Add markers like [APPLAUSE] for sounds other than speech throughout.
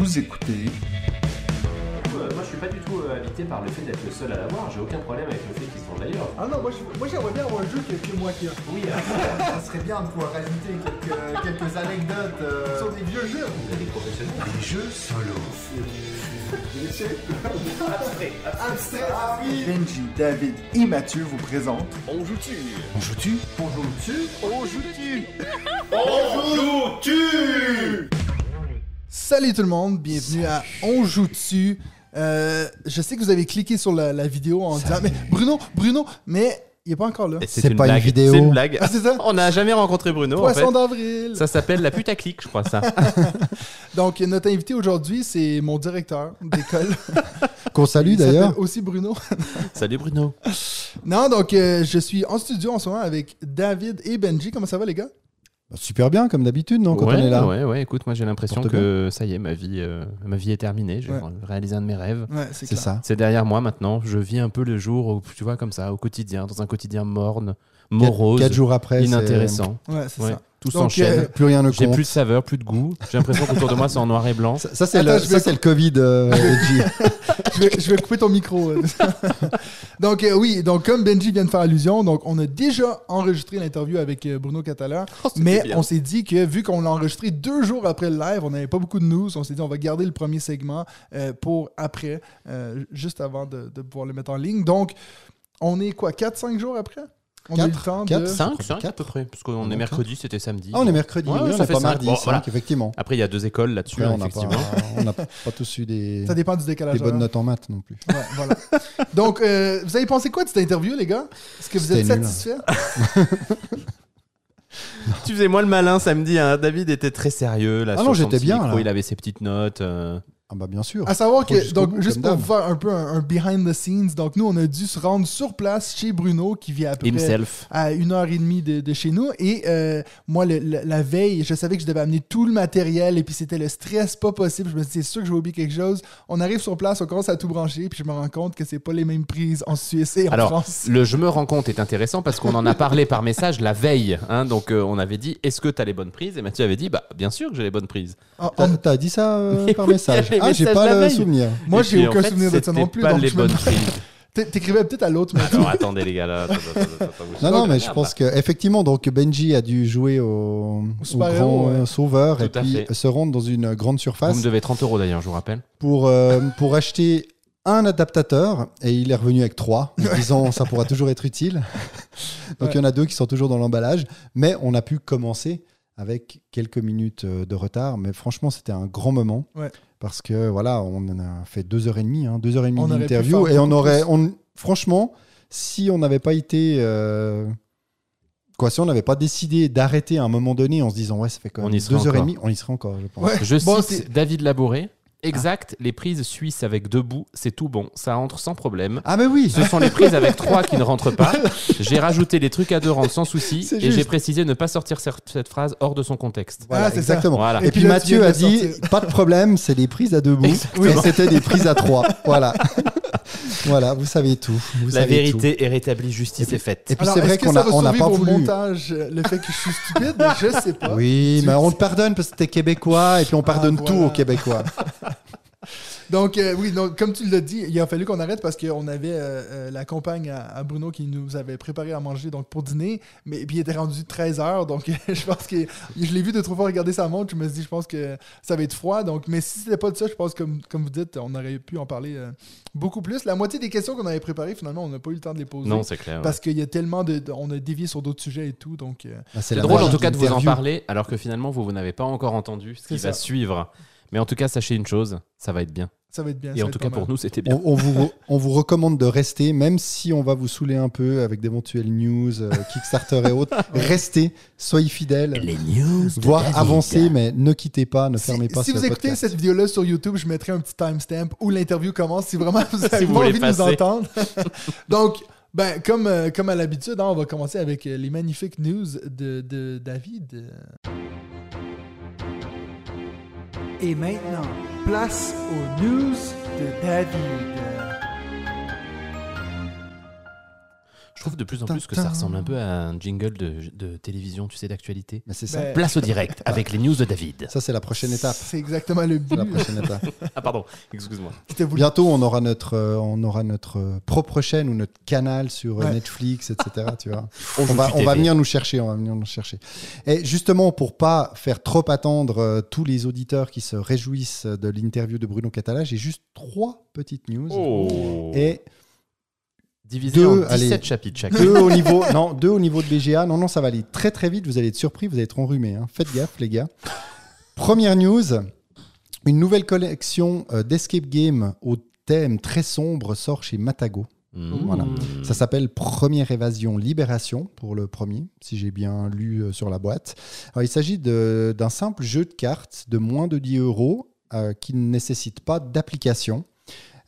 Vous écoutez Euh, moi, je suis pas du tout euh, habité par le fait d'être le seul à l'avoir. J'ai aucun problème avec le fait qu'ils sont d'ailleurs. Ah non, moi, je- moi j'aimerais bien avoir un jeu que, que moi qui a. Oui, [LAUGHS] Ça serait bien de pouvoir rajouter quelques, quelques anecdotes. euh, Sur des vieux jeux. vous êtes des professionnels. des jeux solo. Abstrait, ah oui Benji, David et Mathieu vous présentent On joue-tu On joue-tu Bonjour dessus. On joue-tu Salut tout le monde, bienvenue à On joue dessus. Euh, je sais que vous avez cliqué sur la, la vidéo en disant mais Bruno, Bruno, mais il est pas encore là. C'est pas une blague. vidéo. C'est une blague. Ah c'est ça? On n'a jamais rencontré Bruno. en Poisson fait. d'avril. Ça s'appelle la putaclic, je crois ça. [LAUGHS] Donc notre invité aujourd'hui c'est mon directeur d'école. [LAUGHS] Qu'on salue d'ailleurs. aussi Bruno. [LAUGHS] Salut Bruno. non donc euh, je suis en studio en ce moment avec David et Benji. Comment ça va les gars? Super bien, comme d'habitude, non, quand ouais, on est là. ouais, ouais. Écoute, moi j'ai l'impression que ça y est, ma vie, euh, ma vie est terminée. J'ai Ouais. réalisé un de mes rêves. Ouais c'est ça. C'est derrière moi maintenant. Je vis un peu le jour, tu vois, comme ça, au quotidien, dans un quotidien morne, morose, Quatre jours après, c'est- inintéressant. Ouais c'est Ouais. ça. Tout Donc, s'enchaîne. euh, plus rien ne J'ai compte. plus de saveur, plus de goût. J'ai l'impression qu'autour de moi c'est en noir et blanc. Ça, ça, c'est le, ça, Covid, euh, [LAUGHS] Benji. je, vais, je vais couper ton micro. [LAUGHS] donc euh, oui, donc comme Benji vient de faire allusion, donc on a déjà enregistré l'interview avec euh, Bruno Catala, mais bien. on s'est dit que vu qu'on l'a enregistré deux jours après le live, on n'avait pas beaucoup de news, on s'est dit on va garder le premier segment euh, pour après, euh, juste avant de, de pouvoir le mettre en ligne. Donc on est quoi, 4-5 jours après? On a eu le Quatre, temps quatre, de... 5, 5 à peu près. Parce qu'on est mercredi, c'était samedi. Ah, on est mercredi, Ouais, oui, ça on n'est pas mardi, Bon, voilà. effectivement. Après, il y a deux écoles là-dessus, pas, effectivement. [LAUGHS] on n'a pas tous eu des, Ça dépend du des décalage. bonnes horaire. notes en maths non plus. Ouais, voilà. Donc, euh, vous avez pensé quoi de cette interview, les gars? Est-ce que vous êtes satisfaits [LAUGHS] Tu faisais moi le malin samedi. Hein. David était très sérieux. Là, Ah sur non, j'étais bien, micro, là. Il avait ses petites notes. euh. Ah bah bien sûr. À savoir Faut que, donc, bout, juste pour vous faire un peu un, un behind the scenes, donc nous, on a dû se rendre sur place chez Bruno, qui vit à peu près Himself. à une heure et demie de, de chez nous. Et euh, moi, le- le- la veille, je savais que je devais amener tout le matériel, et puis c'était le stress pas possible. Je me suis dit, c'est sûr que je vais oublier quelque chose. On arrive sur place, on commence à tout brancher, puis je me rends compte que c'est pas les mêmes prises en Suisse et en Alors, France. le je me rends compte est intéressant parce qu'on en a parlé par message la veille. hein. donc, euh, on avait dit est-ce que tu as les bonnes prises? Et Mathieu avait dit bah, bien sûr que j'ai les bonnes prises. T'as en- t'as dit ça euh, [LAUGHS] par message les Ah, j'ai messages pas la le veille. souvenir. moi, j'ai aucun souvenir de ça non plus. pas donc les je me bonnes T'écrivais peut-être à l'autre, mais Alors, attendez, les gars, là. attends, attends, attends, attends, vous- Non, non, mais je pense que effectivement, donc Benji a dû jouer au, au grand ouais. euh, sauveur Tout et puis fait. se rendre dans une grande Vous surface me devez 30 euros d'ailleurs, je vous rappelle. pour, euh, pour acheter un adaptateur et il est revenu avec trois en [LAUGHS] disant ça pourra toujours être utile. Donc il y en a deux qui sont toujours dans l'emballage, mais on a pu commencer avec quelques minutes euh, de retard. Mais franchement, c'était un grand moment Ouais. Parce que voilà, on en a fait deux heures et demie, hein, deux heures et demie d'interview et on aurait, on, franchement, si on n'avait pas été euh, Quoi, si on n'avait pas décidé d'arrêter à un moment donné en se disant ouais ça fait quand On même y serait deux heures et encore. demie, on y serait encore je pense. Ouais. Je Bon, cite c'est- David Labouré. Exact, les prises suisses avec deux bouts, c'est tout bon, ça entre sans problème. Ah mais oui, Ce sont les prises avec trois qui ne rentrent pas. [LAUGHS] J'ai rajouté les trucs à deux rentes sans souci et juste. j'ai précisé ne pas sortir cette phrase hors de son contexte. Voilà, Ah, c'est ça. exactement. Voilà. Et, Et puis Mathieu a dit sortir. pas de problème, c'est des prises à deux bouts. Exactement. Et c'était des prises à trois. Voilà. [LAUGHS] voilà, vous savez tout. Vous La savez vérité est rétablie, justice est faite. Et puis Alors, c'est vrai qu'on n'a pas au voulu. montage le fait que je suis stupide? Je sais pas. Oui, Tu- mais on te pardonne parce que t'es québécois et puis on pardonne Ah, tout voilà. aux Québécois. [LAUGHS] [LAUGHS] Donc, euh, oui, donc, comme tu l'as dit, il a fallu qu'on arrête parce qu'on avait euh, euh, la compagne à, à Bruno qui nous avait préparé à manger donc pour dîner, mais puis il était rendu 13h, donc [LAUGHS] je pense que je l'ai vu de trop fois regarder sa montre, je me suis dit, je pense que ça va être froid, donc, mais si c'était pas de ça, je pense que, comme, comme vous dites, on aurait pu en parler euh, beaucoup plus. La moitié des questions qu'on avait préparées, finalement, on n'a pas eu le temps de les poser. Non, c'est clair. ouais. Parce qu'il y a tellement de, de- On a dévié sur d'autres sujets et tout, donc. euh, Ah, C'est drôle en tout cas de vous en parler alors que finalement vous, vous n'avez pas encore entendu ce qui C'est va suivre. Mais en tout cas, sachez une chose, ça va être bien. ça va être bien. Et en tout cas pour nous, c'était bien. On, on vous, on vous recommande de rester, même si on va vous saouler un peu avec d'éventuelles news, euh, [LAUGHS] Kickstarter et autres. Restez, soyez fidèles, news. voire avancez, mais ne quittez pas, ne Si, fermez pas si ce vous écoutez podcast. cette vidéo-là sur YouTube, je mettrai un petit timestamp où l'interview commence si vraiment vous [LAUGHS] avez vous envie de nous entendre. [LAUGHS] Donc, ben, comme, euh, comme à l'habitude, hein, on va commencer avec euh, les magnifiques news de, de David. Et maintenant, place aux news de David. Je trouve de plus en plus que ça ressemble un peu à un jingle de, de télévision, tu sais, d'actualité. Mais c'est ça. Ben, Place au direct avec les news de David. Ça, c'est la prochaine étape. C'est exactement le C'est la but. prochaine étape. [LAUGHS] Ah pardon, excuse-moi. Bientôt, on aura notre, euh, on aura notre euh, propre chaîne ou notre canal sur euh, Ouais. Netflix, etc. tu vois. [LAUGHS] On va, on va venir nous chercher, on va venir nous chercher. Et justement, pour pas faire trop attendre euh, tous les auditeurs qui se réjouissent de l'interview de Bruno Catala, j'ai juste trois petites news. Oh. Et Divisé Deux, en 17 allez. chapitres chacun. deux au niveau, [LAUGHS] non, deux au niveau de BGA. Non, non, ça va aller très très vite. Vous allez être surpris, vous allez être enrhumés. hein. Faites gaffe, les gars. Première news une nouvelle collection euh, d'escape game au thème très sombre sort chez Matago. Mmh. Voilà. Ça s'appelle Première Évasion Libération pour le premier, si j'ai bien lu euh, sur la boîte. Alors, il s'agit d'un simple jeu de cartes de moins de 10 euros euh, qui ne nécessite pas d'application,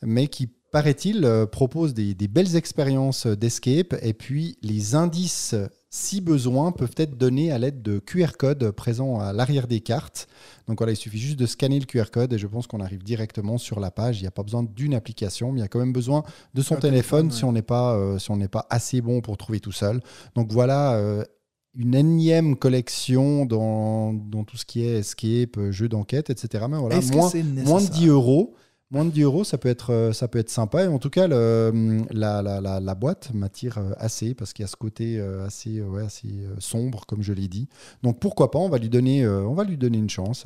mais qui, paraît-il, euh, propose des, des belles expériences d'escape. Et puis, les indices, si besoin, peuvent être donnés à l'aide de QR codes présents à l'arrière des cartes. Donc voilà, il suffit juste de scanner le QR code et je pense qu'on arrive directement sur la page. Il n'y a pas besoin d'une application, mais il y a quand même besoin de son téléphone, si on n'est pas, euh, si on pas assez bon pour trouver tout seul. Donc voilà, euh, une énième collection dans, dans tout ce qui est escape, jeu d'enquête, etc. Mais voilà, moins, moins de nécessaire? 10 euros. Moins de 10 euros, ça peut être, euh, ça peut être sympa. Et en tout cas, le- la, la, la, la boîte m'attire euh, assez parce qu'il y a ce côté euh, assez, ouais, assez sombre, comme je l'ai dit. Donc pourquoi pas, on va lui donner, on va lui donner une chance.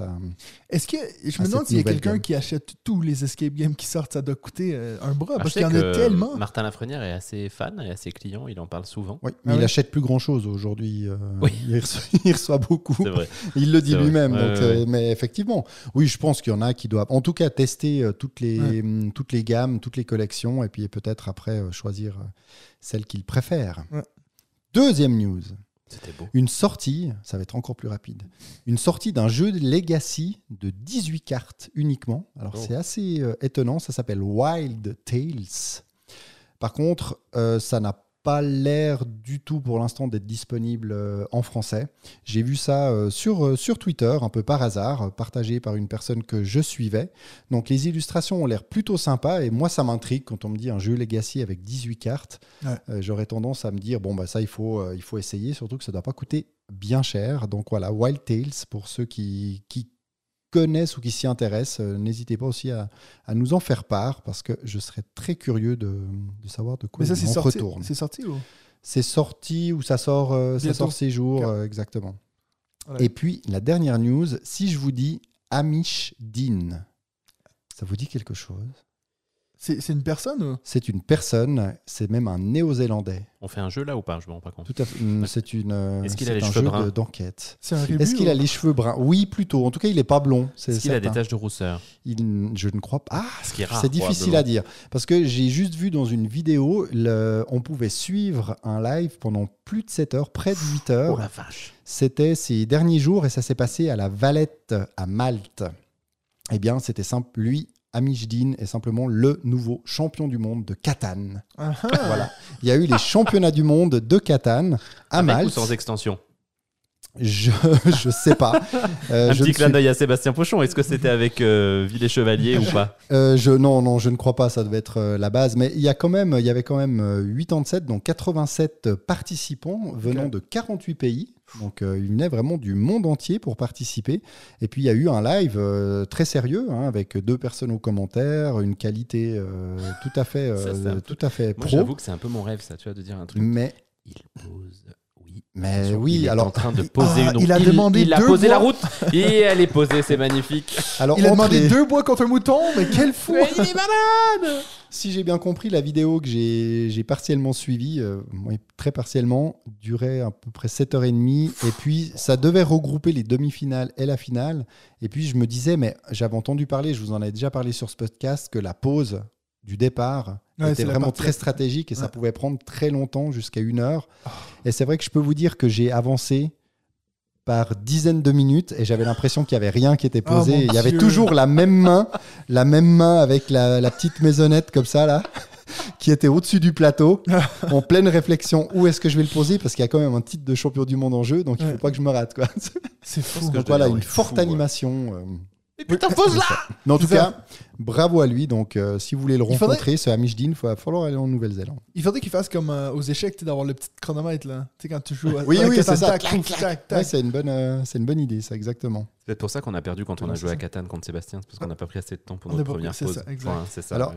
Est-ce que je à me demande s'il y a quelqu'un qui achète tous les escape games qui sortent, ça doit coûter un bras Ah, parce qu'il y en a tellement. Martin Lafrenière est assez fan et assez client, il en parle souvent. Oui, Ah mais il ouais. achète plus grand chose aujourd'hui. Oui. il, reçoit, [LAUGHS] il reçoit beaucoup. Vrai. Il le dit lui-même. Ouais, donc, ouais, mais effectivement, oui, je pense qu'il y en a qui doivent, en tout cas, tester euh, toutes les, Ouais. hum, toutes les gammes, toutes les collections, et puis peut-être après euh, choisir euh, celle qu'il préfère. Ouais. Deuxième news. C'était beau. Une sortie, ça va être encore plus rapide, une sortie d'un jeu de Legacy de 18 cartes uniquement. Alors Oh. c'est assez euh, étonnant, ça s'appelle Wild Tales. Par contre, euh, ça n'a pas l'air du tout pour l'instant d'être disponible euh, en français. J'ai vu ça euh, sur, euh, sur Twitter, un peu par hasard, partagé par une personne que je suivais. Donc les illustrations ont l'air plutôt sympas et moi ça m'intrigue quand on me dit un jeu Legacy avec 18 cartes. Ouais. Euh, J'aurais tendance à me dire, bon, bah ça il faut, euh, il faut essayer, surtout que ça ne doit pas coûter bien cher. Donc voilà, Wild Tales, pour ceux qui, qui connaissent ou qui s'y intéressent, euh, n'hésitez pas aussi à, à nous en faire part parce que je serais très curieux de, de savoir de quoi Mais ça, sorti. retourne. C'est sorti ou C'est sorti ou ça sort, euh, ça sort ces jours, euh, exactement. Et puis, la dernière news, si je vous dis Amish Dean, ça vous dit quelque chose? C'est c'est une personne ou C'est une personne, c'est même un néo-zélandais. On fait un jeu là ou pas? Je me rends pas compte. Tout à fait. hum, C'est une. euh, Est-ce qu'il c'est a les un cheveux jeu de- d'enquête. c'est un rébut Est-ce qu'il ou- a les cheveux bruns? Oui, plutôt. En tout cas, il n'est pas blond. c'est Est-ce qu'il a des taches de rousseur? Il- Je ne crois pas. Ah, Ce qui est rare. c'est difficile à dire. Parce que j'ai juste vu dans une vidéo, le- on pouvait suivre un live pendant plus de 7 heures, près de 8 heures. Oh la vache. C'était ces derniers jours et ça s'est passé à la Valette à Malte. Eh bien, c'était simple. Lui, Amish Dean est simplement le nouveau champion du monde de Catane. Ah, ah. Voilà. Il y a eu les championnats du monde de Catane à Avec ou Malte. sans extension? Je [LAUGHS] je sais pas. Euh, Un je petit clin suis- d'œil à Sébastien Pochon. Est-ce que c'était avec euh, Villers Chevalier ou pas? Euh, je, non, non, je ne crois pas. Ça devait être euh, la base. Mais il y a quand même, il y avait quand même euh, 87, donc 87 participants venant de 48 pays. Donc euh, ils venaient vraiment du monde entier pour participer. Et puis il y a eu un live euh, très sérieux hein, avec deux personnes aux commentaires, une qualité euh, tout à fait, Ça, peu- tout à fait pro. j'avoue que c'est un peu mon rêve, ça, tu vois, de dire un truc. Mais, Il pose. Mais Attention, oui, il est alors, en train de poser Ah, une il a il, demandé il a deux posé la route [LAUGHS] et elle est posée, c'est magnifique. alors Il a demandé les- deux bois contre un mouton, mais quel [LAUGHS] fou il est malade Si j'ai bien compris, la vidéo que j'ai j'ai partiellement suivie, euh, très partiellement, durait à peu près 7h30. Et puis, ça devait regrouper les demi-finales et la finale. Et puis, je me disais, mais j'avais entendu parler, je vous en ai déjà parlé sur ce podcast, que la pause du départ Ouais, était c'est la vraiment partie- très stratégique et ça Ouais. pouvait prendre très longtemps, jusqu'à une heure. Et c'est vrai que je peux vous dire que j'ai avancé par dizaines de minutes et j'avais l'impression qu'il n'y avait rien qui était Oh, posé. Il y avait Dieu. toujours la même main, la même main avec la, la petite maisonnette comme ça là, [LAUGHS] qui était au-dessus du plateau, [LAUGHS] en pleine réflexion. Où est-ce que je vais le poser? Parce qu'il y a quand même un titre de champion du monde en jeu, donc il ne Ouais. faut pas que je me rate. Quoi. C'est fou. Donc voilà, une fou, forte ouais. animation. euh, Et putain, pose là Mais en tout C'est cas, bravo à lui. Donc, euh, si vous voulez le Il faudrait- rencontrer, ce Hamish Dean, il va falloir aller en Nouvelle-Zélande. Il faudrait qu'il fasse comme euh, aux échecs, tu sais, d'avoir le petit chronomètre, là. Tu sais, quand tu joues à Oui, à oui, Catan, c'est ça. tac, Clac, tac, tac. Ouais, c'est une bonne, euh, c'est une bonne idée, ça exactement. C'est peut-être pour ça qu'on a perdu quand on a Ouais, joué à c'est Catane contre Sébastien, c'est parce qu'on n'a pas pris assez de temps pour On a notre première c'est pause. ça, exact. Enfin, c'est ça. Alors.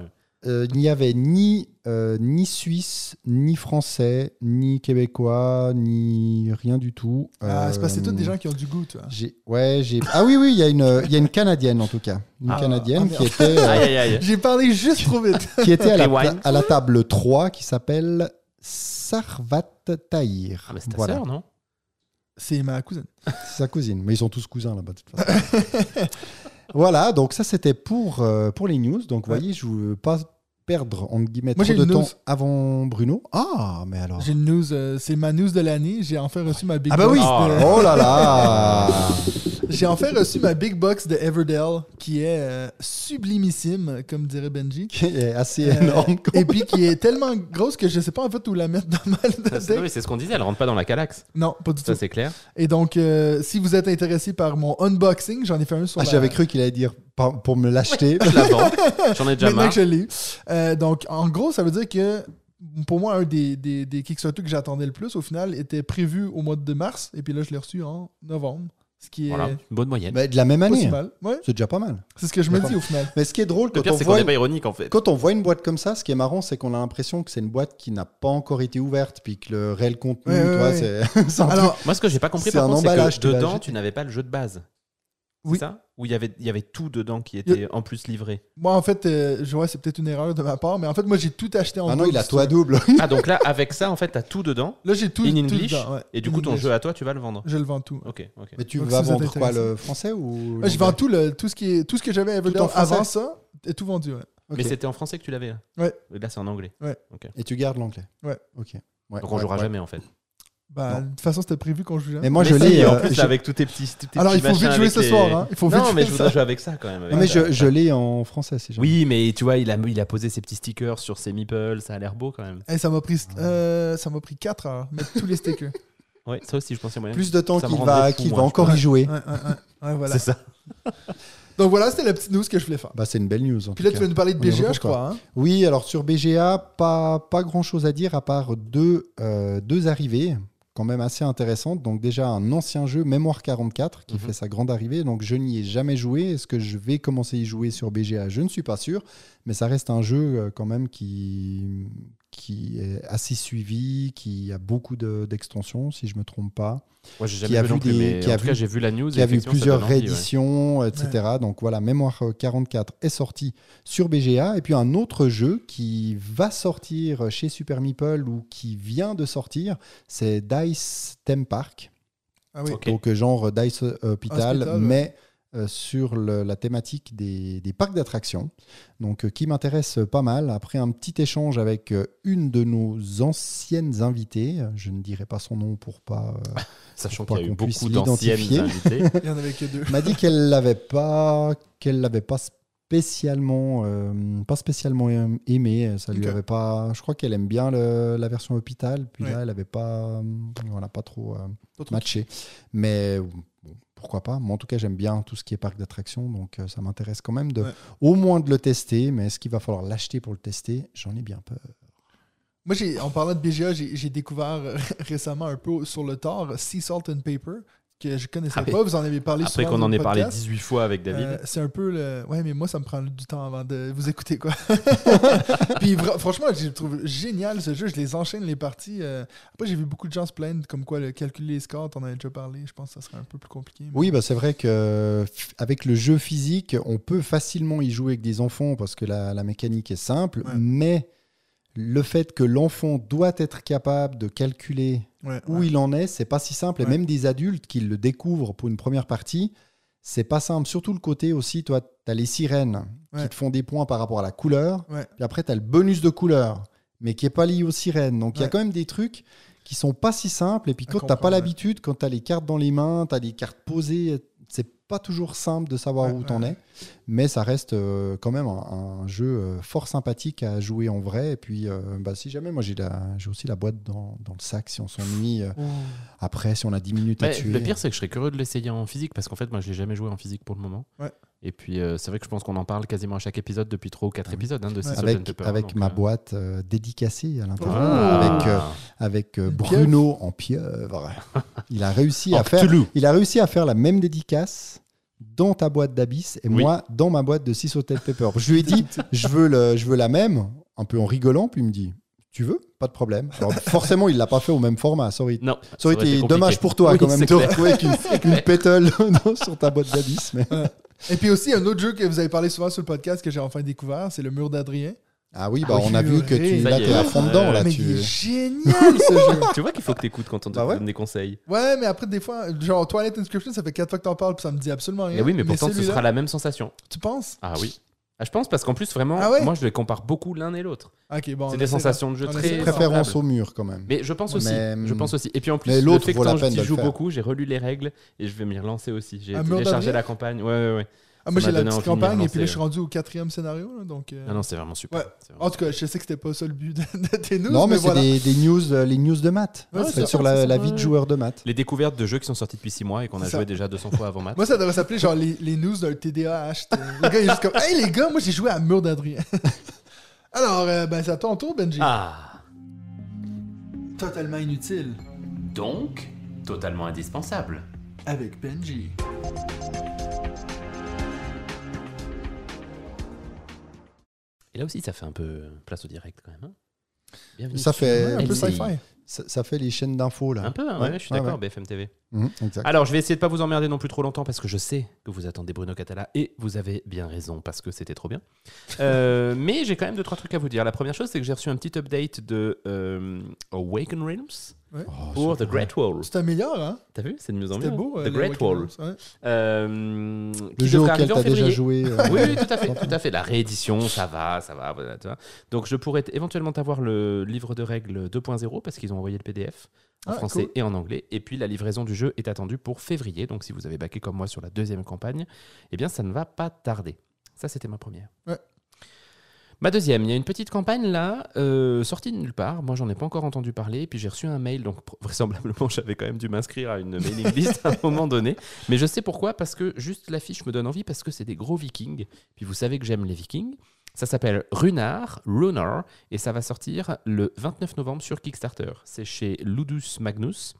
Euh, il n'y avait ni, euh, ni Suisse, ni Français, ni Québécois, ni rien du tout. Ah, c'est que c'est tous Euh, des gens qui ont du goût. J'ai, ouais, j'ai. Ah oui, oui, il y a une, il y a une Canadienne en tout cas, une Ah. Canadienne Ah, qui était, euh, Aïe, aïe, aïe. J'ai parlé juste trop vite. [LAUGHS] qui était à la, Rewind. à la table 3, qui s'appelle Sarvat Tahir. Ah, mais c'est ta voilà, sœur, non? C'est ma cousine. c'est sa cousine, mais ils sont tous cousins là-bas de toute façon. [LAUGHS] voilà, donc ça c'était pour euh, pour les news. Donc vous voyez, je ne veux pas perdre entre guillemets Moi, trop j'ai de une temps news. avant Bruno. Ah, mais alors. J'ai une news, euh, c'est ma news de l'année. J'ai enfin reçu ma big Ah bah box. oui. de- Oh là là. [LAUGHS] J'ai enfin reçu ma big box de Everdell, qui est euh, sublimissime, comme dirait Benji. qui est assez Euh, énorme. quoi. et puis qui est tellement grosse que je sais pas en fait où la mettre dans ma Ça, c'est- oui, c'est ce qu'on disait, elle rentre pas dans la calax. Non, pas du Ça, tout. c'est clair. Et donc, euh, si vous êtes intéressé par mon unboxing, j'en ai fait un sur Ah, la- J'avais cru qu'il allait dire par- pour me l'acheter. Je la vends. [LAUGHS] J'en ai déjà Maintenant marre. que je l'ai eu. Euh, donc, en gros, ça veut dire que pour moi, un des, des, des Kickstarter que j'attendais le plus, au final, était prévu au mois de mars. Et puis là, je l'ai reçu en novembre. Ce qui est Voilà, une bonne moyenne. Mais de la même pas année. mal. Ouais, C'est déjà pas mal. c'est ce que je me dis au final. Mais ce qui est drôle, Le quand pire, on, c'est qu'on voit n'est pas ironique en fait. quand on voit une boîte comme ça, ce qui est marrant, c'est qu'on a l'impression que c'est une boîte qui n'a pas encore été ouverte, puis que le réel contenu, Ouais, ouais, tu vois, ouais. c'est [LAUGHS] c'est un truc- Alors, Moi, ce que j'ai pas compris C'est par un contre, c'est emballage, que tu dedans, tu n'avais pas le jeu de base. Oui. C'est ça? Où il y avait, il y avait tout dedans qui était en plus livré. moi, en fait, euh, je vois, c'est peut-être une erreur de ma part, mais en fait, moi, j'ai tout acheté en Ah non, il a si veux. double. [LAUGHS] Ah, donc là, avec ça, en fait, t'as tout dedans. Là, j'ai tout, in tout English. dedans, ouais. Et du In coup, ton English. jeu à toi, tu vas le vendre. Je le vends tout. Ok, ok. Mais tu Donc, vas vendre quoi, le français ou Ouais, je vends tout, le, tout, ce qui est, tout ce que j'avais à en français avant ça, est tout vendu. ouais. Ok. Mais c'était en français que tu l'avais là Ouais. Et Là, c'est en anglais. Et tu gardes l'anglais. Ouais. Ok. Ouais, Donc on ouais, jouera ouais. jamais en fait. Bah, Non. de toute façon, c'était prévu qu'on joue jamais. Mais moi, Mais je l'ai. en euh, plus, j'ai- avec tous tes petits. tous tes Alors, petits il faut vite jouer ce les- soir. Hein. Il faut vite Non, mais jouer je voudrais jouer avec ça quand même. avec Mais je, je l'ai en français, si. Oui, mais tu vois, il a, il a posé ses petits stickers sur ses meeples, ça a l'air beau quand même. Eh, ça m'a pris, euh, ça m'a pris 4 heures, mettre tous les stickers. [LAUGHS] Ouais, ça aussi, je pensais moyen. Plus de temps qu'il va, fou, qu'il moi, va je encore crois. y jouer. Ouais, ouais, ouais. Ouais. C'est ça. [LAUGHS] Donc voilà, c'était la petite news que je voulais faire. Bah, c'est une belle news. En Puis là, tu vas nous parler de BGA, je crois. hein. Oui, alors sur BGA, pas, pas grand chose à dire à part deux, euh, deux arrivées quand même assez intéressantes. Donc déjà un ancien jeu, Mémoire 44, qui Mhm. fait sa grande arrivée. Donc je n'y ai jamais joué. Est-ce que je vais commencer à y jouer sur BGA Je ne suis pas sûr. Mais ça reste un jeu euh, quand même qui, qui est assez suivi, qui a beaucoup de- d'extensions, si je me trompe pas. Moi, j'ai Qui jamais a vu non vu plus, des- mais qui en a tout vu- cas, j'ai vu la news. qui a vu plusieurs ouais. rééditions, etc. Donc voilà, Mémoire euh, 44 est sorti sur BGA. Et puis un autre jeu qui va sortir chez Super Meeple ou qui vient de sortir, c'est Dice Theme Park. Ah oui. Donc genre Dice Hospital, Hospital, ouais. mais euh, sur le- la thématique des, des parcs d'attractions. Donc euh, qui m'intéresse pas mal. Après un petit échange avec euh, une de nos anciennes invitées, je ne dirai pas son nom pour pas... [LAUGHS] Sachant qu'il y a eu beaucoup d'anciennes l'identifier. invitées. [LAUGHS] Il y en avait que deux. [LAUGHS] m'a dit qu'elle l'avait pas qu'elle l'avait pas spécialement euh, pas spécialement aimé ça lui avait pas je crois qu'elle aime bien le- la version hôpital puis Ouais. là elle avait pas voilà pas trop, euh, Pas trop. matché mais pourquoi pas. Moi en tout cas j'aime bien tout ce qui est parc d'attractions donc euh, ça m'intéresse quand même de Ouais. au moins de le tester mais est-ce qu'il va falloir l'acheter pour le tester? J'en ai bien peur. Moi, j'ai, en parlant de BGA, j'ai, j'ai découvert euh, [LAUGHS] récemment un peu sur le tard Sea Salt and Paper, que je connaissais pas. Vous en avez parlé Après qu'on en ait parlé podcast. 18 fois avec David. Euh, c'est un peu le. Ouais, mais moi, ça me prend du temps avant de vous écouter, quoi. [LAUGHS] Puis vra- franchement, je le trouve génial ce jeu. Je les enchaîne les parties. euh. Après, j'ai vu beaucoup de gens se plaindre comme quoi le calculer les scores, t'en avais déjà parlé. Je pense que ça serait un peu plus compliqué. mais- Oui, bah c'est vrai que avec le jeu physique, on peut facilement y jouer avec des enfants parce que la, la mécanique est simple, Ouais. mais le fait que l'enfant doit être capable de calculer Ouais, où ouais. il en est, c'est pas si simple. Et même des adultes qui le découvrent pour une première partie, c'est pas simple. Surtout le côté aussi, toi, tu as les sirènes qui te font des points par rapport à la couleur. Puis après, tu as le bonus de couleur, mais qui est pas lié aux sirènes. Donc il y a quand même des trucs qui sont pas si simples. Et puis quand tu n'as pas l'habitude, quand tu as les cartes dans les mains, tu as des cartes posées, pas toujours simple de savoir Ouais, où ouais, tu en ouais. es. Mais ça reste euh, quand même un, un jeu euh, fort sympathique à jouer en vrai. Et puis, euh, bah, si jamais, moi j'ai la- j'ai aussi la boîte dans, dans le sac si on s'ennuie. euh, Oh. après, si on a 10 minutes à Ouais, tuer. le pire, c'est que je serais curieux de l'essayer en physique parce qu'en fait, moi, je l'ai jamais joué en physique pour le moment. Ouais. Et puis, euh, c'est vrai que je pense qu'on en parle quasiment à chaque épisode depuis 3 ou 4 épisodes hein, de and Avec, Pepper, avec donc, ma euh, boîte euh, dédicacée à l'intérieur. ah. Avec, euh, euh, Bruno en pieuvre. Il a réussi [LAUGHS] En à faire. Cthulhu. Il a réussi à faire la même dédicace dans ta boîte d'Abyss et Oui. moi dans ma boîte de 6 Hotel Pepper. Je lui ai dit, [LAUGHS] je veux, le, je veux la même, un peu en rigolant, puis il me dit, tu veux? Pas de problème. Alors, forcément, il l'a pas fait au même format. Aurait, Non, été dommage pour toi Oui, quand même retrouver avec une, une [LAUGHS] pétole dans- sur ta boîte d'Abyss. Mais... Et puis aussi, un autre jeu que vous avez parlé souvent sur le podcast que j'ai enfin découvert, c'est le mur d'Adrien. Ah oui, bah, Ah, on a vu que tu là, t'es à fond dedans. Ouais. Là, mais tu... il est [LAUGHS] génial ce jeu. [LAUGHS] tu vois qu'il faut que t'écoutes quand on te Bah ouais. donne des conseils. Ouais, mais après, des fois, genre Twilight Inscription, ça fait 4 fois que t'en parles, puis ça me dit absolument rien. Et oui, mais pourtant, ce sera la même sensation. Tu penses? Ah oui. Ah, je pense parce qu'en plus, vraiment, Ah ouais moi, je les compare beaucoup l'un et l'autre. Ok, bon. c'est des sensations de jeu On très. essaiera. Préférence semblables. au mur quand même. Mais je pense aussi. Mais, je pense aussi. Et puis en plus, mais le l'autre fait que vaut la quand peine j'y de le joue faire. beaucoup, j'ai relu les règles et je vais m'y relancer aussi. J'ai Un mur téléchargé la campagne. Ouais, ouais, ouais. Ah, moi j'ai la petite campagne, et puis là, je suis rendu au quatrième scénario. là, donc, euh, Ah non, c'est vraiment super. Ouais. C'est vraiment En tout cas, je sais que c'était pas ça le but de, [LAUGHS] de tes news. non, mais, c'est voilà. des, des news, euh, les news de maths. Ouais, C'est c'est sur ça, la, c'est la ça, vie de ouais. joueur de maths. Les découvertes de jeux qui sont sortis depuis 6 mois et qu'on a C'est joué déjà 200 fois avant maths. Moi, ça devrait s'appeler genre les, les news d'un TDAH. t'sais. Le gars, il est juste comme Hey les gars, moi j'ai joué à Mur d'Adrien. [LAUGHS] Alors, euh, ben, c'est à ton tour, Benji. Ah Totalement inutile. Donc, totalement indispensable. Avec Benji. Et là aussi, ça fait un peu place au direct quand même. hein. Bienvenue Ça fait- un peu sci-fi. Ça, ça fait les chaînes d'infos là. Un peu, hein, Ouais, ouais, je suis ouais, d'accord, ouais. BFM TV. Mhm. Alors, je vais essayer de pas vous emmerder non plus trop longtemps parce que je sais que vous attendez Bruno Catala et vous avez bien raison parce que c'était trop bien. Euh, [LAUGHS] mais j'ai quand même deux trois trucs à vous dire. La première chose, c'est que j'ai reçu un petit update de euh, Awaken Realms Oh, pour The. Great Wall. C'était meilleur, hein? T'as vu? C'est de mieux en mieux. C'était beau. euh, The Great Wall. Ouais. Euh, Le jeu auquel arriver en tu as déjà joué. euh, Oui, [LAUGHS] oui, tout à fait, tout à fait. La réédition, ça va, ça va. voilà, tu vois. Donc, je pourrais éventuellement avoir le livre de règles 2.0 parce qu'ils ont envoyé le PDF en Ah, français cool. et en anglais. Et puis, la livraison du jeu est attendue pour février. Donc, si vous avez baqué comme moi sur la deuxième campagne, eh bien, ça ne va pas tarder. Ça, c'était ma première. Ouais. Ma deuxième, il y a une petite campagne là, euh, sortie de nulle part. Moi, j'en ai pas encore entendu parler. Puis j'ai reçu un mail, donc vraisemblablement, [LAUGHS] j'avais quand même dû m'inscrire à une mailing list à un [LAUGHS] moment donné. Mais je sais pourquoi, parce que juste l'affiche me donne envie, parce que c'est des gros vikings. Puis vous savez que j'aime les vikings. Ça s'appelle Runar, Runar, et ça va sortir le 29 novembre sur Kickstarter. C'est chez Ludus Magnus,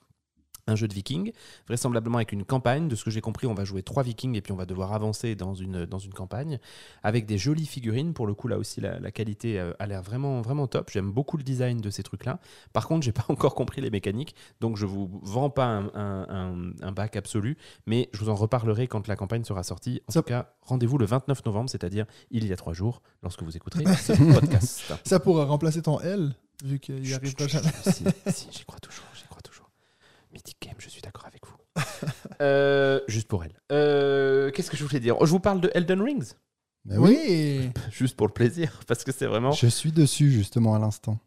un jeu de vikings, vraisemblablement avec une campagne. De ce que j'ai compris, on va jouer trois vikings et puis on va devoir avancer dans une, dans une campagne avec des jolies figurines. Pour le coup, là aussi, la, la qualité euh, a l'air vraiment, vraiment top. J'aime beaucoup le design de ces trucs-là. Par contre, j'ai pas [LAUGHS] encore compris les mécaniques, donc je vous vends pas un, un- un- un bac absolu, mais je vous en reparlerai quand la campagne sera sortie. En Ça- tout cas, rendez-vous le 29 novembre, c'est-à-dire il y a trois jours, lorsque vous écouterez [LAUGHS] ce podcast. Ça pourra remplacer ton L, vu qu'il arrive pas jamais. Si, si, j'y crois toujours, j'y crois toujours. Mythic Game, je suis d'accord avec vous. [LAUGHS] Euh, juste pour elle. Euh, Qu'est-ce que je voulais dire? Oh, Je vous parle de Elden Rings, Mais oui. Oui. [LAUGHS] juste pour le plaisir, parce que c'est vraiment. Je suis dessus justement à l'instant.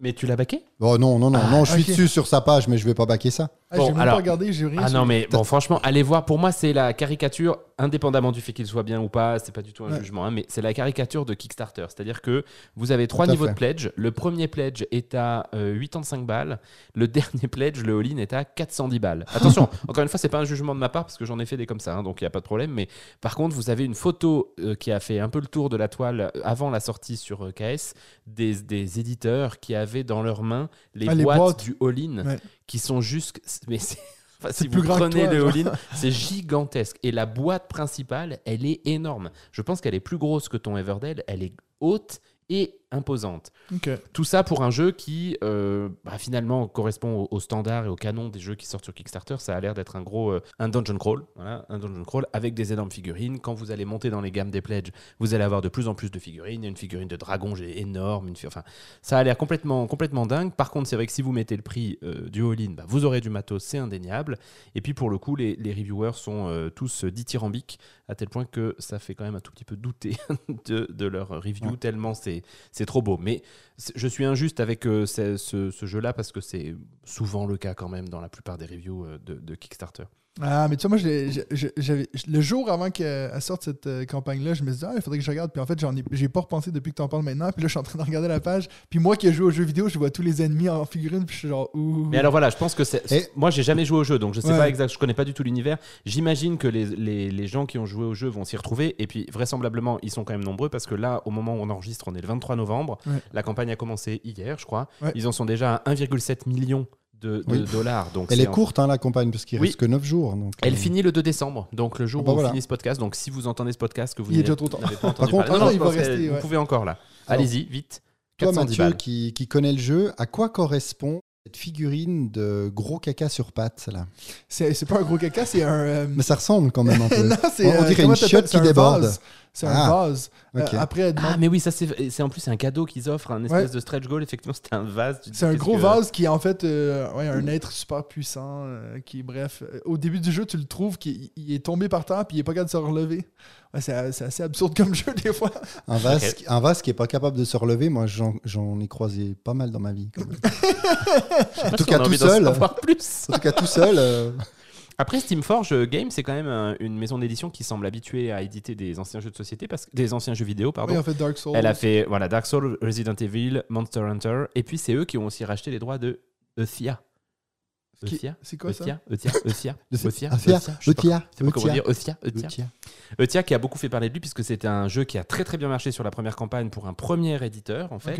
Mais tu l'as baqué? Oh non, non, non, Ah, non, je suis ok. dessus sur sa page, mais je vais pas baquer ça. Ah, Bon, j'ai même alors- pas regardé, j'ai rien Ah non, mais bon, franchement, allez voir. Pour moi, c'est la caricature, indépendamment du fait qu'il soit bien ou pas, c'est pas du tout un Ouais. jugement, hein, mais c'est la caricature de Kickstarter. C'est-à-dire que vous avez trois niveaux fait. de pledge. Le premier pledge est à euh, 85 balles. Le [LAUGHS] dernier pledge, le all-in, est à 410 balles. [LAUGHS] Attention, encore une fois, c'est pas un jugement de ma part parce que j'en ai fait des comme ça, hein, donc il n'y a pas de problème. Mais par contre, vous avez une photo euh, qui a fait un peu le tour de la toile euh, avant la sortie sur euh, KS des, des éditeurs qui avaient dans leurs mains les, Ah, les boîtes, boîtes. du all-in Ouais. Qui sont juste. Mais c'est. [LAUGHS] enfin, si plus vous prenez toi, le all-in, [LAUGHS] c'est gigantesque. Et la boîte principale, elle est énorme. Je pense qu'elle est plus grosse que ton Everdell. Elle est haute et imposante. Tout ça pour un jeu qui, euh, bah, finalement, correspond au, au standard et au canon des jeux qui sortent sur Kickstarter. Ça a l'air d'être un gros euh, un dungeon crawl, voilà, un dungeon crawl avec des énormes figurines. Quand vous allez monter dans les gammes des pledges, vous allez avoir de plus en plus de figurines. Il y a une figurine de dragon j'ai énorme, une fi- enfin, ça a l'air complètement complètement dingue. Par contre, c'est vrai que si vous mettez le prix euh, du all-in, bah, vous aurez du matos, c'est indéniable. Et puis pour le coup, les, les reviewers sont tous dithyrambiques à tel point que ça fait quand même un tout petit peu douter [LAUGHS] de, de leur review Ouais. tellement c'est c'est trop beau. Mais je suis injuste avec euh, ce, jeu-là parce que c'est souvent le cas quand même dans la plupart des reviews euh, de Kickstarter. Ah, mais tu vois, moi, j'avais- le jour avant qu'elle sorte cette euh, campagne-là, je me suis dit, ah, il faudrait que je regarde. Puis en fait, j'en ai, j'ai pas repensé depuis que tu en parles maintenant. Puis là, je suis en train de regarder la page. Puis moi qui ai joué aux jeux vidéo, je vois tous les ennemis en figurine. Puis je suis genre, ouh. Mais alors voilà, je pense que c'est. Et- Moi, j'ai jamais joué au jeu, donc je sais Ouais. pas exact. Je connais pas du tout l'univers. J'imagine que les, les, les gens qui ont joué au jeu vont s'y retrouver. Et puis vraisemblablement, ils sont quand même nombreux parce que là, au moment où on enregistre, on est le 23 novembre. Ouais. La campagne a commencé hier, je crois. Ouais. Ils en sont déjà à 1,7 million de, de Oui. dollars. Donc Elle est en- courte, hein, la campagne, parce qu'il Oui. reste que 9 jours. Donc, Elle euh, finit le 2 décembre, donc le jour Ah bah où voilà. on finit ce podcast. Donc si vous entendez ce podcast, que vous n'avez- pas entendu contre, parler- ah non, non, il va Vous pouvez encore là. Allez-y, vite. Toi, 410 Mathieu, qui, qui connaît le jeu, à quoi correspond cette figurine de gros caca sur pattes là? C'est, pas un gros caca, c'est un. euh, Mais ça ressemble quand même un [LAUGHS] peu. non, On- on euh, dirait comment une chiotte qui un déborde. vase. C'est un Ah, vase. Euh, après, elle demande- Ah, mais oui, ça c'est en plus un cadeau qu'ils offrent, un espèce Ouais. de stretch goal. Effectivement, c'était un vase. C'est un gros que- vase qui est en fait euh, ouais, un être super puissant euh, qui, bref, euh, au début du jeu, tu le trouves qu'il il est tombé par terre puis il est pas capable de se relever. Ouais, c'est, assez absurde comme jeu des fois. Un vase, qui- un vase qui est pas capable de se relever, moi j'en, ai croisé pas mal dans ma vie. quand même. En tout si cas, tout seul. En tout cas, tout seul. Euh, Après, Steamforge Games, c'est quand même euh, une maison d'édition qui semble habituée à éditer des anciens jeux de société, parce que des anciens jeux vidéo, pardon. Oui, en fait, Dark Souls. Elle a fait voilà, Dark Souls, Resident Evil, Monster Hunter, et puis c'est eux qui ont aussi racheté les droits de Euthia. Qui- C'est quoi ça Euthia. Euthia [LAUGHS] qui a beaucoup fait parler de lui puisque c'était un jeu qui a très très bien marché sur la première campagne pour un premier éditeur en fait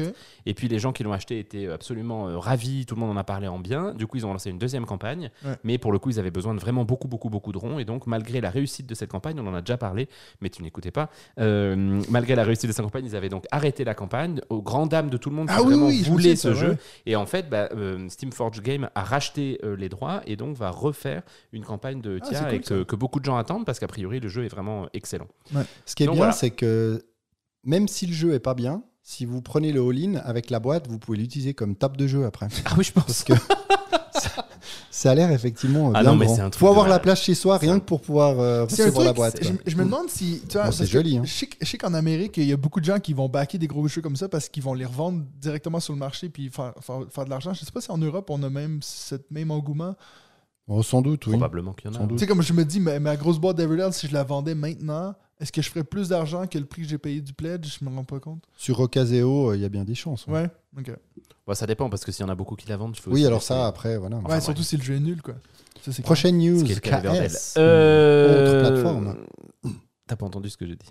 et puis les gens qui l'ont acheté étaient absolument euh, ravis, tout le monde en a parlé en bien. Du coup, ils ont lancé une deuxième campagne, Ouais. mais pour le coup, ils avaient besoin de vraiment beaucoup, beaucoup, beaucoup de ronds. Et donc, malgré la réussite de cette campagne, on en a déjà parlé, mais tu n'écoutais pas. euh, malgré la réussite de cette campagne, ils avaient donc arrêté la campagne aux grandes dames de tout le monde qui Ah oui, vraiment oui, voulait ce jeu. Et en fait, bah, euh, Steamforge Game a racheté les droits et donc va refaire une campagne de Ah, Tia c'est cool, et que, que beaucoup de gens attendent parce qu'a priori, le jeu est vraiment excellent. Ce qui est Donc bien, voilà. c'est que même si le jeu est pas bien, si vous prenez le all-in avec la boîte, vous pouvez l'utiliser comme table de jeu après. Ah oui, je pense. Parce que [LAUGHS] ça, a l'air effectivement Ah bien non, mais grand. c'est un truc Faut de avoir la place chez soi, rien que pour pouvoir euh, recevoir la boîte. je, me demande si. Tu vois, Bon, c'est joli, hein. Je sais, que- je sais qu'en Amérique, il y a beaucoup de gens qui vont backer des gros jeux comme ça parce qu'ils vont les revendre directement sur le marché puis faire, faire, faire de l'argent. Je sais pas si en Europe, on a même ce même engouement. Oh, sans doute, oui. Probablement qu'il y en a. Tu sais, comme je me dis, ma, ma grosse boîte d'Everdell, si je la vendais maintenant, est-ce que je ferais plus d'argent que le prix que j'ai payé du pledge? Je me rends pas compte. Sur Ocaseo, euh, il y a bien des chances. ouais. Ouais, ok. Bah, ça dépend parce que s'il y en a beaucoup qui la vendent, il faut Oui, aussi alors ça, après, voilà. ouais, surtout si le jeu est nul, quoi. Ça, c'est Prochaine news, Ce qui est le cas d'Everdell. KS. Euh, Autre plateforme. T'as pas entendu ce que j'ai dit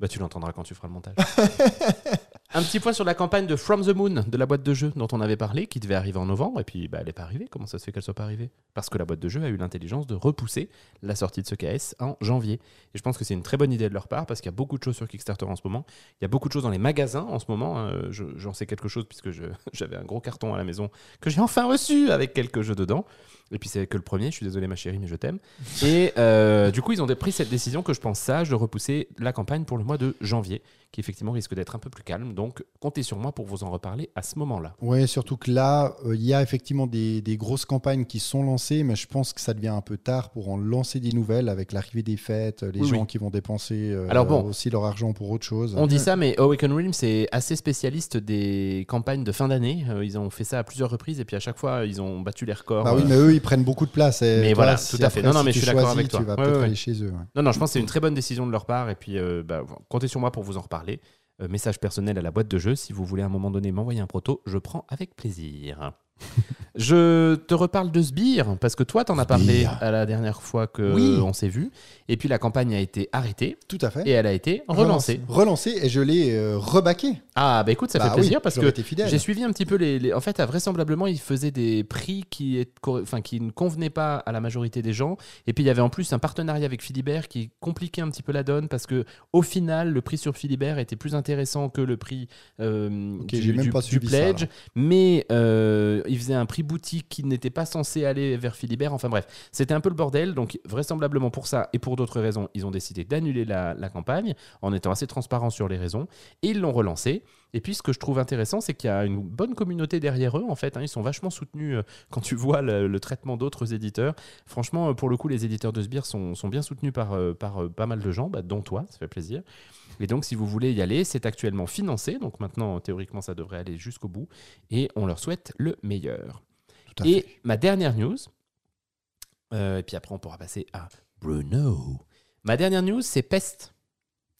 Bah tu l'entendras quand tu feras le montage. [LAUGHS] Un petit point sur la campagne de From the Moon de la boîte de jeu dont on avait parlé, qui devait arriver en novembre, et puis bah, elle n'est pas arrivée. Comment ça se fait qu'elle soit pas arrivée? Parce que la boîte de jeu a eu l'intelligence de repousser la sortie de ce KS en janvier. Et je pense que c'est une très bonne idée de leur part, parce qu'il y a beaucoup de choses sur Kickstarter en ce moment. Il y a beaucoup de choses dans les magasins en ce moment. Euh, je- J'en sais quelque chose, puisque je- [LAUGHS] j'avais un gros carton à la maison que j'ai enfin reçu avec quelques jeux dedans. Et puis c'est que le premier, je suis désolé ma chérie, mais je t'aime. [LAUGHS] Et euh, du coup, ils ont pris cette décision que je pense sage de repousser la campagne pour le mois de janvier, qui effectivement risque d'être un peu plus calme. Donc comptez sur moi pour vous en reparler à ce moment-là. Oui, surtout que là, euh, il y a effectivement des, des grosses campagnes qui sont lancées, mais je pense que ça devient un peu tard pour en lancer des nouvelles avec l'arrivée des fêtes, les Oui, gens oui. qui vont dépenser euh, Alors bon. aussi leur argent pour autre chose. On dit ça, mais Awaken Realms c'est assez spécialiste des campagnes de fin d'année. Ils ont fait ça à plusieurs reprises et puis à chaque fois, ils ont battu les records. Bah oui, mais eux, ils prennent beaucoup de place. et Mais toi, voilà, si tout à fait. après, Non, non, mais je suis d'accord avec toi. Tu vas Ouais, peut-être ouais. aller chez eux. ouais. Non, non, je pense que c'est une très bonne décision de leur part. Et puis, euh, bah, comptez sur moi pour vous en reparler. Euh, message personnel à la boîte de jeu. Si vous voulez à un moment donné m'envoyer un proto, je prends avec plaisir. [LAUGHS] je te reparle de Sbire, parce que toi, t'en as parlé à la dernière fois que Oui. on s'est vu. Et puis, la campagne a été arrêtée Tout à fait. et elle a été relancée. Relancé et je l'ai euh, rebaqué. Ah, bah écoute, ça Bah fait plaisir parce j'aurais que été fidèle. j'ai suivi un petit peu les. les- En fait, vraisemblablement, ils faisaient des prix qui, est... cor- enfin, qui ne convenaient pas à la majorité des gens. Et puis, il y avait en plus un partenariat avec Philibert qui compliquait un petit peu la donne parce que, au final, le prix sur Philibert était plus intéressant que le prix euh, Ok, du, j'ai même du- pas du suivi ça, pledge. mais euh, ils faisaient un prix boutique qui n'était pas censé aller vers Philibert. Enfin bref, c'était un peu le bordel. Donc, vraisemblablement pour ça et pour d'autres raisons, ils ont décidé d'annuler la, la campagne en étant assez transparents sur les raisons. Et ils l'ont relancé. Et puis, ce que je trouve intéressant, c'est qu'il y a une bonne communauté derrière eux, en fait. hein. Ils sont vachement soutenus euh, [LAUGHS] quand tu vois le, le traitement d'autres éditeurs. Franchement, euh, pour le coup, les éditeurs de Sbire sont, sont bien soutenus par, euh, par pas mal de gens, bah, dont toi, ça fait plaisir. Et donc, si vous voulez y aller, c'est actuellement financé. Donc maintenant, théoriquement, ça devrait aller jusqu'au bout. Et on leur souhaite le meilleur. Tout à Et fait. ma dernière news, Euh, et puis après, on pourra passer à Bruno. Ma dernière news, c'est Pest.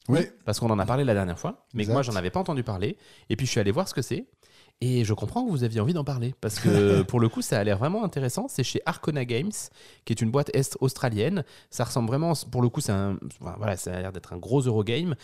Oui. Parce qu'on en a parlé la dernière fois, mais que moi, j'en avais pas entendu parler. Et puis, je suis allé voir ce que c'est. Et je comprends que vous aviez envie d'en parler. Parce que [LAUGHS] pour le coup, ça a l'air vraiment intéressant. C'est chez Arcona Games, qui est une boîte est australienne. Ça ressemble vraiment, pour le coup, c'est un, enfin, voilà, ça a l'air d'être un gros Eurogame.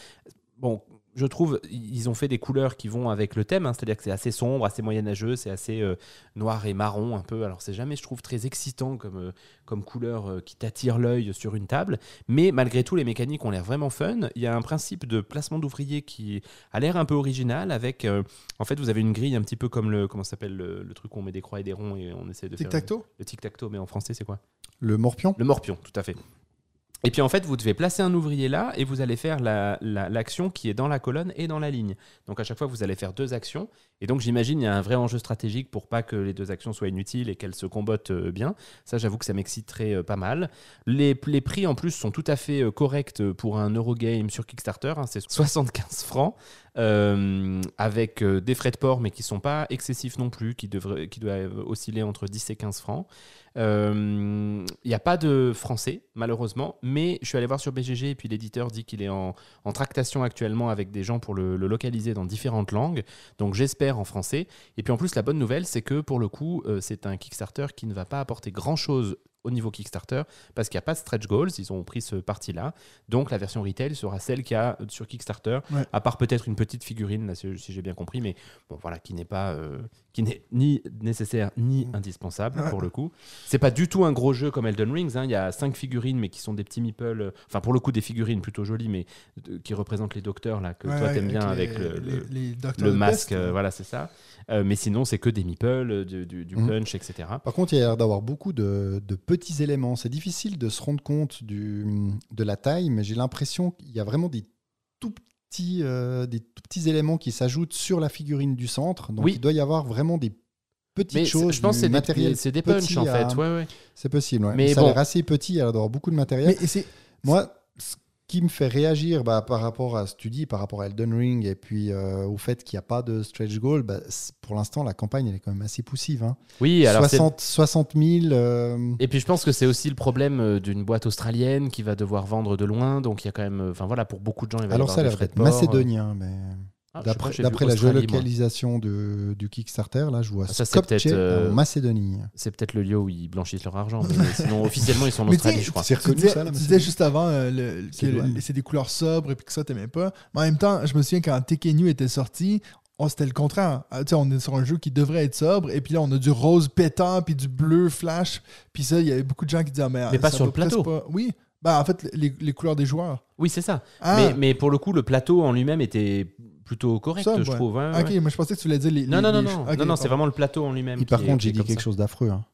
Bon, je trouve, ils ont fait des couleurs qui vont avec le thème, hein, c'est-à-dire que c'est assez sombre, assez moyenâgeux, c'est assez euh, noir et marron un peu. Alors c'est jamais, je trouve, très excitant comme, euh, comme couleur euh, qui t'attire l'œil sur une table. Mais malgré tout, les mécaniques ont l'air vraiment fun. Il y a un principe de placement d'ouvriers qui a l'air un peu original avec, en fait, vous avez une grille un petit peu comme le, comment s'appelle, le, le truc où on met des croix et des ronds et on essaie de faire Tic-tac-toe? le tic-tac-toe, mais en français c'est quoi? Le morpion? Le morpion, tout à fait. Et puis en fait, vous devez placer un ouvrier là et vous allez faire la- la- l'action qui est dans la colonne et dans la ligne. Donc à chaque fois, vous allez faire deux actions. Et donc j'imagine il y a un vrai enjeu stratégique pour pas que les deux actions soient inutiles et qu'elles se combattent euh, bien. Ça, j'avoue que ça m'exciterait euh, pas mal. Les, prix en plus sont tout à fait euh, corrects pour un Eurogame sur Kickstarter. hein. C'est 75 francs avec des frais de port mais qui sont pas excessifs non plus, qui, devraient, qui doivent osciller entre 10 et 15 francs. Euh, Il n'y a pas de français, malheureusement, mais je suis allé voir sur BGG et puis l'éditeur dit qu'il est en, tractation actuellement avec des gens pour le, le localiser dans différentes langues. Donc j'espère en français. Et puis en plus, la bonne nouvelle, c'est que pour le coup, euh, c'est un Kickstarter qui ne va pas apporter grand-chose au niveau Kickstarter parce qu'il n'y a pas de stretch goals, ils ont pris ce parti-là. Donc la version retail sera celle qu'il y a sur Kickstarter, Ouais. à part peut-être une petite figurine, là, si, j'ai bien compris, mais bon voilà, qui n'est pas, euh, qui n'est ni nécessaire ni indispensable Ouais. pour le [LAUGHS] coup. C'est pas du tout un gros jeu comme Elden Rings. hein. Il y a cinq figurines, mais qui sont des petits meeples. euh, Enfin, pour le coup, des figurines plutôt jolies, mais euh, qui représentent les docteurs là que Ouais, toi t'aimes bien avec le, les- le- les docteurs le de masque. peste, euh, là. voilà, c'est ça. Euh, mais sinon, c'est que des meeples, euh, du, du- du Mhm. punch, etc. Par contre, il y a l'air d'avoir beaucoup de, de petits éléments. C'est difficile de se rendre compte du, de la taille, mais j'ai l'impression qu'il y a vraiment des tout petits, euh, des tout petits éléments qui s'ajoutent sur la figurine du centre. Donc Oui. il doit y avoir vraiment des petites Mais choses. je pense que c'est des, matériel c'est des punchs en à- fait. Ouais, ouais. C'est possible. ouais. Mais ça bon. a l'air assez petit. Il y a l'air d'avoir beaucoup de matériel. Mais Moi, ce qui me fait réagir bah, par rapport à ce que tu dis, par rapport à Elden Ring et puis euh, au fait qu'il n'y a pas de stretch goal, bah, pour l'instant, la campagne elle est quand même assez poussive. hein. Oui, alors c'est- 60, 60 000. euh, Et puis je pense que c'est aussi le problème euh, d'une boîte australienne qui va devoir vendre de loin. Donc il y a quand même, euh, enfin voilà, pour beaucoup de gens, il va y Alors avoir ça a l'air d'être macédonien, mais Ah, d'après la géolocalisation de, du Kickstarter, là, je vois Ah, ça, c'est Skopje peut-être, euh, en Macédonie. C'est peut-être le lieu où ils blanchissent leur argent. Mais [LAUGHS] sinon, officiellement, ils sont en Mais Australie, je crois. C'est Tu reconnu disais, ça, tu disais juste avant euh, le- que C'est des couleurs sobres et puis que ça, t'aimais pas. Mais en même temps, je me souviens quand Tekken était sorti, on- c'était le contraire. Ah, tu sais, on est sur un jeu qui devrait être sobre et puis là, on a du rose pétant puis du bleu flash. Puis ça, il y avait beaucoup de gens qui disaient ah, mais, Mais pas sur le plateau. pas- Oui. Ben, en fait, les, les couleurs des joueurs. Oui, c'est ça. Ah, Mais, mais pour le coup, le plateau en lui-même était plutôt correct, Ça, je ouais. trouve. hein, ok, ouais. mais je pensais que tu voulais dire les. Non, les- non, non, les- non, non, non, c'est vraiment le plateau en lui-même. Par contre, j'ai dit quelque ça. chose d'affreux. hein.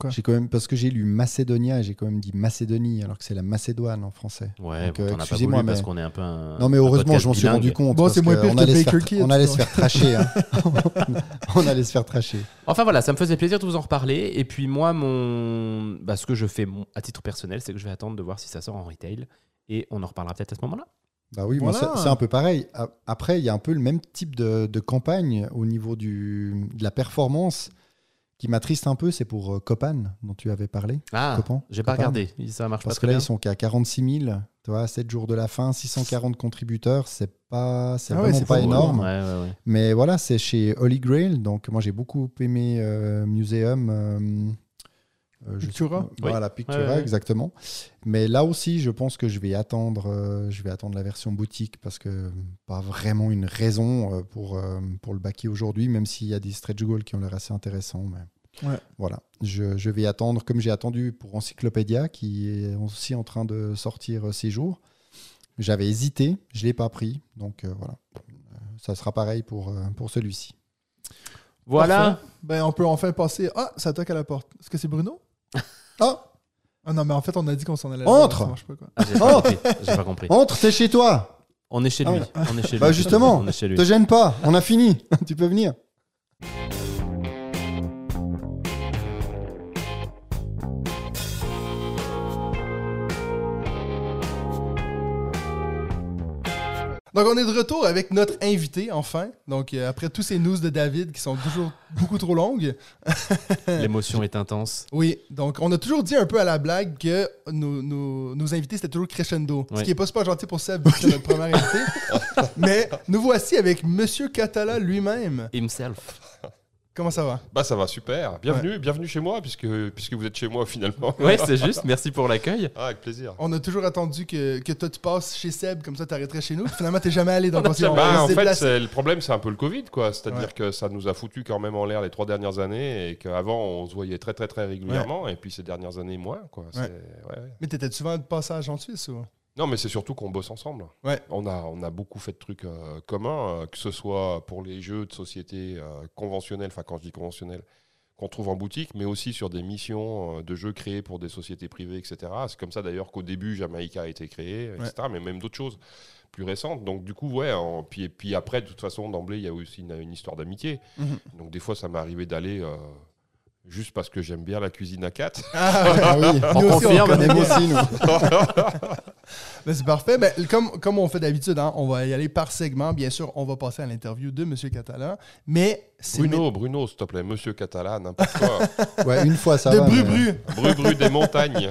Quoi J'ai quand même parce que j'ai lu Macédonia et j'ai quand même dit Macédonie alors que c'est la Macédoine en français. Ouais, Donc, bon, euh, excusez-moi, parce qu'on est un peu un. Non mais heureusement, je m'en suis rendu compte. Bon, c'est moins pire on que allait se Baker faire, Kids, on allait se donc. faire tracher. hein. [LAUGHS] on allait se faire tracher. Enfin voilà, ça me faisait plaisir de vous en reparler. Et puis moi, mon... bah, ce que je fais mon- à titre personnel, c'est que je vais attendre de voir si ça sort en retail. Et on en reparlera peut-être à ce moment-là. Bah oui, Voilà. c'est c'est un peu pareil. Après, il y a un peu le même type de, de campagne au niveau du, de la performance qui m'attriste un peu. C'est pour euh, Copan, dont tu avais parlé. Ah, Copan, j'ai pas regardé. Ça marche Parce pas que là, bien. ils sont qu'à 46 000. Tu vois, 7 jours de la fin, 640 contributeurs. C'est pas, c'est Ah vraiment pas énorme. Ouais, ouais, ouais. Mais voilà, c'est chez Holy Grail. Donc, moi, j'ai beaucoup aimé euh, Museum. euh, euh, je Pictura. Voilà, Pictura, Ouais, ouais. exactement. Mais là aussi, je pense que je vais attendre, euh, je vais attendre la version boutique parce que pas vraiment une raison euh, pour, euh, pour le baquer aujourd'hui, même s'il y a des stretch goals qui ont l'air assez intéressants. Mais Ouais. voilà, je, je vais attendre comme j'ai attendu pour Encyclopédia qui est aussi en train de sortir euh, ces jours. J'avais hésité, je ne l'ai pas pris. Donc euh, voilà, Euh, ça sera pareil pour, euh, pour celui-ci. Voilà. Parfait. Ben, on peut enfin passer. Ah, ça toque à la porte. Est-ce que c'est Bruno? Oh, Ah non, mais en fait, on a dit qu'on s'en allait. Entre. Ça marche pas, quoi. Ah, j'ai pas compris. J'ai pas compris. entre, t'es chez toi On est chez Ah lui. ouais. On est chez lui. Bah justement, on est chez lui. te gêne pas, on a fini, [LAUGHS] tu peux venir. Donc, on est de retour avec notre invité, enfin. Donc, euh, après tous ces news de David qui sont toujours beaucoup trop longues. [LAUGHS] L'émotion est intense. Oui, donc on a toujours dit un peu à la blague que nos, nos- nos invités, c'était toujours crescendo. Ce qui est pas super gentil pour Seb, c'est notre premier invité. [LAUGHS] Mais nous voici avec Monsieur Catala lui-même. Himself. Comment ça va? Bah ça va super. Bienvenue, bienvenue chez moi puisque puisque vous êtes chez moi finalement. Ouais, c'est [LAUGHS] juste. Merci pour l'accueil. Ah, avec plaisir. On a toujours attendu que, que toi tu passes chez Seb, comme ça t'arrêterais chez nous. Finalement, t'es jamais allé, jamais- on va Bah, en fait, le problème, c'est un peu le Covid, quoi. C'est-à-dire Ouais. que ça nous a foutu quand même en l'air les trois dernières années et qu'avant, on se voyait très, très, très régulièrement. Et puis ces dernières années, moins, quoi. Mais t'étais souvent de passage en Suisse ou? Non, mais c'est surtout qu'on bosse ensemble. Ouais. On a, on a beaucoup fait de trucs euh, communs, euh, que ce soit pour les jeux de société euh, conventionnels, enfin, quand je dis conventionnels, qu'on trouve en boutique, mais aussi sur des missions de jeux créés pour des sociétés privées, etc. C'est comme ça d'ailleurs qu'au début, Jamaïca a été créé, etc. Mais même d'autres choses plus récentes. Donc du coup, ouais, en- puis, et puis après, de toute façon, d'emblée, il y a aussi une, une histoire d'amitié. Mhm. Donc des fois, ça m'est arrivé d'aller... Juste parce que j'aime bien la cuisine à quatre. Ah, ouais. Ah oui, [LAUGHS] Nous on aussi, on confirme, connaît nous bien. aussi, nous. [LAUGHS] Ben, c'est parfait. Ben, comme, comme on fait d'habitude, hein, on va y aller par segment. Bien sûr, on va passer à l'interview de Monsieur Catala. Mais Bruno, Bruno, s'il te plaît, Monsieur Catala, n'importe quoi. [LAUGHS] Ouais, une fois, ça de va. Bru mais- Bru. Bru Bru des montagnes.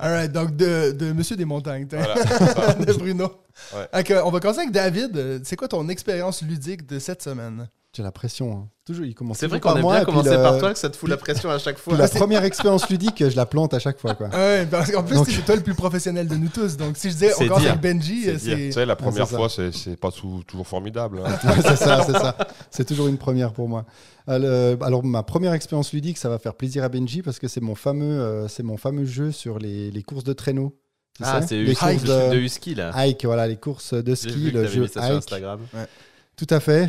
Alright, donc de, de Monsieur des Montagnes. Voilà. de Bruno. Ouais. On va commencer avec David. C'est quoi ton expérience ludique de cette semaine? J'ai la pression. hein. Toujours, il commence C'est vrai qu'on par aime moi, bien commencer le- par toi, que ça te fout la pression à chaque puis fois. la Ah, première expérience ludique, je la plante à chaque fois. Quoi. Ah ouais, parce qu'en plus, Donc- c'est toi le plus professionnel de nous tous. Donc, si je disais, commence dire. avec Benji, C'est euh, c'est. Tu sais, la première c'est ça. fois, c'est c'est pas toujours formidable. hein. [LAUGHS] c'est ça, c'est ça. C'est toujours une première pour moi. Euh, alors, ma première expérience ludique, ça va faire plaisir à Benji parce que c'est mon fameux, euh, c'est mon fameux jeu sur les, les courses de traîneau. Tu Ah, c'est les courses de de Husky, là. hike, voilà, les courses de ski, le jeu mis ça sur hike. Instagram. Tout à fait.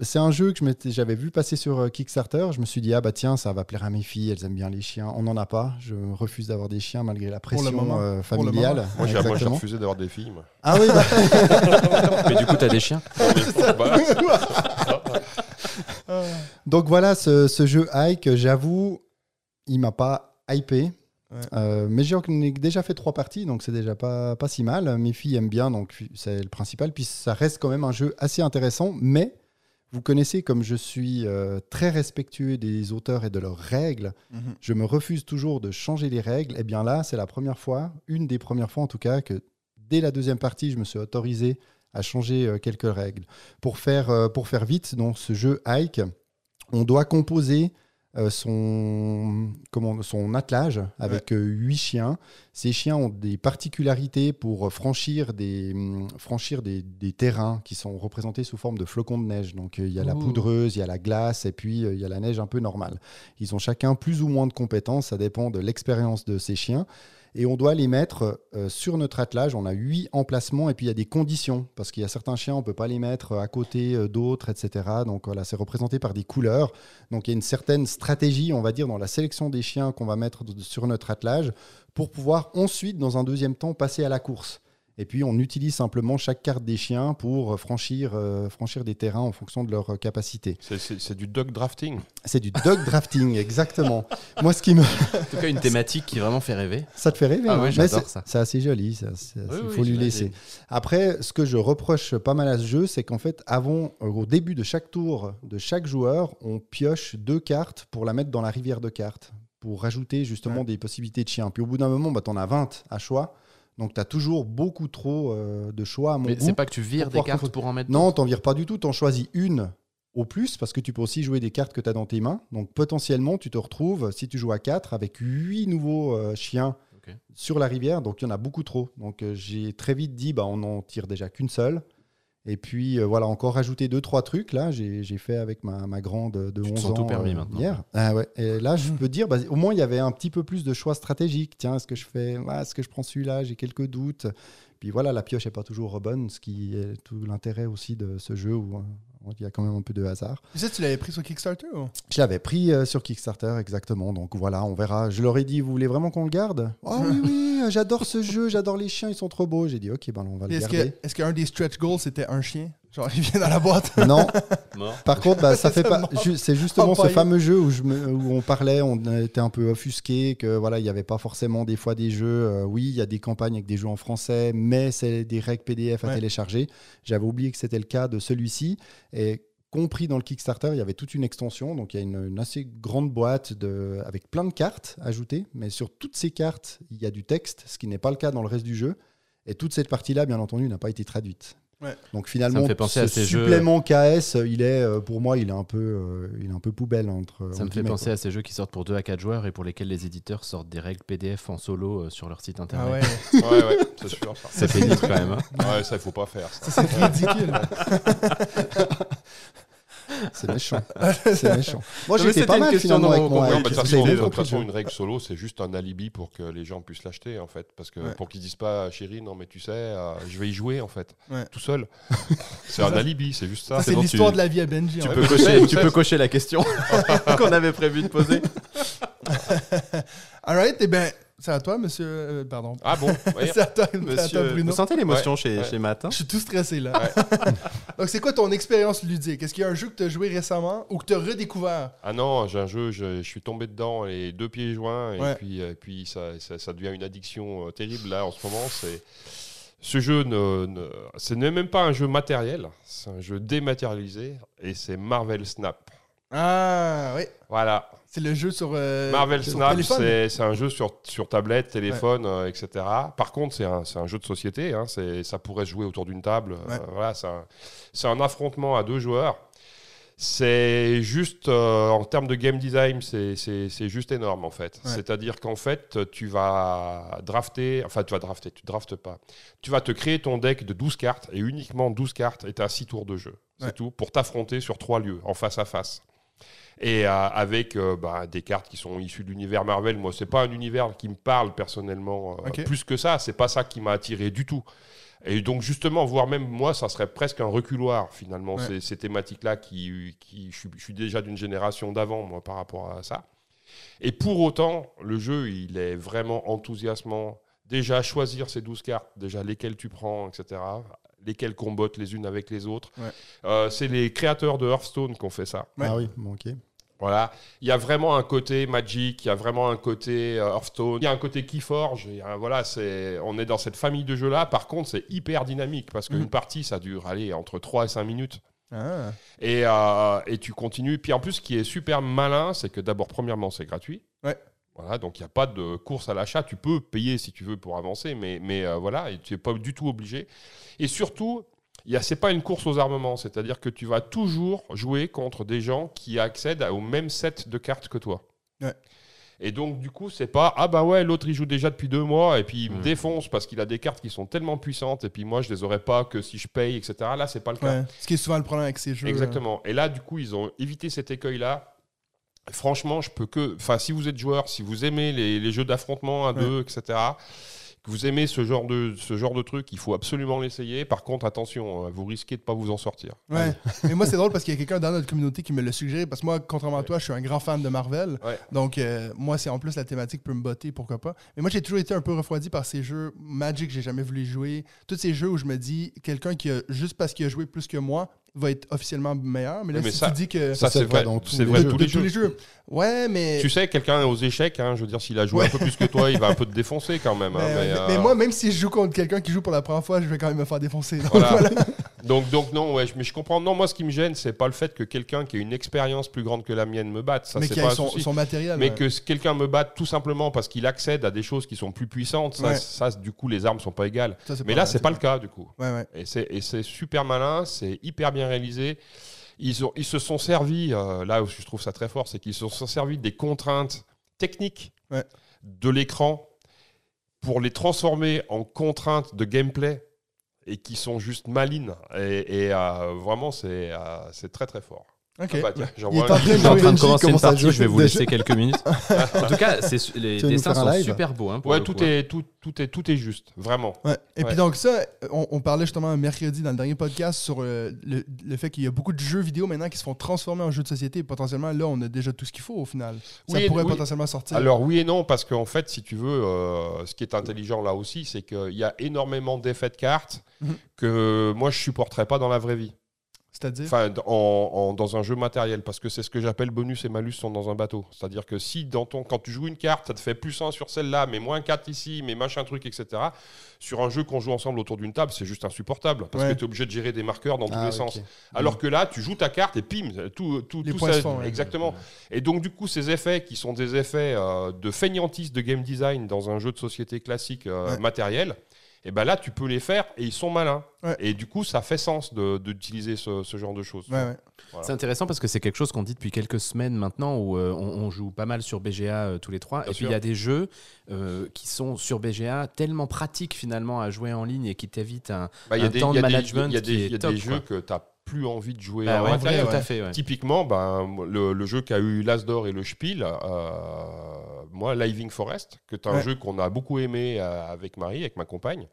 C'est un jeu que j'avais vu passer sur euh, Kickstarter. Je me suis dit, ah bah tiens, ça va plaire à mes filles, elles aiment bien les chiens. On n'en a pas. Je refuse d'avoir des chiens malgré la pression moment. euh, familiale. Moi, j'ai refusé d'avoir des filles. moi. Ah oui, bah, [LAUGHS] Mais du coup, t'as des chiens. [LAUGHS] Donc voilà, ce, ce jeu Hike, j'avoue, il m'a pas hypé. Ouais. Euh, mais j'en ai déjà fait trois parties, donc c'est déjà pas, pas si mal. Mes filles aiment bien, donc c'est le principal. Puis ça reste quand même un jeu assez intéressant, mais vous connaissez comme je suis euh, très respectueux des auteurs et de leurs règles. Mhm. Je me refuse toujours de changer les règles. Et bien là, c'est la première fois, une des premières fois en tout cas, que dès la deuxième partie, je me suis autorisé à changer euh, quelques règles. Pour faire, pour faire vite, dans ce jeu Hike, on doit composer son, comment, son attelage avec euh, huit chiens. Ces chiens ont des particularités pour franchir des, franchir des, des terrains qui sont représentés sous forme de flocons de neige. Donc euh, il y a la poudreuse, il y a la glace et puis euh, il y a la neige un peu normale. Ils ont chacun plus ou moins de compétences, ça dépend de l'expérience de ces chiens. Et on doit les mettre euh, sur notre attelage. On a huit emplacements et puis il y a des conditions parce qu'il y a certains chiens, on ne peut pas les mettre à côté euh, d'autres, etc. Donc voilà, c'est représenté par des couleurs. Donc il y a une certaine stratégie, on va dire, dans la sélection des chiens qu'on va mettre sur notre attelage pour pouvoir ensuite, dans un deuxième temps, passer à la course. Et puis on utilise simplement chaque carte des chiens pour franchir, euh, franchir des terrains en fonction de leur euh, capacité. c'est- du dog drafting. C'est du dog drafting, exactement. [LAUGHS] Moi, ce qui me, En tout cas, une thématique qui vraiment fait rêver. ça te fait rêver Ah hein j'adore c'est- ça. C'est assez joli, ça, c'est- Oui, il oui, faut lui laisser. Après, ce que je reproche pas mal à ce jeu, c'est qu'en fait, avant, euh, au début de chaque tour de chaque joueur, on pioche deux cartes pour la mettre dans la rivière de cartes, pour rajouter justement Ouais. des possibilités de chiens. Puis au bout d'un moment, bah, tu en as 20 à choix. Donc tu as toujours beaucoup trop euh, de choix à mon Mais goût. c'est pas que tu vires des cartes pour en mettre Non, t'en vires pas du tout. T'en choisis une au plus parce que tu peux aussi jouer des cartes que tu as dans tes mains. Donc potentiellement, tu te retrouves, si tu joues à 4, avec 8 nouveaux euh, chiens sur la rivière. Donc il y en a beaucoup trop. Donc euh, j'ai très vite dit, bah, on n'en tire déjà qu'une seule. Et puis euh, voilà, encore rajouter deux, trois trucs. Là, j'ai j'ai fait avec ma, ma grande de Tu te 11 sens ans tout permis euh, maintenant. hier. Ah ouais. Et là, je [LAUGHS] peux dire, bah, au moins, il y avait un petit peu plus de choix stratégiques. Tiens, est-ce que je fais, ah, est-ce que je prends celui-là? J'ai quelques doutes. Puis voilà, la pioche n'est pas toujours bonne, ce qui est tout l'intérêt aussi de ce jeu où euh, il y a quand même un peu de hasard. Tu sais, tu l'avais pris sur Kickstarter ou? Je l'avais pris euh, sur Kickstarter, exactement. Donc voilà, on verra. Je leur ai dit, vous voulez vraiment qu'on le garde? [LAUGHS] Oh oui, oui, j'adore ce jeu, j'adore les chiens, ils sont trop beaux. J'ai dit, ok, ben on va le Est-ce garder. que- est-ce qu'un des stretch goals, c'était un chien? Genre, il vient dans la boîte. [LAUGHS] Non, Mort. par contre, bah, ça [LAUGHS] fait pas. Ju- C'est justement ce Empaillé. fameux jeu où, je me- où on parlait, on était un peu offusqué, que voilà, il n'y avait pas forcément des fois des jeux. euh, oui, il y a des campagnes avec des jeux en français, mais c'est des règles PDF à Ouais. télécharger. J'avais oublié que c'était le cas de celui-ci. Et compris dans le Kickstarter, il y avait toute une extension. Donc il y a une, une assez grande boîte de, avec plein de cartes ajoutées. Mais sur toutes ces cartes, il y a du texte, ce qui n'est pas le cas dans le reste du jeu. Et toute cette partie-là, bien entendu, n'a pas été traduite. Ouais. Donc finalement, fait penser ce à ces jeux- supplément KS, il est euh, pour moi, il est un peu, euh, il est un peu poubelle entre. Ça me fait penser quoi. à ces jeux qui sortent pour 2 à 4 joueurs et pour lesquels les éditeurs sortent des règles PDF en solo euh, sur leur site Ah internet. [LAUGHS] ouais, Ouais, ouais, c'est sûr. Ça. C'est pénible quand même. hein. Ouais, ça, il faut pas faire. ça. c'est ridicule. [LAUGHS] C'est méchant. [LAUGHS] c'est méchant. Moi, j'étais pas mal question finalement avec mon de toute façon, de toute une règle solo, c'est juste un alibi pour que les gens puissent l'acheter, en fait. Parce que Ouais. pour qu'ils disent pas, chérie, non, mais tu sais, euh, je vais y jouer, en fait, Ouais. tout seul. [LAUGHS] c'est un alibi, c'est juste ça. Ça, c'est l'histoire tu- de la vie à Benji. Tu en peux cocher, je tu sais. peux cocher la question [LAUGHS] qu'on avait prévu de poser. Alright, et ben, c'est à toi, monsieur. euh, pardon. Ah bon? [LAUGHS] C'est à toi, c'est à toi, Monsieur, Bruno. vous sentez l'émotion chez, Ouais. chez Matt hein? Je suis tout stressé là. [LAUGHS] Donc, c'est quoi ton expérience ludique? Est-ce qu'il y a un jeu que tu as joué récemment ou que tu as redécouvert? Ah non, j'ai un jeu, je, je suis tombé dedans les deux pieds joints et Ouais. puis, euh, puis ça, ça, ça devient une addiction euh, terrible là en ce moment. C'est ce jeu, ne, ne- ce n'est même pas un jeu matériel, c'est un jeu dématérialisé et c'est Marvel Snap. Ah, oui. Voilà, C'est le jeu sur. euh, Marvel sur Snap, c'est un jeu sur, sur tablette, téléphone, euh, etc. Par contre, c'est un, un jeu de société, hein, ça pourrait se jouer autour d'une table. euh, voilà, c'est un, un affrontement à deux joueurs. C'est juste, euh, en termes de game design, c'est- juste énorme en fait. Ouais. C'est-à-dire qu'en fait, tu vas drafter, enfin tu vas drafter, tu draftes pas. Tu vas te créer ton deck de 12 cartes et uniquement 12 cartes et tu as 6 tours de jeu. C'est tout, pour t'affronter sur trois lieux, en face à face. Et euh, avec euh, bah, des cartes qui sont issues de l'univers Marvel. Moi, c'est pas un univers qui me parle personnellement euh, plus que ça. C'est pas ça qui m'a attiré du tout. Et donc justement, voire même moi, ça serait presque un reculoir finalement, Ouais. ces, ces thématiques-là qui, qui je, suis, je suis déjà d'une génération d'avant, moi, par rapport à ça. Et pour autant, le jeu, il est vraiment enthousiasmant. Déjà, choisir ces 12 cartes, déjà lesquelles tu prends, etc. Lesquelles combottes les unes avec les autres. Ouais. Euh, c'est les créateurs de Hearthstone qui ont fait ça. Ouais. Ah oui, bon, ok. Voilà, il y a vraiment un côté Magic, il y a vraiment un côté euh, Hearthstone, il y a un côté Keyforge. il y a- voilà, c'est, on est dans cette famille de jeux-là. Par contre, c'est hyper dynamique parce qu'une Mhm. partie, ça dure aller entre 3 et 5 minutes. Ah. Et, euh, et tu continues. Puis en plus, ce qui est super malin, c'est que d'abord, premièrement, c'est gratuit. Ouais. Voilà, donc il n'y a pas de course à l'achat. Tu peux payer si tu veux pour avancer, mais, mais euh, voilà, et tu n'es pas du tout obligé. Et surtout, il y a- c'est pas une course aux armements, c'est-à-dire que tu vas toujours jouer contre des gens qui accèdent au même set de cartes que toi. Ouais. Et donc, du coup, c'est pas ah bah ouais, l'autre il joue déjà depuis deux mois et puis il me défonce parce qu'il a des cartes qui sont tellement puissantes et puis moi je les aurais pas que si je paye, etc. Là, c'est pas le cas. Ouais. Ce qui est souvent le problème avec ces jeux. Exactement. Et là, du coup, ils ont évité cet écueil-là. Franchement, je peux que. Enfin, si vous êtes joueur, si vous aimez les, les jeux d'affrontement à Ouais. deux, etc., que vous aimez ce genre de, ce genre de truc, il faut absolument l'essayer. Par contre, attention, hein, vous risquez de pas vous en sortir. Ouais. [LAUGHS] Mais moi, c'est drôle parce qu'il y a quelqu'un dans notre communauté qui me l'a suggéré. Parce que moi, contrairement à toi, je suis un grand fan de Marvel. Ouais. Donc, euh, moi, c'est en plus la thématique peut me botter, pourquoi pas. Mais moi, j'ai toujours été un peu refroidi par ces jeux. Magic, j'ai jamais voulu jouer. Tous ces jeux où je me dis, quelqu'un qui a, juste parce qu'il a joué plus que moi, va être officiellement meilleur. Mais là, mais si ça- tu dis que. Ça, c'est vrai. dans tous C'est les vrai jeux. tous de les jeux. jeux. Ouais, mais. Tu sais, quelqu'un aux échecs, hein, je veux dire, s'il a joué un peu plus que toi, il va un peu te défoncer quand même. Mais, hein, mais, mais- euh, mais moi, même si je joue contre quelqu'un qui joue pour la première fois, je vais quand même me faire défoncer. Donc, Voilà. voilà. [LAUGHS] donc, donc non, ouais, je- mais je comprends. Non, moi, ce qui me gêne, c'est pas le fait que quelqu'un qui a une expérience plus grande que la mienne me batte. Ça, mais c'est qui pas a son, son matériel. Mais ouais. que quelqu'un me batte tout simplement parce qu'il accède à des choses qui sont plus puissantes, ça, Ouais. ça, du coup, les armes sont pas égales. Ça, Mais là, c'est pas le cas, du coup. Et c'est et c'est super malin, c'est hyper bien réalisé. Ils, ont, ils se sont servis, euh, là où je trouve ça très fort, c'est qu'ils se sont servis des contraintes techniques de l'écran pour les transformer en contraintes de gameplay et qui sont juste malines. Et, euh, vraiment, c'est euh, c'est très très fort. Ok. Ah bah, tiens, j'en Il est vois en un- train de Je suis en jouer. train de Benji commencer une commence à partie, jouer je vais vous déjà. laisser quelques minutes. [LAUGHS] en tout cas, c'est su- les Tu vas nous dessins faire un sont live super beaux. hein, pour Ouais, le tout hein. est, tout, tout, est, tout est juste, vraiment. Ouais. Et Ouais. puis donc ça, on, on parlait justement mercredi dans le dernier podcast sur euh, le, le fait qu'il y a beaucoup de jeux vidéo maintenant qui se font transformer en jeux de société. Et potentiellement, là, on a déjà tout ce qu'il faut au final. Ça Oui, pourrait oui. potentiellement sortir. Alors oui et non, parce qu'en fait, si tu veux, euh, ce qui est intelligent là aussi, c'est qu'il y a énormément d'effets de cartes Mhm. que moi je supporterais pas dans la vraie vie. C'est-à-dire Enfin, d- en- en- dans un jeu matériel, parce que c'est ce que j'appelle bonus et malus sont dans un bateau. C'est-à-dire que si dans ton, quand tu joues une carte, ça te fait plus 1 sur celle-là, mais moins 4 ici, mais machin truc, etc. Sur un jeu qu'on joue ensemble autour d'une table, c'est juste insupportable, parce Ouais. que tu es obligé de gérer des marqueurs dans tous Ah, les sens. Alors que là, tu joues ta carte et pim, tout, tout, Les tout ça- ouais. Exactement. Et donc, du coup, ces effets qui sont des effets euh, de feignantise de game design dans un jeu de société classique euh, Ouais. matériel, et ben là, tu peux les faire et ils sont malins. Ouais. Et du coup, ça fait sens de- d'utiliser ce, ce genre de choses. Ouais, ouais. Voilà. C'est intéressant parce que c'est quelque chose qu'on dit depuis quelques semaines maintenant où euh, on, on joue pas mal sur BGA euh, tous les trois. Bien et puis il y a des jeux euh, qui sont sur BGA tellement pratiques finalement à jouer en ligne et qui t'évitent un. Bah, Il y a un des, temps de management il y a des, y a top, quoi. jeux que tu n'as plus envie de jouer Bah en ouais, matériel. tout ouais. à fait. ouais. Typiquement, ben, le, le jeu qui a eu l'As d'or et le Spiel, euh, moi, Living Forest, que est un Ouais. jeu qu'on a beaucoup aimé euh, avec Marie, avec ma compagne.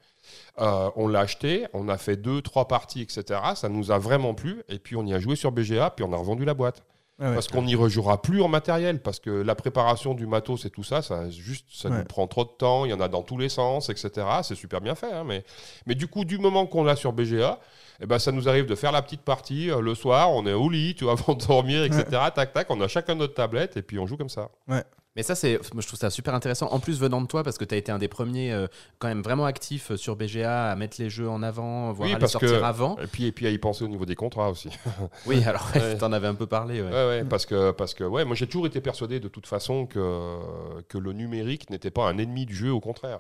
Euh, on l'a acheté, on a fait deux, trois parties, etc. Ça nous a vraiment plu. Et puis on y a joué sur BGA, puis on a revendu la boîte. Ouais. Parce qu'on n'y rejouera plus en matériel, parce que la préparation du matos et tout ça, ça, juste, ça Ouais. nous prend trop de temps, il y en a dans tous les sens, etc. C'est super bien fait, hein, mais, mais du coup, du moment qu'on l'a sur BGA, eh ben, ça nous arrive de faire la petite partie euh, le soir, on est au lit, tu vois, [LAUGHS] avant de dormir, etc. Tac, tac, on a chacun notre tablette et puis on joue comme ça. Mais ça, c'est, moi, je trouve ça super intéressant. En plus, venant de toi, parce que tu as été un des premiers, euh, quand même vraiment actifs euh, sur BGA, à mettre les jeux en avant, voire Oui, à les sortir que- avant. Et puis, et puis à y penser au niveau des contrats aussi. [LAUGHS] Oui, alors, Ouais. tu en avais un peu parlé. ouais. Ouais, ouais, parce que, parce que ouais, moi j'ai toujours été persuadé de toute façon que, que le numérique n'était pas un ennemi du jeu, au contraire.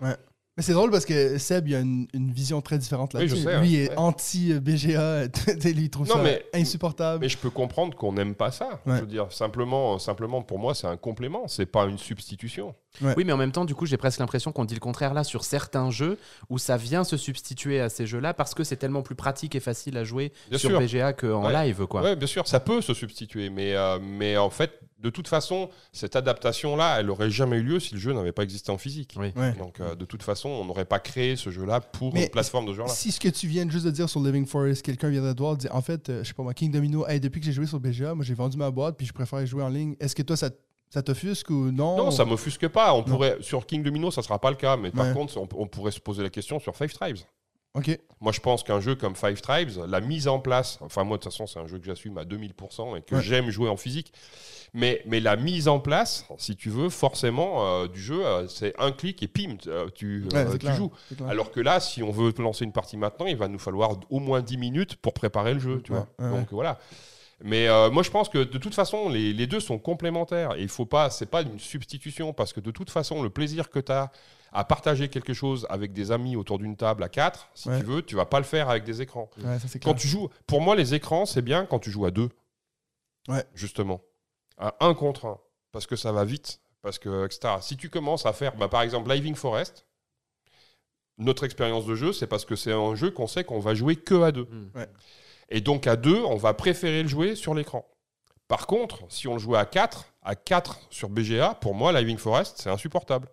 Mais c'est drôle parce que Seb, il a une, une vision très différente Oui, là-dessus. sais, Lui, il est anti-BGA. [LAUGHS] lui, il trouve Non, ça mais- insupportable. Mais je peux comprendre qu'on n'aime pas ça. Ouais. Je veux dire, simplement, simplement pour moi, c'est un complément, c'est pas une substitution. Oui, mais en même temps, du coup, j'ai presque l'impression qu'on dit le contraire là sur certains jeux où ça vient se substituer à ces jeux-là parce que c'est tellement plus pratique et facile à jouer Bien sur sûr. BGA qu'en Ouais. live, quoi. Bien sûr, ça peut se substituer, mais, euh, mais en fait, de toute façon, cette adaptation-là, elle aurait jamais eu lieu si le jeu n'avait pas existé en physique. Oui. Ouais. Donc, euh, de toute façon, on n'aurait pas créé ce jeu-là pour Mais une plateforme de ce genre-là. Si ce que tu viens juste de dire sur Living Forest, quelqu'un viendrait te voir dire en fait, euh, je sais pas moi, King Domino, hey, depuis que j'ai joué sur BGA, moi j'ai vendu ma boîte puis je préfère jouer en ligne. Est-ce que toi ça, ça t'offusque ou non? Non, ça m'offusque pas. On pourrait, sur King Domino, ça sera pas le cas, mais par contre, on, on pourrait se poser la question sur Five Tribes. Moi, je pense qu'un jeu comme Five Tribes, la mise en place, enfin, moi, de toute façon, c'est un jeu que j'assume à 2000% et que Ouais. j'aime jouer en physique. Mais, mais la mise en place, si tu veux, forcément, euh, du jeu, euh, c'est un clic et pim, euh, tu, Ouais, euh, c'est tu clair, joues. Alors que là, si on veut lancer une partie maintenant, il va nous falloir au moins 10 minutes pour préparer le jeu, tu Ouais, vois. Donc voilà. Mais euh, moi, je pense que de toute façon, les, les deux sont complémentaires. Et il faut pas, c'est pas une substitution parce que de toute façon, le plaisir que tu as à partager quelque chose avec des amis autour d'une table à quatre, si Ouais. tu veux, tu vas pas le faire avec des écrans. Ouais, ça c'est Quand clair. tu joues, pour moi, les écrans, c'est bien quand tu joues à deux. Ouais. Justement. À un contre un. Parce que ça va vite. Parce que, etc. Si tu commences à faire, bah, par exemple, Living Forest, notre expérience de jeu, c'est parce que c'est un jeu qu'on sait qu'on va jouer que à deux. Mm. Ouais. Et donc, à deux, on va préférer le jouer sur l'écran. Par contre, si on le jouait à 4, à 4 sur BGA, pour moi, Living Forest, c'est insupportable.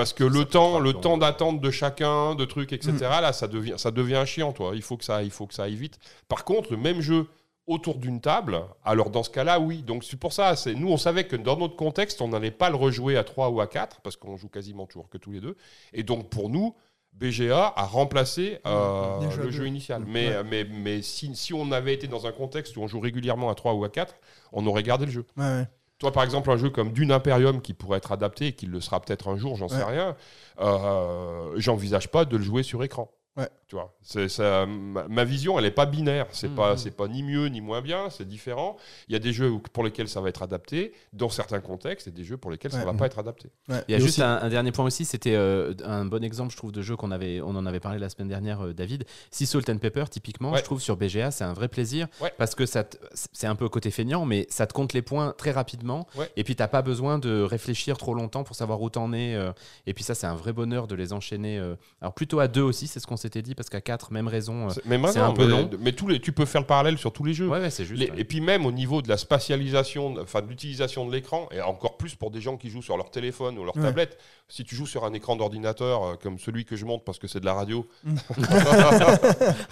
Parce que le temps, le temps d'attente de chacun, de trucs, etc., là, ça devient, ça devient chiant, toi. Il faut, que ça, il faut que ça aille vite. Par contre, le même jeu autour d'une table, alors dans ce cas-là, oui. Donc c'est pour ça, c'est nous, on savait que dans notre contexte, on n'allait pas le rejouer à 3 ou à 4, parce qu'on joue quasiment toujours que tous les deux. Et donc pour nous, BGA a remplacé euh, joué à le deux. jeu initial. Ouais. Mais, mais, mais si, si on avait été dans un contexte où on joue régulièrement à 3 ou à 4, on aurait gardé le jeu. Ouais, ouais. Toi, par exemple, un jeu comme Dune Imperium qui pourrait être adapté et qui le sera peut-être un jour, j'en sais rien, euh, j'envisage pas de le jouer sur écran. Ouais. Tu vois, c'est ça, ma, ma vision, elle est pas binaire. C'est Mhm. pas, c'est pas ni mieux ni moins bien. C'est différent. Il y a des jeux pour lesquels ça va être adapté dans certains contextes et des jeux pour lesquels ça Ouais. va pas être adapté. Il y a Et juste aussi- un, un dernier point aussi, c'était euh, un bon exemple, je trouve, de jeu qu'on avait, on en avait parlé la semaine dernière, euh, David. Sea Salt and Pepper, typiquement, Ouais. je trouve sur BGA, c'est un vrai plaisir Ouais. parce que ça, te- c'est un peu côté feignant, mais ça te compte les points très rapidement. Ouais. Et puis t'as pas besoin de réfléchir trop longtemps pour savoir où t'en es. euh, et puis ça, c'est un vrai bonheur de les enchaîner. euh, alors plutôt à deux aussi, c'est ce qu'on s'était dit, parce qu'à quatre, même raison. euh, C'est- un peu mais- long. Mais tous les, tu peux faire le parallèle sur tous les jeux. Ouais, ouais, c'est juste. Les- ouais. Et puis même au niveau de la spatialisation, enfin de l'utilisation de l'écran, et encore plus pour des gens qui jouent sur leur téléphone ou leur Ouais. tablette. Si tu joues sur un écran d'ordinateur euh, comme celui que je monte parce que c'est de la radio, [LAUGHS]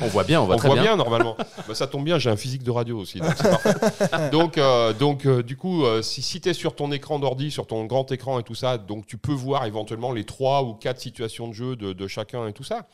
On voit bien, on voit on très voit bien. bien, normalement. Bah, ça tombe bien, j'ai un physique de radio aussi. Donc, [LAUGHS] donc, euh, donc euh, du coup, euh, si, si tu es sur ton écran d'ordi, sur ton grand écran et tout ça, donc tu peux voir éventuellement les trois ou quatre situations de jeu de, de chacun et tout ça.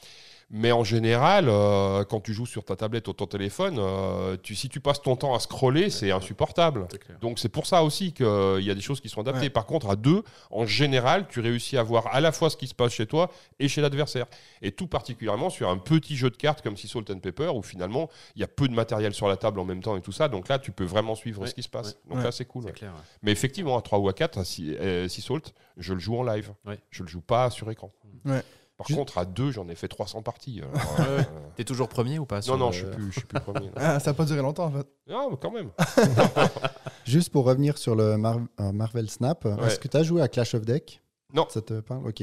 Mais en général, euh, quand tu joues sur ta tablette ou ton téléphone, euh, tu, si tu passes ton temps à scroller, c'est insupportable. Donc c'est pour ça aussi qu'il y a des choses qui sont adaptées. Ouais. Par contre, à deux, en général, tu réussis à voir à la fois ce qui se passe chez toi et chez l'adversaire. Et tout particulièrement sur un petit jeu de cartes comme si Salt and Pepper, où finalement, il y a peu de matériel sur la table en même temps et tout ça. Donc là, tu peux vraiment suivre Ouais, ce qui se passe. ouais. Donc là, c'est cool. Clair. Mais effectivement, à 3 ou à 4, à 6 Salt, je le joue en live. Je le joue pas sur écran. Ouais. Par Juste- contre, à 2, j'en ai fait 300 parties. alors, euh. T'es toujours premier ou pas non, non, le- je suis plus, je suis plus premier. Ah, ça n'a pas duré longtemps en fait. Non, mais quand même. [LAUGHS] Juste pour revenir sur le Mar- euh, Marvel Snap, est-ce que tu as joué à Clash of Deck? Non. Ça te parle? Ok.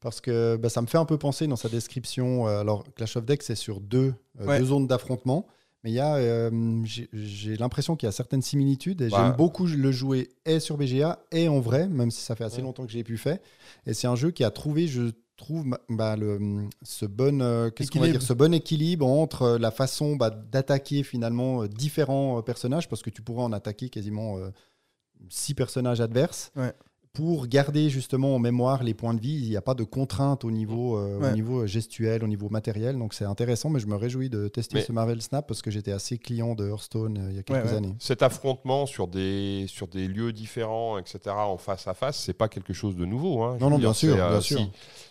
Parce que bah, ça me fait un peu penser dans sa description. euh, alors, Clash of Deck, c'est sur deux, euh, Ouais. deux zones d'affrontement. Mais il y a, euh, j'ai- l'impression qu'il y a certaines similitudes et Bah. j'aime beaucoup le jouer et sur BGA et en vrai, même si ça fait assez Ouais. longtemps que j'ai pu faire. Et c'est un jeu qui a trouvé, je trouve, bah, le, ce bon, euh, qu'est-ce qu'on va Équilibre. dire, ce bon équilibre entre euh, la façon bah, d'attaquer finalement euh, différents personnages, parce que tu pourrais en attaquer quasiment six personnages adverses. Ouais. Pour garder justement en mémoire les points de vie, il n'y a pas de contraintes au niveau, euh, Ouais. au niveau gestuel, au niveau matériel. Donc c'est intéressant, mais je me réjouis de tester Mais- ce Marvel Snap parce que j'étais assez client de Hearthstone euh, il y a quelques Ouais, ouais. années. Cet affrontement sur des, sur des lieux différents, etc., en face à face, c'est pas quelque chose de nouveau. hein. Non, non, dire, bien sûr, euh, bien si sûr.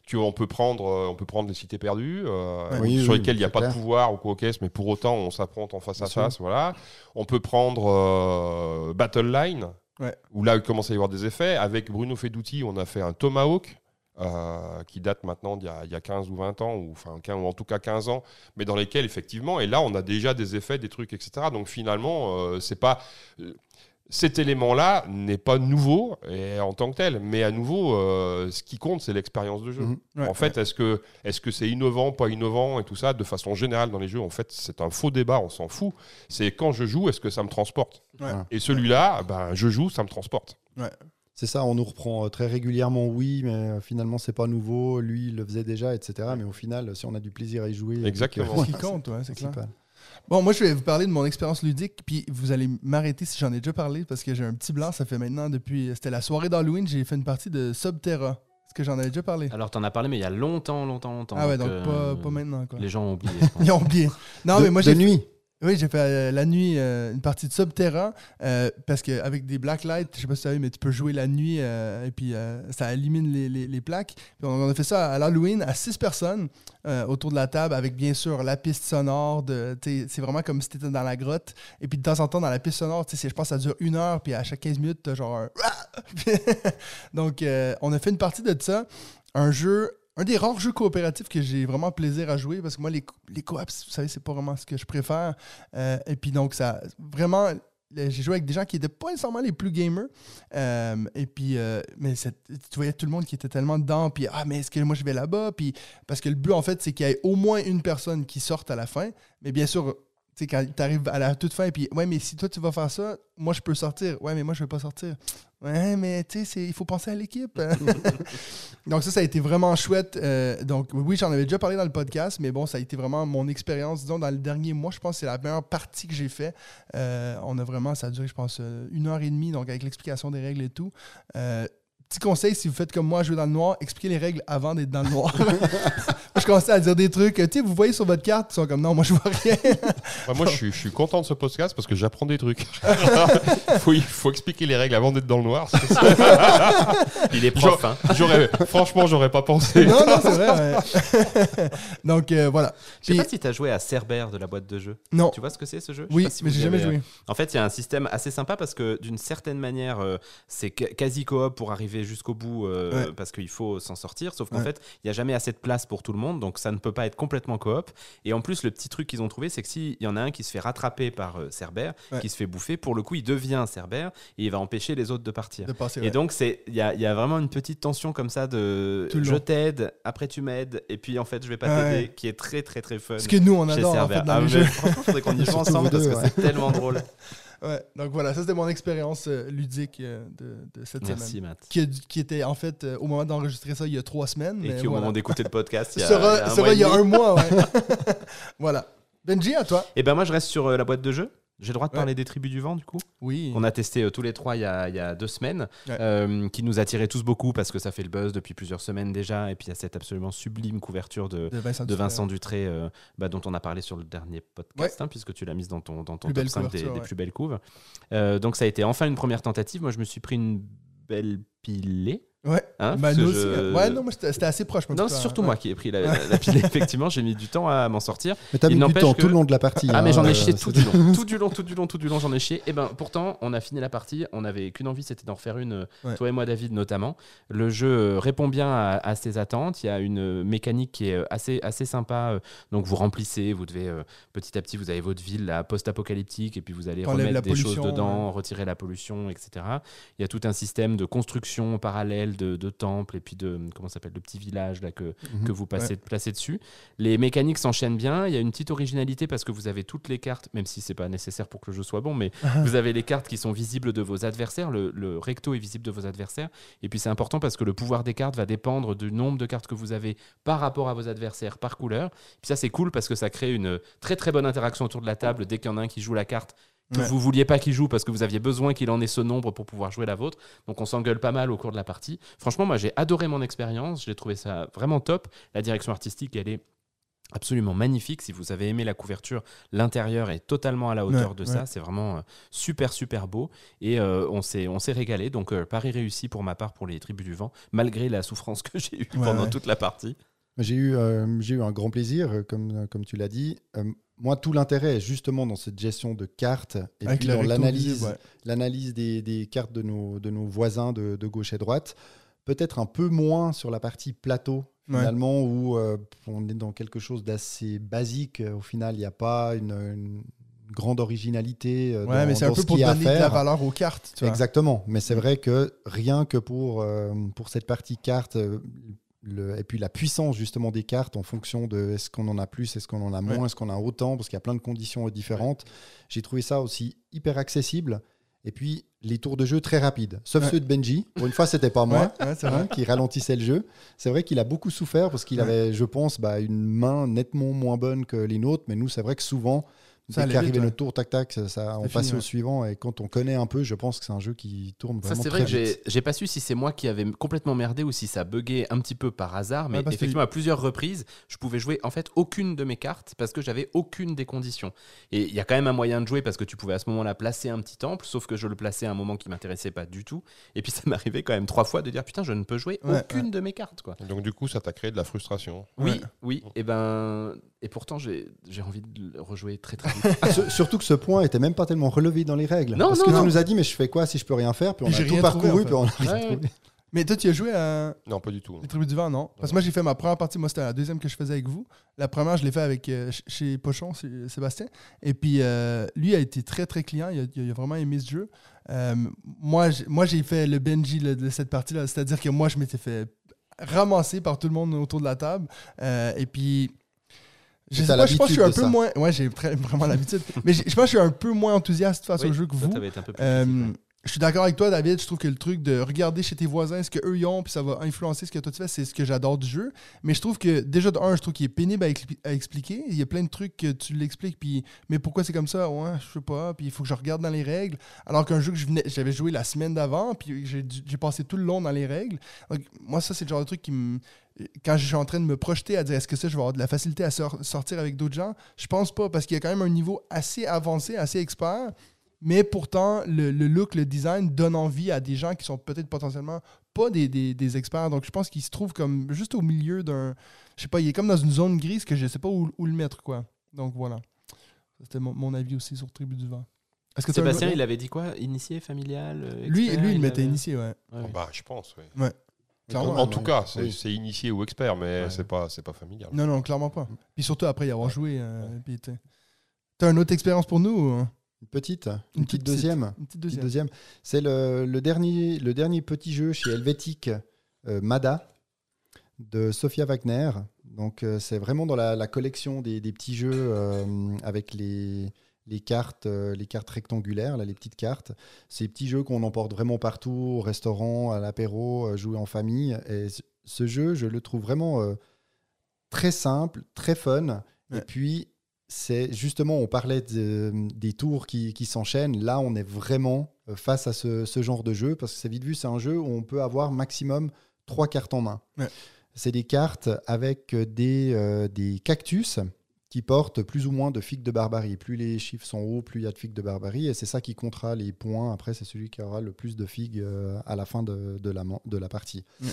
tu, on, peut prendre, euh, on peut prendre les cités perdues, euh, Oui, sur oui, lesquelles il n'y a pas de pouvoir ou quoi qu'est-ce, mais pour autant, on s'affronte en face Bien à sûr. face. Voilà. On peut prendre euh, Battle Line, Ouais. où là, il commence à y avoir des effets. Avec Bruno Feduti, on a fait un Tomahawk. euh, qui date maintenant d'il y, a- il y a 15 ou 20 ans, ou, enfin, 15 ou en tout cas 15 ans, mais dans lesquels, effectivement, et là, on a déjà des effets, des trucs, etc. Donc finalement, euh, c'est pas. Cet élément-là n'est pas nouveau et en tant que tel, mais à nouveau, euh, ce qui compte, c'est l'expérience de jeu. Mhm. Ouais, en fait, est-ce que est-ce que c'est innovant, pas innovant et tout ça, de façon générale dans les jeux, en fait, c'est un faux débat, on s'en fout. C'est quand je joue, est-ce que ça me transporte Ouais. Et celui-là, ben, je joue, ça me transporte. C'est ça, on nous reprend euh, très régulièrement, oui, mais euh, finalement c'est pas nouveau, lui il le faisait déjà, etc. Mais au final, si on a du plaisir à y jouer, Exactement. euh, Ce qui compte, c'est clair. Bon, moi, je vais vous parler de mon expérience ludique, puis vous allez m'arrêter si j'en ai déjà parlé, parce que j'ai un petit blanc. Ça fait maintenant depuis. C'était la soirée d'Halloween, j'ai fait une partie de Subterra. Est-ce que j'en avais déjà parlé? Alors, t'en as parlé, mais il y a longtemps, longtemps, longtemps. Ah ouais, donc euh, pas, pas maintenant, quoi. Les gens ont oublié. [LAUGHS] Ils ont oublié. Non, de, mais moi, de j'ai nuit. Oui, j'ai fait euh, la nuit euh, une partie de Subterra euh, parce qu'avec des blacklights, je sais pas si tu savais, mais tu peux jouer la nuit euh, et puis ça élimine les, les- plaques. Puis on, a fait ça à l'Halloween à six personnes autour de la table avec bien sûr la piste sonore. C'est vraiment comme si tu étais dans la grotte. Et puis de temps en temps, dans la piste sonore, je pense que ça dure une heure, puis à chaque 15 minutes, tu genre. [LAUGHS] Donc, on a fait une partie de ça. Un jeu un des rares jeux coopératifs que j'ai vraiment plaisir à jouer parce que moi, les, les coops, vous savez, c'est pas vraiment ce que je préfère. Euh, et puis donc, ça vraiment. J'ai joué avec des gens qui n'étaient pas nécessairement les plus gamers. Euh, et puis, euh, mais tu voyais tout le monde qui était tellement dedans. Puis, ah, mais est-ce que moi je vais là-bas? Puis, parce que le but, en fait, c'est qu'il y ait au moins une personne qui sorte à la fin. Mais bien sûr, tu sais, quand tu arrives à la toute fin, puis, ouais, mais si toi tu vas faire ça, moi je peux sortir. Ouais, mais moi je vais pas sortir. Ouais, mais tu sais, il faut penser à l'équipe. [LAUGHS] donc, ça, ça a été vraiment chouette. Euh, donc, oui, j'en avais déjà parlé dans le podcast, mais bon, ça a été vraiment mon expérience. Disons, dans le dernier mois, je pense que c'est la meilleure partie que j'ai fait. Euh, on a vraiment, ça a duré, je pense, euh, une heure et demie, donc avec l'explication des règles et tout. Petit conseil, si vous faites comme moi, jouer dans le noir, expliquez les règles avant d'être dans le noir. [LAUGHS] Je commençais à dire des trucs, tu sais, vous voyez sur votre carte, ils sont comme non, moi je vois rien. [LAUGHS] Ouais, moi, je suis, je suis content de ce podcast parce que j'apprends des trucs. [LAUGHS] faut, il faut expliquer les règles avant d'être dans le noir. ça. Il est prof, hein. J'aurais, franchement, j'aurais pas pensé. non, non, c'est vrai. ouais. donc euh, voilà. Je sais pas si t'as joué à Cerber de la boîte de jeu. Non. Tu vois ce que c'est ce jeu? Oui, si mais j'ai jamais joué. euh, En fait, il y a un système assez sympa parce que d'une certaine manière, euh, c'est quasi coop pour arriver jusqu'au bout euh, Ouais. parce qu'il faut s'en sortir. Sauf qu'en Ouais. fait, il n'y a jamais assez de place pour tout le monde, donc ça ne peut pas être complètement coop. Et en plus, le petit truc qu'ils ont trouvé, c'est que s'il y en a un qui se fait rattraper par euh, Cerber, Ouais. qui se fait bouffer, pour le coup, il devient Cerber et il va empêcher les autres de partir. De Et donc, c'est il y a, y a vraiment une petite tension comme ça de je t'aide, après tu m'aides, et puis en fait, je vais pas t'aider, qui est très très très fun. Ce que nous, on chez adore en Cerber. fait dans Ah, les mais jeux. Franchement, faudrait qu'on y [LAUGHS] joue ensemble parce que c'est tellement drôle. Ouais, donc voilà, ça c'était mon expérience euh, ludique euh, de, de cette Merci, semaine. Matt. Qui, a- qui était en fait euh, au moment d'enregistrer ça il y a trois semaines. Et mais qui, au voilà. moment d'écouter le podcast, [LAUGHS] il y a, sera, il y a un sera mois et il y a demi. un mois, ouais. [LAUGHS] [LAUGHS] voilà. Benji, à toi. Et ben moi, je reste sur euh, la boîte de jeu. J'ai le droit de Ouais. parler des tribus du vent, du coup? Oui. On a testé euh, tous les trois il y a, il y a deux semaines, Ouais. euh, qui nous attirait tous beaucoup parce que ça fait le buzz depuis plusieurs semaines déjà. Et puis il y a cette absolument sublime couverture de, de Vincent, de. Vincent Dutré, euh, bah, dont on a parlé sur le dernier podcast, hein, puisque tu l'as mise dans ton, dans ton Plus top belle 5 des, plus belles couves. Euh, donc ça a été enfin une première tentative. Moi, je me suis pris une belle pilée. Ouais. hein, Bah, aussi. je- Ouais, non, moi, c'était assez proche. moi, Non, c'est surtout ouais. moi qui ai pris la, la-. [LAUGHS] Effectivement, j'ai mis du temps à m'en sortir. Mais t'as mis du temps que- tout le long de la partie. Ah, hein, mais j'en ai euh, chié tout du long. tout du long, tout du long, tout du long, j'en ai chié. Et ben pourtant, on a fini la partie. On n'avait qu'une envie, c'était d'en refaire une, Ouais. toi et moi, David, notamment. Le jeu euh, répond bien à, à ses attentes. Il y a une euh, mécanique qui est euh, assez, assez sympa. Donc vous remplissez, vous devez euh, petit à petit, vous avez votre ville là, post-apocalyptique, et puis vous allez T'enlèves remettre la des choses pollution, dedans, retirer la pollution, etc. Il y a tout un système de construction parallèle de, de temples et puis de comment ça s'appelle, de petits villages là que Mhm. que vous passez, placez dessus. Les mécaniques s'enchaînent bien. Il y a une petite originalité parce que vous avez toutes les cartes, même si c'est pas nécessaire pour que le jeu soit bon, mais [LAUGHS] vous avez les cartes qui sont visibles de vos adversaires. Le, le recto est visible de vos adversaires. Et puis c'est important parce que le pouvoir des cartes va dépendre du nombre de cartes que vous avez par rapport à vos adversaires par couleur. Puis ça c'est cool parce que ça crée une très très bonne interaction autour de la table dès qu'il y en a un qui joue la carte que Ouais. vous vouliez pas qu'il joue parce que vous aviez besoin qu'il en ait ce nombre pour pouvoir jouer la vôtre. Donc on s'engueule pas mal au cours de la partie. Franchement, moi j'ai adoré mon expérience, j'ai trouvé ça vraiment top. La direction artistique, elle est absolument magnifique. Si vous avez aimé la couverture, l'intérieur est totalement à la hauteur Ouais, de ouais. ça. C'est vraiment euh, super super beau et euh, on s'est régalé. Donc euh, pari réussi pour ma part pour les tribus du vent, malgré la souffrance que j'ai eue Ouais, pendant toute la partie. J'ai eu, euh, eu un grand plaisir, comme, comme tu l'as dit. Moi, tout l'intérêt est justement dans cette gestion de cartes et Avec puis dans l'analyse visible, ouais. l'analyse des, des cartes de nos, de nos voisins de, de gauche et droite. Peut-être un peu moins sur la partie plateau, Ouais. finalement, où euh, on est dans quelque chose d'assez basique. Au final, il n'y a pas une, une grande originalité euh, Ouais, dans, mais c'est un peu ce pour donner de la valeur aux cartes. Tu vois. Exactement. Mais c'est vrai que rien que pour, euh, pour cette partie carte, euh, le- et puis la puissance justement des cartes en fonction de est-ce qu'on en a plus, est-ce qu'on en a moins, Ouais. est-ce qu'on a autant, parce qu'il y a plein de conditions différentes. J'ai trouvé ça aussi hyper accessible. Et puis les tours de jeu très rapides, sauf Ouais. ceux de Benji. Pour une fois, c'était pas moi. Hein, qui ralentissait le jeu. C'est vrai qu'il a beaucoup souffert parce qu'il avait, je pense, bah, une main nettement moins bonne que les nôtres. Mais nous, c'est vrai que souvent, Ça dès qu'arrivait ouais. notre tour, tac, tac, ça, ça- on C'est passait fini, au ouais. suivant. Et quand on connaît un peu, je pense que c'est un jeu qui tourne Ça, vraiment c'est très vrai que j'ai pas su si c'est moi qui avais complètement merdé ou si ça buguait un petit peu par hasard, mais Ouais, effectivement, à plusieurs reprises, je pouvais jouer en fait aucune de mes cartes parce que j'avais aucune des conditions. Et il y a quand même un moyen de jouer parce que tu pouvais à ce moment-là placer un petit temple, sauf que je le plaçais à un moment qui m'intéressait pas du tout. Et puis [LAUGHS] ça m'arrivait quand même trois fois de dire putain, je ne peux jouer Ouais, aucune de mes cartes. quoi. Donc du coup, ça t'a créé de la frustration. Oui, Ouais. oui. Et ben, et pourtant, j'ai j'ai envie de le rejouer très très Surtout que ce point était même pas tellement relevé dans les règles. Non, parce non, que non. tu nous as dit, mais je fais quoi si je peux rien faire? Puis on Puis a j'ai tout parcouru, puis on a rien Ouais, ouais. trouvé. Mais toi, tu as joué à Non, pas du tout. les tribus du vent, non? Parce que moi, j'ai fait ma première partie. Moi, c'était la deuxième que je faisais avec vous. La première, je l'ai fait avec euh, ch- chez Pochon, c'est- Sébastien. Et puis, euh, lui a été très, très client. Il a, il a vraiment aimé ce jeu. Euh, moi, j'ai- moi, j'ai fait le Benji là, de cette partie-là. C'est-à-dire que moi, je m'étais fait ramasser par tout le monde autour de la table. Euh, et puis. Je, sais pas, je pense que je suis un peu moins. Ouais, j'ai vraiment l'habitude. [LAUGHS] Mais je pense que je suis un peu moins enthousiaste face Oui, au jeu que vous. t'avais été un peu plus Euh, je suis d'accord avec toi, David. Je trouve que le truc de regarder chez tes voisins ce qu'eux ils ont, puis ça va influencer ce que toi tu fais, c'est ce que j'adore du jeu. Mais je trouve que, déjà, de un, je trouve qu'il est pénible à, à expliquer. Il y a plein de trucs que tu l'expliques, puis, mais pourquoi c'est comme ça? Ouais, je sais pas. Puis il faut que je regarde dans les règles. Alors qu'un jeu que je venais- j'avais joué la semaine d'avant, puis j'ai passé tout le long dans les règles. Donc, moi, ça, c'est le genre de truc qui me. Quand je suis en train de me projeter à dire est-ce que ça, je vais avoir de la facilité à sor- sortir avec d'autres gens, je pense pas, parce qu'il y a quand même un niveau assez avancé, assez expert. Mais pourtant, le, le look, le design donne envie à des gens qui sont peut-être potentiellement pas des, des- des experts. Donc, je pense qu'il se trouve comme juste au milieu d'un. Je sais pas, il est comme dans une zone grise que je sais pas où, où le mettre, quoi. Donc, voilà. C'était mon, mon avis aussi sur Tribu du Vent. Est-ce que un Sébastien, il avait dit quoi? Initié, familial euh, Lui, lui, il il m'était avait- initié, ouais. Ouais, ouais. Bah, je pense. oui. Clairement, en ouais. tout cas, c'est Oui. initié ou expert, mais Ouais. c'est pas, c'est pas familial. Non, non, clairement pas. Puis surtout après y avoir joué. euh, T'as une autre expérience pour nous ou- Une petite, une, Une petite petite- deuxième. Une petite deuxième. deuxième. C'est le, le dernier, le dernier petit jeu chez Helvetic, euh, Mada, de Sophia Wagner. Donc, euh, c'est vraiment dans la, la collection des, des petits jeux euh, avec les, les cartes, euh, les cartes rectangulaires, là, les petites cartes. Ces petits jeux qu'on emporte vraiment partout, au restaurant, à l'apéro, euh, jouer en famille. Et ce- jeu, je le trouve vraiment euh, très simple, très fun. Et puis, c'est justement, on parlait de- des tours qui, qui s'enchaînent. Là, on est vraiment face à ce, ce genre de jeu parce que c'est vite vu, c'est un jeu où on peut avoir maximum trois cartes en main. Ouais. C'est des cartes avec des, euh, des cactus qui portent plus ou moins de figues de barbarie. Plus les chiffres sont hauts, plus il y a de figues de barbarie. Et c'est ça qui comptera les points. Après, c'est celui qui aura le plus de figues euh, à la fin de, de la, de la partie. Ouais.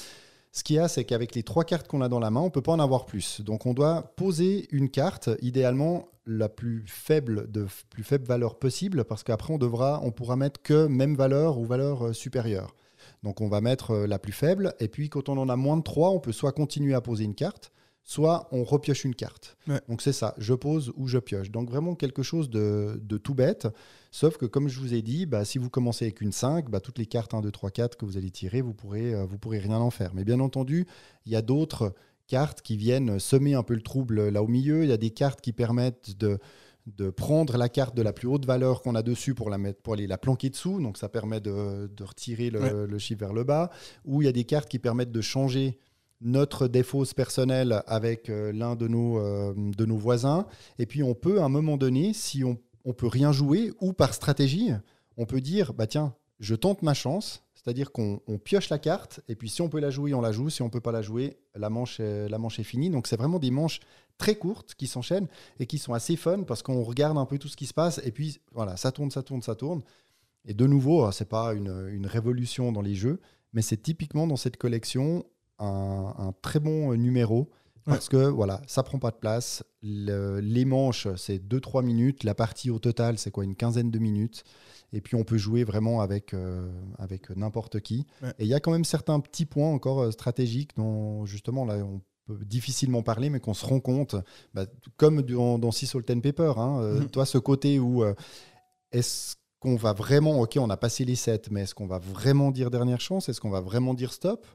Ce qu'il y a, c'est qu'avec les trois cartes qu'on a dans la main, on ne peut pas en avoir plus. Donc on doit poser une carte, idéalement la plus faible de plus faible valeur possible, parce qu'après on devra, on pourra mettre que même valeur ou valeur euh, supérieure. Donc on va mettre euh, la plus faible, et puis quand on en a moins de 3, on peut soit continuer à poser une carte, soit on repioche une carte. Ouais. Donc c'est ça, je pose ou je pioche. Donc vraiment quelque chose de, de tout bête, sauf que comme je vous ai dit, bah, si vous commencez avec une 5, bah, toutes les cartes 1, 2, 3, 4 que vous allez tirer, vous pourrez, euh, vous pourrez rien en faire. Mais bien entendu, il y a d'autres cartes qui viennent semer un peu le trouble là au milieu. Il y a des cartes qui permettent de, de prendre la carte de la plus haute valeur qu'on a dessus pour, la mettre, pour aller la planquer dessous. Donc ça permet de, de retirer le, Ouais. le chiffre vers le bas. Ou il y a des cartes qui permettent de changer notre défausse personnelle avec euh, l'un de nos, euh, de nos voisins. Et puis on peut à un moment donné, si on, on peut rien jouer, ou par stratégie, on peut dire, bah tiens, je tente ma chance, c'est-à-dire qu'on on pioche la carte, et puis si on peut la jouer, on la joue, si on peut pas la jouer, la manche est, la manche est finie. Donc c'est vraiment des manches très courtes qui s'enchaînent et qui sont assez fun parce qu'on regarde un peu tout ce qui se passe, et puis voilà, ça tourne, ça tourne, ça tourne. Et de nouveau, hein, c'est pas une, une révolution dans les jeux, mais c'est typiquement dans cette collection un, un très bon euh, numéro. Parce que voilà, ça prend pas de place. Le- les manches, c'est 2-3 minutes. La partie au total, c'est quoi Une quinzaine de minutes. Et puis on peut jouer vraiment avec, euh, avec n'importe qui. Ouais. Et il y a quand même certains petits points encore euh, stratégiques dont justement là on peut difficilement parler, mais qu'on se rend compte, bah, comme dans, dans Sea Salt and Pepper, hein, euh, Mhm. toi ce côté où euh, est-ce qu'on va vraiment, ok, on a passé les 7, mais est-ce qu'on va vraiment dire dernière chance? Est-ce qu'on va vraiment dire stop?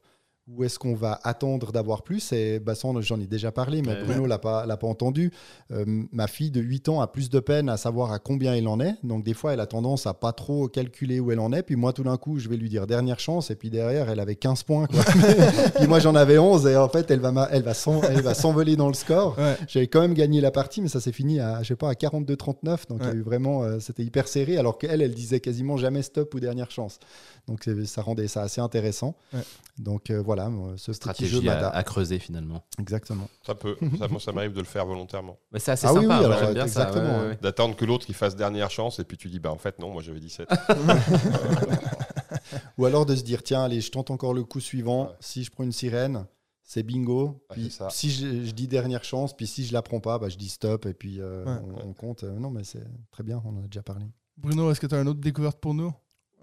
Ou est-ce qu'on va attendre d'avoir plus? Et bah, j'en ai déjà parlé, mais Ouais, Bruno l'a pas, l'a pas entendu. Euh, ma fille de 8 ans a plus de peine à savoir à combien elle en est. Donc, des fois, elle a tendance à pas trop calculer où elle en est. Puis moi, tout d'un coup, je vais lui dire dernière chance. Et puis derrière, elle avait 15 points. quoi. [LAUGHS] puis moi, j'en avais 11. Et en fait, elle va, elle va, elle va s'envoler dans le score. Ouais. J'avais quand même gagné la partie, mais ça s'est fini à, je sais pas, à 42-39. Donc, il y a Ouais. eu vraiment, euh, c'était hyper serré. Alors qu'elle, elle disait quasiment jamais stop ou dernière chance. Donc, ça rendait ça assez intéressant. Ouais. Donc, euh, voilà, moi, ce petit jeu Stratégie à, creuser finalement. Exactement. Ça peut. ça, moi, ça m'arrive de le faire volontairement. Mais c'est assez Ah sympa. oui, alors, bien ça. exactement, ouais, ouais, ouais. ouais. D'attendre que l'autre il fasse dernière chance et puis tu dis bah en fait non moi j'avais 17. [LAUGHS] Ou alors de se dire, tiens, allez, je tente encore le coup suivant. Ouais. Si je prends une sirène, c'est bingo. Ouais, Puis si je, je dis dernière chance, puis si je la prends pas, bah, je dis stop et puis euh, Ouais. on, on compte. Euh, non, mais c'est très bien, on en a déjà parlé. Bruno, est-ce que tu as une autre découverte pour nous?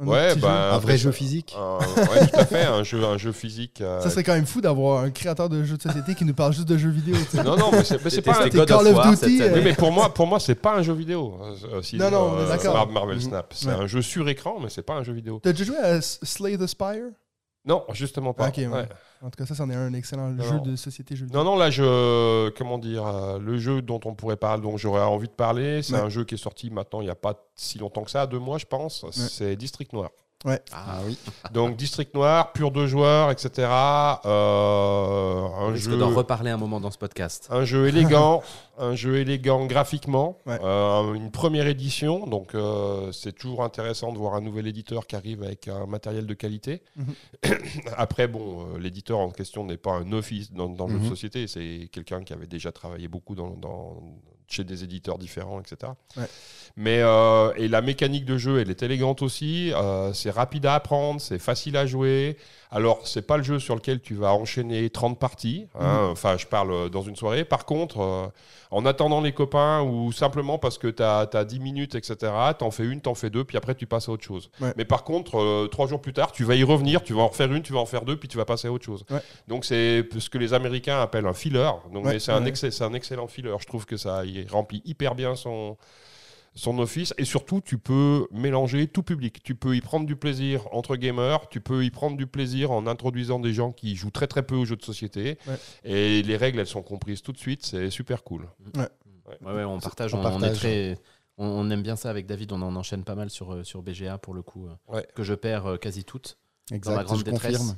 Un Ouais, petit jeu bah, Un vrai jeu physique. un- ouais, tout à fait, un jeu, un jeu physique. euh, Ça serait quand même fou d'avoir un créateur de jeux de société qui nous parle juste de jeux vidéo. Non, non, mais c'est pas un... God Call of of War Duty, cette euh. Oui, mais pour moi, pour moi, c'est pas un jeu vidéo. euh, euh, si, Non, non, on est d'accord. Mar- Marvel Mhm. Snap, c'est Ouais. un jeu sur écran, mais c'est pas un jeu vidéo. T'as déjà joué à Slay the Spire? Non, justement pas. Ok, ouais. En tout cas, ça, c'en est un excellent Non, jeu non. de société jeu. Non, non, là, je, comment dire, euh, le jeu dont on pourrait parler, dont j'aurais envie de parler, c'est Ouais. un jeu qui est sorti maintenant il n'y a pas si longtemps que ça, deux mois, je pense. C'est District Noir. Ah oui. [LAUGHS] Donc District Noir, pur deux joueurs, etc. Euh, On un risque jeu. d'en reparler un moment dans ce podcast. Un jeu élégant, [LAUGHS] un jeu élégant graphiquement, Ouais. euh, une première édition, donc euh, c'est toujours intéressant de voir un nouvel éditeur qui arrive avec un matériel de qualité. Mhm. [COUGHS] Après, bon, euh, l'éditeur en question n'est pas un office dans, dans le jeu de Mhm. société, c'est quelqu'un qui avait déjà travaillé beaucoup dans, dans- chez des éditeurs différents, etc. Ouais. Mais euh, et la mécanique de jeu, elle est élégante aussi. euh, c'est rapide à apprendre, c'est facile à jouer. Alors, c'est pas le jeu sur lequel tu vas enchaîner 30 parties. hein, Enfin, je parle euh, dans une soirée. Par contre, euh, en attendant les copains ou simplement parce que tu as, 10 minutes, etc., t'en fais une, t'en fais deux, puis après tu passes à autre chose. Ouais. Mais par contre, trois jours plus tard, tu vas y revenir, tu vas en refaire une, tu vas en faire deux, puis tu vas passer à autre chose. Ouais. Donc, c'est ce que les Américains appellent un filler. Donc, c'est un, un excellent filler. Je trouve que ça il remplit hyper bien son son office et surtout tu peux mélanger tout public. Tu peux y prendre du plaisir entre gamers, tu peux y prendre du plaisir en introduisant des gens qui jouent très très peu aux jeux de société Ouais. et les règles elles sont comprises tout de suite, c'est super cool. Ouais, ouais, on partage. On On, on est partage. très. On, on aime bien ça avec David. On en enchaîne pas mal sur, euh, sur BGA pour le coup, euh, Ouais. que je perds euh, quasi toutes. Exact, grande je détresse. confirme.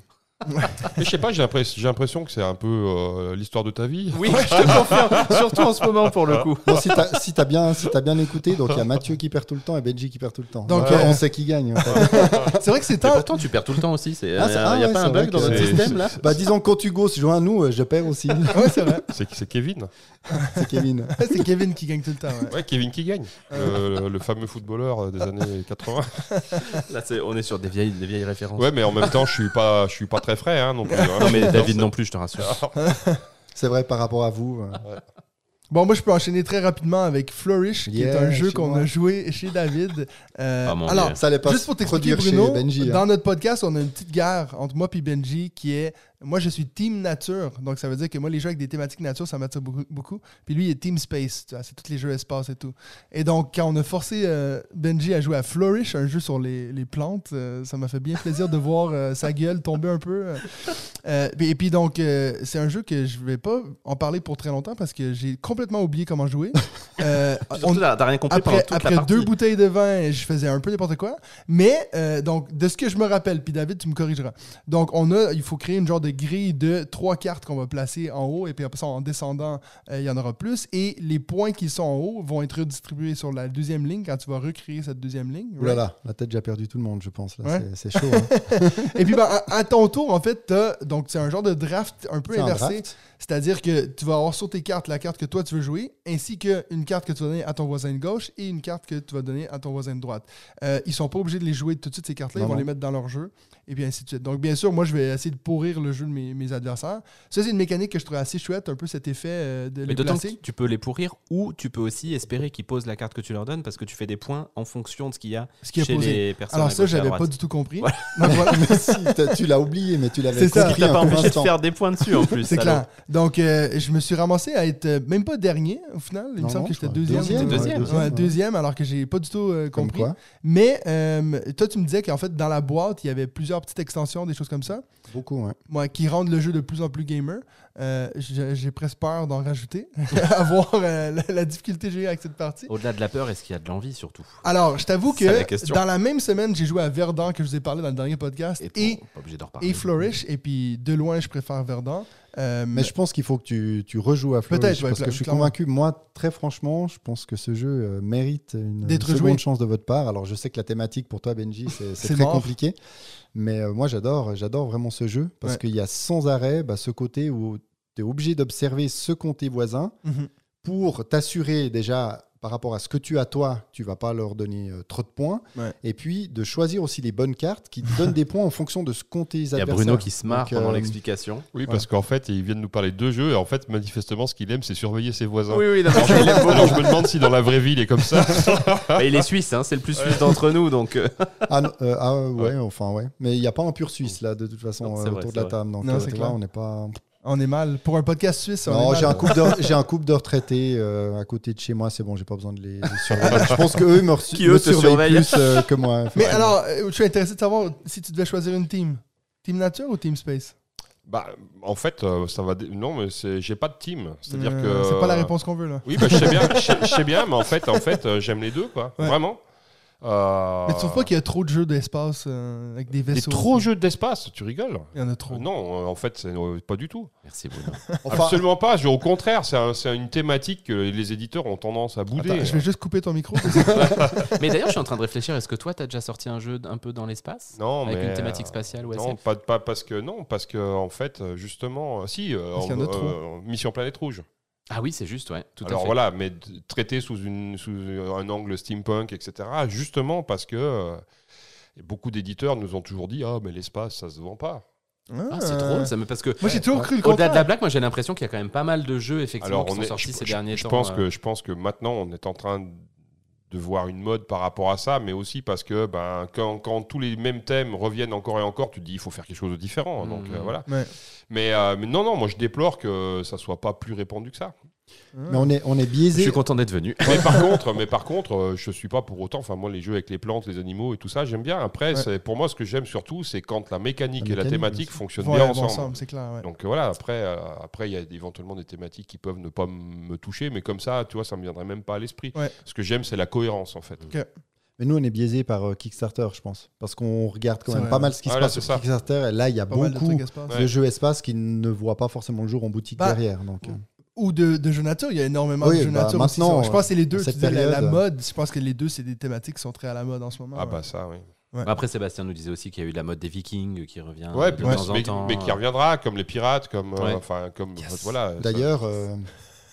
Mais je sais pas, j'ai l'impress- j'ai l'impression que c'est un peu euh, l'histoire de ta vie. Oui, je te confirme. Surtout en ce moment pour le coup. Si t'as si bien, si t'as bien écouté, donc il y a Mathieu qui perd tout le temps et Benji qui perd tout le temps. Donc, euh, on sait qui gagne. en fait. [LAUGHS] C'est vrai que c'est tant. pourtant, tu perds tout le temps aussi. Il n'y Ah, ah y a ouais, pas un bug dans notre système là [LAUGHS] bah disons quand Hugo se joint à nous, euh, je perds aussi. [LAUGHS] Ouais, c'est vrai. C'est Kevin. C'est Kevin. C'est Kevin qui gagne tout le temps. ouais. Ouais, Kevin qui gagne. Le, le- le fameux footballeur euh, des années 80. Là, c'est- on est sur des vieilles, des vieilles références. Ouais, mais en même temps, je suis pas, je suis pas très frais hein, non plus. hein. Non, mais [LAUGHS] David non plus, je te rassure. [LAUGHS] C'est vrai par rapport à vous. euh. Bon, moi, je peux enchaîner très rapidement avec Flourish, qui est un jeu chez qu'on moi. a joué chez David. [LAUGHS] Euh, Ah, mon alors, Dieu. Ça allait pas Juste se pour t'expliquer, produire Bruno, chez Benji. hein. dans notre podcast, on a une petite guerre entre moi et Benji qui est. Moi, je suis Team Nature. Donc, ça veut dire que moi, les jeux avec des thématiques nature, ça m'attire beaucoup, beaucoup. Puis lui, il est Team Space. C'est tous les jeux espace et tout. Et donc, quand on a forcé euh, Benji à jouer à Flourish, un jeu sur les, les plantes, euh, ça m'a fait bien plaisir de voir euh, sa gueule tomber un peu. et puis, donc, c'est un jeu que je vais pas en parler pour très longtemps parce que j'ai complètement oublié comment jouer. [LAUGHS] On- t'as rien compris après, après la deux bouteilles de vin, je faisais un peu n'importe quoi. Mais, donc, de ce que je me rappelle, puis David, tu me corrigeras. Donc, on a, il faut créer une genre de grille de trois cartes qu'on va placer en haut, et puis après ça, en descendant, euh, il y en aura plus. Et les points qui sont en haut vont être redistribués sur la deuxième ligne quand tu vas recréer cette deuxième ligne. Là là, la tête déjà perdu tout le monde, je pense. Là, Ouais. c'est chaud. hein. [LAUGHS] Et puis, ben, à, à ton tour, en fait, donc c'est un genre de draft un peu inversé. C'est-à-dire que tu vas avoir sur tes cartes la carte que toi tu veux jouer, ainsi qu'une carte que tu vas donner à ton voisin de gauche et une carte que tu vas donner à ton voisin de droite. Euh, ils sont pas obligés de les jouer tout de suite, ces cartes-là, ils vont non. les mettre dans leur jeu, et puis ainsi de suite. Donc, bien sûr, moi, je vais essayer de pourrir le jeu de mes, mes adversaires. Ça, c'est une mécanique que je trouve assez chouette, un peu cet effet euh, de Mais les d'autant que placer. tu peux les pourrir ou tu peux aussi espérer qu'ils posent la carte que tu leur donnes parce que tu fais des points en fonction de ce qu'il y a Ce qui a chez posé. les personnes. Alors, ça, j'avais pas du tout compris. [LAUGHS] Donc, voilà. [LAUGHS] mais si, tu l'as oublié, mais tu l'avais C'est ça. compris T'as un pas empêché de faire des points dessus en [LAUGHS] plus. C'est clair. Donc, euh, je me suis ramassé à être euh, même pas dernier au final. Il me semble non, que j'étais deuxième. Deuxième, ouais, Ouais, deuxième, ouais. deuxième, alors que j'ai pas du tout euh, compris. Mais euh, toi, tu me disais qu'en fait, dans la boîte, il y avait plusieurs petites extensions, des choses comme ça, Beaucoup, ouais. moi, qui rendent le jeu de plus en plus gamer. Euh, j'ai presque peur d'en rajouter, [LAUGHS] à voir euh, la, la difficulté que j'ai eu avec cette partie. Au-delà de la peur, est-ce qu'il y a de l'envie surtout? Alors, je t'avoue la que dans la même semaine, j'ai joué à Verdun, que je vous ai parlé dans le dernier podcast, et, Et, bon, pas obligé d'en reparler. et Flourish, et puis de loin, je préfère Verdun. Euh, Mais je pense qu'il faut que tu, tu rejoues à Flourish. Peut-être, ouais, parce que je suis convaincu, moi, très franchement, je pense que ce jeu euh, mérite une D'être seconde joué. chance de votre part. Alors, je sais que la thématique pour toi, Benji, c'est [LAUGHS] très mort. compliqué. Mais euh, moi, j'adore j'adore vraiment ce jeu parce Ouais. qu'il y a sans arrêt bah, ce côté où tu es obligé d'observer ce qu'ont tes voisins mhm. pour t'assurer déjà par rapport à ce que tu as toi, tu vas pas leur donner euh, trop de points. Ouais. Et puis de choisir aussi les bonnes cartes qui te donnent des points en fonction de ce qu'ont tes [LAUGHS] Il y a adversaires. Bruno qui se marre Donc, pendant euh, l'explication. Oui, parce qu'en fait, ils viennent nous parler de deux jeux, et en fait, manifestement, ce qu'il aime, c'est surveiller ses voisins. oui, [LAUGHS] Alors, je, alors, je me demande si dans la vraie vie, il est comme ça. [LAUGHS] il est suisse, hein, c'est le plus suisse d'entre nous, donc euh, Ah, non, euh, ah, ouais, enfin ouais. Mais il n'y a pas un pur Suisse là, de toute façon, Non, euh, vrai, autour de la table. Donc Non, euh, c'est tu clair. vois, on n'est pas. On est mal. Pour un podcast suisse, on est Non, mal. j'ai un couple de, j'ai un couple de retraités euh, à côté de chez moi. C'est bon, j'ai pas besoin de les, les surveiller. je pense qu'eux me, reçu- [LAUGHS] Qui, eux, me te surveillent surveillent. plus euh, que moi. [LAUGHS] Mais alors, euh, je suis intéressé de savoir si tu devais choisir une team. Team Nature ou Team Space? Bah, en fait, euh, ça va. dé- Non, mais c'est- j'ai pas de team. C'est-à-dire Euh, que. C'est pas la réponse qu'on veut, là. Oui, bah, je sais bien, je sais- je sais [LAUGHS] bien, mais en fait, en fait, euh, j'aime les deux, quoi. Ouais. Vraiment. Euh, Mais tu trouves pas qu'il y a trop de jeux d'espace euh, avec des vaisseaux trop jeux d'espace, tu rigoles Il y en a trop. Non, euh, en fait, c'est euh, pas du tout. merci Bruno. Enfin, Absolument pas. Au contraire, c'est un- c'est une thématique que les éditeurs ont tendance à bouder. Attends, je vais juste couper ton micro. [LAUGHS] Mais d'ailleurs, je suis en train de réfléchir. Est-ce que toi, t'as déjà sorti un jeu un peu dans l'espace? Non, avec mais, une thématique euh, spatiale ou Non, SF? pas, pas parce que non, parce que en fait, euh, justement, euh, si, euh, Parce y en a trop. euh, Mission Planète Rouge. Ah oui, c'est juste, ouais, tout à Alors fait. voilà, mais traité sous, une, sous un angle steampunk, etc. Justement parce que euh, beaucoup d'éditeurs nous ont toujours dit ah mais l'espace ça se vend pas. Ah, c'est drôle, ça me parce que Moi, j'ai toujours cru le au-delà de la blague, moi j'ai l'impression qu'il y a quand même pas mal de jeux effectivement Alors qui on sont est, sortis je, ces je- derniers je temps. pense euh, que je pense que maintenant on est en train de voir une mode par rapport à ça, mais aussi parce que ben quand, quand tous les mêmes thèmes reviennent encore et encore, tu te dis il faut faire quelque chose de différent. Donc Mhm. euh, voilà. Ouais. Mais, euh, mais non non, moi je déplore que ça soit pas plus répandu que ça. Mais on est, on est Je biaisé. suis content d'être venu. mais par contre, mais par contre, euh, je suis pas pour autant. Enfin, moi, les jeux avec les plantes, les animaux et tout ça, j'aime bien. Après, Ouais. pour moi ce que j'aime surtout, c'est quand la mécanique La et la thématique fonctionnent Ouais, bien ensemble. c'est clair. ouais. Donc euh, voilà. Après, euh, après, il y a éventuellement des thématiques qui peuvent ne pas me toucher, mais comme ça, tu vois, ça me viendrait même pas à l'esprit. Ouais. Ce que j'aime, c'est la cohérence en fait. Mais nous, on est biaisé par euh, Kickstarter, je pense. Parce qu'on regarde quand même vrai, pas ouais. mal ce qui se Voilà, passe sur ça. Kickstarter. Et là, il y a Pas mal de beaucoup de jeux espace qui ne voient pas forcément le jour en boutique Bah, derrière. Donc, euh, Ou de, de jeux nature, il y a énormément Oui, de jeux bah, nature aussi. maintenant, Je pense que c'est les deux. disais la, la période- mode, je pense que les deux, c'est des thématiques qui sont très à la mode en ce moment. Ah ouais. bah ça, oui. Après, Sébastien nous disait aussi qu'il y a eu la mode des Vikings qui revient Ouais, de puis- temps en mais, temps. mais qui reviendra, comme les pirates, comme, euh, enfin, comme, Yes. voilà. ça- D'ailleurs, euh.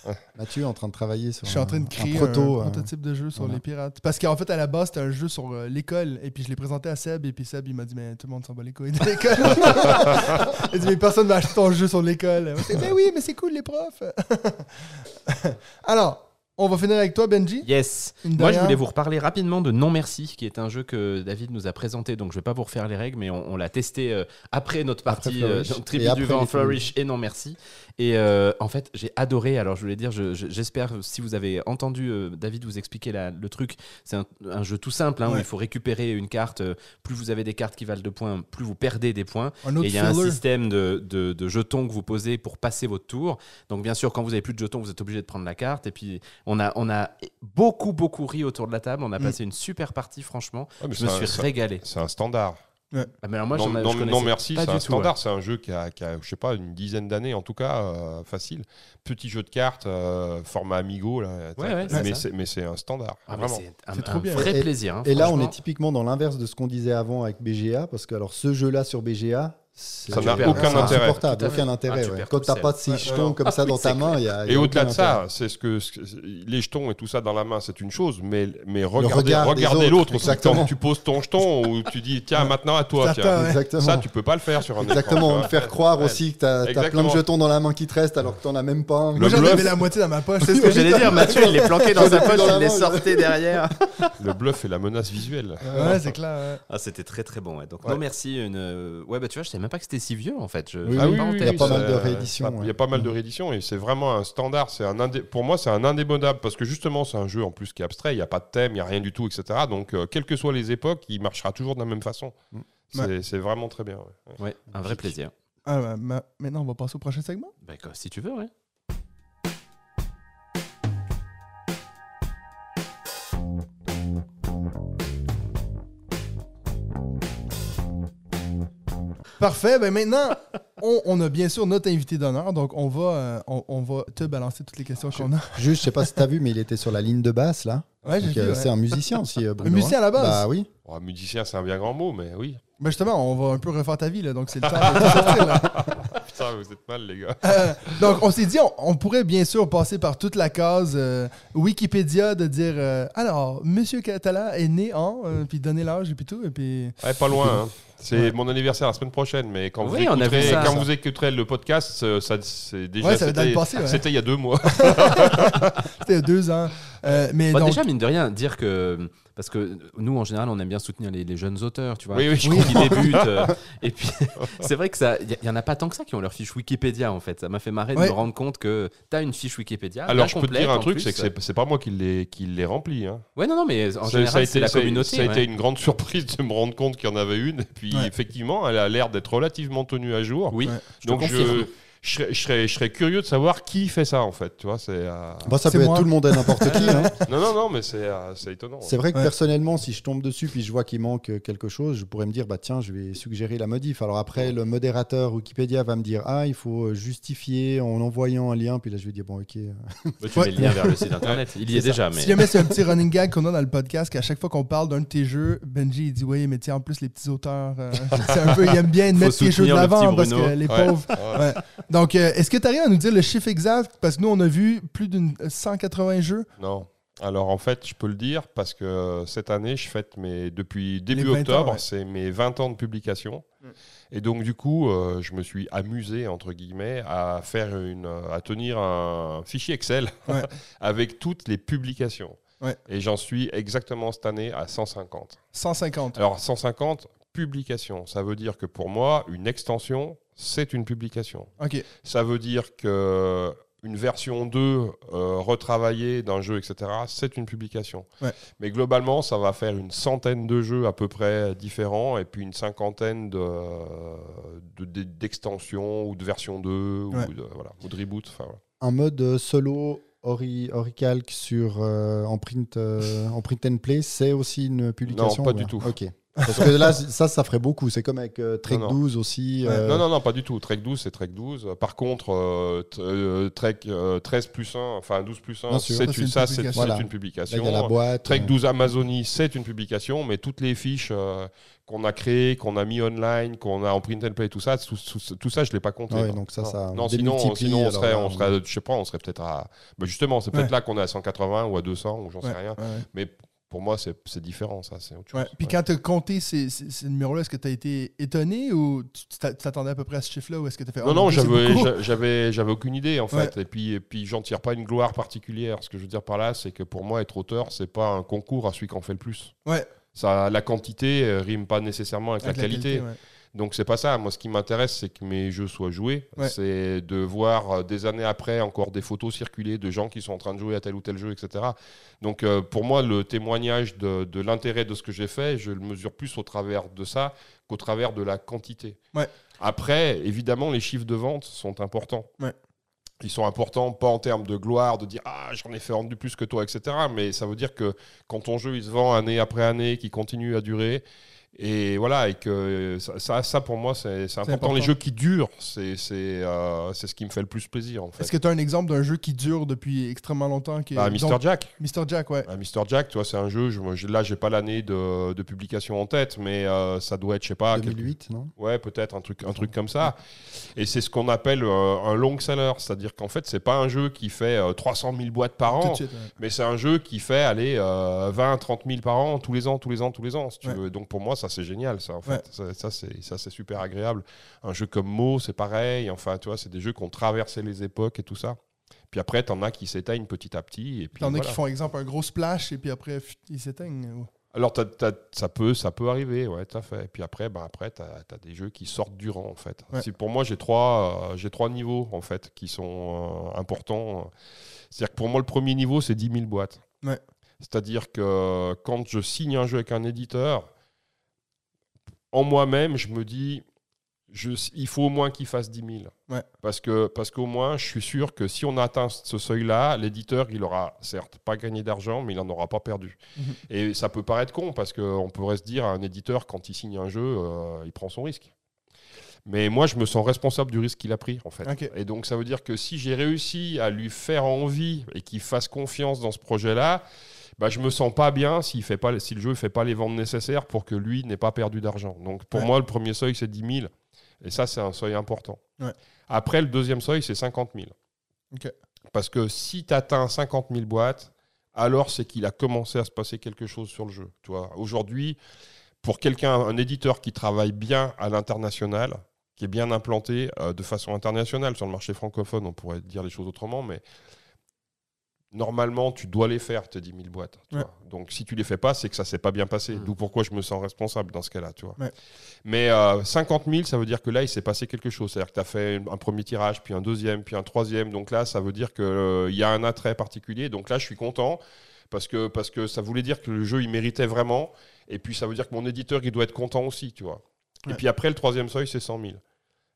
[LAUGHS] Mathieu est en train de travailler sur Je suis en train de un- créer un un, proto. euh, prototype de jeu sur voilà. les pirates. Parce qu'en fait, à la base, c'était un jeu sur euh, l'école. Et puis, je l'ai présenté à Seb. Et puis, Seb, il m'a dit, mais tout le monde s'en bat les couilles de l'école. [LAUGHS] il dit, mais personne va acheter ton jeu sur l'école. Mais oui, mais c'est cool, les profs. [LAUGHS] Alors, on va finir avec toi, Benji. Yes. Moi, je voulais vous reparler rapidement de Non Merci, qui est un jeu que David nous a présenté. Donc, je vais pas vous refaire les règles, mais on, on l'a testé euh, après notre Après partie euh, donc, Tribu après du Vent, Flourish et Non Merci. Et euh, en fait, j'ai adoré. Alors, je voulais dire, je- je- j'espère, si vous avez entendu euh, David vous expliquer la- le truc, c'est un, un jeu tout simple hein, où il faut récupérer une carte. euh, Plus vous avez des cartes qui valent de points, plus vous perdez des points. Et il y a un système de, de- de jetons que vous posez pour passer votre tour. Donc, bien sûr, quand vous avez plus de jetons, vous êtes obligé de prendre la carte. Et puis, on a, on a beaucoup, beaucoup ri autour de la table. On a Mm. passé une super partie, franchement. Ouais, Je me un- suis régalé. C'est un standard. Ah, mais alors moi, non, merci, c'est un tout, standard. C'est un jeu qui a, qui a, je sais pas, une dizaine d'années en tout cas, euh, facile. Petit jeu de cartes, euh, format Amigo. Là, Ouais, ouais, c'est mais c'est mais c'est un standard. Ah, c'est un, trop bien. vrai Et- plaisir. hein, Et là, on est typiquement dans l'inverse de ce qu'on disait avant avec BGA, parce que alors ce jeu-là sur BGA, Ça n'a aucun intérêt. aucun intérêt. Ah, tu ouais. Quand t'as pas de ces jetons ouais. comme ça Oui, dans ta main, il y a, Et au-delà de ça, c'est ce que les jetons et tout ça dans la main, c'est une chose, mais mais regarder, regard des regarder autres, l'autre, exactement. quand tu poses ton jeton ou tu dis tiens maintenant à toi, tiens. Exactement. Ça, tu peux pas le faire sur un écran, Exactement, te faire croire Ouais. aussi que t'as as plein de jetons dans la main qui te restent alors que t'en as même pas Moi, j'en bluff. avais la moitié dans ma poche. C'est ce que j'allais dire, Mathieu, il les planquait dans sa poche, il les sortait derrière. [LAUGHS] Le bluff et la menace visuelle. Ouais, c'est clair. Ah, c'était très très bon. Donc, non, merci. Une... euh, Ouais, bah tu vois, je même pas que c'était si vieux en fait. Je... Oui, oui, oui, il y a pas mal de rééditions, Il y a pas mal de rééditions et c'est vraiment un standard. C'est un indé- Pour moi, c'est un indémodable parce que justement, c'est un jeu en plus qui est abstrait. Il n'y a pas de thème, il n'y a rien du tout, etc. Donc, euh, quelles que soient les époques, il marchera toujours de la même façon. Mm. C'est vraiment très bien. ouais. Ouais, un vrai plaisir. Ah, ma- maintenant, on va passer au prochain segment. Bah, quoi, si tu veux, ouais. Parfait. Ben maintenant, on, on a bien sûr notre invité d'honneur. Donc, on va, euh, on, on va te balancer toutes les questions qu'on a. Juste, je sais pas si t'as vu, mais il était sur la ligne de basse là. Ouais, j'ai euh, ouais. C'est un musicien aussi, euh, Bruno. musicien à la base. Bah oui. Un musicien, c'est un bien grand mot, mais oui. Ben justement, on va un peu refaire ta vie, là, donc c'est le temps de sortir. là. Vous êtes mal, les gars. Euh, donc, on s'est dit, on, on pourrait bien sûr passer par toute la case euh, Wikipédia de dire euh, alors, Monsieur Catala est né en, euh, puis donner l'âge et puis tout, et puis. Ouais, pas loin. hein. C'est Ouais. mon anniversaire la semaine prochaine, mais quand, Oui, vous, écouterez, ça. quand vous écouterez le podcast, ça, c'est déjà Ouais, ça c'était passé, ouais. c'était il y a deux mois. [LAUGHS] C'était il y a deux ans. Euh, mais Bah, donc, Déjà, mine de rien, dire que. Parce que nous, en général, on aime bien soutenir les, les jeunes auteurs, tu vois, Oui, oui, je qui [LAUGHS] débutent. euh, et puis, [LAUGHS] c'est vrai que ça, il y, en a pas tant que ça qui ont leur fiche Wikipédia, en fait. Ça m'a fait marrer Ouais. de me rendre compte que tu as une fiche Wikipédia. Alors, je peux te dire un truc, c'est que c'est- pas moi qui l'ai qui l'ai rempli. Hein. Ouais, non, non, mais en Ça- général, ça a c'est été, la communauté. Ça a ouais. été une grande [LAUGHS] surprise de me rendre compte qu'il y en avait une. Et puis, Ouais. effectivement, elle a l'air d'être relativement tenue à jour. Oui, Ouais. je te Donc, je, je, serais, je, serais, je serais curieux de savoir qui fait ça, en fait. Tu vois, c'est. euh, Bon, ça peut moi. être tout le monde et n'importe qui. [LAUGHS] hein. Non, non, non, mais c'est euh, c'est étonnant. C'est vrai que Ouais. personnellement, si je tombe dessus puis je vois qu'il manque quelque chose, je pourrais me dire bah tiens, je vais suggérer la modif. Alors après, le modérateur Wikipédia va me dire ah il faut euh, justifier en envoyant un lien. Puis là, je vais dire bon ok. [LAUGHS] Bah, tu Ouais. mets le lien vers le site internet. Il y est déjà, mais. Si jamais c'est un petit running gag qu'on a dans le podcast, qu'à chaque fois qu'on parle d'un de tes jeux, Benji il dit oui, mais tiens, en plus les petits auteurs, euh, [LAUGHS] c'est un peu, il aime bien Faut mettre tes jeux de l'avant parce que les pauvres. Donc, euh, est-ce que tu arrives à nous dire le chiffre exact? Parce que nous, on a vu plus d'une 180 jeux. Non. Alors en fait, je peux le dire parce que cette année, je fête mes depuis début 20 ans, octobre, ouais. c'est mes 20 ans de publication. Mm. Et donc du coup, euh, je me suis amusé entre guillemets à faire une à tenir un fichier Excel Ouais. [LAUGHS] avec toutes les publications. Ouais. Et j'en suis exactement cette année à 150. 150. Alors 150 publications, ça veut dire que pour moi, une extension, c'est une publication. Ok. Ça veut dire que une version 2 euh, retravaillée d'un jeu, etc., c'est une publication. Ouais. Mais globalement, ça va faire une centaine de jeux à peu près différents et puis une cinquantaine de, de- de- d'extensions ou de versions 2 Ouais. ou, de, voilà, ou de reboot. voilà. Un mode euh, solo Ori, Oricalc sur euh, en print euh, en print and play, c'est aussi une publication pas ou du tout. Ok. Parce que là, ça, ça ferait beaucoup. C'est comme avec euh, Trek Non, non. 12 aussi. Euh, Non, non, non, pas du tout. Trek 12, c'est Trek 12. Par contre, euh, euh, Trek euh, 13 plus 1, enfin 12 plus 1, Bien sûr. c'est une, ça, c'est- Voilà. une Là, publication. y a la boîte. Trek euh, 12 Amazonie, c'est une publication, mais toutes les fiches euh, qu'on a créées, qu'on a mis online, qu'on a en print and play, tout ça, tout, tout- tout ça, je l'ai pas compté. Ouais, non. donc ça, ça Non, sinon, sinon on serait, là, on serait, je sais pas, on serait peut-être à. bah, justement, c'est peut-être Ouais. là qu'on est à 180 ou à 200 ou j'en sais rien. ouais. Mais pour moi, c'est différent, ça. C'est autre chose. Ouais. Puis Ouais. quand tu as compté ces, ces, ces numéros-là, est-ce que tu as été étonné ou tu tu t'a- tu t'attendais à peu près à ce chiffre-là ou est-ce que tu as fait Non, oh non, j'avais, aucune idée en fait. Ouais. Et puis, et puis, j'en tire pas une gloire particulière. Ce que je veux dire par là, c'est que pour moi, être auteur, c'est pas un concours à celui qui en fait le plus. Ouais. Ça, la quantité euh, rime pas nécessairement avec, Avec la qualité. Donc c'est pas ça. Moi, ce qui m'intéresse, c'est que mes jeux soient joués. Ouais. C'est de voir euh, des années après encore des photos circuler de gens qui sont en train de jouer à tel ou tel jeu, etc. Donc euh, pour moi, le témoignage de, de l'intérêt de ce que j'ai fait, je le mesure plus au travers de ça qu'au travers de la quantité. Ouais. Après, évidemment, les chiffres de vente sont importants. Ouais. Ils sont importants, pas en termes de gloire, de dire ah j'en ai fait vendre du plus que toi, etc. Mais ça veut dire que quand ton jeu il se vend année après année, qui continue à durer, et voilà, et que ça, ça, ça, pour moi c'est important. important. Les jeux qui durent, c'est euh, ce qui me fait le plus plaisir en fait. Est-ce que tu as un exemple d'un jeu qui dure depuis extrêmement longtemps qui est- Ah, Mr. donc- Jack. Mr. Jack, ouais. Ah, Mr. Jack, tu vois, c'est un jeu. Je, là, j'ai pas l'année de, de publication en tête, mais euh, ça doit être, je sais pas, quelque- 2008, non? Ouais, peut-être un truc, un truc comme ça. Et c'est ce qu'on appelle euh, un long seller, c'est-à-dire qu'en fait, c'est pas un jeu qui fait euh, 300 000 boîtes par an, de suite. ouais. mais c'est un jeu qui fait aller 20, 30 000 par an, tous les ans, tous les ans, tous les ans, si tu Ouais. veux. Donc pour moi, ça c'est génial, ça en fait. Ouais. Ça, ça, c'est super agréable. Un jeu comme Mo, c'est pareil. Enfin, tu vois, c'est des jeux qui ont traversé les époques et tout ça. Puis après, t'en as qui s'éteignent petit à petit. Et puis T'en as voilà. qui font, exemple, un gros splash et puis après, ils s'éteignent. Alors, ça, peut, ça peut arriver, ouais, tout à fait. Et puis après, ben après tu as, des jeux qui sortent du rang, en fait. Ouais. Pour moi, j'ai trois, euh, trois niveaux, en fait, qui sont euh, importants. C'est-à-dire que pour moi, le premier niveau, c'est 10 000 boîtes. Ouais. C'est-à-dire que quand je signe un jeu avec un éditeur, en moi-même, je me dis, je, il faut au moins qu'il fasse 10 000. Ouais. Parce que parce qu'au moins, je suis sûr que si on atteint ce seuil-là, l'éditeur, il aura certes pas gagné d'argent, mais il n'en aura pas perdu. Mhm. Et ça peut paraître con, parce qu'on pourrait se dire, un éditeur, quand il signe un jeu, euh, il prend son risque. Mais moi, je me sens responsable du risque qu'il a pris, en fait. Et donc, ça veut dire que si j'ai réussi à lui faire envie et qu'il fasse confiance dans ce projet-là, bah, je me sens pas bien s'il fait pas, si le jeu ne fait pas les ventes nécessaires pour que lui n'ait pas perdu d'argent. Donc, pour Ouais. moi, le premier seuil, c'est 10 000. Et ça, c'est un seuil important. Ouais. Après, le deuxième seuil, c'est 50 000. Ok. Parce que si tu atteins 50 000 boîtes, alors c'est qu'il a commencé à se passer quelque chose sur le jeu. Aujourd'hui, pour quelqu'un, un éditeur qui travaille bien à l'international, qui est bien implanté euh, de façon internationale sur le marché francophone, on pourrait dire les choses autrement, mais normalement, tu dois les faire, tes 10 000 boîtes. tu Ouais. vois. Donc, si tu les fais pas, c'est que ça s'est pas bien passé. Mm. D'où pourquoi je me sens responsable dans ce cas-là. Tu vois. Ouais. Mais euh, 50 000, ça veut dire que là, il s'est passé quelque chose. C'est-à-dire que tu as fait un premier tirage, puis un deuxième, puis un troisième. Donc là, ça veut dire qu'il y a un attrait particulier. Donc là, je suis content parce que, parce que ça voulait dire que le jeu, il méritait vraiment. Et puis, ça veut dire que mon éditeur, il doit être content aussi. Tu vois. Et puis après, le troisième seuil, c'est 100 000.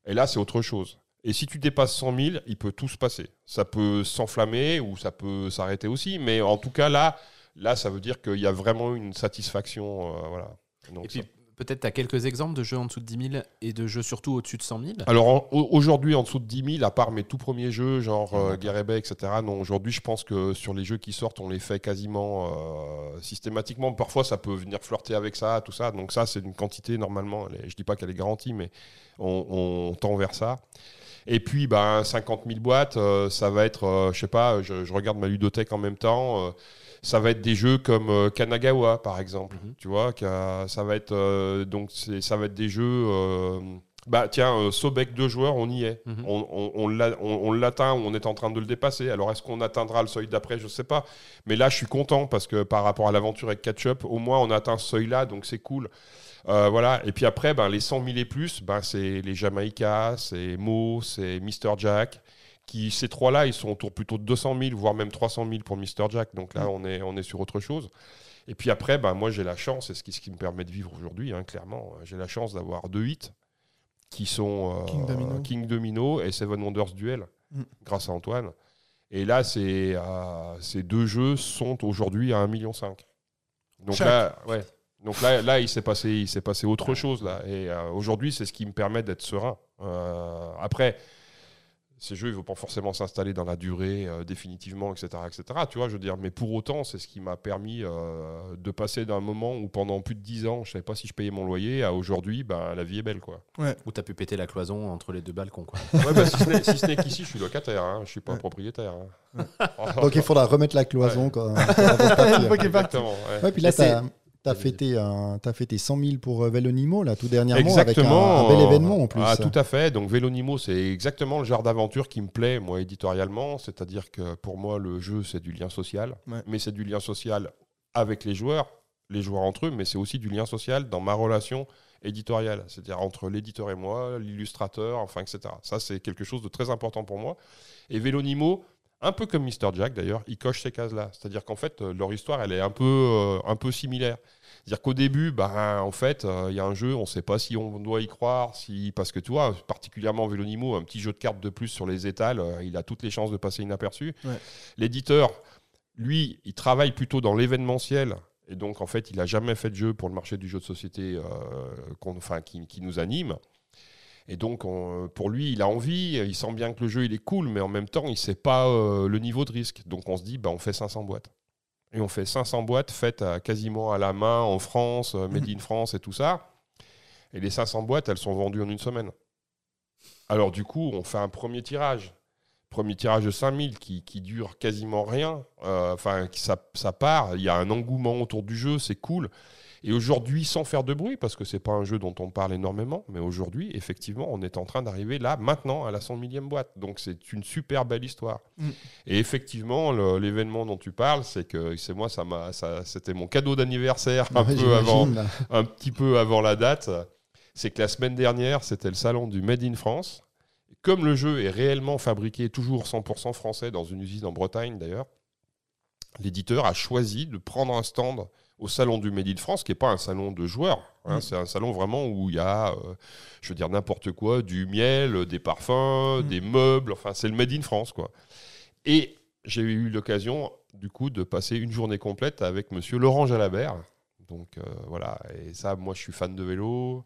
Et là, c'est autre chose. Et si tu dépasses 100 000, il peut tout se passer. Ça peut s'enflammer ou ça peut s'arrêter aussi. Mais en tout cas, là, là ça veut dire qu'il y a vraiment une satisfaction. euh, voilà. Donc, Et puis, ça- peut-être tu as quelques exemples de jeux en dessous de 10 000 et de jeux surtout au-dessus de 100 000. Alors en- aujourd'hui, en dessous de 10 000, à part mes tout premiers jeux, genre euh, D'accord. Guerre et Baie, etc., non, aujourd'hui, je pense que sur les jeux qui sortent, on les fait quasiment euh, systématiquement. Parfois, ça peut venir flirter avec ça, tout ça. Donc ça, c'est une quantité, normalement, je dis pas qu'elle est garantie, mais on, on tend vers ça. Et puis, ben, 50 000 boîtes, euh, ça va être, euh, je sais pas, je, je regarde ma ludothèque en même temps. euh, ça va être des jeux comme euh, Kanagawa, par exemple. Mhm. Tu vois, ça va être euh, donc ça va être des jeux. euh, bah tiens, Sobek deux joueurs, on y est. Mhm. On, on, on on- on l'atteint ou on est en train de le dépasser. Alors est-ce qu'on atteindra le seuil d'après? Je sais pas. Mais là, je suis content parce que par rapport à l'aventure avec Ketchup, au moins on a atteint ce seuil-là, donc c'est cool. Euh, voilà. Et puis après, ben, les 100 000 et plus, ben, c'est les Jamaïcas, c'est Mo, c'est Mr. Jack. Qui, ces trois-là, ils sont autour plutôt de 200 000, voire même 300 000 pour Mr. Jack. Donc là, on est, on est sur autre chose. Et puis après, ben, moi, j'ai la chance, et ce qui, ce qui me permet de vivre aujourd'hui, hein, clairement, j'ai la chance d'avoir deux hits qui sont euh, King Domino. King Domino et Seven Wonders Duel, Mm. grâce à Antoine. Et là, euh, ces deux jeux sont aujourd'hui à 1,5 million. Donc Chaque. là, ouais. Donc là, là, il s'est passé, il s'est passé autre chose là. Et euh, aujourd'hui, c'est ce qui me permet d'être serein. Euh, après, ces jeux, ils ne vont pas forcément s'installer dans la durée euh, définitivement, etc., etc. Tu vois, je veux dire. Mais pour autant, c'est ce qui m'a permis euh, de passer d'un moment où pendant plus de 10 ans, je savais pas si je payais mon loyer, à aujourd'hui, ben, la vie est belle, quoi. Où t'as pu péter la cloison entre les deux balcons, quoi. Ouais, bah, si ce n'est si ce n'est qu'ici, je suis locataire, hein, je suis pas Ouais. propriétaire. hein. [LAUGHS] Donc il faudra remettre la cloison quand, quand. [LAUGHS] Exactement. ouais. Ouais, puis là, T'as as fêté, un- t'as fêté 100 000 pour euh, Vélonimo, là, tout dernièrement, Exactement. avec un, un bel événement en plus. Ah, tout à fait. Donc Vélonimo, c'est exactement le genre d'aventure qui me plaît, moi, éditorialement. C'est-à-dire que pour moi, le jeu, c'est du lien social. Ouais. Mais c'est du lien social avec les joueurs, les joueurs entre eux, mais c'est aussi du lien social dans ma relation éditoriale. C'est-à-dire entre l'éditeur et moi, l'illustrateur, enfin, etc. Ça, c'est quelque chose de très important pour moi. Et Vélonimo, un peu comme Mr. Jack d'ailleurs, ils cochent ces cases-là. C'est-à-dire qu'en fait, euh, leur histoire, elle est un peu, euh, un peu similaire. C'est-à-dire qu'au début, bah, en fait, euh, il y a un jeu, on ne sait pas si on doit y croire, si parce que tu vois, particulièrement Vélonimo, un petit jeu de cartes de plus sur les étals, euh, il a toutes les chances de passer inaperçu. Ouais. L'éditeur, lui, il travaille plutôt dans l'événementiel. Et donc, en fait, il n'a jamais fait de jeu pour le marché du jeu de société enfin, qui, qui nous anime. Et donc, on- pour lui, il a envie, il sent bien que le jeu, il est cool, mais en même temps, il ne sait pas euh, le niveau de risque. Donc, on se dit, bah, on fait 500 boîtes. Et on fait 500 boîtes faites à- quasiment à la main en France, euh, Made in France et tout ça. Et les 500 boîtes, elles sont vendues en une semaine. Alors, du coup, on fait un premier tirage. Premier tirage de 5000 qui, qui dure quasiment rien. Euh, Enfin, ça, ça part. Il y a un engouement autour du jeu, c'est cool. Et aujourd'hui, sans faire de bruit, parce que c'est pas un jeu dont on parle énormément, mais aujourd'hui, effectivement, on est en train d'arriver là, maintenant, à la 100 millième boîte. Donc, c'est une super belle histoire. Mm. Et effectivement, l'événement dont tu parles, c'est que c'est moi, ça m'a, ça, c'était mon cadeau d'anniversaire un Ouais, peu j'imagine, avant, là. un petit peu avant la date. C'est que la semaine dernière, c'était le salon du Made in France. Comme le jeu est réellement fabriqué toujours 100% français dans une usine en Bretagne d'ailleurs, l'éditeur a choisi de prendre un stand au salon du Made in France, qui n'est pas un salon de joueurs. hein, Mm. C'est un salon vraiment où il y a, euh, je veux dire, n'importe quoi, du miel, des parfums, Mm. des meubles, enfin, c'est le Made in France, quoi. Et j'ai eu l'occasion, du coup, de passer une journée complète avec monsieur Laurent Jalabert. Donc, euh, voilà. Et ça, moi, je suis fan de vélo.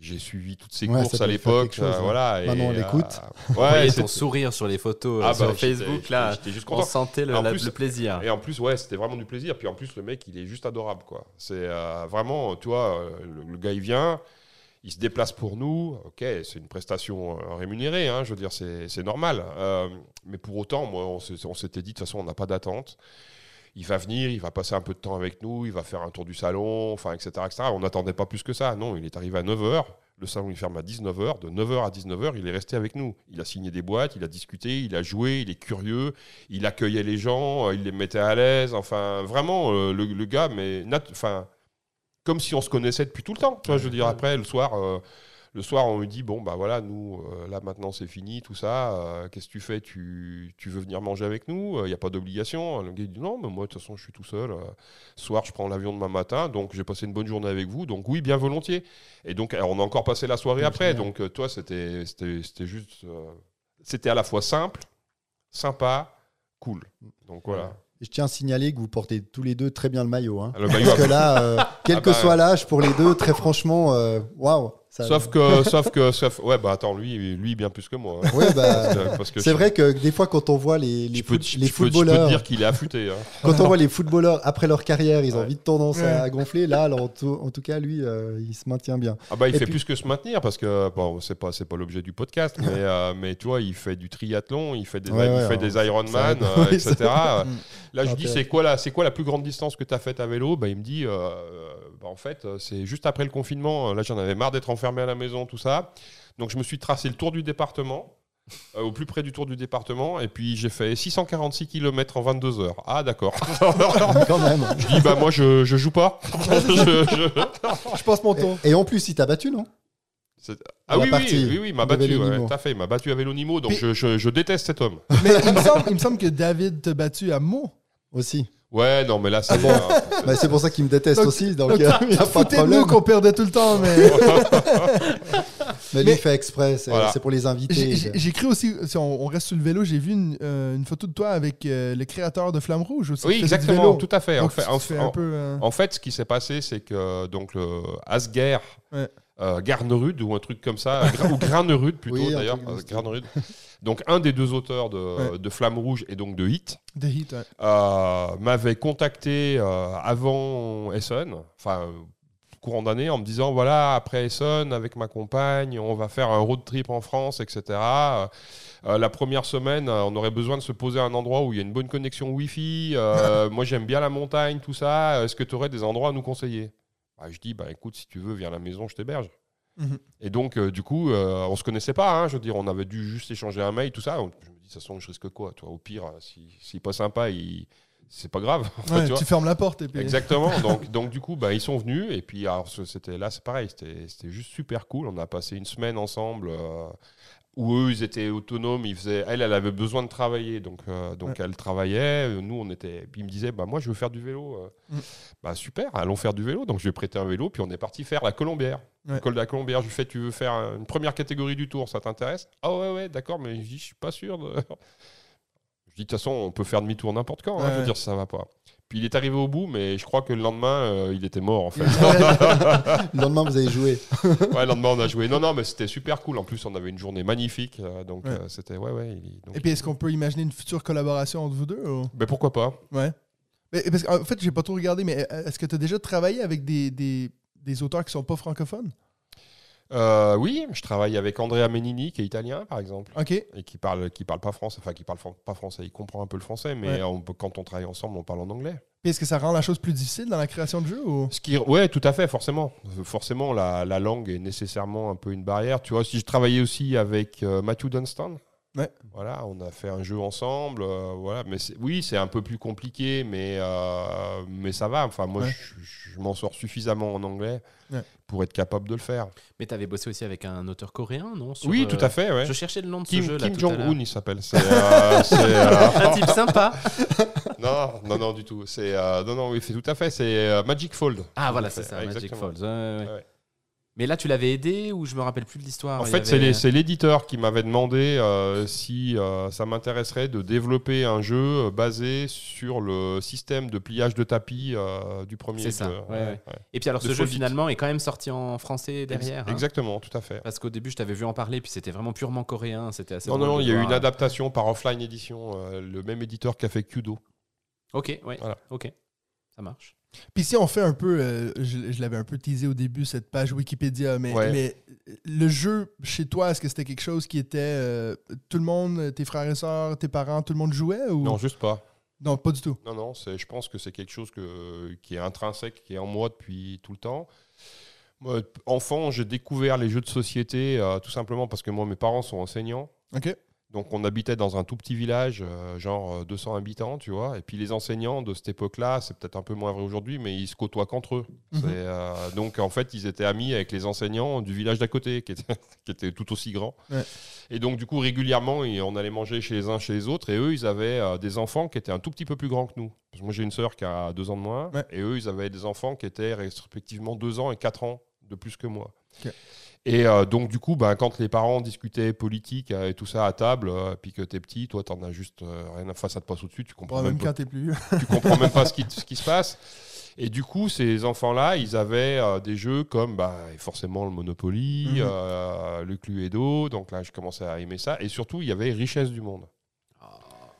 J'ai suivi toutes ses Ouais, courses à l'époque. euh, hein. voilà. et, Maintenant, on l'écoute. euh, Ouais, ouais, ton c'est- sourire sur les photos euh, Ah, sur bah, Facebook, j'étais- là, J'étais juste on content. sentait le, plus- plaisir. Et en plus, ouais, c'était vraiment du plaisir. Puis en plus, le mec, il est juste adorable, quoi. C'est euh, vraiment, tu vois, euh, le, le gars, il vient, il se déplace pour nous. Ok, c'est une prestation euh, rémunérée, hein, je veux dire, c'est c'est normal. Euh, mais pour autant, moi, on on s'était dit, de toute façon, on n'a pas d'attente. Il va venir, il va passer un peu de temps avec nous, il va faire un tour du salon, enfin, etc., etc. On n'attendait pas plus que ça. Non, il est arrivé à 9h. Le salon, il ferme à 19h. De 9h à 19h, il est resté avec nous. Il a signé des boîtes, il a discuté, il a joué, il est curieux, il accueillait les gens, euh, il les mettait à l'aise. Enfin, vraiment, euh, le, le gars, mais enfin, comme si on se connaissait depuis tout le temps. Tu vois, je veux dire, après, le soir, euh, le soir, on lui dit bon, bah voilà, nous, euh, là maintenant, c'est fini, tout ça. euh, Qu'est-ce que tu fais? Tu, tu veux venir manger avec nous? Il n'y a pas d'obligation. Le gars il dit non, mais moi, de toute façon, je suis tout seul. euh, ce soir, je prends l'avion demain matin, donc j'ai passé une bonne journée avec vous. Donc oui, bien volontiers. Et donc, alors, on a encore passé la soirée après. Donc, euh, toi, c'était juste. euh, c'était à la fois simple, sympa, cool. Donc voilà. Je tiens à signaler que vous portez tous les deux très bien le maillot. hein. Le maillot Parce que là, euh, [LAUGHS] quel Ah que bah, soit l'âge, pour les deux, très franchement, euh, waouh. Ça- Sauf que, sauf que, sauf, ouais, bah attends, lui, lui bien plus que moi. hein. Ouais, bah, [LAUGHS] c'est vrai que des fois, quand on voit les, les, je peux, foot- je les peux- je peux te footballeurs, dire qu'il est affûté. hein. [LAUGHS] quand on voit les footballeurs après leur carrière, ils ont Ouais. vite tendance à gonfler. Là, alors, en, tout, en tout cas, lui, euh, il se maintient bien. Ah bah il Et fait puis- plus que se maintenir parce que bon c'est pas c'est pas l'objet du podcast mais [LAUGHS] euh, mais tu vois il fait du triathlon il fait des Ouais, il ouais, fait des Ironman euh, Oui, etc. Là je dis c'est quoi la c'est quoi la plus grande distance que tu as faite à vélo? Bah il me dit euh, bah, en fait euh, c'est juste après le confinement là j'en avais marre d'être enfermé à la maison tout ça donc je me suis tracé le tour du département euh, au plus près du tour du département et puis j'ai fait 646 km en 22 heures ah d'accord [LAUGHS] Quand même. je dis bah moi je, je joue pas [LAUGHS] Je- je- Je passe mon tour. Et en plus, il t'a battu, non? Ah oui, oui, oui, oui, il m'a battu, ouais, tout à fait, il m'a battu à vélo Nimo, donc Puis- je, je- je déteste cet homme. Mais il me, semble, il me semble que David t'a battu à mots. Aussi. Ouais, non, mais là, c'est. Ah bon euh, Bah, c'est pour ça qu'ils me détestent Donc- aussi, donc Donc, il n'y a pas de problème. qu'on perdait tout le temps, mais. [LAUGHS] Mais lui, Mais- il fait exprès, c'est Voilà. pour les invités. J'ai- cru aussi, si on, on reste sur le vélo, j'ai vu une, euh, une photo de toi avec euh, le créateur de Flamme Rouge aussi. Oui, exactement, vélo. tout à fait. En Donc, fait, en, en- peu. euh, en fait, ce qui s'est passé, c'est que donc le Asger, Ouais. Euh, Garnerud ou un truc comme ça, Gra- ou Granerud [LAUGHS] plutôt Oui, d'ailleurs, euh. Granerud. Donc un des deux auteurs de, Ouais. de Flamme Rouge et donc de Hit ouais. euh, m'avait contacté euh, avant Essen, enfin euh, courant d'année, en me disant voilà après Essen avec ma compagne, on va faire un road trip en France, etc. Euh, euh, la première semaine, euh, on aurait besoin de se poser à un endroit où il y a une bonne connexion Wi-Fi. euh, [LAUGHS] moi, j'aime bien la montagne, tout ça. Est-ce que tu aurais des endroits à nous conseiller? Bah, Je dis bah écoute, si tu veux, viens à la maison, je t'héberge. Mhm. Et donc, euh, du coup, euh, on se connaissait pas. hein, je veux dire, on avait dû juste échanger un mail, tout ça. Je me dis, de toute façon, je risque quoi toi? Au pire, euh, si- s'il est pas sympa, il... c'est pas grave. [LAUGHS] Ouais, tu vois? fermes la porte et puis. Exactement. [LAUGHS] donc, donc du coup, bah, ils sont venus et puis alors c'était là, c'est pareil, c'était c'était juste super cool. On a passé une semaine ensemble euh, où eux, ils étaient autonomes. Ils faisaient, elle, elle avait besoin de travailler, donc euh, donc elle travaillait. euh, Nous, on était. Puis ils me disaient, bah moi, je veux faire du vélo. euh. Mm. Bah super, allons faire du vélo. Donc je lui ai prêté un vélo, puis on est parti faire la Colombière. Ouais. Le col de la Colombière, je lui fais, tu veux faire une première catégorie du tour, ça t'intéresse? Ah ouais, ouais, d'accord, mais je dis, je suis pas sûr. De... [LAUGHS] Je dis, de toute façon, on peut faire demi-tour n'importe quand. hein, Ouais, je veux dire, ça va pas. Puis il est arrivé au bout, mais je crois que le lendemain, euh, il était mort en fait. [LAUGHS] Le lendemain, vous avez joué. [LAUGHS] ouais, le lendemain, on a joué. Non, non, mais c'était super cool. En plus, on avait une journée magnifique. euh, donc, Ouais. euh, c'était. Ouais, ouais. il- donc- Et puis, est-ce qu'on peut imaginer une future collaboration entre vous deux ou- Mais pourquoi pas Ouais. Mais, parce qu'en fait, j'ai pas trop regardé, mais est-ce que tu as déjà travaillé avec des, des, des auteurs qui sont pas francophones? Euh, Oui, je travaille avec Andrea Menini, qui est italien, par exemple. Ok. Et qui parle, qui parle pas français. Enfin, qui parle fran- pas français. Il comprend un peu le français, mais Ouais. on peut- quand on travaille ensemble, on parle en anglais. Est-ce que ça rend la chose plus difficile dans la création de jeu ou... Ce qui, ouais, tout à fait, forcément. Forcément, la, la langue est nécessairement un peu une barrière. Tu vois, si je travaillais aussi avec euh, Matthew Dunstan, Ouais. voilà, on a fait un jeu ensemble. euh, voilà, mais oui, c'est un peu plus compliqué, mais euh, mais ça va. Enfin, moi, Ouais. je, je m'en sors suffisamment en anglais Ouais. pour être capable de le faire. Mais t'avais bossé aussi avec un auteur coréen, non sur, oui, euh, tout à fait. Ouais. Je cherchais le nom de ce Kim, jeu là Kim. Jong-un, il s'appelle. C'est, euh, [LAUGHS] c'est, euh, Un type sympa. [LAUGHS] non, non, non, du tout. C'est euh, non, non, oui, c'est tout à fait. C'est euh, Magic Fold. Ah voilà, c'est fait, ça, Magic exactement. Mais là, tu l'avais aidé ou je me rappelle plus de l'histoire En fait, c'est avait- les- c'est l'éditeur qui m'avait demandé euh, si euh, ça m'intéresserait de développer un jeu euh, basé sur le système de pliage de tapis euh, du premier. C'est ça, de- ouais, ouais. Et puis alors, de ce jeu finalement est quand même sorti en français derrière. Hein. Exactement, tout à fait. Parce qu'au début, je t'avais vu en parler, puis c'était vraiment purement coréen. C'était assez. Non, non, de il y a eu une adaptation par offline édition, euh, le même éditeur qui a fait Kudo. Ok, ouais. Voilà. Ok, ça marche. Puis si on fait un peu, euh, je, je l'avais un peu teasé au début, cette page Wikipédia, mais, Ouais. mais le jeu chez toi, est-ce que c'était quelque chose qui était euh, tout le monde, tes frères et sœurs, tes parents, tout le monde jouait ou? Non, juste pas. Non, pas du tout. Non, non, c'est- je pense que c'est quelque chose que, qui est intrinsèque, qui est en moi depuis tout le temps. Moi, enfant, j'ai découvert les jeux de société euh, tout simplement parce que moi, mes parents sont enseignants. Ok. Donc on habitait dans un tout petit village, euh, genre euh, 200 habitants, tu vois. Et puis les enseignants de cette époque-là, c'est peut-être un peu moins vrai aujourd'hui, mais ils se côtoient qu'entre eux. Mhm. Euh, donc en fait, ils étaient amis avec les enseignants du village d'à côté, qui était, [LAUGHS] qui était tout aussi grand. Ouais. Et donc du coup, régulièrement, on allait manger chez les uns, chez les autres. Et eux, ils avaient euh, des enfants qui étaient un tout petit peu plus grands que nous. Parce que moi, j'ai une sœur qui a deux ans de moins. Ouais. Et eux, ils avaient des enfants qui étaient respectivement deux ans et quatre ans de plus que moi. Et euh, donc, du coup, ben, quand les parents discutaient politique euh, et tout ça à table, euh, puis que t'es petit, toi, t'en as juste euh, rien à face, ça te passe au-dessus, tu comprends, Ouais, même même pas, plus tu comprends même pas ce qui, [LAUGHS] ce qui se passe. Et du coup, ces enfants-là, ils avaient euh, des jeux comme bah, forcément le Monopoly, Mhm. euh, le Cluedo. Donc là, je commençais à aimer ça. Et surtout, il y avait Richesse du monde.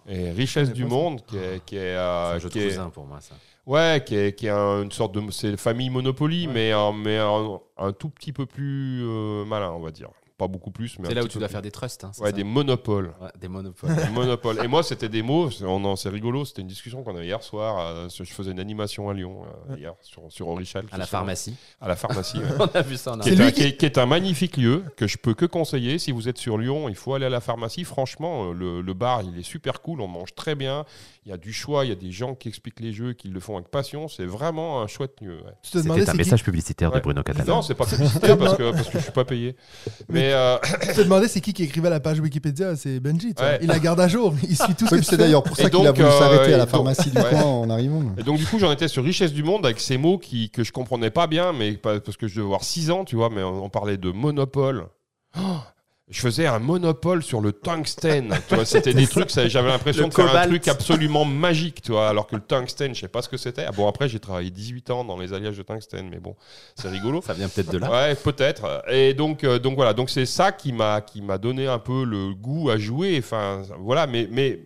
Et Richesse du ça. monde, qui est, qui est, C'est un jeu de cousin pour moi, ça. Ouais, qui est, qui est un- une sorte de. C'est famille Monopoly, Ouais. mais, un, mais un, un tout petit peu plus euh, malin, on va dire. Pas beaucoup plus, mais. C'est là où tu dois plus. faire des trusts. hein, Ouais, ça des monopoles. Ouais, des monopoles. Des [LAUGHS] monopoles. Et moi, c'était des mots. C'est on en- c'est rigolo. C'était une discussion qu'on avait hier soir. euh, je faisais une animation à Lyon euh, hier sur, sur Orichel. à la sur- pharmacie. À la pharmacie. [LAUGHS] On a vu ça en qui, C'est est lui un, qui- qui est- qui est un magnifique lieu que je peux que conseiller. Si vous êtes sur Lyon, il faut aller à la pharmacie. Franchement, le, le bar, il est super cool. On mange très bien. Il y a du choix. Il y a des gens qui expliquent les jeux, qui le font avec passion. C'est vraiment un chouette lieu. ouais. Tu te demandais c'est qui publicitaire Ouais. Non, c'est pas publicitaire parce que, parce que je suis pas payé. Mais, euh, Je te demandais c'est qui qui écrivait la page Wikipédia, c'est Benji. tu vois. Ouais. Il la garde à jour, il suit tout ce que c'est d'ailleurs pour ça qu'il a voulu euh, s'arrêter et à la donc- pharmacie du Ouais. coin en arrivant. Et donc du coup j'en étais sur Richesse du Monde avec ces mots qui, que je comprenais pas bien, mais parce que je devais avoir 6 ans, tu vois, mais on, on parlait de monopole. Oh, je faisais un monopole sur le tungstène. tu vois, c'était des [LAUGHS] trucs, j'avais l'impression de faire un truc absolument magique, tu vois, alors que le tungstène, je sais pas ce que c'était. Ah bon, après j'ai travaillé 18 ans dans les alliages de tungstène, mais bon, c'est rigolo. Ça vient peut-être de là. Ouais, peut-être. Et donc, euh, donc voilà. Donc c'est ça qui m'a qui m'a donné un peu le goût à jouer. Enfin, voilà. Mais mais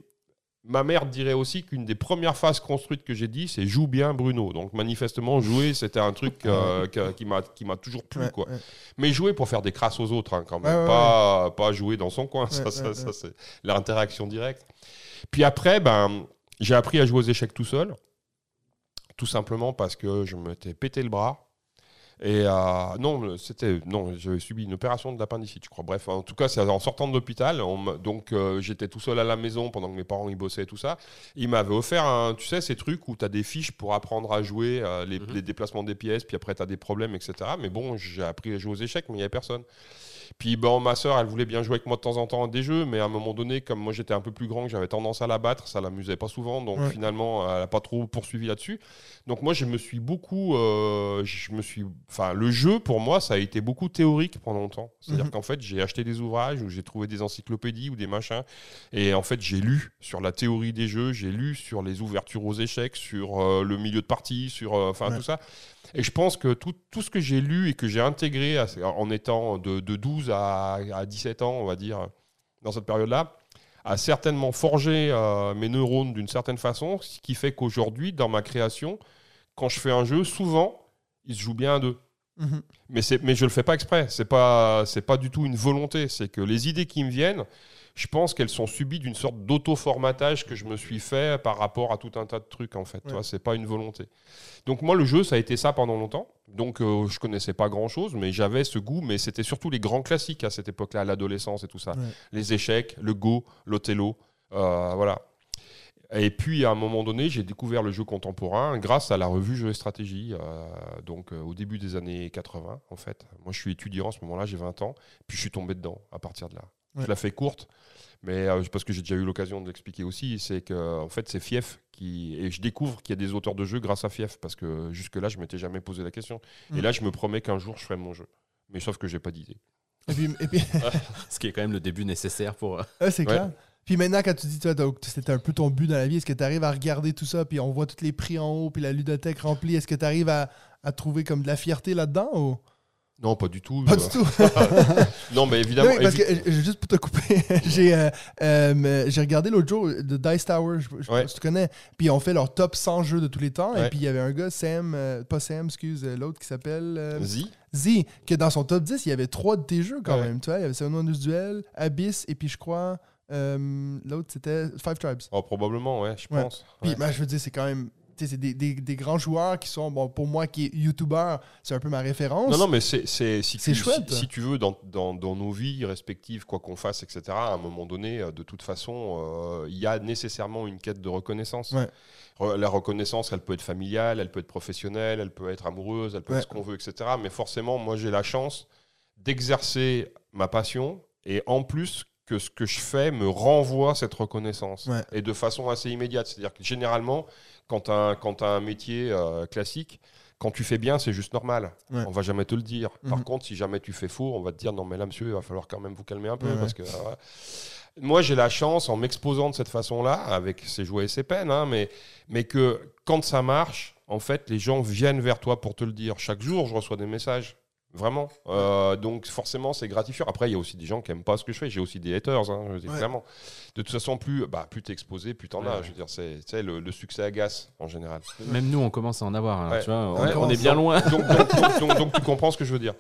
ma mère dirait aussi qu'une des premières phases construites que j'ai dit, c'est joue bien Bruno. Donc manifestement, jouer, c'était un truc euh, qui m'a qui m'a toujours plu, Ouais, quoi. ouais. Mais jouer pour faire des crasses aux autres, hein, quand même. Ouais, pas pas jouer dans son coin. ça, ça, c'est l'interaction directe. Puis après, ben j'ai appris à jouer aux échecs tout seul. Tout simplement parce que je m'étais pété le bras. Et euh, non, c'était non, j'avais subi une opération de l'appendicite, je crois. Bref, en tout cas, c'est en sortant de l'hôpital. Donc, euh, j'étais tout seul à la maison pendant que mes parents ils bossaient et tout ça. Ils m'avaient offert, un, tu sais, ces trucs où tu as des fiches pour apprendre à jouer, euh, les, Mhm. les déplacements des pièces, puis après tu as des problèmes, etc. Mais bon, j'ai appris à jouer aux échecs, mais il n'y avait personne. Puis bon, ma soeur, elle voulait bien jouer avec moi de temps en temps à des jeux, mais à un moment donné, comme moi j'étais un peu plus grand, que j'avais tendance à la battre, ça l'amusait pas souvent, donc Ouais. finalement, elle n'a pas trop poursuivi là-dessus. Donc moi, je me suis beaucoup, euh, je me suis, enfin, le jeu pour moi, ça a été beaucoup théorique pendant longtemps. C'est-à-dire Mhm. qu'en fait, j'ai acheté des ouvrages où j'ai trouvé des encyclopédies ou des machins, et en fait, j'ai lu sur la théorie des jeux, j'ai lu sur les ouvertures aux échecs, sur euh, le milieu de partie, sur, euh, enfin, Ouais. tout ça. Et je pense que tout, tout ce que j'ai lu et que j'ai intégré à- en étant de, de 12 à, à 17 ans, on va dire, dans cette période-là, a certainement forgé euh, mes neurones d'une certaine façon, ce qui fait qu'aujourd'hui, dans ma création, quand je fais un jeu, souvent, il se joue bien à deux. Mhm. Mais, mais je le fais pas exprès. C'est pas, c'est pas du tout une volonté. C'est que les idées qui me viennent, je pense qu'elles sont subies d'une sorte d'auto-formatage que je me suis fait par rapport à tout un tas de trucs, en fait. Ouais. c'est pas une volonté. Donc, moi, le jeu, ça a été ça pendant longtemps. Donc, euh, je connaissais pas grand chose, mais j'avais ce goût. Mais c'était surtout les grands classiques à cette époque-là, l'adolescence et tout ça. Ouais. Les échecs, le Go, l'Othello. euh, voilà. Et puis, à un moment donné, j'ai découvert le jeu contemporain grâce à la revue Jeux et Stratégie, euh, donc euh, au début des années 80, en fait. Moi, je suis étudiant à ce moment-là, j'ai 20 ans, puis je suis tombé dedans à partir de là. Ouais. Je la fais courte, mais euh, parce que j'ai déjà eu l'occasion de l'expliquer aussi, c'est que en fait, c'est Fief qui. Et je découvre qu'il y a des auteurs de jeux grâce à Fief, parce que jusque-là, je m'étais jamais posé la question. Mm. Et là, je me promets qu'un jour, je ferai mon jeu. Mais sauf que j'ai pas d'idée. Et puis, et puis [LAUGHS] Ce qui est quand même le début nécessaire pour. euh, ouais, c'est Ouais. clair. Puis maintenant, quand tu dis, toi, c'était un peu ton but dans la vie, est-ce que tu arrives à regarder tout ça, puis on voit tous les prix en haut, puis la ludothèque remplie, est-ce que tu arrives à, à trouver comme de la fierté là-dedans ou? Non, pas du tout. pas euh, du tout? [LAUGHS] non, mais évidemment. Mais parce que, euh, juste pour te couper, [LAUGHS] j'ai euh, euh, j'ai regardé l'autre jour de Dice Tower, je, je si tu connais, puis on fait leur top 100 jeux de tous les temps, et puis il y avait un gars, Sam, euh, pas Sam, excuse, l'autre qui s'appelle Zi. Z, que dans son top 10, il y avait trois de tes jeux quand Ouais. même, tu vois, il y avait Seven Wonders Duel, Abyss, et puis je crois, l'autre c'était Five Tribes. Oh, probablement, ouais, je pense. Puis ben, je veux dire, c'est quand même... C'est des, des- des grands joueurs qui sont, bon, pour moi qui est youtubeur, c'est un peu ma référence. Non, non, mais c'est si, tu- chouette. Si, si tu veux, dans, dans, dans nos vies respectives, quoi qu'on fasse, etc., à un moment donné, euh, de toute façon, euh, il y a nécessairement une quête de reconnaissance. Ouais. Re- La reconnaissance, elle peut être familiale, elle peut être professionnelle, elle peut être amoureuse, elle peut Ouais. être ce qu'on veut, etc. Mais forcément, moi, j'ai la chance d'exercer ma passion et en plus que ce que je fais me renvoie cette reconnaissance Ouais. et de façon assez immédiate. C'est-à-dire que généralement, quand tu as, un métier euh, classique, quand tu fais bien, c'est juste normal. Ouais. On va jamais te le dire. Par Mhm. contre, si jamais tu fais faux, on va te dire non mais là monsieur, il va falloir quand même vous calmer un peu Ouais, parce que euh, moi j'ai la chance en m'exposant de cette façon-là, avec ses joies et ses peines, hein, mais mais que quand ça marche, en fait, les gens viennent vers toi pour te le dire. Chaque jour, je reçois des messages. Vraiment. Euh, donc forcément, c'est gratifiant. Après, il y a aussi des gens qui aiment pas ce que je fais. J'ai aussi des haters, hein, je veux dire, Ouais. clairement. De toute façon, plus, bah, plus t'es exposé, plus t'en Ouais, as. ouais. Je veux dire, c'est, tu sais, le, le succès agace en général. Même nous, on commence à en avoir. Ouais. Tu vois, on, Ouais, on est bien loin. Donc, donc, donc, donc- donc tu comprends ce que je veux dire.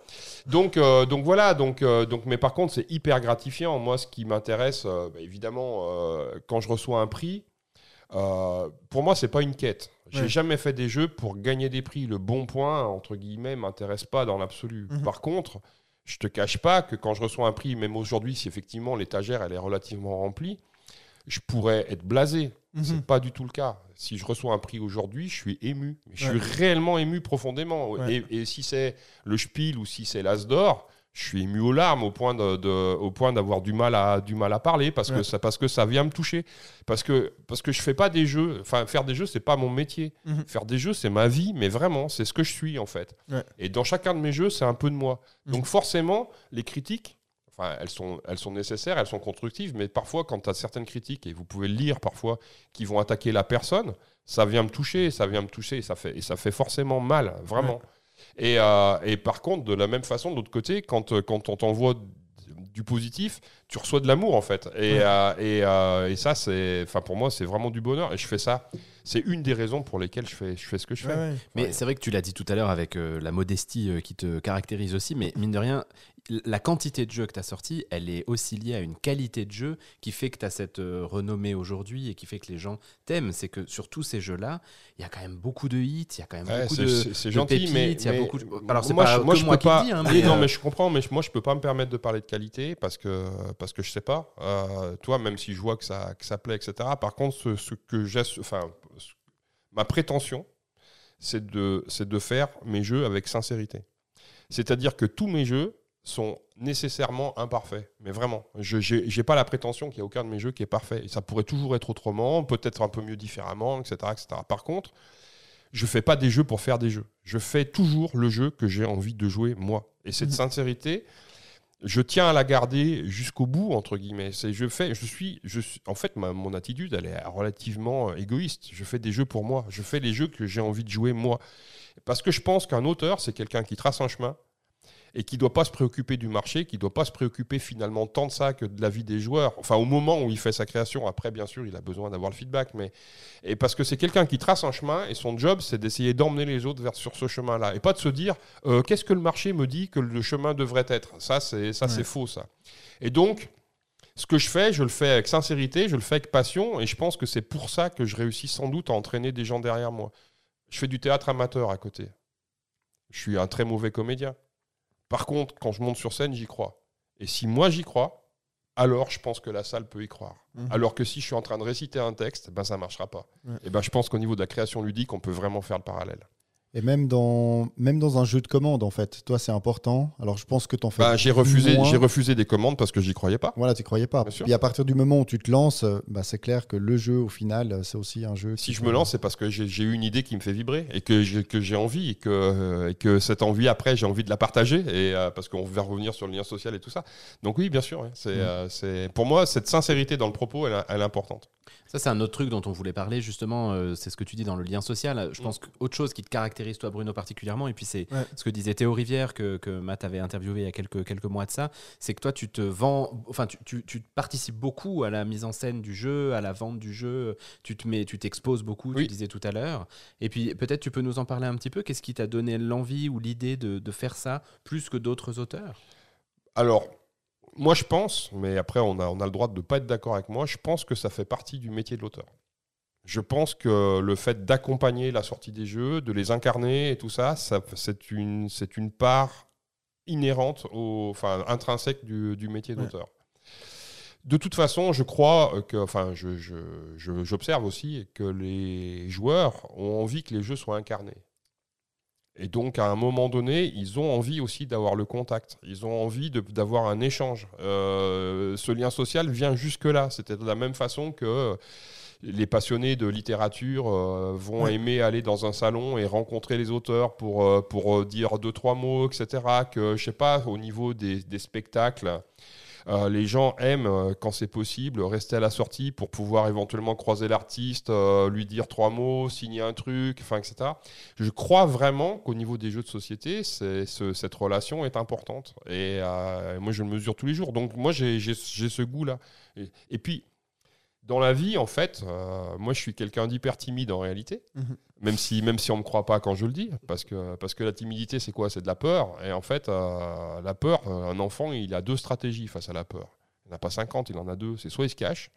Donc, euh, donc voilà. Donc, euh, donc, mais par contre, c'est hyper gratifiant. Moi, ce qui m'intéresse, euh, bah, évidemment, euh, quand je reçois un prix, euh, pour moi, c'est pas une quête. J'ai Ouais. jamais fait des jeux pour gagner des prix. Le bon point, entre guillemets, m'intéresse pas dans l'absolu. Mhm. Par contre, je te cache pas que quand je reçois un prix, même aujourd'hui, si effectivement l'étagère elle est relativement remplie, je pourrais être blasé. Mhm. C'est pas du tout le cas. Si je reçois un prix aujourd'hui, je suis ému. Je Ouais. suis réellement ému profondément. Ouais. Et, et si c'est le Spiel ou si c'est l'As d'or, je suis ému aux larmes au point de, de- au point d'avoir du mal à du mal à parler parce que ça parce que ça vient me toucher. Parce que parce que je fais pas des jeux enfin faire des jeux c'est pas mon métier. Mhm. faire des jeux c'est ma vie mais vraiment c'est ce que je suis en fait. Ouais. et dans chacun de mes jeux c'est un peu de moi. Mhm. donc forcément les critiques enfin elles sont elles sont nécessaires elles sont constructives mais parfois quand tu as certaines critiques et vous pouvez le lire parfois qui vont attaquer la personne ça vient me toucher ça vient me toucher et ça fait et ça fait forcément mal vraiment et, euh, et par contre, de la même façon, de l'autre côté, quand, euh, quand on t'envoie du positif, tu reçois de l'amour en fait. Et, Ouais. euh, et, euh, et ça, c'est, enfin pour moi, c'est vraiment du bonheur. Et je fais ça. C'est une des raisons pour lesquelles je fais, je fais ce que je fais. Ouais, ouais. Mais Ouais. c'est vrai que tu l'as dit tout à l'heure avec euh, la modestie euh, qui te caractérise aussi, mais mine de rien, la quantité de jeux que tu as sorti, elle est aussi liée à une qualité de jeu qui fait que tu as cette euh, renommée aujourd'hui et qui fait que les gens t'aiment. C'est que sur tous ces jeux-là, il y a quand même beaucoup de hits, il y a quand même Ouais, beaucoup c'est, de. gentil, mais, pépites, il y a mais- beaucoup de- Alors, c'est moi, pas je, moi, que je moi peux qui pas. dis, hein, mais, non, euh, mais je comprends, mais moi, je peux pas me permettre de parler de qualité parce que parce que je sais pas. Euh, toi, même si je vois que ça que ça plaît, etc. Par contre, ce, ce que j'ai, enfin, ma prétention, c'est de c'est de faire mes jeux avec sincérité. C'est-à-dire que tous mes jeux sont nécessairement imparfaits. Mais vraiment, je j'ai pas la prétention qu'il y a aucun de mes jeux qui est parfait. Et ça pourrait toujours être autrement, peut-être un peu mieux différemment, etc., etc. Par contre, je fais pas des jeux pour faire des jeux. Je fais toujours le jeu que j'ai envie de jouer moi. Et cette Mhm. sincérité, je tiens à la garder jusqu'au bout entre guillemets. C'est je fais, je suis, je suis. En fait, ma- mon attitude, elle est relativement égoïste. Je fais des jeux pour moi. Je fais les jeux que j'ai envie de jouer moi. Parce que je pense qu'un auteur, c'est quelqu'un qui trace un chemin et qui doit pas se préoccuper du marché, qui doit pas se préoccuper finalement tant de ça que de la vie des joueurs. Enfin, au moment où il fait sa création, après, bien sûr, il a besoin d'avoir le feedback, mais et parce que c'est quelqu'un qui trace un chemin et son job, c'est d'essayer d'emmener les autres vers sur ce chemin-là et pas de se dire euh, qu'est-ce que le marché me dit que le chemin devrait être? Ça, c'est ça, c'est faux, ça. Et donc. Ce que je fais, je le fais avec sincérité, je le fais avec passion, et je pense que c'est pour ça que je réussis sans doute à entraîner des gens derrière moi. Je fais du théâtre amateur à côté. Je suis un très mauvais comédien. Par contre, quand je monte sur scène, j'y crois. Et si moi j'y crois, alors je pense que la salle peut y croire. Mhm. Alors que si je suis en train de réciter un texte, ben ça marchera pas. Et ben je pense qu'au niveau de la création ludique, on peut vraiment faire le parallèle. Et même dans, même dans un jeu de commande, en fait, toi, c'est important. Alors, je pense que t'en fais. Ben, j'ai refusé, j'ai refusé des commandes parce que j'y croyais pas. Voilà, tu croyais pas. Puis à partir du moment où tu te lances, euh, bah, c'est clair que le jeu, au final, euh, c'est aussi un jeu. Si je me lance, c'est parce que j'ai eu une idée qui me fait vibrer et que j'ai envie et que, euh, et que cette envie après j'ai envie de la partager et euh, parce qu'on va revenir sur le lien social et tout ça. Donc oui, bien sûr, ouais, c'est Mm. euh, c'est pour moi cette sincérité dans le propos, elle, elle est importante. Ça, c'est un autre truc dont on voulait parler, justement. euh, c'est ce que tu dis dans le lien social. Je Mm. pense qu'autre chose qui te caractérise, toi, Bruno, particulièrement, et puis c'est Ouais. ce que disait Théo Rivière, que, que Matt avait interviewé il y a quelques, quelques mois de ça, c'est que toi, tu te vends, enfin, tu, tu- tu participes beaucoup à la mise en scène du jeu, à la vente du jeu. Tu te mets, tu t'exposes beaucoup, tu disais tout à l'heure. Et puis, peut-être tu peux nous en parler un petit peu. Qu'est-ce qui t'a donné l'envie ou l'idée de, de faire ça plus que d'autres auteurs? Alors, moi je pense, mais après on a, on a le droit de ne pas être d'accord avec moi, je pense que ça fait partie du métier de l'auteur. Je pense que le fait d'accompagner la sortie des jeux, de les incarner et tout ça, ça c'est une, une part inhérente, au, enfin intrinsèque du, du métier Ouais. d'auteur. De toute façon, je crois que, enfin, je- je- je- j'observe aussi que les joueurs ont envie que les jeux soient incarnés. Et donc, à un moment donné, ils ont envie aussi d'avoir le contact. Ils ont envie d'avoir un échange. Euh, ce lien social vient jusque-là. C'était de la même façon que les passionnés de littérature euh, vont Ouais. aimer aller dans un salon et rencontrer les auteurs pour, euh, pour dire deux, trois mots, etc. Que, je sais pas, au niveau des, des spectacles, euh, les gens aiment, euh, quand c'est possible, rester à la sortie pour pouvoir éventuellement croiser l'artiste, euh, lui dire trois mots, signer un truc, etc. Je crois vraiment qu'au niveau des jeux de société, cette relation est importante. Et moi, je le mesure tous les jours. Donc, moi, j'ai ce goût-là. Et, et puis, dans la vie, en fait, moi, je suis quelqu'un d'hyper timide en réalité. Mhm. Même si, même si on ne me croit pas quand je le dis, parce que, parce que la timidité, c'est quoi? C'est de la peur. Et en fait, euh, la peur, euh, un enfant, il a deux stratégies face à la peur. Il n'en a pas 50, il en a deux. C'est soit il se cache,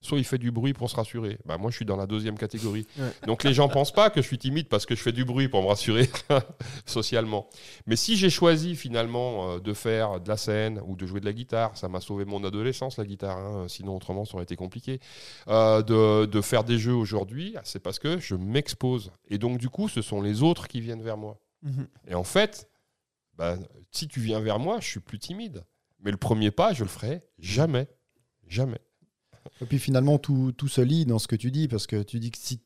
soit il fait du bruit pour se rassurer. Bah, moi, je suis dans la deuxième catégorie. Ouais. Donc les gens pensent pas que je suis timide parce que je fais du bruit pour me rassurer [LAUGHS] socialement. Mais si j'ai choisi finalement euh, de faire de la scène ou de jouer de la guitare, ça m'a sauvé mon adolescence la guitare, hein, sinon autrement ça aurait été compliqué. Euh, de, de faire des jeux aujourd'hui, c'est parce que je m'expose. Et donc du coup, ce sont les autres qui viennent vers moi. Mhm. Et en fait, bah, si tu viens vers moi, je suis plus timide. Mais le premier pas, je le ferai jamais. Jamais. Et puis finalement, tout, tout se lie dans ce que tu dis, parce que tu dis que si,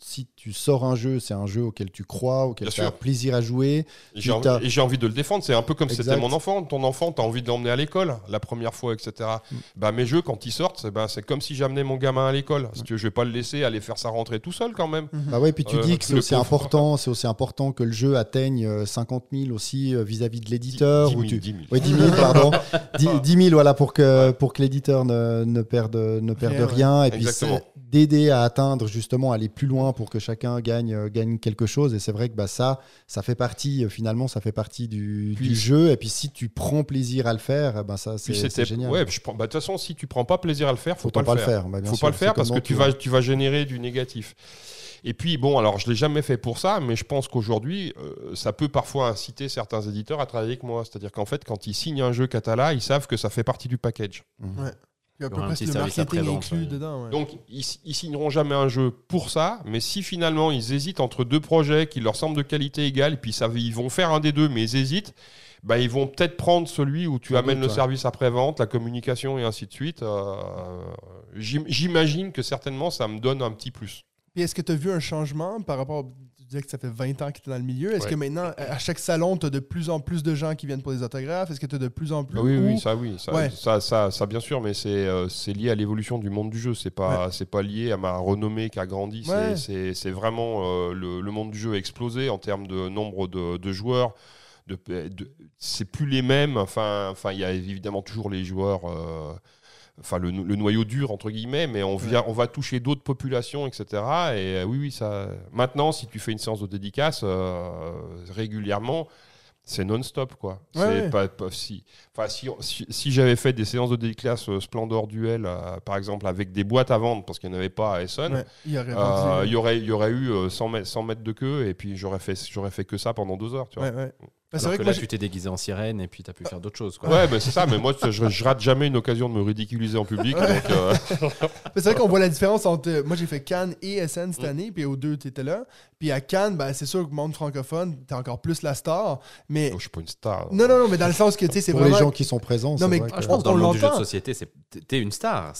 si tu sors un jeu, c'est un jeu auquel tu crois, auquel tu as plaisir à jouer. Et J'ai envie, t'as- et j'ai envie de le défendre. C'est un peu comme si c'était mon enfant. Ton enfant, tu as envie de l'emmener à l'école la première fois, etc. Mm. Bah, mes jeux, quand ils sortent, c'est ben, c'est comme si j'amenais mon gamin à l'école. Si tu veux, je vais pas le laisser aller faire sa rentrée tout seul quand même. Bah ouais, puis tu Euh, dis que c'est aussi important, c'est aussi important que le jeu atteigne euh, 50 000 aussi euh, vis-à-vis de l'éditeur. 10 ou 000, tu- 10 000. Oui, 10 000, pardon. 10, 10 000, voilà, pour que, pour que l'éditeur ne, ne perde, ne perde Rien, rien. Et puis d'aider à atteindre, justement, aller plus loin pour que chacun gagne, euh, gagne quelque chose. Et c'est vrai que bah, ça, ça fait partie, euh, finalement, ça fait partie du, Puis- du jeu. Et puis si tu prends plaisir à le faire, ben, ça, c'est génial. ouais, je prends- bah, de toute façon, si tu prends pas plaisir à le faire, faut, faut pas, pas le faire. Bah, faut sûr. pas le faire parce que tu vas, hein. tu vas générer du négatif. Et puis, bon, alors je l'ai jamais fait pour ça, mais je pense qu'aujourd'hui, euh, ça peut parfois inciter certains éditeurs à travailler avec moi. C'est-à-dire qu'en fait, quand ils signent un jeu Catala, ils savent que ça fait partie du package. Il y a peu près le marketing inclus ouais. dedans. ouais. Donc, ils, ils signeront jamais un jeu pour ça, mais si finalement ils hésitent entre deux projets qui leur semblent de qualité égale, et puis ça, ils vont faire un des deux, mais ils hésitent, bah, ils vont peut-être prendre celui où tu amènes doute, le ouais. service après-vente, la communication et ainsi de suite. Euh, j'im- J'imagine que certainement ça me donne un petit plus. Puis est-ce que tu as vu un changement par rapport. Disais que ça fait 20 ans que tu es dans le milieu. Est-ce Ouais. que maintenant, à chaque salon, tu as de plus en plus de gens qui viennent pour des autographes? Est-ce que tu as de plus en plus Ah oui, ou- oui, ça, oui, ça, Ouais. ça, ça, ça, bien sûr, mais c'est euh, lié à l'évolution du monde du jeu. C'est pas, c'est pas lié à ma renommée qui a grandi. C'est- vraiment euh, le, le monde du jeu a explosé en termes de nombre de, de joueurs. De, de- c'est plus les mêmes. Enfin, enfin, il y a évidemment toujours les joueurs. euh, Enfin, le, le noyau dur entre guillemets, mais on, vient, on va toucher d'autres populations, etc. Et euh, oui, oui, ça. Maintenant, si tu fais une séance de dédicace euh, régulièrement, c'est non-stop, quoi. Ouais, pas, pas- si, enfin, si, si, si j'avais fait des séances de dédicace euh, Splendor Duel, euh, par exemple, avec des boîtes à vendre, parce qu'il n'y en avait pas à Essen, Ouais, il y aurait euh, y aurait, y aurait eu euh, 100 mètres, 100 mètres de queue, et puis j'aurais fait, j'aurais fait que ça pendant deux heures, tu vois. Bah, c'est Alors vrai que que là, moi, tu t'es déguisé en sirène et puis tu as pu faire d'autres choses. Quoi. Ouais, mais c'est ça, mais moi, je, je rate jamais une occasion de me ridiculiser en public, donc, euh, [LAUGHS] C'est vrai qu'on voit la différence entre. Moi, j'ai fait Cannes et SN cette Mm. année, puis aux deux, tu étais là. Puis à Cannes, ben, c'est sûr que monde francophone, t'es encore plus la star. Mais. oh, je suis pas une star. Non, non, non, mais dans le sens que, tu sais, c'est Pour vraiment. les gens qui sont présents, Non, c'est mais- vrai Ah, je pense que dans le monde du jeu de société, t'es une star.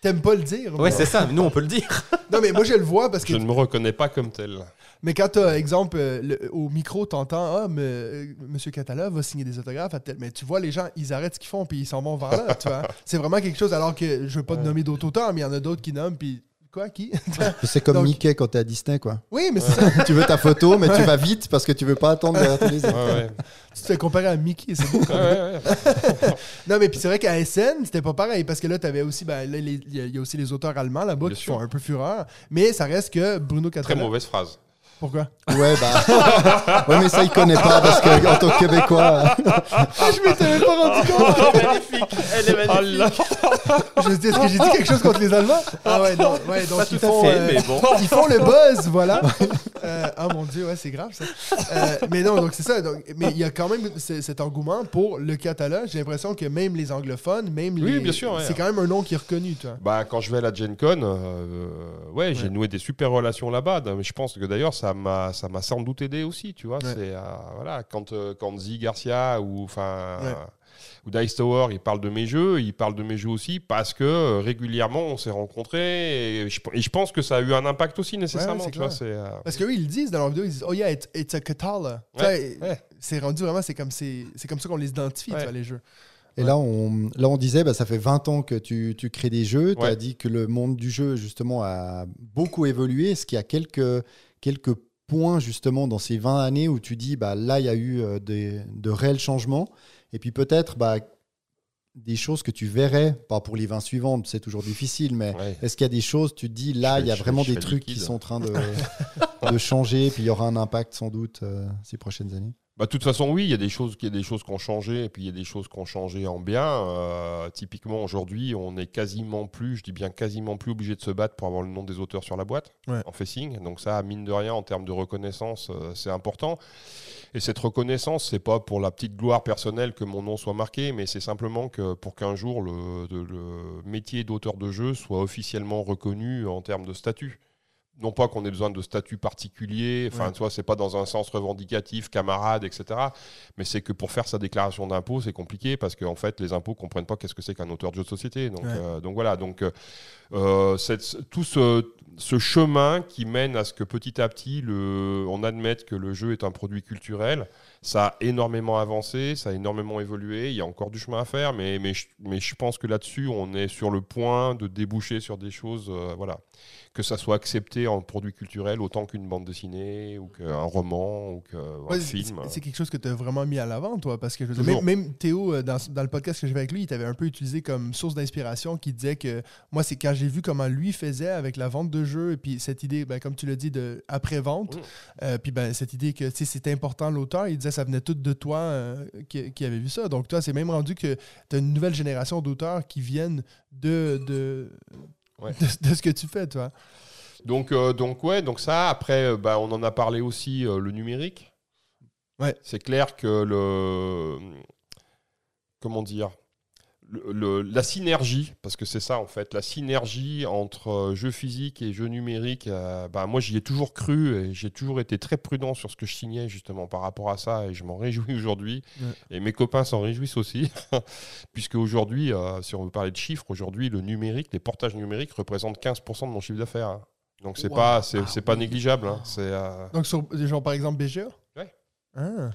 T'aimes pas le dire. ouais, c'est ça. Nous, on peut le dire. Non, mais moi, je le vois parce que. Je ne me reconnais pas comme tel. Mais quand t'as, exemple, euh, le- au micro, t'entends, ah, mais, euh, Monsieur Catala va signer des autographes à tel. Mais tu vois, les gens, ils arrêtent ce qu'ils font, puis ils s'en vont vers là, tu vois. [LAUGHS] C'est vraiment quelque chose, alors que je veux pas te nommer d'autres auteurs, mais il y en a d'autres qui nomment, puis. Quoi, qui? [LAUGHS] C'est comme Donc- Mickey quand t'es à Disney, quoi. Oui, mais c'est ça. [LAUGHS] tu veux ta photo, mais tu vas vite parce que tu veux pas attendre derrière tous les Ouais. Tu te fais comparer à Mickey, c'est beau. Ouais, ouais, ouais. Non, mais puis c'est vrai qu'à SN, c'était pas pareil, parce que là, t'avais aussi, ben, il y, a- il y a aussi les auteurs allemands là-bas Bien qui sûr. font un peu fureur, mais ça reste que Bruno Très Catala. mauvaise phrase. Pourquoi Ouais, bah. [LAUGHS] ouais, mais ça, il connaît pas parce qu'en tant que Québécois. [LAUGHS] Ah, je m'étais même pas rendu compte magnifique. Elle est magnifique. Je me dis, est-ce que j'ai dit quelque chose contre les Allemands Ah ouais, non, [LAUGHS] ouais, donc Pas ils tout font, fait, euh, mais bon. ils font le buzz, voilà. Euh, ah mon dieu, ouais, c'est grave ça. Euh, mais non, donc c'est ça. donc- mais il y a quand même ce- cet engouement pour le catalogue. J'ai l'impression que même les anglophones, même Oui, les. bien sûr, ouais. C'est quand même un nom qui est reconnu, toi. Bah, quand je vais à la Gen Con, euh, ouais, j'ai Ouais. noué des super relations là-bas. Mais je pense que d'ailleurs, ça m'a, ça m'a sans doute aidé aussi, tu vois. Ouais. C'est, euh, voilà, quand, euh, quand Zi Garcia ou, enfin, Ouais. ou Dice Tower, ils parlent de mes jeux, ils parlent de mes jeux aussi parce que euh, régulièrement, on s'est rencontrés. Et je, et je pense que ça a eu un impact aussi nécessairement, tu vois. euh, Parce qu'eux, ils le disent dans leur vidéo, ils disent Oh yeah, it's, it's a ouais. C'est rendu vraiment, c'est comme, c'est, c'est comme ça qu'on les identifie, tu vois, les jeux. Et là, on, là, on disait, bah, ça fait 20 ans que tu, tu crées des jeux. Tu as dit que le monde du jeu, justement, a beaucoup évolué. Est-ce qu'il y a quelques, quelques points, justement, dans ces 20 années où tu dis, bah, là, il y a eu euh, des, de réels changements Et puis peut-être bah, des choses que tu verrais, pas pour les 20 suivantes, c'est toujours difficile, mais ouais. est-ce qu'il y a des choses, tu te dis, là, il y a vraiment je des trucs liquide. qui sont en train de, [LAUGHS] de changer, puis il y aura un impact sans doute euh, ces prochaines années? Bah, de toute façon, oui, il y a des choses, il y a des choses qui ont changé, et puis il y a des choses qui ont changé en bien. Euh, typiquement, aujourd'hui, on est quasiment plus, je dis bien quasiment plus obligé de se battre pour avoir le nom des auteurs sur la boîte Ouais. en facing. Donc ça, mine de rien, en termes de reconnaissance, euh, c'est important. Et cette reconnaissance, c'est pas pour la petite gloire personnelle que mon nom soit marqué, mais c'est simplement que pour qu'un jour le, de- le métier d'auteur de jeu soit officiellement reconnu en termes de statut. Non pas qu'on ait besoin de statut particulier, enfin, tu vois, c'est pas dans un sens revendicatif, camarade, etc. Mais c'est que pour faire sa déclaration d'impôt, c'est compliqué parce qu'en fait, les impôts comprennent pas qu'est-ce que c'est qu'un auteur de jeu de société. Donc, Ouais. euh, donc voilà. Donc, euh, euh, cette- tout ce, ce chemin qui mène à ce que petit à petit, le, on admette que le jeu est un produit culturel, ça a énormément avancé, ça a énormément évolué. Il y a encore du chemin à faire, mais, mais, je, mais je pense que là-dessus, on est sur le point de déboucher sur des choses, euh, voilà, que ça soit accepté en produit culturel autant qu'une bande dessinée ou qu'un roman ou qu'un Ouais, c'est- film. c'est- C'est quelque chose que tu as vraiment mis à l'avant, toi, parce que je dire, même, même Théo, euh, dans, dans le podcast que j'ai fait avec lui, il t'avait un peu utilisé comme source d'inspiration qui disait que moi, c'est quand j'ai vu comment lui faisait avec la vente de jeux, et puis cette idée, ben, comme tu l'as dit, de après-vente, Mm. euh, puis ben, cette idée que c'était important l'auteur, il disait que ça venait tout de toi euh, qui, qui avait vu ça. Donc, toi, c'est même rendu que tu as une nouvelle génération d'auteurs qui viennent de, de, Ouais. [LAUGHS] de, de ce que tu fais, toi. Donc, euh, donc ouais, donc ça, après, euh, bah, on en a parlé aussi, euh, le numérique. Ouais. C'est clair que le. Comment dire le- le- la synergie, parce que c'est ça en fait, la synergie entre euh, jeu physique et jeu numérique, euh, bah, moi j'y ai toujours cru et j'ai toujours été très prudent sur ce que je signais justement par rapport à ça et je m'en réjouis [LAUGHS] aujourd'hui. Ouais. Et mes copains s'en réjouissent aussi, [LAUGHS] puisque aujourd'hui, euh, si on veut parler de chiffres, aujourd'hui le numérique, les portages numériques représentent 15% de mon chiffre d'affaires. hein. Donc c'est Wow. pas, c'est, Ah pas oui. négligeable. hein. C'est, euh, Donc, sur, genre, par exemple, BGA Ouais. Ah.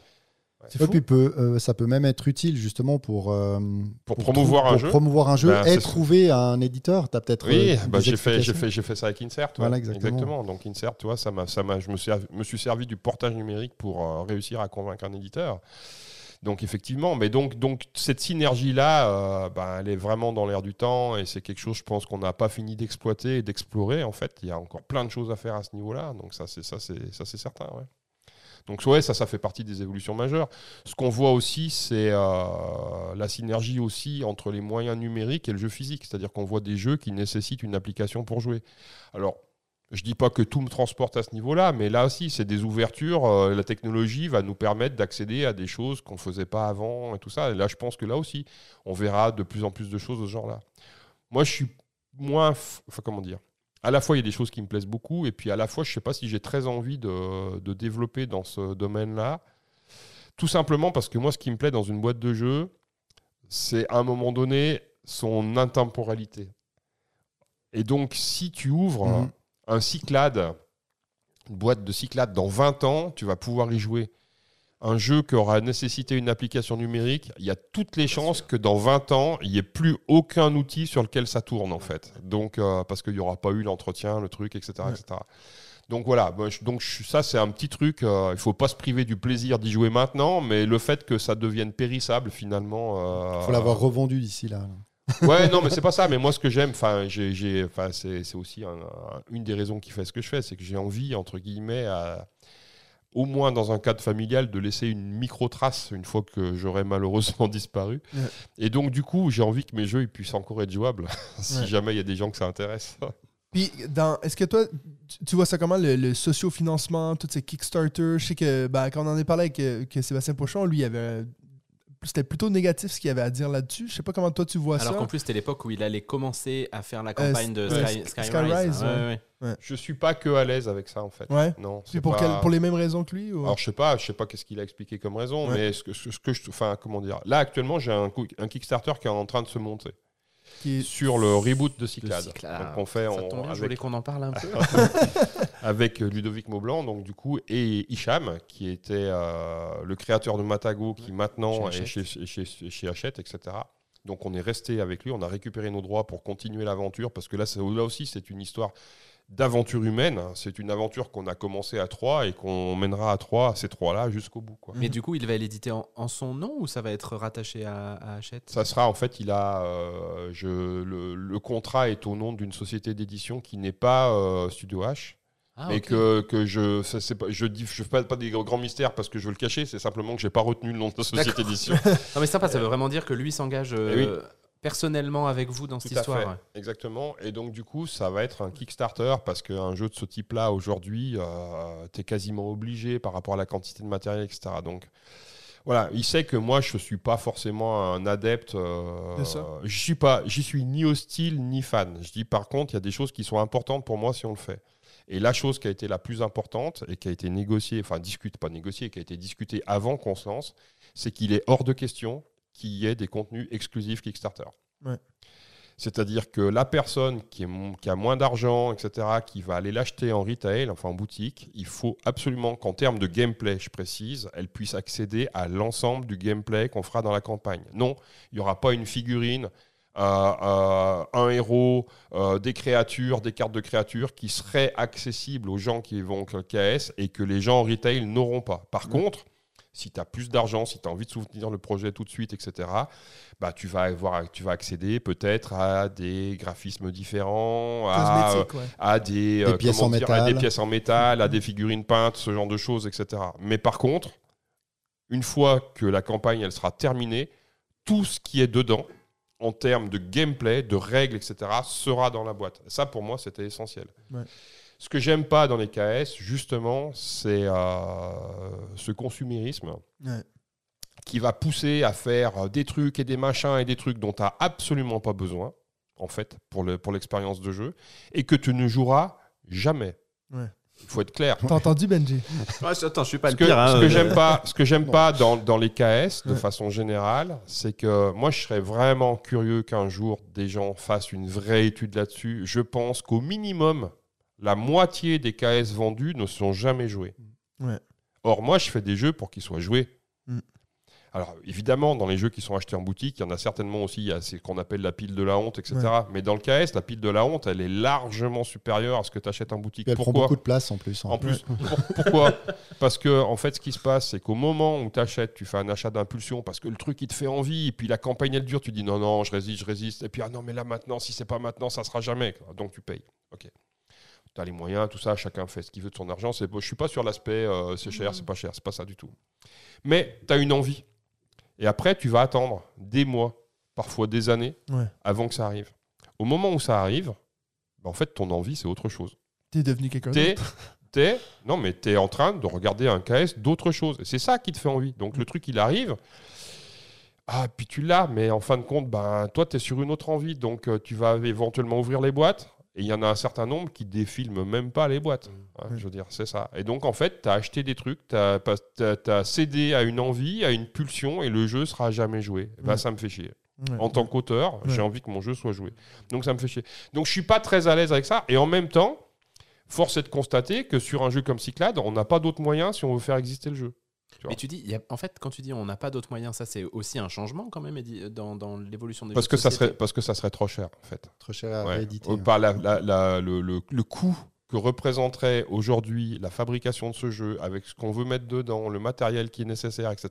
Puis peut, euh, ça peut même être utile justement pour, euh, Pour promouvoir un pour jeu. promouvoir un jeu Ben, et trouver un éditeur. Tu as peut-être. Oui, euh, bah, j'ai, fait, fait, fait ça avec Insert. Voilà, exactement. Donc Insert, tu vois, ça ça je me suis, me suis servi du portage numérique pour euh, réussir à convaincre un éditeur. Donc effectivement, mais donc, donc cette synergie-là, bah, elle est vraiment dans l'air du temps et c'est quelque chose, je pense, qu'on n'a pas fini d'exploiter et d'explorer. En fait, il y a encore plein de choses à faire à ce niveau-là. Donc ça, c'est ça, certain. Ouais. Donc ouais, ça, ça fait partie des évolutions majeures. Ce qu'on voit aussi, c'est euh, la synergie aussi entre les moyens numériques et le jeu physique. C'est-à-dire qu'on voit des jeux qui nécessitent une application pour jouer. Alors, je dis pas que tout me transporte à ce niveau-là, mais là aussi, c'est des ouvertures. euh, la technologie va nous permettre d'accéder à des choses qu'on ne faisait pas avant et tout ça. Et là, je pense que là aussi, on verra de plus en plus de choses de ce genre-là. Moi, je suis moins... Enfin, comment dire à la fois, il y a des choses qui me plaisent beaucoup, et puis à la fois, je ne sais pas si j'ai très envie de, de développer dans ce domaine-là. Tout simplement parce que moi, ce qui me plaît dans une boîte de jeu, c'est à un moment donné son intemporalité. Et donc, si tu ouvres Mhm. un Cyclade, une boîte de Cyclade dans 20 ans, tu vas pouvoir y jouer. Un jeu qui aura nécessité une application numérique, il y a toutes les chances que dans 20 ans, il n'y ait plus aucun outil sur lequel ça tourne, en fait. Donc, euh, parce qu'il n'y aura pas eu l'entretien, le truc, etc. Ouais. etc. Donc voilà, donc, ça c'est un petit truc, euh, il ne faut pas se priver du plaisir d'y jouer maintenant, mais le fait que ça devienne périssable finalement... Il euh, faut l'avoir revendu d'ici là. Ouais, non, mais c'est pas [LAUGHS] ça. Mais moi, ce que j'aime, enfin, j'ai, c'est, c'est aussi un- un- une des raisons qui fait ce que je fais, c'est que j'ai envie, entre guillemets, à- au moins dans un cadre familial, de laisser une micro-trace une fois que j'aurai malheureusement [LAUGHS] disparu. Ouais. Et donc, du coup, j'ai envie que mes jeux ils puissent encore être jouables, [LAUGHS] si Ouais. jamais il y a des gens que ça intéresse. Puis, dans, est-ce que toi, tu, vois ça comment, le, le socio-financement, tous ces Kickstarter? Je sais que ben, quand on en a parlé avec euh, que Sébastien Pochon, lui, il avait, c'était plutôt négatif ce qu'il avait à dire là-dessus. Je sais pas comment toi tu vois Alors ça. qu'en plus, c'était l'époque où il allait commencer à faire la campagne de Sky, Sky- Skyrise. Skyrise, Ouais, ouais. Je suis pas que à l'aise avec ça, en fait. Ouais. Non. C'est pour, pas- quel- pour les mêmes raisons que lui? ou- Alors je sais pas, je sais pas qu'est-ce qu'il a expliqué comme raison, Ouais. mais ce que, ce que je, enfin comment dire, là actuellement j'ai un, Kickstarter qui est en train de se monter qui est- sur le reboot de Cyclade. Cyclade. Donc on fait Ça en- tombe bien, je voulais qu'on en parle un peu. [LAUGHS] [LAUGHS] avec Ludovic Maublanc, donc du coup et Hicham qui était euh, le créateur de Matago, qui maintenant Chez est chez, chez, chez, chez Hachette, etc. Donc on est resté avec lui, on a récupéré nos droits pour continuer l'aventure parce que là, là aussi c'est une histoire d'aventure humaine. C'est une aventure qu'on a commencé à trois et qu'on mènera à trois, ces trois-là, jusqu'au bout. Quoi. Mais du coup, il va l'éditer en, en son nom ou ça va être rattaché à, à Hachette? Ça sera en fait, il a, euh, je, le, le contrat est au nom d'une société d'édition qui n'est pas euh, Studio H, Ah, mais ok. que, que je, ça, c'est pas, je dis, je fais pas, pas des grands mystères parce que je veux le cacher, c'est simplement que j'ai pas retenu le nom de la société d'édition. [LAUGHS] Non, mais sympa, ça veut vraiment dire que lui s'engage euh, Eh personnellement avec vous dans cette à histoire. fait, ouais. exactement. Et donc du coup, ça va être un Kickstarter parce qu'un jeu de ce type-là aujourd'hui, tu es quasiment obligé par rapport à la quantité de matériel, etc. Donc voilà, il sait que moi, je suis pas forcément un adepte. euh, je suis pas, j'y suis ni hostile ni fan. Je dis par contre, il y a des choses qui sont importantes pour moi si on le fait. Et la chose qui a été la plus importante et qui a été négociée, enfin discute, pas négociée, qui a été discutée avant qu'on se lance, c'est qu'il est hors de question qu'il y ait des contenus exclusifs Kickstarter. Ouais. C'est-à-dire que la personne qui, est qui a moins d'argent, etc., qui va aller l'acheter en retail, enfin en boutique, il faut absolument qu'en termes de gameplay, je précise, elle puisse accéder à l'ensemble du gameplay qu'on fera dans la campagne. Non, il n'y aura pas une figurine, euh, euh, un héros, euh, des créatures, des cartes de créatures qui seraient accessibles aux gens qui vont au KS et que les gens en retail n'auront pas. Par contre, si tu as plus d'argent, si tu as envie de soutenir le projet tout de suite, etc., bah, tu, vas avoir, tu vas accéder peut-être à des graphismes différents, à, Cosmétique, ouais. à des, Des pièces en dire, à métal. des pièces en métal, à [LAUGHS] des figurines peintes, ce genre de choses, etc. Mais par contre, une fois que la campagne elle sera terminée, tout ce qui est dedans, en termes de gameplay, de règles, etc., sera dans la boîte. Ça, pour moi, c'était essentiel. Ouais. Ce que j'aime pas dans les KS, justement, c'est euh, ce consumérisme Ouais. qui va pousser à faire euh, des trucs et des machins et des trucs dont tu n'as absolument pas besoin, en fait, pour le- pour l'expérience de jeu, et que tu ne joueras jamais. Ouais. Il faut être clair. T'as entendu, Benji? Attends, je suis pas Ce le que, pire. hein, ce que euh, j'aime pas, ce que j'aime Non. pas dans, dans les KS de Ouais. façon générale, c'est que moi je serais vraiment curieux qu'un jour des gens fassent une vraie étude là-dessus. Je pense qu'au minimum, la moitié des KS vendus ne sont jamais joués. Ouais. Or moi je fais des jeux pour qu'ils soient joués. Mm. Alors évidemment, dans les jeux qui sont achetés en boutique, il y en a certainement aussi, il y a ce qu'on appelle la pile de la honte, etc. Mais dans le KS, la pile de la honte, elle est largement supérieure à ce que tu achètes en boutique. Puis elle prend Pourquoi beaucoup de place en plus. hein. en plus, pour- pourquoi [LAUGHS] Parce que en fait, ce qui se passe, c'est qu'au moment où tu achètes, tu fais un achat d'impulsion parce que le truc il te fait envie, et puis la campagne elle dure, tu dis non non, je résiste, je résiste, et puis ah non mais là maintenant, si c'est pas maintenant, ça sera jamais. Donc tu payes. Ok. Tu as les moyens, tout ça, chacun fait ce qu'il veut de son argent. Je suis pas sur l'aspect euh, c'est cher, c'est pas cher, c'est pas ça du tout. Mais tu as une envie. Et après, tu vas attendre des mois, parfois des années, Ouais. avant que ça arrive. Au moment où ça arrive, bah, en fait, ton envie, c'est autre chose. T'es devenu quelqu'un d'autre. [LAUGHS] t'es, non, mais t'es en train de regarder un KS d'autre chose. Et c'est ça qui te fait envie. Donc le truc, il arrive. Ah, puis tu l'as, mais en fin de compte, ben, toi, tu es sur une autre envie. Donc euh, tu vas éventuellement ouvrir les boîtes. Et il y en a un certain nombre qui défilment même pas les boîtes. Hein, Ouais. Je veux dire, c'est ça. Et donc, en fait, tu as acheté des trucs, tu as, cédé à une envie, à une pulsion, et le jeu sera jamais joué. Ben, ça me fait chier. En tant qu'auteur, j'ai envie que mon jeu soit joué. Donc ça me fait chier. Donc je suis pas très à l'aise avec ça. Et en même temps, force est de constater que sur un jeu comme Cyclade, on n'a pas d'autres moyens si on veut faire exister le jeu. Mais tu dis, il y a- en fait, quand tu dis on n'a pas d'autres moyens, ça c'est aussi un changement quand même dans, dans l'évolution des Parce jeux que, de ça serait, parce que ça serait trop cher, en fait. Trop cher à Ouais. rééditer. Euh, ouais. Par la- la- la- le, le- le coût que représenterait aujourd'hui la fabrication de ce jeu, avec ce qu'on veut mettre dedans, le matériel qui est nécessaire, etc.,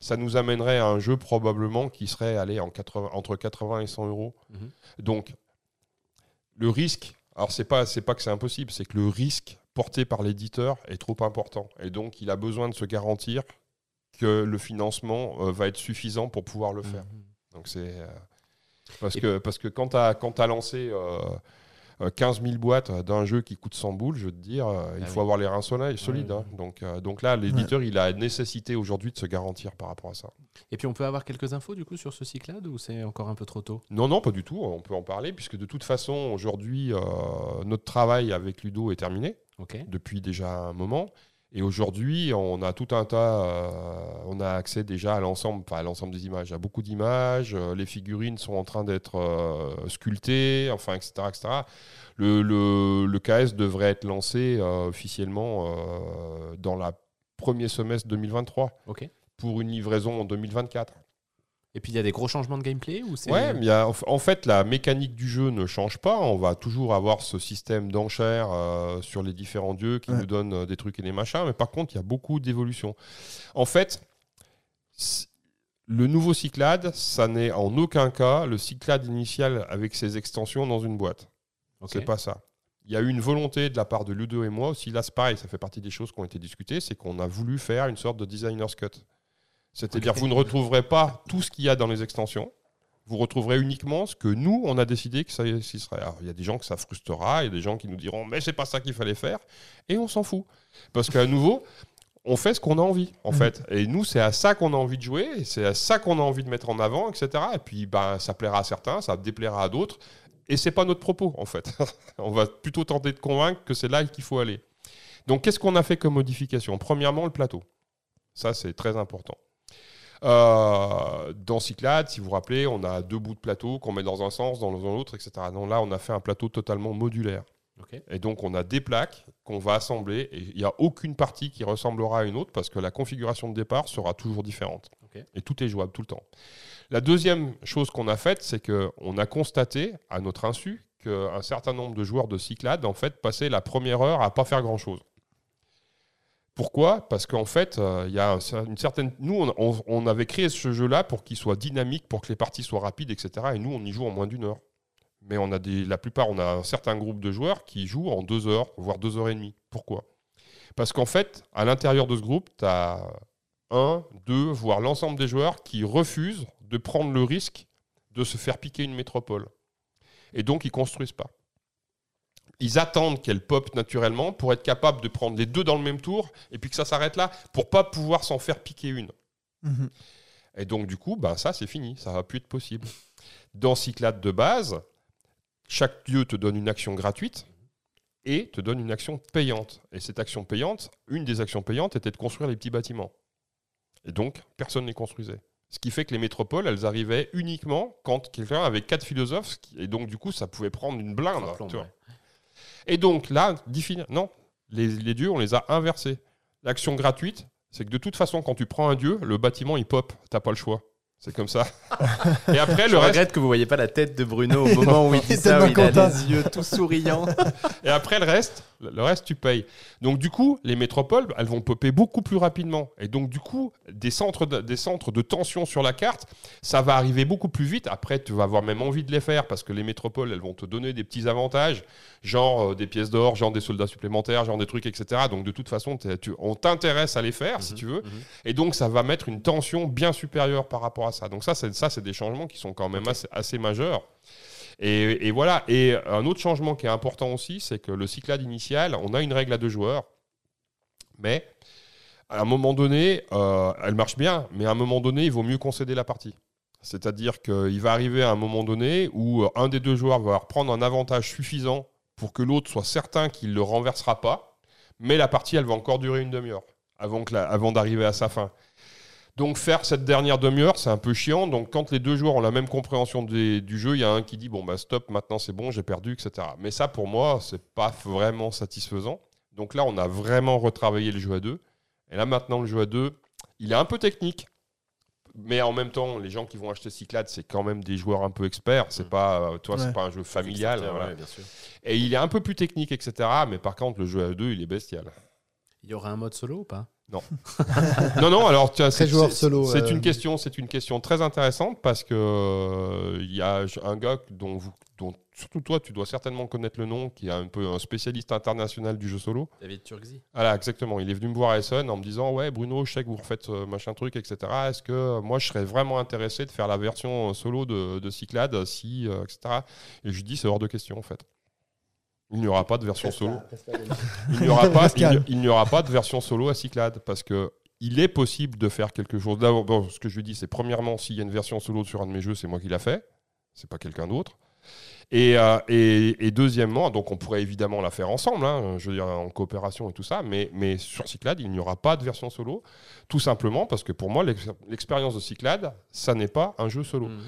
ça nous amènerait à un jeu probablement qui serait allé en 80 entre 80 et 100 euros. Mhm. Donc, le risque, alors c'est pas, c'est pas que c'est impossible, c'est que le risque porté par l'éditeur est trop important. Et donc, il a besoin de se garantir que le financement euh, va être suffisant pour pouvoir le faire. Mhm. Donc c'est euh, parce que parce que quand tu as quand t'as lancé euh, euh, 15 000 boîtes d'un jeu qui coûte 100 boules, je veux te dire, euh, il Ah faut oui. avoir les reins solides. hein. Donc euh, donc là, l'éditeur, il a nécessité aujourd'hui de se garantir par rapport à ça. Et puis on peut avoir quelques infos du coup sur ce Cyclade ou c'est encore un peu trop tôt? Non, non, pas du tout. On peut en parler puisque de toute façon, aujourd'hui, euh, notre travail avec Ludo est terminé Depuis déjà un moment. Et aujourd'hui, on a tout un tas, euh, on a accès déjà à l'ensemble, enfin à l'ensemble des images, à beaucoup d'images. euh, les figurines sont en train d'être euh, sculptées, enfin, etc., etc. Le, le, le KS devrait être lancé officiellement dans le premier semestre 2023 Ok. pour une livraison en 2024. Et puis il y a des gros changements de gameplay ou c'est Ouais, mais il y a- en fait, la mécanique du jeu ne change pas. On va toujours avoir ce système d'enchères euh, sur les différents dieux qui Ouais. nous donnent euh, des trucs et des machins. Mais par contre, il y a beaucoup d'évolutions. En fait, le nouveau Cyclade, ça n'est en aucun cas le Cyclade initial avec ses extensions dans une boîte. Ok. C'est pas ça. Il y a eu une volonté de la part de Ludo et moi aussi. Là, c'est pareil, ça fait partie des choses qui ont été discutées. C'est qu'on a voulu faire une sorte de designer's cut. C'est-à-dire, Ok. vous ne retrouverez pas tout ce qu'il y a dans les extensions. Vous retrouverez uniquement ce que nous, on a décidé que ça y serait. Alors, il y a des gens que ça frustrera, il y a des gens qui nous diront, mais c'est pas ça qu'il fallait faire. Et on s'en fout. Parce qu'à nouveau, on fait ce qu'on a envie, en Mhm. fait. Et nous, c'est à ça qu'on a envie de jouer, c'est à ça qu'on a envie de mettre en avant, etc. Et puis, ben, ça plaira à certains, ça déplaira à d'autres. Et c'est pas notre propos, en fait. [LAUGHS] On va plutôt tenter de convaincre que c'est là qu'il faut aller. Donc, qu'est-ce qu'on a fait comme modification? Premièrement, le plateau. Ça, c'est très important. Euh, dans Cyclade, si vous vous rappelez, on a deux bouts de plateau qu'on met dans un sens, dans l'autre, etc. Donc là, on a fait un plateau totalement modulaire. Et donc, on a des plaques qu'on va assembler et il n'y a aucune partie qui ressemblera à une autre parce que la configuration de départ sera toujours différente. Et tout est jouable tout le temps. La deuxième chose qu'on a faite, c'est qu'on a constaté, à notre insu, qu'un certain nombre de joueurs de Cyclade, en fait, passaient la première heure à pas faire grand-chose. Pourquoi? Parce qu'en fait, euh, il y a un- une certaine. Nous, on, avait créé ce jeu-là pour qu'il soit dynamique, pour que les parties soient rapides, etc. Et nous, on y joue en moins d'une heure. Mais on a la plupart, on a un certain groupe de joueurs qui jouent en deux heures, voire deux heures et demie. Pourquoi? Parce qu'en fait, à l'intérieur de ce groupe, tu as un, deux, voire l'ensemble des joueurs qui refusent de prendre le risque de se faire piquer une métropole. Et donc, ils construisent pas. Ils attendent qu'elle pop naturellement pour être capable de prendre les deux dans le même tour et puis que ça s'arrête là pour pas pouvoir s'en faire piquer une. Mhm. Et donc, du coup, bah, ça, c'est fini. Ça va plus être possible. Dans Cyclade de base, chaque lieu te donne une action gratuite et te donne une action payante. Et cette action payante, une des actions payantes était de construire les petits bâtiments. Et donc, personne ne les construisait. Ce qui fait que les métropoles, elles arrivaient uniquement quand quelqu'un avait quatre philosophes. Et donc, du coup, ça pouvait prendre une blinde. Ça plombe, tu vois. ouais. Et donc, là. Non, les, les dieux, on les a inversés. L'action gratuite, c'est que de toute façon, quand tu prends un dieu, le bâtiment, il pop. T'as pas le choix. C'est comme ça. [LAUGHS] Et après, Je le reste. regrette que vous voyez pas la tête de Bruno au moment où il [LAUGHS] dit ça, où il a les yeux tout souriants. [LAUGHS] Et après, le reste, le reste, tu payes. Donc, du coup, les métropoles, elles vont popper beaucoup plus rapidement. Et donc, du coup, des centres de, des centres de tension sur la carte, ça va arriver beaucoup plus vite. Après, tu vas avoir même envie de les faire parce que les métropoles, elles vont te donner des petits avantages, genre euh, des pièces d'or, genre des soldats supplémentaires, genre des trucs, etc. Donc, de toute façon, tu- on t'intéresse à les faire, si tu veux. Mhm. Et donc, ça va mettre une tension bien supérieure par rapport à ça. Donc, ça, c'est, ça, c'est des changements qui sont quand même assez, assez majeurs. Et, voilà. Et un autre changement qui est important aussi, c'est que le Cyclade initial, on a une règle à deux joueurs. Mais à un moment donné, euh, elle marche bien, mais à un moment donné, il vaut mieux concéder la partie. C'est-à-dire qu'il va arriver à un moment donné où euh, un des deux joueurs va reprendre un avantage suffisant pour que l'autre soit certain qu'il ne le renversera pas, mais la partie, elle va encore durer une demi-heure avant, avant d'arriver à sa fin. Donc faire cette dernière demi-heure, c'est un peu chiant. Donc quand les deux joueurs ont la même compréhension des- du jeu, il y a un qui dit bon bah stop, maintenant c'est bon, j'ai perdu, etc. Mais ça pour moi, c'est pas vraiment satisfaisant. Donc là, on a vraiment retravaillé le jeu à deux. Et là maintenant, le jeu à deux, il est un peu technique. Mais en même temps, les gens qui vont acheter Cyclade, c'est quand même des joueurs un peu experts. C'est Mm. pas, euh, toi, Ouais. c'est pas un jeu familial. Kickstarter, voilà. ouais, bien sûr. Et il est un peu plus technique, etc. Mais par contre, le jeu à deux, il est bestial. Il y aura un mode solo ou pas? [LAUGHS] Non, non, alors tu as- Très c'est- joueur c'est- solo, C'est euh. une question, c'est une question très intéressante parce que euh, il y a un gars dont, vous, dont surtout toi, tu dois certainement connaître le nom, qui est un peu un spécialiste international du jeu solo. David Turgzy Voilà, exactement. Il est venu me voir à Essen en me disant ouais Bruno, je sais que vous refaites euh, machin truc, etc. Est-ce que euh, moi je serais vraiment intéressé de faire la version euh, solo de, de Cyclade si, euh, etc. Et je lui dis c'est hors de question en fait. Il n'y aura pas de version solo. Il n'y aura [LAUGHS] pas, il n'y- il n'y aura pas de version solo à Cyclade parce que il est possible de faire quelque chose. D'abord, bon, ce que je lui dis, c'est premièrement, s'il y a une version solo sur un de mes jeux, c'est moi qui l'a fait, c'est pas quelqu'un d'autre. Et, euh, et, et deuxièmement, donc on pourrait évidemment la faire ensemble, hein, je veux dire en coopération et tout ça, mais, mais sur Cyclade, il n'y aura pas de version solo, tout simplement parce que pour moi, l'ex- l'expérience de Cyclade, ça n'est pas un jeu solo. Mhm.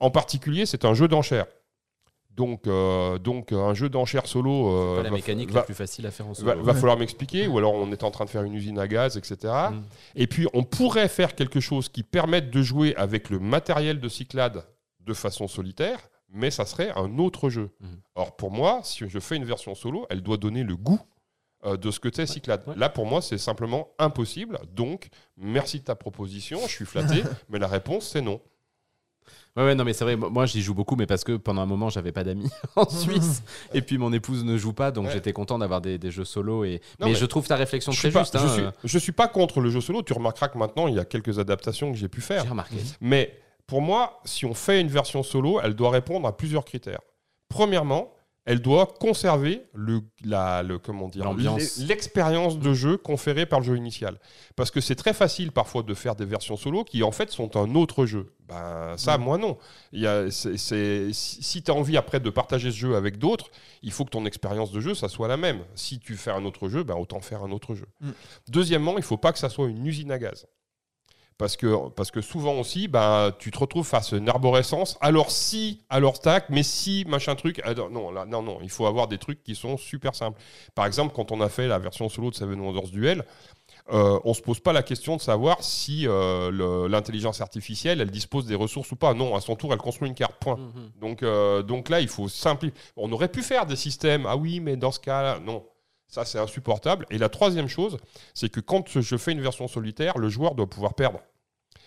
En particulier, c'est un jeu d'enchères. Donc, euh, donc un jeu d'enchères solo. euh, Pas la va- mécanique va- la plus facile à faire en va, solo. va Ouais. falloir m'expliquer, ou alors on est en train de faire une usine à gaz, etc. Mm. Et puis on pourrait faire quelque chose qui permette de jouer avec le matériel de Cyclade de façon solitaire, mais ça serait un autre jeu. Mm. Or pour moi, si je fais une version solo, elle doit donner le goût euh, de ce que t'es Cyclade. ouais. Là pour moi, c'est simplement impossible. Donc merci de ta proposition, je suis flatté, [LAUGHS] mais la réponse c'est non. Ouais, ouais, non, mais c'est vrai, moi j'y joue beaucoup, mais parce que pendant un moment j'avais pas d'amis [LAUGHS] en Suisse, et puis mon épouse ne joue pas, donc Ouais. j'étais content d'avoir des, des jeux solo. Et... Non, mais, mais je trouve ta réflexion très pas, juste. je, hein, suis, euh, je suis pas contre le jeu solo. Tu remarqueras que maintenant il y a quelques adaptations que j'ai pu faire. J'ai remarqué. Mais pour moi, si on fait une version solo, elle doit répondre à plusieurs critères. Premièrement, elle doit conserver le, la, le comment dire l'expérience de jeu conférée par le jeu initial. Parce que c'est très facile parfois de faire des versions solo qui en fait sont un autre jeu. Ben, ça, moi non. Il y a, si si tu as envie après de partager ce jeu avec d'autres, il faut que ton expérience de jeu, ça soit la même. Si tu fais un autre jeu, ben, autant faire un autre jeu. Mm. Deuxièmement, il faut pas que ça soit une usine à gaz. Parce que, parce que souvent aussi, ben, tu te retrouves face à une arborescence. Alors si, alors tac, mais si, machin truc. ah, non, là, non, non, il faut avoir des trucs qui sont super simples. Par exemple, quand on a fait la version solo de Seven Wonders Duel, euh, on se pose pas la question de savoir si euh, l'intelligence artificielle, elle dispose des ressources ou pas. Non, à son tour, elle construit une carte. Point. Mhm. Donc, euh, donc là, il faut simplifier. On aurait pu faire des systèmes. Ah oui, mais dans ce cas-là, non. Ça, c'est insupportable. Et la troisième chose, c'est que quand je fais une version solitaire, le joueur doit pouvoir perdre.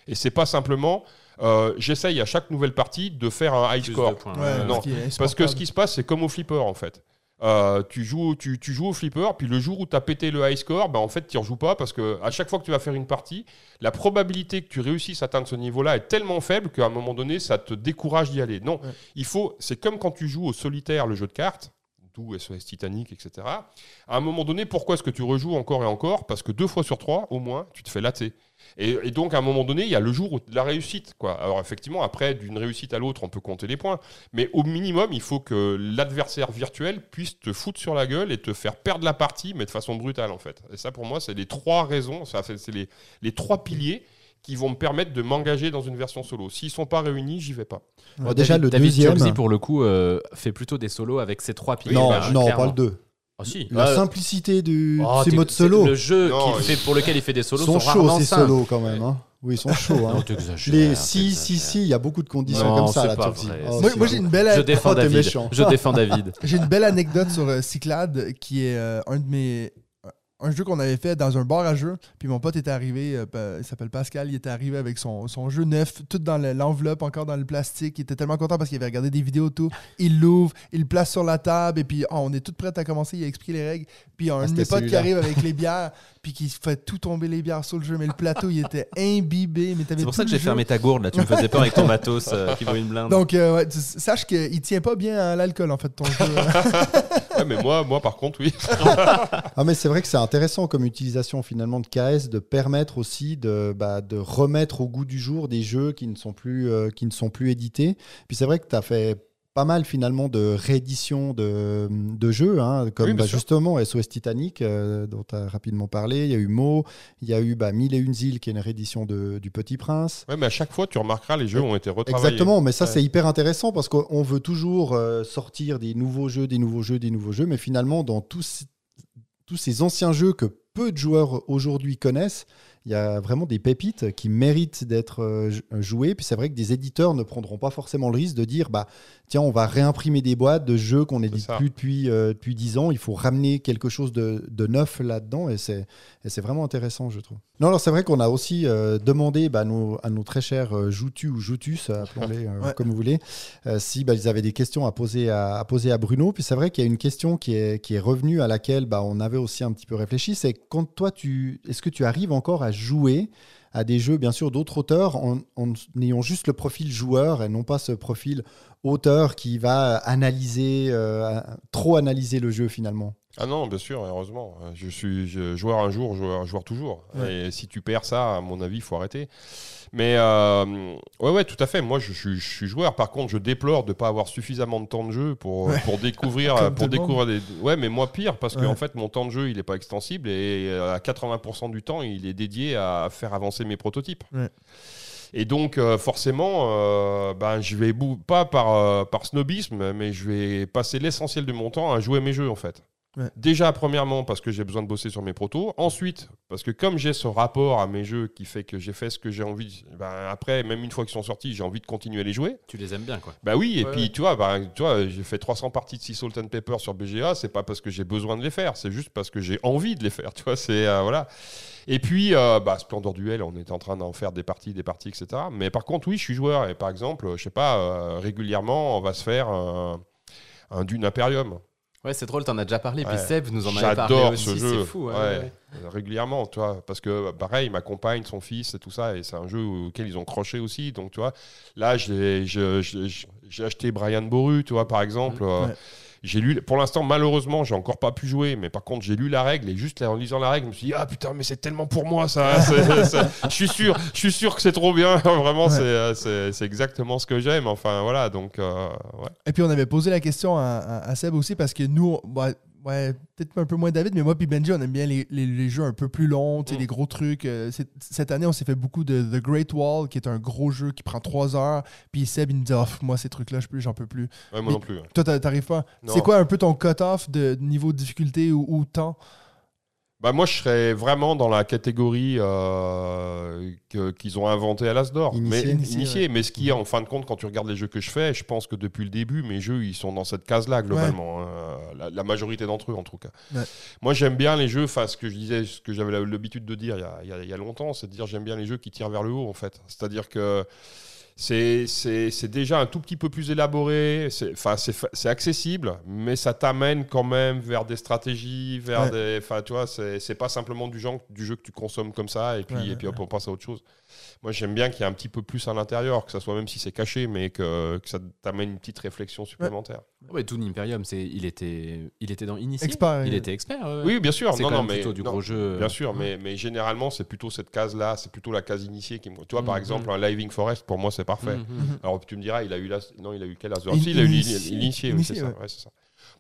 Et c'est pas simplement, euh, j'essaye à chaque nouvelle partie de faire un high Plus score. Ouais, non. Parce que ce qui se passe, c'est comme au flipper en fait. Euh, tu, joues, tu, tu joues au flipper, puis le jour où tu as pété le high score, bah, en fait, tu ne rejoues pas parce que à chaque fois que tu vas faire une partie, la probabilité que tu réussisses à atteindre ce niveau-là est tellement faible qu'à un moment donné, ça te décourage d'y aller. Non, Ouais. il faut. C'est comme quand tu joues au solitaire, le jeu de cartes, d'où SOS Titanic, etc. À un moment donné, pourquoi est-ce que tu rejoues encore et encore? Parce que deux fois sur trois, au moins, tu te fais latter. Et, donc, à un moment donné, il y a le jour de la réussite. Alors, effectivement, après, d'une réussite à l'autre, on peut compter les points. Mais au minimum, il faut que l'adversaire virtuel puisse te foutre sur la gueule et te faire perdre la partie, mais de façon brutale, en fait. Et ça, pour moi, c'est les trois raisons, c'est les trois piliers qui vont me permettre de m'engager dans une version solo. S'ils sont pas réunis, j'y vais pas. Déjà, David, le David deuxième. Jonesy, pour le coup, euh, fait plutôt des solos avec ses trois piliers. non, bah, non, clairement. pas le 2. Ah, si. La Euh, simplicité du oh, ces t'es- modes solo. Le jeu Non, il- fait, pour lequel il fait des solos sont sont, chauds ces solos quand même. hein. Oui, ils sont [LAUGHS] chauds. hein. Non, Les... Si, si, si, il y a beaucoup de conditions Non, comme ça là pas dessus vrai. Oh, Moi, moi, j'ai une belle Je défends Oh, David. Je défends [LAUGHS] David. J'ai une belle anecdote sur euh, Cyclade qui est euh, un de mes un jeu qu'on avait fait dans un bar à jeux. Puis mon pote était arrivé, euh, il s'appelle Pascal, il était arrivé avec son, son jeu neuf, tout dans le- l'enveloppe, encore dans le plastique. Il était tellement content parce qu'il avait regardé des vidéos, tout. Il l'ouvre, il le place sur la table, et puis oh, on est toutes prêtes à commencer. Il a expliqué les règles. Puis il y a un Ah, de mes potes qui arrive avec les bières, puis qui fait tout tomber les bières sur le jeu. Mais le plateau, il était imbibé. mais C'est pour ça que j'ai fermé ta gourde là. Tu me faisais peur avec ton matos euh, qui vaut une blinde. Donc, euh, ouais, tu- sache qu'il tient pas bien à l'alcool, en fait, ton jeu. [LAUGHS] Ouais, mais moi, moi, par contre, oui. [LAUGHS] Ah mais c'est vrai que c'est intéressant comme utilisation finalement de KS de permettre aussi de, bah, de remettre au goût du jour des jeux qui ne sont plus, euh, qui ne sont plus édités. Puis c'est vrai que tu as fait pas mal finalement de rééditions de, de jeux, hein, comme Oui, bah, justement SOS Titanic, euh, dont tu as rapidement parlé. Il y a eu Mo, il y a eu bah, Mille et une îles, qui est une réédition de, du Petit Prince. Ouais, mais à chaque fois, tu remarqueras, les jeux ont été retravaillés. Exactement, mais ça Ouais. c'est hyper intéressant parce qu'on veut toujours euh, sortir des nouveaux jeux, des nouveaux jeux, des nouveaux jeux, mais finalement dans tous, tous ces anciens jeux que peu de joueurs aujourd'hui connaissent, il y a vraiment des pépites qui méritent d'être euh, jouées. Puis c'est vrai que des éditeurs ne prendront pas forcément le risque de dire bah tiens on va réimprimer des boîtes de jeux qu'on n'édite plus depuis euh, depuis 10 ans. Il faut ramener quelque chose de, de neuf là-dedans et c'est vraiment intéressant je trouve. Non alors c'est vrai qu'on a aussi euh, demandé bah, à, nos, à nos très chers euh, Joutu ou Joutus appelons-les euh, [LAUGHS] Ouais. comme vous voulez euh, si bah, ils avaient des questions à poser à, à poser à Bruno. Puis c'est vrai qu'il y a une question qui est, qui est revenue à laquelle bah, on avait aussi un petit peu réfléchi. C'est quand toi, tu, est-ce que tu arrives encore à jouer à des jeux, bien sûr, d'autres auteurs en, ayant juste le profil joueur et non pas ce profil auteur qui va analyser, euh, trop analyser le jeu finalement Ah non, bien sûr, heureusement. Je suis joueur un jour, joueur, joueur toujours. Et si tu perds ça, à mon avis, il faut arrêter. Mais euh, ouais, ouais, tout à fait. Moi, je, suis- je suis joueur. Par contre, je déplore de ne pas avoir suffisamment de temps de jeu pour, Ouais. pour découvrir. [LAUGHS] Pour découvrir des... Ouais, mais moi, pire, parce Ouais. qu'en fait, mon temps de jeu, il n'est pas extensible. Et euh, à 80% du temps, il est dédié à faire avancer mes prototypes. Et donc, euh, forcément, euh, ben, je vais, pas par, euh, par snobisme, mais je vais passer l'essentiel de mon temps à jouer à mes jeux, en fait. Ouais. Déjà, premièrement, parce que j'ai besoin de bosser sur mes protos. Ensuite, parce que comme j'ai ce rapport à mes jeux qui fait que j'ai fait ce que j'ai envie, ben, après, même une fois qu'ils sont sortis, j'ai envie de continuer à les jouer. Tu les aimes bien, quoi. Bah oui, et Ouais, puis ouais. tu vois, bah, tu vois j'ai fait 300 parties de Sea Salt and Pepper sur BGA, c'est pas parce que j'ai besoin de les faire, c'est juste parce que j'ai envie de les faire, tu vois, c'est euh, voilà. Et puis, euh, bah, Splendor Duel, on est en train d'en faire des parties, des parties, etc. Mais par contre, oui, je suis joueur, et par exemple, je sais pas, euh, régulièrement, on va se faire un, un Dune Imperium. Ouais, c'est drôle, t'en as déjà parlé. Puis. Seb nous en avait parlé J'adore aussi. ce jeu. C'est fou. ouais, Ouais. ouais. Euh, régulièrement, tu vois, parce que pareil, ma compagne, son fils et tout ça, et c'est un jeu auquel ils ont croché aussi. Donc, tu vois, là, j'ai acheté Brian Boru, tu vois, par exemple. euh. J'ai lu, pour l'instant, malheureusement, j'ai encore pas pu jouer, mais par contre, j'ai lu la règle et juste en lisant la règle, je me suis dit, ah putain, mais c'est tellement pour moi ça. [LAUGHS] je suis sûr, je suis sûr que c'est trop bien. [LAUGHS] Vraiment, Ouais. c'est, euh, c'est, exactement ce que j'aime. Enfin, voilà, donc, euh, ouais. Et puis on avait posé la question à, à- à Seb aussi parce que nous, on- ouais, peut-être un peu moins David, mais moi puis Benji, on aime bien les, les- les jeux un peu plus longs, tu sais, Mm. les gros trucs. Euh, cette année, on s'est fait beaucoup de The Great Wall, qui est un gros jeu qui prend trois heures. Puis Seb, il me dit, oh, moi, ces trucs-là, j'en peux plus. Ouais, moi Mais- non plus. ouais. Toi, t'a- t'arrives pas. C'est quoi un peu ton cut-off de niveau de difficulté ou, ou temps? Bah, moi, je serais vraiment dans la catégorie euh, que- qu'ils ont inventé à l'Asdor. Initié. Mais, Initié, initié, mais ce qui est, en fin de compte, quand tu regardes les jeux que je fais, je pense que depuis le début, mes jeux, ils sont dans cette case-là, globalement. hein. La, la majorité d'entre eux, en tout cas. Ouais. Moi, j'aime bien les jeux, enfin, ce que je disais, ce que j'avais l'habitude de dire il y a, il y a- il y a longtemps, c'est de dire j'aime bien les jeux qui tirent vers le haut, en fait. C'est-à-dire que c'est déjà un tout petit peu plus élaboré, c'est accessible, mais ça t'amène quand même vers des stratégies, vers Ouais. des. Enfin, tu vois, c'est c'est pas simplement du, genre, du jeu que tu consommes comme ça, et puis, Ouais, et puis hop, on passe à autre chose. Moi, j'aime bien qu'il y ait un petit peu plus à l'intérieur, que ça soit même si c'est caché, mais que, que ça t'amène une petite réflexion supplémentaire. Ouais, Toon Imperium, c'est, il, était, il était dans Initié. Expert, Il était expert. ouais, ouais. Oui, bien sûr. C'est non, quand non, même mais plutôt du non, gros jeu. Bien sûr, mais, mais généralement, c'est plutôt cette case-là, c'est plutôt la case initiée qui me. Tu vois, par Mhm. exemple, un Living Forest, pour moi, c'est parfait. Mhm. Alors tu me diras, il a eu la... non, il a eu quel as In- Si, il a eu initié. l'ini- l'initié, oui, Initié, c'est ça, ouais. ouais, c'est ça.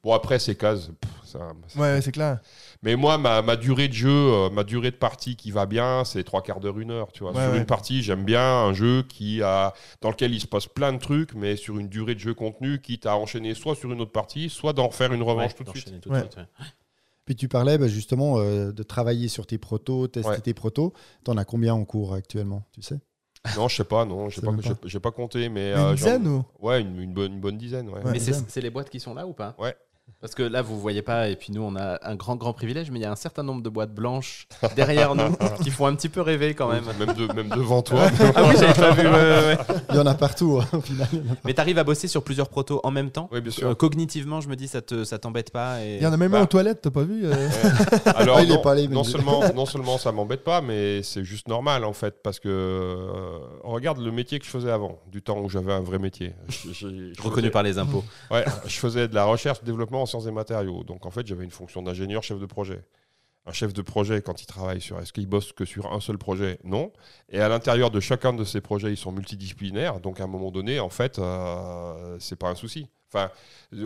Bon après ces cases, pff, ça- ça- Ouais, c'est clair. mais moi ma, ma durée de jeu, euh, ma durée de partie qui va bien, c'est trois quarts d'heure, une heure, tu vois. Ouais, sur ouais. une partie, j'aime bien un jeu qui a dans lequel il se passe plein de trucs, mais sur une durée de jeu contenue, quitte à enchaîner soit sur une autre partie, soit d'en faire une revanche Ouais, tout de suite. tout de Ouais. suite, ouais. Puis tu parlais bah, justement euh, de travailler sur tes protos, tester Ouais. tes protos. T'en as combien en cours actuellement, tu sais? Non, je sais pas, non, j'ai pas, compté, mais Une euh, dizaine ou? Ouais, une, une bonne, une bonne dizaine, ouais. Ouais. Mais c'est les boîtes qui sont là ou pas? Ouais. Parce que là, vous voyez pas, et puis nous, on a un grand, grand privilège, mais il y a un certain nombre de boîtes blanches [LAUGHS] derrière nous [LAUGHS] qui font un petit peu rêver quand même. Même, de- même devant toi. [LAUGHS] Ah oui, j'avais pas vu. ouais, ouais, ouais. Il y en a partout hein, au final. Mais t'arrives à bosser sur plusieurs protos en même temps oui, bien sûr. Euh, Cognitivement, je me dis, ça, te, ça t'embête pas et... Il y en a même Bah. un aux toilettes, t'as pas vu euh? Alors, Ah, il est non, pas allé, non seulement, non seulement ça m'embête pas, mais c'est juste normal en fait, parce que euh, regarde le métier que je faisais avant, du temps où j'avais un vrai métier. Je Reconnu faisais- par les impôts. Ouais, je faisais de la recherche, développement en sciences et matériaux. Donc en fait, j'avais une fonction d'ingénieur, chef de projet. Un chef de projet, quand il travaille sur, est-ce qu'il bosse que sur un seul projet? Non. Et à l'intérieur de chacun de ces projets, ils sont multidisciplinaires. Donc à un moment donné, en fait, euh, c'est pas un souci. Enfin,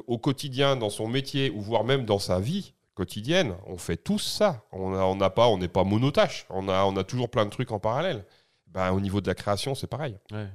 au quotidien, dans son métier, ou voire même dans sa vie quotidienne, on fait tous ça. On a- on n'a pas, on n'est pas monotache. On a, on a toujours plein de trucs en parallèle. Ben, au niveau de la création, c'est pareil. Ouais.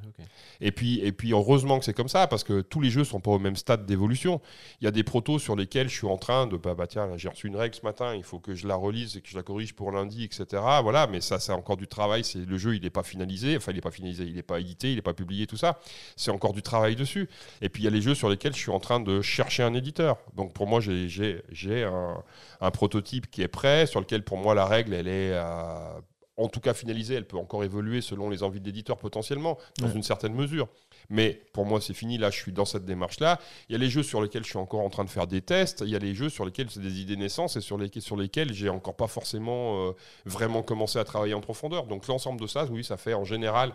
Et puis, et puis heureusement que c'est comme ça, parce que tous les jeux sont pas au même stade d'évolution. Il y a des protos sur lesquels je suis en train de, bah, bah tiens, j'ai reçu une règle ce matin, il faut que je la relise et que je la corrige pour lundi, etc. Voilà, mais ça, c'est encore du travail. C'est le jeu, il n'est pas finalisé, enfin, il n'est pas finalisé, il n'est pas édité, il n'est pas publié, tout ça. C'est encore du travail dessus. Et puis, il y a les jeux sur lesquels je suis en train de chercher un éditeur. Donc, pour moi, j'ai- un, un prototype qui est prêt, sur lequel, pour moi, la règle, elle est euh, en tout cas finalisée. Elle peut encore évoluer selon les envies de l'éditeur potentiellement, dans Ouais. une certaine mesure. Mais pour moi, c'est fini. Là, je suis dans cette démarche-là. Il y a les jeux sur lesquels je suis encore en train de faire des tests. Il y a les jeux sur lesquels c'est des idées naissances et sur, les, sur lesquels j'ai encore pas forcément euh, vraiment commencé à travailler en profondeur. Donc, l'ensemble de ça, oui, ça fait en général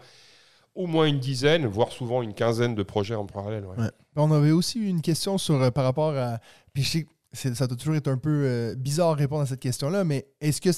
au moins une dizaine, voire souvent une quinzaine de projets en parallèle. ouais. Ouais. On avait aussi une question sur, euh, par rapport à. Puis ça doit toujours être un peu euh, bizarre de répondre à cette question-là, mais est-ce que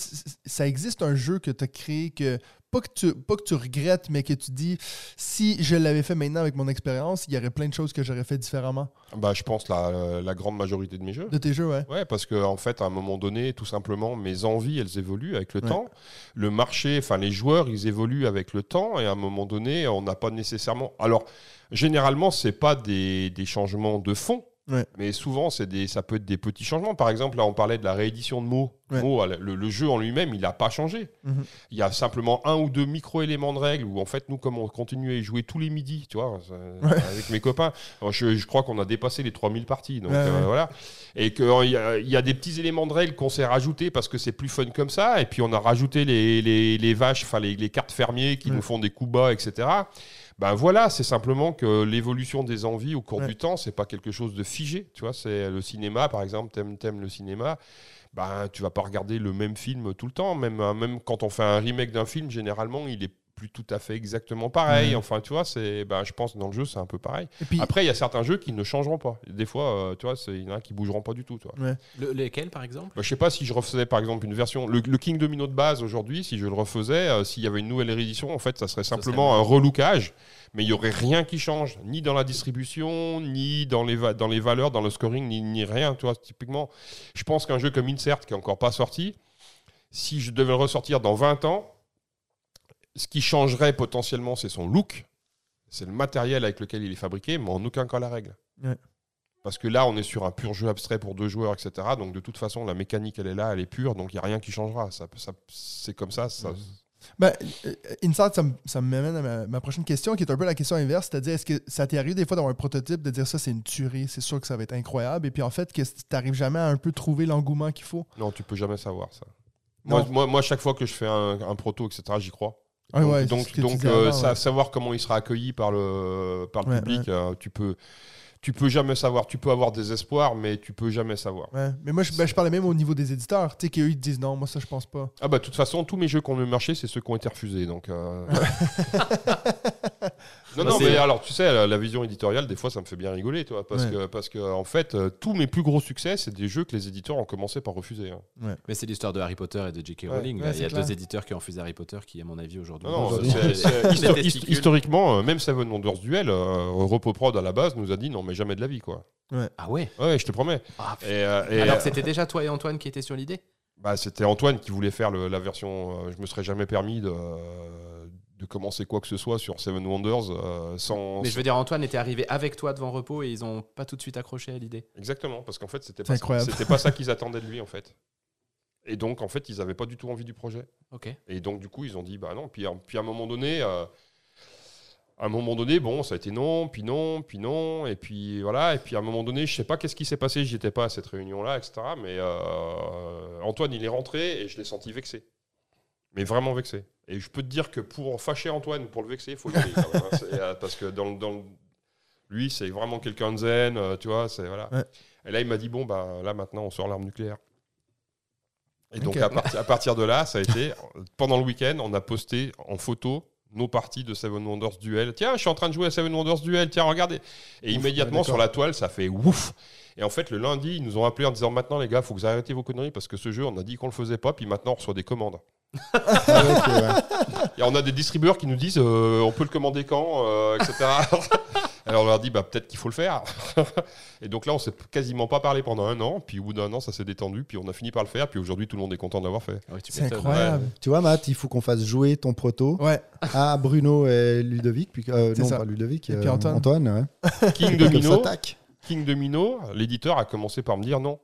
ça existe un jeu que tu as créé que. Pas que, tu, pas que tu regrettes, mais que tu dis si je l'avais fait maintenant avec mon expérience, il y aurait plein de choses que j'aurais fait différemment? Bah, je pense la, la grande majorité de mes jeux. de tes jeux, ouais. Ouais, parce que en fait, à un moment donné, tout simplement, mes envies, elles évoluent avec le Ouais. temps. Le marché, enfin les joueurs, ils évoluent avec le temps, et à un moment donné, on n'a pas nécessairement. Alors, généralement, c'est pas des, des changements de fond. Ouais. Mais souvent, c'est des, ça peut être des petits changements. Par exemple, là, on parlait de la réédition de mots. Ouais. Mots, le, le jeu en lui-même, il n'a pas changé. Mhm. Il y a simplement un ou deux micro-éléments de règles où, en fait, nous, comme on continue à y jouer tous les midis, tu vois, avec mes copains, je, je crois qu'on a dépassé les 3000 parties. Donc, euh, voilà. Et qu'il y, a- il y a des petits éléments de règles qu'on s'est rajoutés parce que c'est plus fun comme ça. Et puis, on a rajouté les, les- les vaches, enfin, les, les cartes fermiers qui nous font des coups bas, etc. Ben voilà, c'est simplement que l'évolution des envies au cours Ouais. du temps, c'est pas quelque chose de figé. Tu vois, c'est le cinéma, par exemple, t'aimes, t'aimes le cinéma ben, tu vas pas regarder le même film tout le temps. Même, hein, même quand on fait un remake d'un film, généralement, il est plus tout à fait exactement pareil. Enfin, tu vois, c'est, ben, je pense que dans le jeu, c'est un peu pareil. Et puis, Après, il y a certains jeux qui ne changeront pas. Des fois, euh, tu vois, c'est- il y en a qui bougeront pas du tout. Le- lesquels, par exemple? Bah, je sais pas si je refaisais par exemple une version. Le, le King Domino de base aujourd'hui, si je le refaisais, euh, s'il y avait une nouvelle réédition, en fait, ça serait simplement serait un relookage, mais il y aurait rien qui change, ni dans la distribution, ni dans les, va- dans les valeurs, dans le scoring, ni, ni rien. Tu vois, typiquement, je pense qu'un jeu comme Insert, qui est encore pas sorti, si je devais le ressortir dans 20 ans, ce qui changerait potentiellement, c'est son look, c'est le matériel avec lequel il est fabriqué, mais en aucun cas la règle. Ouais. Parce que là, on est sur un pur jeu abstrait pour deux joueurs, etc. Donc, de toute façon, la mécanique, elle est là, elle est pure, donc il n'y a rien qui changera. Ça, ça- c'est comme ça. ça- Ben, euh, Inside, ça me, ça me mène à ma, ma prochaine question, qui est un peu la question inverse, c'est-à-dire, est-ce que ça t'est arrivé des fois d'avoir un prototype, de dire ça, c'est une tuerie, c'est sûr que ça va être incroyable, et puis en fait, que t'arrives jamais à un peu trouver l'engouement qu'il faut? Non, tu peux jamais savoir ça. Non. Moi, moi, moi, chaque fois que je fais un, un proto, etc., j'y crois. Ah donc, ouais, disais euh, ouais. savoir comment il sera accueilli par le, par le Ouais, public, euh, tu peux, tu peux jamais savoir. Tu peux avoir des espoirs, mais tu peux jamais savoir. Ouais. Mais moi, je, je parlais même au niveau des éditeurs, tu sais, qu'eux, ils te disent non, moi, ça, je pense pas. Ah bah, de toute façon, tous mes jeux qui ont le marché, c'est ceux qui ont été refusés. Donc, euh, [LAUGHS] [LAUGHS] non, Bah, non, mais alors, tu sais, la, la vision éditoriale, des fois, ça me fait bien rigoler, toi, parce Ouais. que, parce que, en fait, euh, tous mes plus gros succès, c'est des jeux que les éditeurs ont commencé par refuser. hein. Mais c'est l'histoire de Harry Potter et de J.K. Rowling. Il y a clair. deux éditeurs qui ont refusé Harry Potter qui, à mon avis, aujourd'hui. Non, non, Aujourd'hui. c'est- c'est- Des [LAUGHS] histo- testicules. historiquement, euh, même Seven Wonders Duel, euh, Repo Prod à la base nous a dit non, mais jamais de la vie, quoi. Ah ouais? Ouais, je te promets. Ah, Et, euh, et, Alors euh, que c'était déjà toi et Antoine qui étaient sur l'idée? bah, c'était Antoine qui voulait faire le- la version. euh, je me serais jamais permis de, de commencer quoi que ce soit sur Seven Wonders euh, sans. Mais je veux dire, Antoine était arrivé avec toi devant Repos et ils ont pas tout de suite accroché à l'idée. Exactement, parce qu'en fait, c'était pas, c'était pas ça [LAUGHS] qu'ils attendaient de lui, en fait. Et donc, en fait, ils avaient pas du tout envie du projet. Ok. Et donc, du coup, ils ont dit, bah non. Puis, à- puis à un moment donné, euh, à un moment donné, bon, ça a été non, puis non, puis non. Et puis voilà. Et puis à un moment donné, je sais pas qu'est-ce qui s'est passé, j'y étais pas à cette réunion-là, etc. Mais euh, Antoine, il est rentré et je l'ai senti vexé. Mais vraiment vexé. Et je peux te dire que pour fâcher Antoine, pour le vexer, il faut y aller. quand même, hein. Euh, parce que dans, dans lui, c'est vraiment quelqu'un de zen, euh, tu vois. C'est, voilà. Ouais. Et là, il m'a dit, bon, bah, là, maintenant, on sort l'arme nucléaire. Et donc, à, partir- à partir de là, ça a été, pendant le week-end, on a posté en photo nos parties de Seven Wonders Duel. Tiens, je suis en train de jouer à Seven Wonders Duel, tiens, regardez. Et immédiatement, ouais, sur la toile, ça fait ouf. Et en fait, le lundi, ils nous ont appelé en disant maintenant, les gars, faut que vous arrêtez vos conneries parce que ce jeu, on a dit qu'on le faisait pas, puis maintenant, on reçoit des commandes. Ah, ouais. Et on a des distributeurs qui nous disent euh, on peut le commander quand, euh, etc. [LAUGHS] Alors on leur dit bah, peut-être qu'il faut le faire. [LAUGHS] et donc là, on s'est quasiment pas parlé pendant un an. Puis au bout d'un an, ça s'est détendu. Puis on a fini par le faire. Puis aujourd'hui, tout le monde est content de l'avoir fait. Ah C'est incroyable. Tu vois, Matt, il faut qu'on fasse jouer ton proto Ouais. à Bruno et Ludovic. Puis, euh, C'est non, ça. pas Ludovic. Et puis Antoine. ouais. King Domino. King Domino, l'éditeur a commencé par me dire non.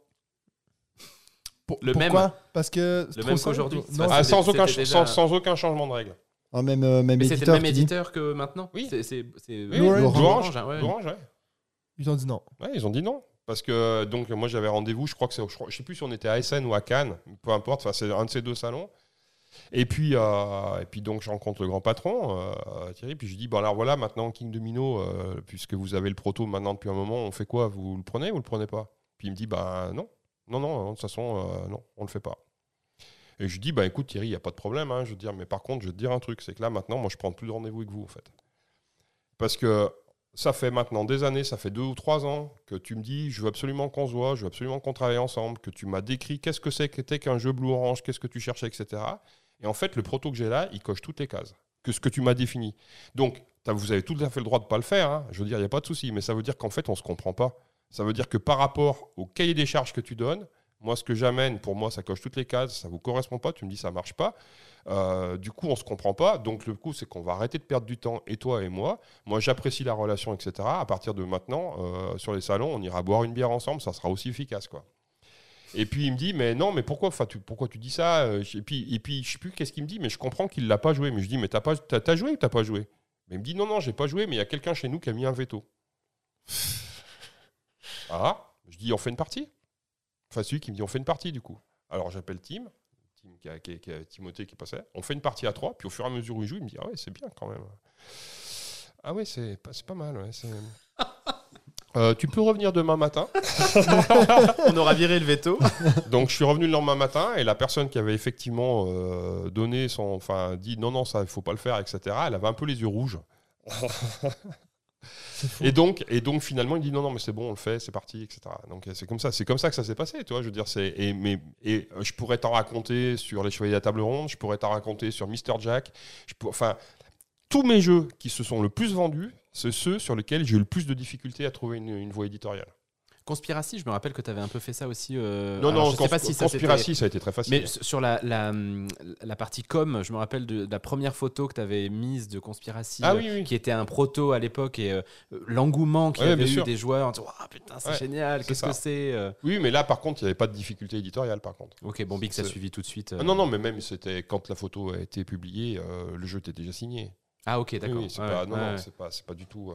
Pour- Le pourquoi même. Parce que. Le même qu'aujourd'hui. Non, Ah, sans, aucun, sans, aucun changement de règle. Ah, même, euh, même Mais c'était éditeur. le même éditeur que maintenant Oui. C'est- ouais. Ils ont dit non. Ouais, ils ont dit non. Parce que donc moi j'avais rendez-vous, je crois que c'est, je, je sais plus si on était à Essen ou à Cannes, peu importe, enfin, c'est un de ces deux salons. Et puis, euh, et puis donc je rencontre le grand patron, euh, Thierry, puis je lui dis bon alors voilà maintenant King Domino, euh, puisque vous avez le proto maintenant depuis un moment, on fait quoi? Vous le prenez ou vous le prenez pas? Puis il me dit bah non, non non, de toute façon euh, non, on le fait pas. Et je dis bah écoute Thierry, il y a pas de problème, hein, je veux dire, mais par contre je vais te dire un truc, c'est que là maintenant moi je prends plus de rendez-vous avec vous en fait, parce que ça fait maintenant des années, ça fait deux ou trois ans que tu me dis je veux absolument qu'on se voit, je veux absolument qu'on travaille ensemble, que tu m'as décrit qu'est-ce que c'est qu'un jeu Blue Orange, qu'est-ce que tu cherchais, etc. Et en fait, le proto que j'ai là, il coche toutes les cases que ce que tu m'as défini. Donc, vous avez tout à fait le droit de ne pas le faire, hein. je veux dire, il n'y a pas de souci, mais ça veut dire qu'en fait, on ne se comprend pas. Ça veut dire que par rapport au cahier des charges que tu donnes, moi, ce que j'amène, pour moi, ça coche toutes les cases, ça ne vous correspond pas, tu me dis ça marche pas. Euh, du coup, on se comprend pas. Donc, le coup, c'est qu'on va arrêter de perdre du temps, et toi et moi. Moi, j'apprécie la relation, etc. À partir de maintenant, euh, sur les salons, on ira boire une bière ensemble, ça sera aussi efficace, quoi. Et puis il me dit, mais non, mais pourquoi, tu, pourquoi tu dis ça Euh, Et puis, et puis je sais plus qu'est-ce qu'il me dit, mais je comprends qu'il l'a pas joué. Mais je dis, mais t'as t'as joué ou t'as pas joué? Mais il me dit, non, non, j'ai pas joué, mais il y a quelqu'un chez nous qui a mis un veto. Ah, je dis, on fait une partie. Enfin, celui qui me dit, on fait une partie du coup. Alors j'appelle Tim, Tim qui a, qui a- qui a- Timothée qui passait. On fait une partie à trois, puis au fur et à mesure où il joue, il me dit, ah ouais, c'est bien quand même. Ah ouais, c'est pas, mal. Ouais. [LAUGHS] Euh, tu peux revenir demain matin. [LAUGHS] On aura viré le veto. [LAUGHS] Donc je suis revenu le lendemain matin et la personne qui avait effectivement euh, donné son, enfin dit non non ça il faut pas le faire etc. Elle avait un peu les yeux rouges. Et donc et donc finalement il dit non non mais c'est bon on le fait c'est parti etc. Donc c'est comme ça c'est comme ça que ça s'est passé tu vois je veux dire c'est et mais et euh, je pourrais t'en raconter sur les chevaliers de la table ronde je pourrais t'en raconter sur Mr Jack enfin tous mes jeux qui se sont le plus vendus c'est ceux sur lesquels j'ai eu le plus de difficultés à trouver une voie éditoriale. Conspiracy, je me rappelle que tu avais un peu fait ça aussi. euh, non alors, non je sais pas si ça Conspiracy ça a été très facile. Mais sur la, la, la partie com, je me rappelle de, de la première photo que tu avais mise de Conspiracy, Ah oui, oui. qui était un proto à l'époque, et euh, l'engouement qu'il y Ouais, avait eu sûr. des joueurs en disant Ah, putain, c'est Ouais, génial, qu'est-ce que c'est euh? Oui, mais là, par contre, il n'y avait pas de difficulté éditoriale, par contre. Ok, bon, Big, ça suivi tout de suite. euh. Ah non, non, mais même c'était quand la photo a été publiée, le jeu était déjà signé. Ah, ok, d'accord. oui, c'est pas, non, non, c'est pas, c'est pas du tout.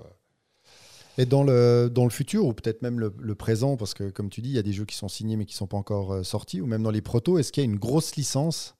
Et dans le, dans le futur, ou peut-être même le, le présent, parce que comme tu dis, il y a des jeux qui sont signés mais qui ne sont pas encore euh, sortis, ou même dans les protos, est-ce qu'il y a une grosse licence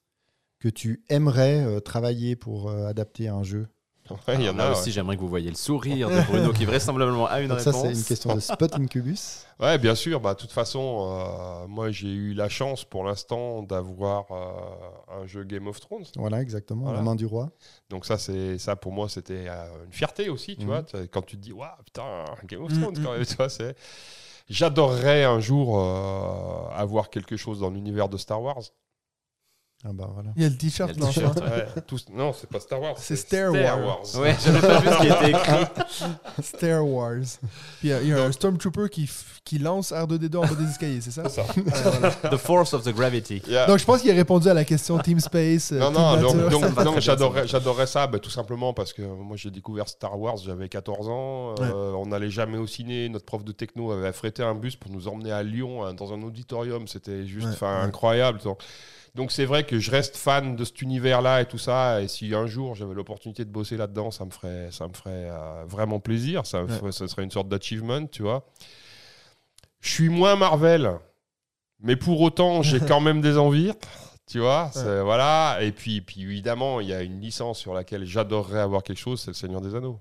que tu aimerais euh, travailler pour euh, adapter à un jeu? Ouais, il y en là a. aussi, j'aimerais que vous voyiez le sourire de Bruno qui vraisemblablement a une Donc ça, réponse. c'est une question de Spot Incubus. [LAUGHS] Ouais. Ouais, bien sûr. Bah, de toute façon, euh, moi, j'ai eu la chance pour l'instant d'avoir euh, un jeu Game of Thrones. Voilà, exactement, Voilà. la main du roi. Donc ça, c'est ça pour moi, c'était euh, une fierté aussi, tu Mhm. vois. Quand tu te dis, waouh, putain, Game of Mhm, Thrones, quand même, [LAUGHS] tu vois, c'est. J'adorerais un jour euh, avoir quelque chose dans l'univers de Star Wars. Ah bah voilà. Il y a le t-shirt, pense. Ouais, tous- non, c'est pas Star Wars. C'est Star Wars. Ouais, j'avais pas vu ce qui était écrit. [LAUGHS] Star Wars. Puis il y a, il y a un Stormtrooper qui, qui lance R2D2 en bas des escaliers, c'est ça? C'est ça. [LAUGHS] Ouais, voilà. [LAUGHS] The Force of the Gravity. Donc je pense qu'il a répondu à la question Team Space. euh, Non, Team non, donc, donc- donc j'adorerais ça, bah, tout simplement parce que moi j'ai découvert Star Wars, j'avais 14 ans, euh, on n'allait jamais au ciné, notre prof de techno avait affrété un bus pour nous emmener à Lyon hein, dans un auditorium, c'était juste Ouais, incroyable. Donc- Donc c'est vrai que je reste fan de cet univers-là et tout ça, et si un jour j'avais l'opportunité de bosser là-dedans, ça me ferait, ça me ferait euh, vraiment plaisir, ça, Ouais. serait une sorte d'achievement, tu vois. Je suis moins Marvel, mais pour autant j'ai [LAUGHS] quand même des envies. Tu vois, voilà. Et puis, puis évidemment, il y a une licence sur laquelle j'adorerais avoir quelque chose, c'est le Seigneur des Anneaux.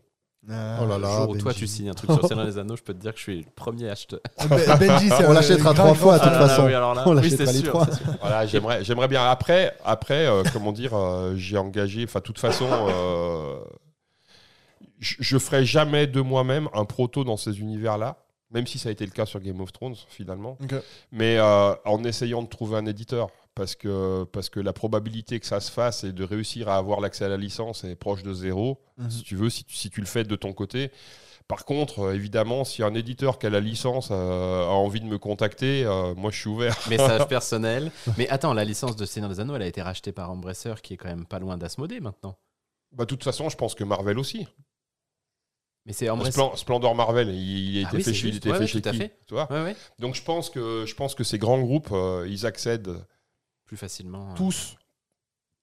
Ah. Oh là Le là, jour où toi tu signes un truc sur le [LAUGHS] Seigneur des Anneaux, je peux te dire que je suis le premier acheteur. [LAUGHS] Ben- Benji, On l'achètera trois fois, de toute fan. Ah, façon. oui, alors là, On oui, l'achètera c'est les sûr, trois. Voilà, j'aimerais, j'aimerais bien. Après, après, euh, [LAUGHS] comment dire, euh, j'ai engagé. Enfin, de toute façon, euh, je, je ferai jamais de moi-même un proto dans ces univers-là, même si ça a été le cas sur Game of Thrones finalement. Mais euh, en essayant de trouver un éditeur, parce que parce que la probabilité que ça se fasse et de réussir à avoir l'accès à la licence est proche de zéro. Mhm. Si tu veux, si tu, si tu le fais de ton côté. Par contre, euh, évidemment, si un éditeur qui a la licence euh, a envie de me contacter, euh, moi je suis ouvert. [LAUGHS] Message [LAUGHS] personnel. Mais attends, la licence de Seigneur des Anneaux, elle a été rachetée par Embracer, qui est quand même pas loin d'Asmodée maintenant. Bah, de toute façon, je pense que Marvel aussi. Mais c'est. Splen- Splendor Marvel, il, il a Ah été oui, fait chez, il était Ouais, fait ouais, chez tout à qui fait. tu vois Ouais, ouais, Donc je pense que je pense que ces grands groupes, euh, ils accèdent plus facilement. euh. tous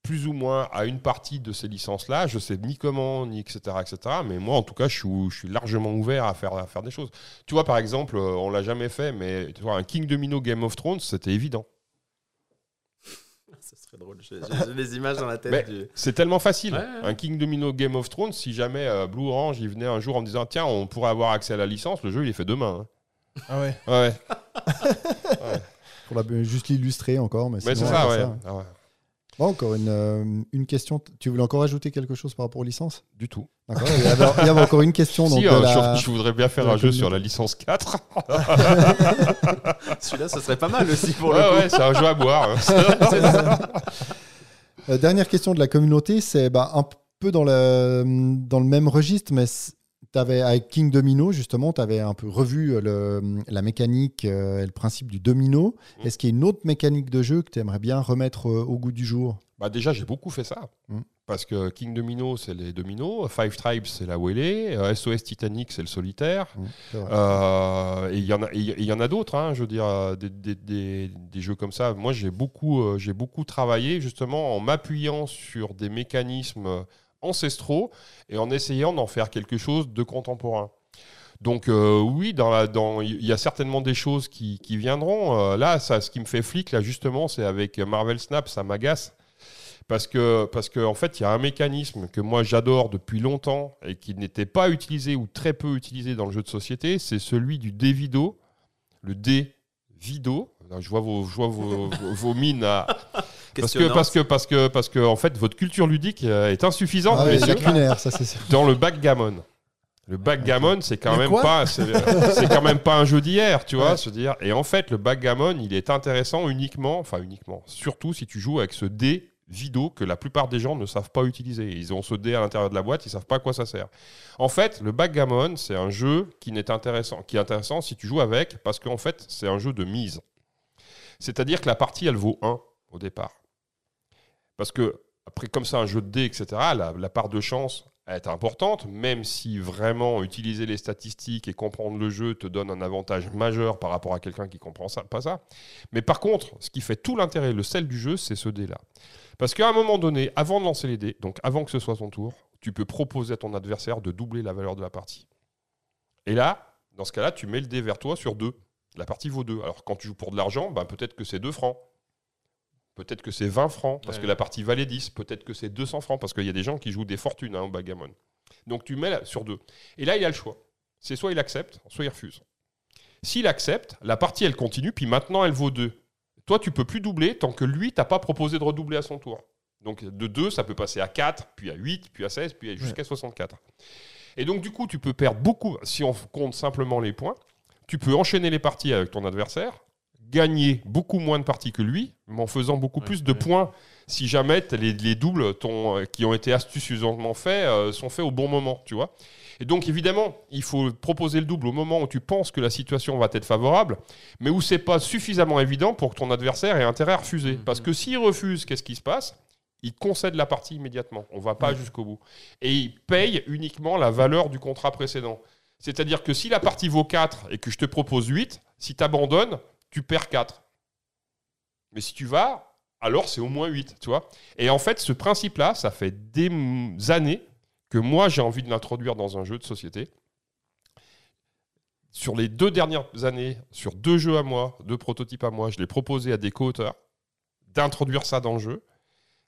plus ou moins à une partie de ces licences-là. Je sais ni comment, ni etc., etc. Mais moi, en tout cas, je suis, je suis largement ouvert à faire, à faire des choses. Tu vois, par exemple, euh, on l'a jamais fait, mais tu vois, un King Domino Game of Thrones, c'était évident. [LAUGHS] Ça serait drôle. J'ai des images dans la tête. Du- C'est tellement facile. Ouais, ouais. Un King Domino Game of Thrones, si jamais euh, Blue Orange, il venait un jour en me disant, tiens, on pourrait avoir accès à la licence, le jeu, il est fait demain. Ah ouais. hein. Ouais. [LAUGHS] Pour la- juste l'illustrer encore. Mais, Mais c'est ça, ouais. Ah ouais. Bon, encore une, euh, une question. Tu voulais encore ajouter quelque chose par rapport aux licences? Du tout. D'accord. Il y avait, il y avait encore une question. [LAUGHS] donc, Si, euh, la- je, je voudrais bien faire un jeu sur la licence 4. [LAUGHS] Celui-là, ce serait pas mal aussi pour ouais, le coup. ouais, c'est un jeu à boire. [LAUGHS] hein. Euh, dernière question de la communauté, c'est bah, un peu dans le, dans le même registre, mais avais avec King Domino, justement, tu avais un peu revu euh, le, la mécanique euh, et le principe du domino. Mm. Est-ce qu'il y a une autre mécanique de jeu que tu aimerais bien remettre euh, au goût du jour? Bah déjà, j'ai beaucoup fait ça. Mm. Parce que King Domino, c'est les dominos. Five Tribes, c'est la euh, SOS Titanic, c'est le solitaire. Mm. Euh, et il y en a, et il y en a d'autres, hein, je veux dire, des, des- des- des jeux comme ça. Moi, j'ai beaucoup, j'ai beaucoup travaillé justement en m'appuyant sur des mécanismes ancestraux et en essayant d'en faire quelque chose de contemporain. Donc euh, oui, dans il y a certainement des choses qui, qui viendront. Euh, là, ça, ce qui me fait flic, là justement, c'est avec Marvel Snap, ça m'agace. Parce que, parce que en fait, il y a un mécanisme que moi j'adore depuis longtemps et qui n'était pas utilisé ou très peu utilisé dans le jeu de société, c'est celui du Dévido, le dé Vido. Je vois vos, je vois vos, [LAUGHS] vos- vos mines à- parce que parce que parce que parce que en fait votre culture ludique euh, est insuffisante, Ah ouais, lacunaire, ça c'est sûr. dans le backgammon. Le backgammon, c'est quand même pas, [LAUGHS] c'est quand même pas un jeu d'hier, tu vois, se dire. Et en fait, le backgammon, il est intéressant uniquement, enfin uniquement, surtout si tu joues avec ce dé Vido que la plupart des gens ne savent pas utiliser. Ils ont ce dé à l'intérieur de la boîte, ils savent pas à quoi ça sert. En fait, le backgammon, c'est un jeu qui n'est intéressant, qui est intéressant si tu joues avec, parce qu'en fait, c'est un jeu de mise. C'est-à-dire que la partie, elle vaut 1 au départ. Parce que, après, comme c'est un jeu de dés, etc., la, part de chance est importante, même si vraiment utiliser les statistiques et comprendre le jeu te donne un avantage majeur par rapport à quelqu'un qui comprend ça, pas ça. Mais par contre, ce qui fait tout l'intérêt, le sel du jeu, c'est ce dé-là. Parce qu'à un moment donné, avant de lancer les dés, donc avant que ce soit ton tour, tu peux proposer à ton adversaire de doubler la valeur de la partie. Et là, dans ce cas-là, tu mets le dé vers toi sur 2. La partie vaut 2. Alors quand tu joues pour de l'argent, ben, peut-être que c'est 2 francs. Peut-être que c'est 20 francs, parce Ouais. que la partie valait 10. Peut-être que c'est 200 francs, parce qu'il y a des gens qui jouent des fortunes hein, au backgammon. Donc tu mets là- sur 2. Et là, il a le choix. C'est soit il accepte, soit il refuse. S'il accepte, la partie, elle continue, puis maintenant, elle vaut 2. Toi, tu peux plus doubler tant que lui, t'as pas proposé de redoubler à son tour. Donc de 2, ça peut passer à 4, puis à 8, puis à 16, puis jusqu'à 64. Et donc, du coup, tu peux perdre beaucoup, si on compte simplement les points, tu peux enchaîner les parties avec ton adversaire, gagner beaucoup moins de parties que lui, mais en faisant beaucoup Ouais, plus de ouais. points si jamais les, les doubles euh, qui ont été astucieusement faits euh, sont faits au bon moment, tu vois. Et donc, évidemment, il faut proposer le double au moment où tu penses que la situation va être favorable, mais où c'est pas suffisamment évident pour que ton adversaire ait intérêt à refuser. Mhm. Parce que s'il refuse, qu'est-ce qui se passe? Il concède la partie immédiatement. On va pas jusqu'au bout. Et il paye uniquement la valeur du contrat précédent. C'est-à-dire que si la partie vaut 4 et que je te propose 8, si tu abandonnes, tu perds 4. Mais si tu vas, alors c'est au moins 8, tu vois. Et en fait, ce principe-là, ça fait des années que moi, j'ai envie de l'introduire dans un jeu de société. Sur les deux dernières années, sur deux jeux à moi, deux prototypes à moi, je l'ai proposé à des co-auteurs d'introduire ça dans le jeu.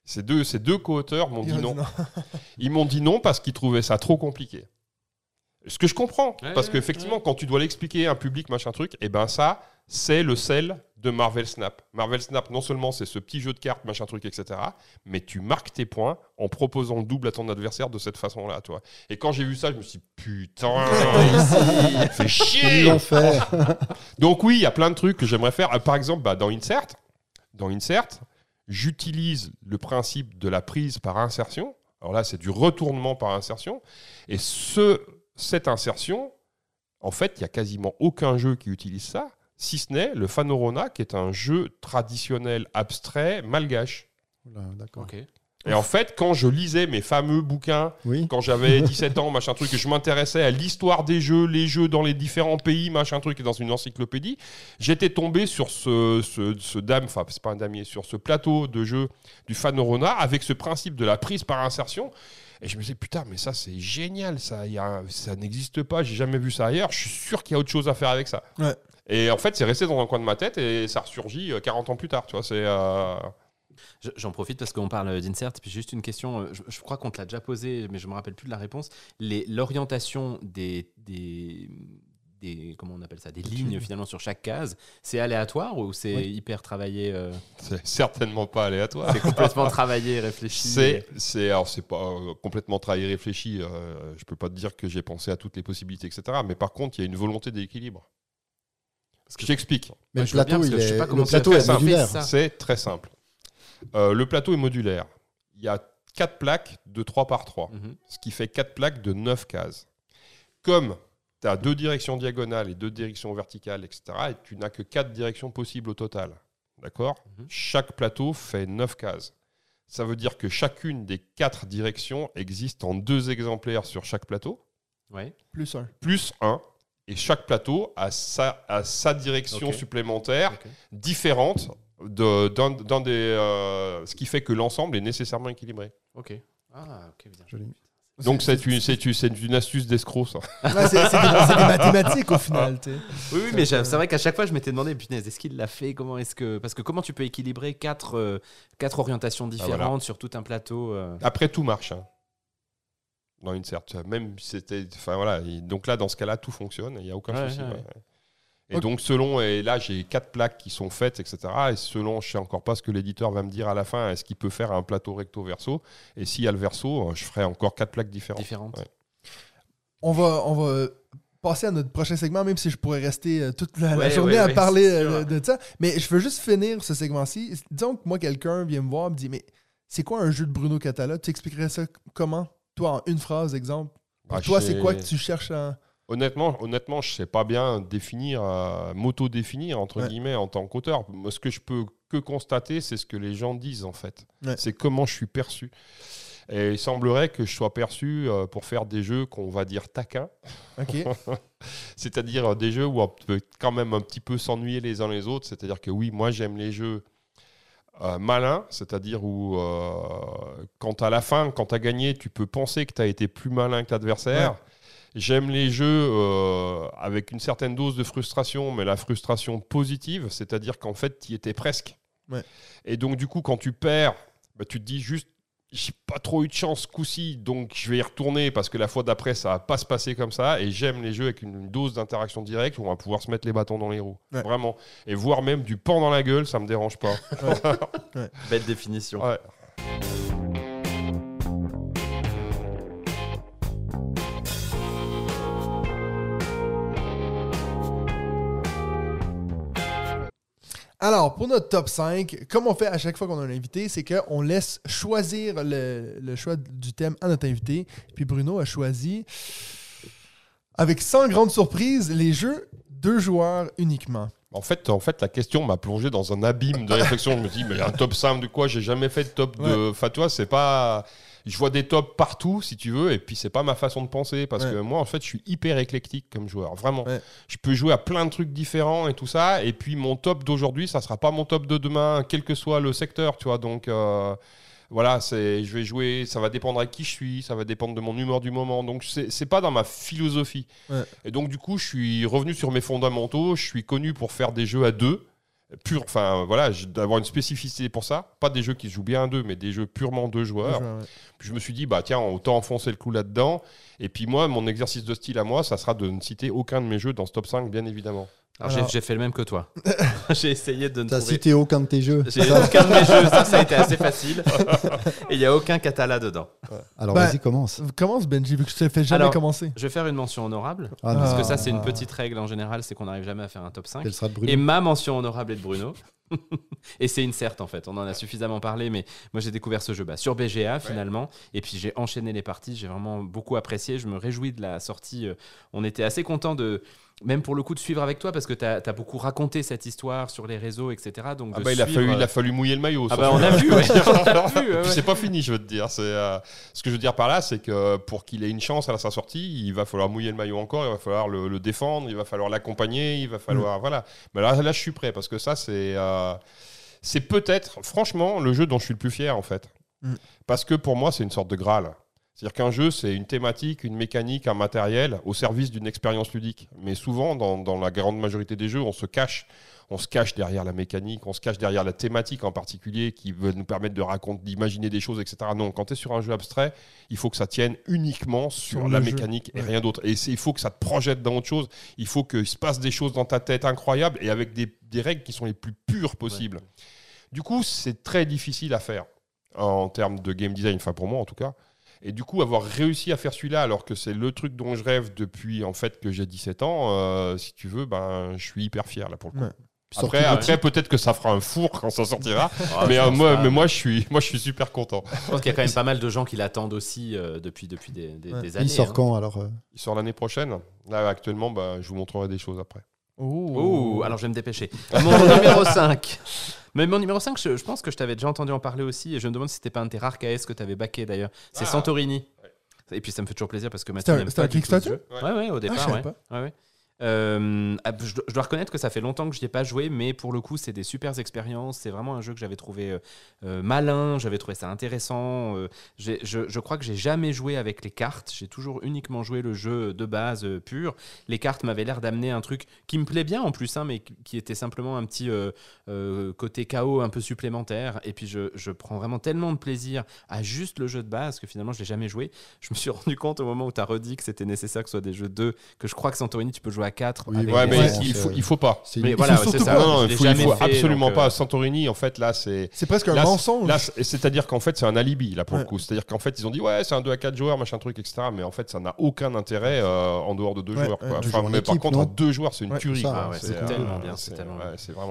Ces deux, ces deux co-auteurs m'ont dit non. Ils m'ont dit non parce qu'ils trouvaient ça trop compliqué. Ce que je comprends, Ouais, parce ouais, qu'effectivement, quand tu dois l'expliquer à un public, machin truc, et ben ça, c'est le sel de Marvel Snap. Marvel Snap, non seulement c'est ce petit jeu de cartes, machin truc, etc., mais tu marques tes points en proposant le double à ton adversaire de cette façon-là, toi. Et quand j'ai vu ça, je me suis dit, putain, [LAUGHS] fait Ils chier fait. [LAUGHS] donc oui, il y a plein de trucs que j'aimerais faire. Euh, Par exemple, bah, dans Insert, dans Insert, j'utilise le principe de la prise par insertion. Alors là, c'est du retournement par insertion. Et ce, cette insertion, en fait, il y a quasiment aucun jeu qui utilise ça, si ce n'est le Fanorona, qui est un jeu traditionnel, abstrait, malgache. D'accord. Et en fait, quand je lisais mes fameux bouquins Oui. quand j'avais [LAUGHS] 17 ans, machin truc, et je m'intéressais à l'histoire des jeux, les jeux dans les différents pays, machin truc, et dans une encyclopédie, j'étais tombé sur ce, ce, ce dame, enfin, c'est pas un damier, sur ce plateau de jeu du Fanorona avec ce principe de la prise par insertion. Et je me disais, putain, mais ça, c'est génial, ça, y a- ça n'existe pas, j'ai jamais vu ça ailleurs, je suis sûr qu'il y a autre chose à faire avec ça. Ouais. Et en fait, c'est resté dans un coin de ma tête et ça ressurgit euh, 40 ans plus tard, tu vois, c'est. euh, Je- J'en profite parce qu'on parle d'insert. Puis juste une question, euh, je, je crois qu'on te l'a déjà posé, mais je me rappelle plus de la réponse. Les- L'orientation des, des, des- Comment on appelle ça Des lignes finalement sur chaque case, c'est aléatoire ou c'est Oui. hyper travaillé euh, c'est certainement pas aléatoire. C'est complètement travaillé, réfléchi C'est, c'est, alors c'est pas euh, complètement travaillé, réfléchi. euh, je peux pas te dire que j'ai pensé à toutes les possibilités, etc. Mais par contre, il y a une volonté d'équilibre. Parce que- Je t'explique. Mais le plateau, il est, pas comment le plateau très est simple. modulaire. C'est très simple. Euh, le plateau est modulaire. Il y a quatre plaques de 3 par 3, Mhm. ce qui fait quatre plaques de 9 cases. Comme tu as deux directions diagonales et deux directions verticales, etc., et tu n'as que quatre directions possibles au total. D'accord? Mhm. Chaque plateau fait 9 cases. Ça veut dire que chacune des quatre directions existe en deux exemplaires sur chaque plateau, Ouais. Plus un. plus un. Et chaque plateau a sa, a sa direction supplémentaire différente de, d'un, d'un des, euh, ce qui fait que l'ensemble est nécessairement équilibré. Ok. Ah, ok, bien. Joli. Donc c'est une, c'est une, c'est une astuce d'escroc, ça. Ouais, c'est des, mathématiques au final. Oui, oui, mais c'est vrai qu'à chaque fois, je m'étais demandé, punaise, est-ce qu'il l'a fait? Comment est-ce que parce que comment tu peux équilibrer quatre, euh, quatre orientations différentes voilà. sur tout un plateau euh, Après, tout marche. hein. Dans une certaine. Même c'était. Enfin voilà. Et Donc là, dans ce cas-là, tout fonctionne. Il n'y a aucun Ouais, souci. ouais. Et donc, selon. Et là, j'ai quatre plaques qui sont faites, etc. Et selon, je sais encore pas ce que l'éditeur va me dire à la fin, est-ce qu'il peut faire un plateau recto verso Et s'il y a le verso, je ferai encore quatre plaques différentes. différentes Ouais. On va, on va passer à notre prochain segment, même si je pourrais rester euh, toute la, journée ouais, à parler euh, de, de ça. Mais je veux juste finir ce segment-ci. Disons que moi, quelqu'un vient me voir et me dit Mais c'est quoi un jeu de Bruno Catala? Tu expliquerais ça comment? Toi, en une phrase, exemple. Ah, toi, c'est quoi que tu cherches à. Honnêtement, honnêtement, je sais pas bien définir, euh, m'auto-définir entre Ouais. guillemets en tant qu'auteur. Ce que je peux que constater, c'est ce que les gens disent en fait. Ouais. C'est comment je suis perçu. Et il semblerait que je sois perçu euh, pour faire des jeux qu'on va dire taquins, [LAUGHS] c'est-à-dire euh, des jeux où on peut quand même un petit peu s'ennuyer les uns les autres. C'est-à-dire que oui, moi j'aime les jeux euh, malins, c'est-à-dire où euh, quand à la fin, quand tu as gagné, tu peux penser que tu as été plus malin que l'adversaire. Ouais. J'aime les jeux euh, avec une certaine dose de frustration, mais la frustration positive, c'est-à-dire qu'en fait, tu y étais presque. Ouais. Et donc, du coup, quand tu perds, bah, tu te dis juste, j'ai pas trop eu de chance ce coup-ci, donc je vais y retourner parce que la fois d'après, ça va pas se passer comme ça. Et j'aime les jeux avec une, une dose d'interaction directe où on va pouvoir se mettre les bâtons dans les roues. Ouais. Vraiment. Et voire même du pan dans la gueule, ça me dérange pas. [LAUGHS] Belle définition. Alors, pour notre top 5, comme on fait à chaque fois qu'on a un invité, c'est qu'on laisse choisir le, le choix du thème à notre invité. Puis Bruno a choisi, avec sans grande surprise, les jeux deux joueurs uniquement. En fait, en fait, la question m'a plongé dans un abîme de réflexion. Je me dis, mais un top 5 de quoi? J'ai jamais fait de top de. Enfin, toi, c'est pas. Je vois des tops partout, si tu veux, et puis c'est pas ma façon de penser. Parce Ouais. que moi, en fait, je suis hyper éclectique comme joueur. Vraiment. Ouais. Je peux jouer à plein de trucs différents et tout ça. Et puis, mon top d'aujourd'hui, ça sera pas mon top de demain, quel que soit le secteur, tu vois. Donc. euh, voilà, c'est, je vais jouer, ça va dépendre à qui je suis, ça va dépendre de mon humeur du moment. Donc, c'est, c'est pas dans ma philosophie. Ouais. Et donc, du coup, je suis revenu sur mes fondamentaux. Je suis connu pour faire des jeux à deux. Pur, enfin, voilà, d'avoir une spécificité pour ça. Pas des jeux qui se jouent bien à deux, mais des jeux purement deux joueurs. Ouais. Puis je me suis dit, bah tiens, autant enfoncer le clou là-dedans. Et puis moi, mon exercice de style à moi, ça sera de ne citer aucun de mes jeux dans ce top 5, bien évidemment. Alors, j'ai- Alors- j'ai fait le même que toi. [LAUGHS] [LAUGHS] j'ai essayé de ne T'as trouver. cité aucun de tes jeux. J'ai aucun de mes [LAUGHS] jeux, ça, ça a été assez facile. Et il n'y a aucun catala dedans. Alors Ben, vas-y, commence. Commence, Benji, vu que je te fais jamais Alors, commencer. Je vais faire une mention honorable. Ah, Parce que Ah. ça, c'est une petite règle en général, c'est qu'on n'arrive jamais à faire un top 5. Elle sera de Bruno. Et ma mention honorable est de Bruno. et c'est une certe en fait, on en a suffisamment parlé, mais moi j'ai découvert ce jeu bah, sur BGA finalement, et puis j'ai enchaîné les parties, j'ai vraiment beaucoup apprécié, je me réjouis de la sortie, euh, on était assez content de, même pour le coup de suivre avec toi, parce que tu as, beaucoup raconté cette histoire sur les réseaux, etc. Donc Ah bah, il, a suivre, fallu, il euh, a fallu mouiller le maillot. Ah bah [LAUGHS] on a vu, ouais. on a vu, ouais, c'est pas fini, je veux te dire. C'est euh, ce que je veux dire par là, c'est que pour qu'il ait une chance à sa sortie, il va falloir mouiller le maillot encore, il va falloir le, le défendre, il va falloir l'accompagner, il va falloir voilà. Mais là, là, je suis prêt parce que ça, c'est euh, c'est peut-être, franchement, le jeu dont je suis le plus fier en fait, Mm. parce que pour moi, c'est une sorte de graal. C'est-à-dire qu'un jeu, c'est une thématique, une mécanique, un matériel au service d'une expérience ludique. Mais souvent, dans, dans la grande majorité des jeux, on se cache. On se cache derrière la mécanique, on se cache derrière la thématique en particulier qui veut nous permettre de raconter, d'imaginer des choses, etc. Non, quand tu es sur un jeu abstrait, il faut que ça tienne uniquement sur, Sur la jeu. mécanique et Ouais. rien d'autre. Et il faut que ça te projette dans autre chose. Il faut qu'il se passe des choses dans ta tête incroyables et avec des, des règles qui sont les plus pures possibles. Du coup, c'est très difficile à faire en termes de game design, enfin pour moi en tout cas. Et du coup, avoir réussi à faire celui-là, alors que c'est le truc dont je rêve depuis en fait que j'ai 17 ans, euh, si tu veux, ben je suis hyper fier là pour le coup. Ouais. Après, après peut-être que ça fera un four quand ça sortira, [LAUGHS] Ah, mais, euh, moi, mais moi, je suis, moi, je suis super content. Je pense qu'il y a quand même pas mal de gens qui l'attendent aussi euh, depuis, depuis des, des- Ouais. des années. Il sort hein. quand alors euh Il sort l'année prochaine. Là, actuellement, bah, je vous montrerai des choses après. Oh, alors je vais me dépêcher. Mon [LAUGHS] numéro 5. Mais mon numéro 5, je, je pense que je t'avais déjà entendu en parler aussi, et je me demande si c'était pas un de tes rares KS que tu avais backé d'ailleurs. C'est Ah. Santorini. Et puis ça me fait toujours plaisir parce que Mathieu un- n'aime c'était pas un du tout ce Kickstarter jeu. Ouais, ouais, au départ, savais ouais. pas. Ouais, ouais. Euh, ah, je, dois- reconnaître que ça fait longtemps que je n'y ai pas joué, mais pour le coup, c'est des super expériences. C'est vraiment un jeu que j'avais trouvé euh, euh, malin, j'avais trouvé ça intéressant. je, crois que j'ai jamais joué avec les cartes. J'ai toujours uniquement joué le jeu de base pur. Les cartes m'avaient l'air d'amener un truc qui me plaît bien en plus, hein, mais qui- était simplement un petit côté chaos un peu supplémentaire. Et puis je, je prends vraiment tellement de plaisir à juste le jeu de base que finalement je l'ai jamais joué. Je me suis [LAUGHS] rendu compte au moment où tu as redit que c'était nécessaire que ce soit des jeux 2, que je crois que Santorini tu peux jouer à 4. Oui, avec Ouais, mais il, faut, il faut pas. C'est Mais voilà, c'est ça. pas- non, faut, il faut fait, absolument donc, pas. euh, Santorini, en fait, là, c'est. C'est presque un Là, mensonge. Là, c'est- c'est-à-dire qu'en fait, c'est un alibi, là, pour Ouais. le coup. C'est-à-dire qu'en fait, ils ont dit, ouais, c'est un 2 à 4 joueurs, machin truc, etc. Mais en fait, ça n'a aucun intérêt euh, en dehors de deux Ouais, joueurs. quoi. Enfin, mais par contre, deux joueurs, c'est une tuerie. c'est euh, tellement bien,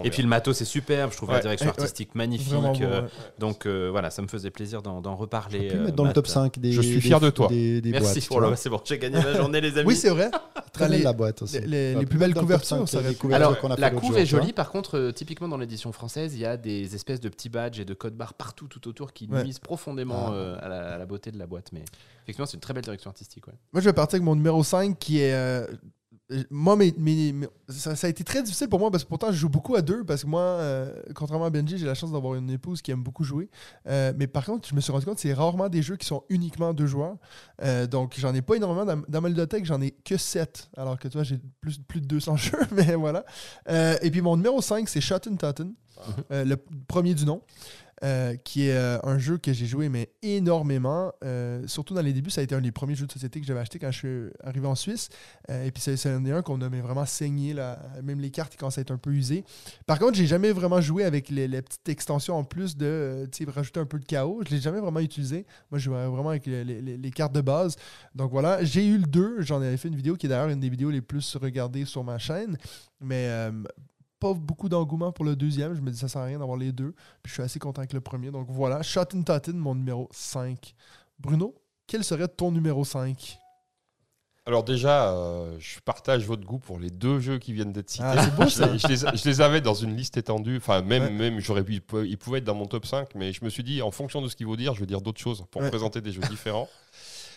Et puis le matos c'est superbe, je trouve la direction artistique magnifique. Euh. Donc euh, voilà, ça me faisait plaisir d'en reparler. Euh, dans le top 5 des. Je suis fier de toi. Merci, c'est bon, j'ai gagné ma journée les [LAUGHS] amis. Oui, c'est vrai. Très belle les- la boîte aussi. les- plus belles couvertures, 5 ça les aurait- couvertures Alors, qu'on a fait la couve est jolie, par contre, euh, typiquement dans l'édition française, il y a des espèces de petits badges et de codes barres partout tout autour qui Ouais. nuisent profondément Ah. euh, à, la, à la beauté de la boîte. Mais effectivement, c'est une très belle direction artistique. Ouais. Moi, je vais partir avec mon numéro 5 qui est. euh, moi, mes- mes- mes- ça, ça a été très difficile pour moi parce que pourtant, je joue beaucoup à deux. Parce que moi, euh, contrairement à Benji, j'ai la chance d'avoir une épouse qui aime beaucoup jouer. Euh, mais par contre, je me suis rendu compte que c'est rarement des jeux qui sont uniquement deux joueurs. Euh, donc, j'en ai pas énormément. Dans, dans ma ludothèque, j'en ai que 7. Alors que toi, j'ai plus, plus de 200 [LAUGHS] jeux. Mais voilà. Et puis, mon numéro 5, c'est Shot and Totten, euh, le premier du nom. Euh, qui est euh, un jeu que j'ai joué mais énormément. Euh, surtout dans les débuts, ça a été un des premiers jeux de société que j'avais acheté quand je suis arrivé en Suisse. Et puis c'est un des un qu'on a vraiment saigné. Là. Même les cartes ils commencent à être un peu usées. Par contre, j'ai jamais vraiment joué avec les, les petites extensions en plus de rajouter un peu de chaos. Je l'ai jamais vraiment utilisé. Moi, je jouais vraiment avec les, les- cartes de base. Donc voilà, j'ai eu le 2. J'en avais fait une vidéo qui est d'ailleurs une des vidéos les plus regardées sur ma chaîne. Mais pas beaucoup d'engouement pour le deuxième. Je me dis ça sert à rien d'avoir les deux. Puis je suis assez content avec le premier. Donc voilà, Shot and Totten, mon numéro 5. Bruno, quel serait ton numéro 5 Alors déjà, euh, je partage votre goût pour les deux jeux qui viennent d'être cités. Ah, je, les, je les- je les avais dans une liste étendue. Enfin, même, Ouais. même j'aurais pu, ils pouvaient- être dans mon top 5, mais je me suis dit, en fonction de ce qu'ils vont dire, je vais dire d'autres choses pour Ouais. présenter des jeux différents.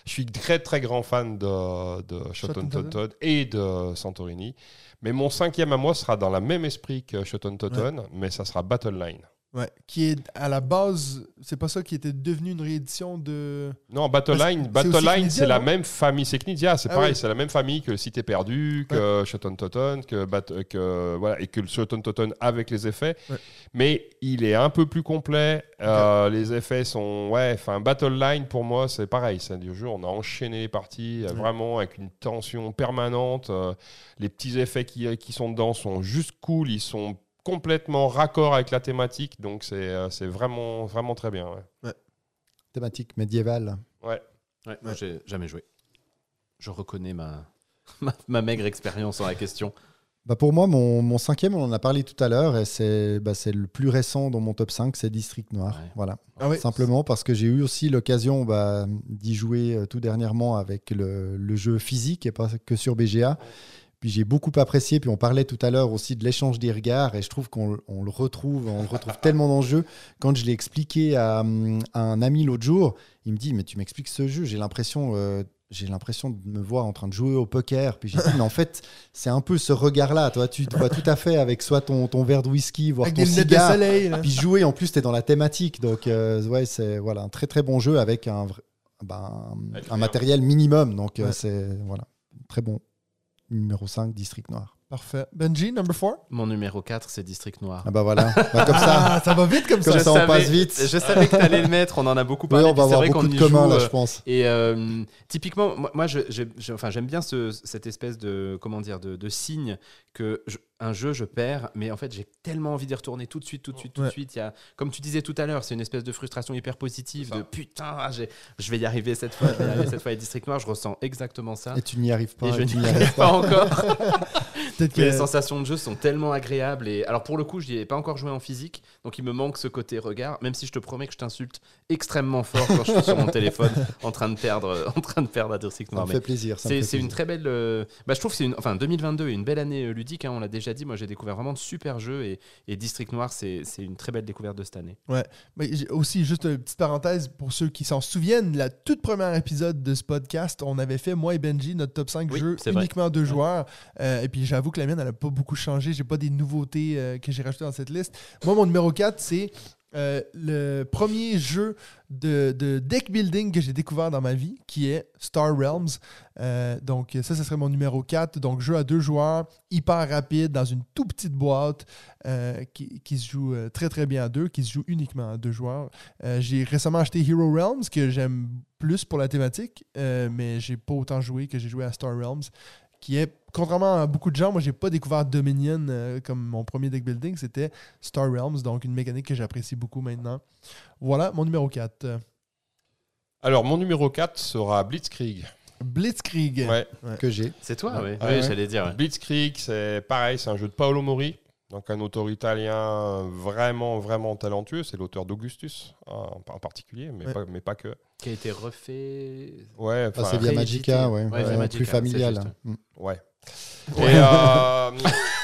Je suis très très grand fan de, de Shot and et de Santorini. Mais mon cinquième à moi sera dans la même esprit que Shot on Totten, mais ça sera Battle Line. Ouais, qui est à la base, c'est pas ça qui était devenu une réédition de. Non, Battle Parce- Line, c'est Battle aussi Line, Knizia, c'est la même famille. C'est Knizia, c'est Ah pareil, oui. c'est la même famille que Cité perdue, que Shot on Totten, que, Bat- que voilà, et que le Shot on Totten avec les effets. Ouais. Mais il est un peu plus complet. euh, les effets sont, ouais, enfin Battle Line pour moi c'est pareil, c'est du jeu. On a enchaîné les parties euh, Ouais. vraiment avec une tension permanente. euh, les petits effets qui, qui sont dedans sont juste cool, ils sont complètement raccord avec la thématique, donc c'est euh, c'est vraiment vraiment très bien. ouais. Thématique médiévale. Ouais. Ouais, moi, j'ai jamais joué. Je reconnais ma, [LAUGHS] ma, ma maigre expérience en la question. Bah pour moi, mon, mon cinquième, on en a parlé tout à l'heure, et c'est bah, c'est le plus récent dans mon top 5, c'est District Noir. Ouais. Voilà. Ah oui. Simplement parce que j'ai eu aussi l'occasion bah, d'y jouer euh, tout dernièrement avec le, le jeu physique et pas que sur BGA. Puis j'ai beaucoup apprécié. Puis on parlait tout à l'heure aussi de l'échange des regards et je trouve qu'on on le retrouve, on le retrouve tellement dans le jeu. Quand je l'ai expliqué à, à un ami l'autre jour, il me dit mais tu m'expliques ce jeu, j'ai l'impression. euh, j'ai l'impression de me voir en train de jouer au poker. Puis j'ai dit, mais en fait, c'est un peu ce regard-là. Toi, tu te vois tout à fait avec soit ton, ton verre de whisky, voire Avec ton cigare. soleil. Puis jouer, en plus, tu es dans la thématique. Donc, euh, ouais, c'est voilà, un très très bon jeu avec un, vrai- ben, Avec un matériel minimum. Donc, euh, Ouais. c'est voilà, très bon. Numéro 5, District Noir. Parfait. Benji, number 4 Mon numéro 4, c'est District Noir. Ah bah voilà, Bah, comme [LAUGHS] ça. Ah, ça va vite comme ça. Comme Je ça, on savais- passe vite. Je savais que tu allais le mettre, on en a beaucoup Oui, parlé. on puis va c'est avoir vrai beaucoup qu'on de y communs joue, là, euh, je pense. Et euh, typiquement, moi, je- enfin, j'aime bien ce, cette espèce de, comment dire, de, de signe que je- un jeu, je perds, mais en fait, j'ai tellement envie d'y retourner tout de suite, tout de suite, tout Ouais. de suite. Il y a, comme tu disais tout à l'heure, c'est une espèce de frustration hyper positive, ça. de putain, ah, je vais y arriver cette fois, je vais y arriver cette fois. Et District Noir, je ressens exactement ça. Et tu n'y arrives pas. Et je n'y arrive pas encore. [LAUGHS] Les sensations de jeu sont tellement agréables. Et alors pour le coup, je n'y ai pas encore joué en physique, donc il me manque ce côté regard. Même si je te promets que je t'insulte extrêmement fort quand je suis sur mon téléphone, [LAUGHS] en train de perdre, en train de perdre à District Ça Noir. me Mais fait plaisir. ça me c'est une très belle. euh, Bah, je trouve que c'est une. Enfin, 2022 est une belle année euh, ludique. hein, on l'a déjà déjà dit, moi j'ai découvert vraiment de super jeux et, et District Noir, c'est une très belle découverte de cette année. Mais j'ai aussi, juste une petite parenthèse pour ceux qui s'en souviennent, la toute première épisode de ce podcast, on avait fait, moi et Benji, notre top 5 Oui, jeux c'est vrai. uniquement deux joueurs. Euh, et puis j'avoue que la mienne, elle n'a pas beaucoup changé. J'ai pas des nouveautés euh, que j'ai rajoutées dans cette liste. Moi, mon numéro 4, c'est euh, le premier jeu de, de deck building que j'ai découvert dans ma vie, qui est Star Realms. Euh, donc ça, ce serait mon numéro 4. Donc jeu à deux joueurs, hyper rapide, dans une toute petite boîte, euh, qui, qui se joue très très bien à deux, qui se joue uniquement à deux joueurs. J'ai récemment acheté Hero Realms, que j'aime plus pour la thématique, mais j'ai pas autant joué que j'ai joué à Star Realms, qui est, contrairement à beaucoup de gens, moi j'ai pas découvert Dominion euh, comme mon premier deck building, c'était Star Realms, donc une mécanique que j'apprécie beaucoup maintenant. Voilà, mon numéro 4. euh, Alors, mon numéro 4 sera Blitzkrieg. Blitzkrieg. Ouais. que j'ai. C'est toi, Ah, oui. ouais. j'allais dire. ouais. Blitzkrieg, c'est pareil, c'est un jeu de Paolo Mori, donc un auteur italien vraiment, vraiment talentueux. C'est l'auteur d'Augustus en, en particulier, mais, Ouais. pas, mais pas que. Qui a été refait. Ouais, Ah, enfin, c'est via. Magica, ouais. Ouais, Ouais, via Magica, plus familial. juste. Mm. ouais. Et euh, [LAUGHS]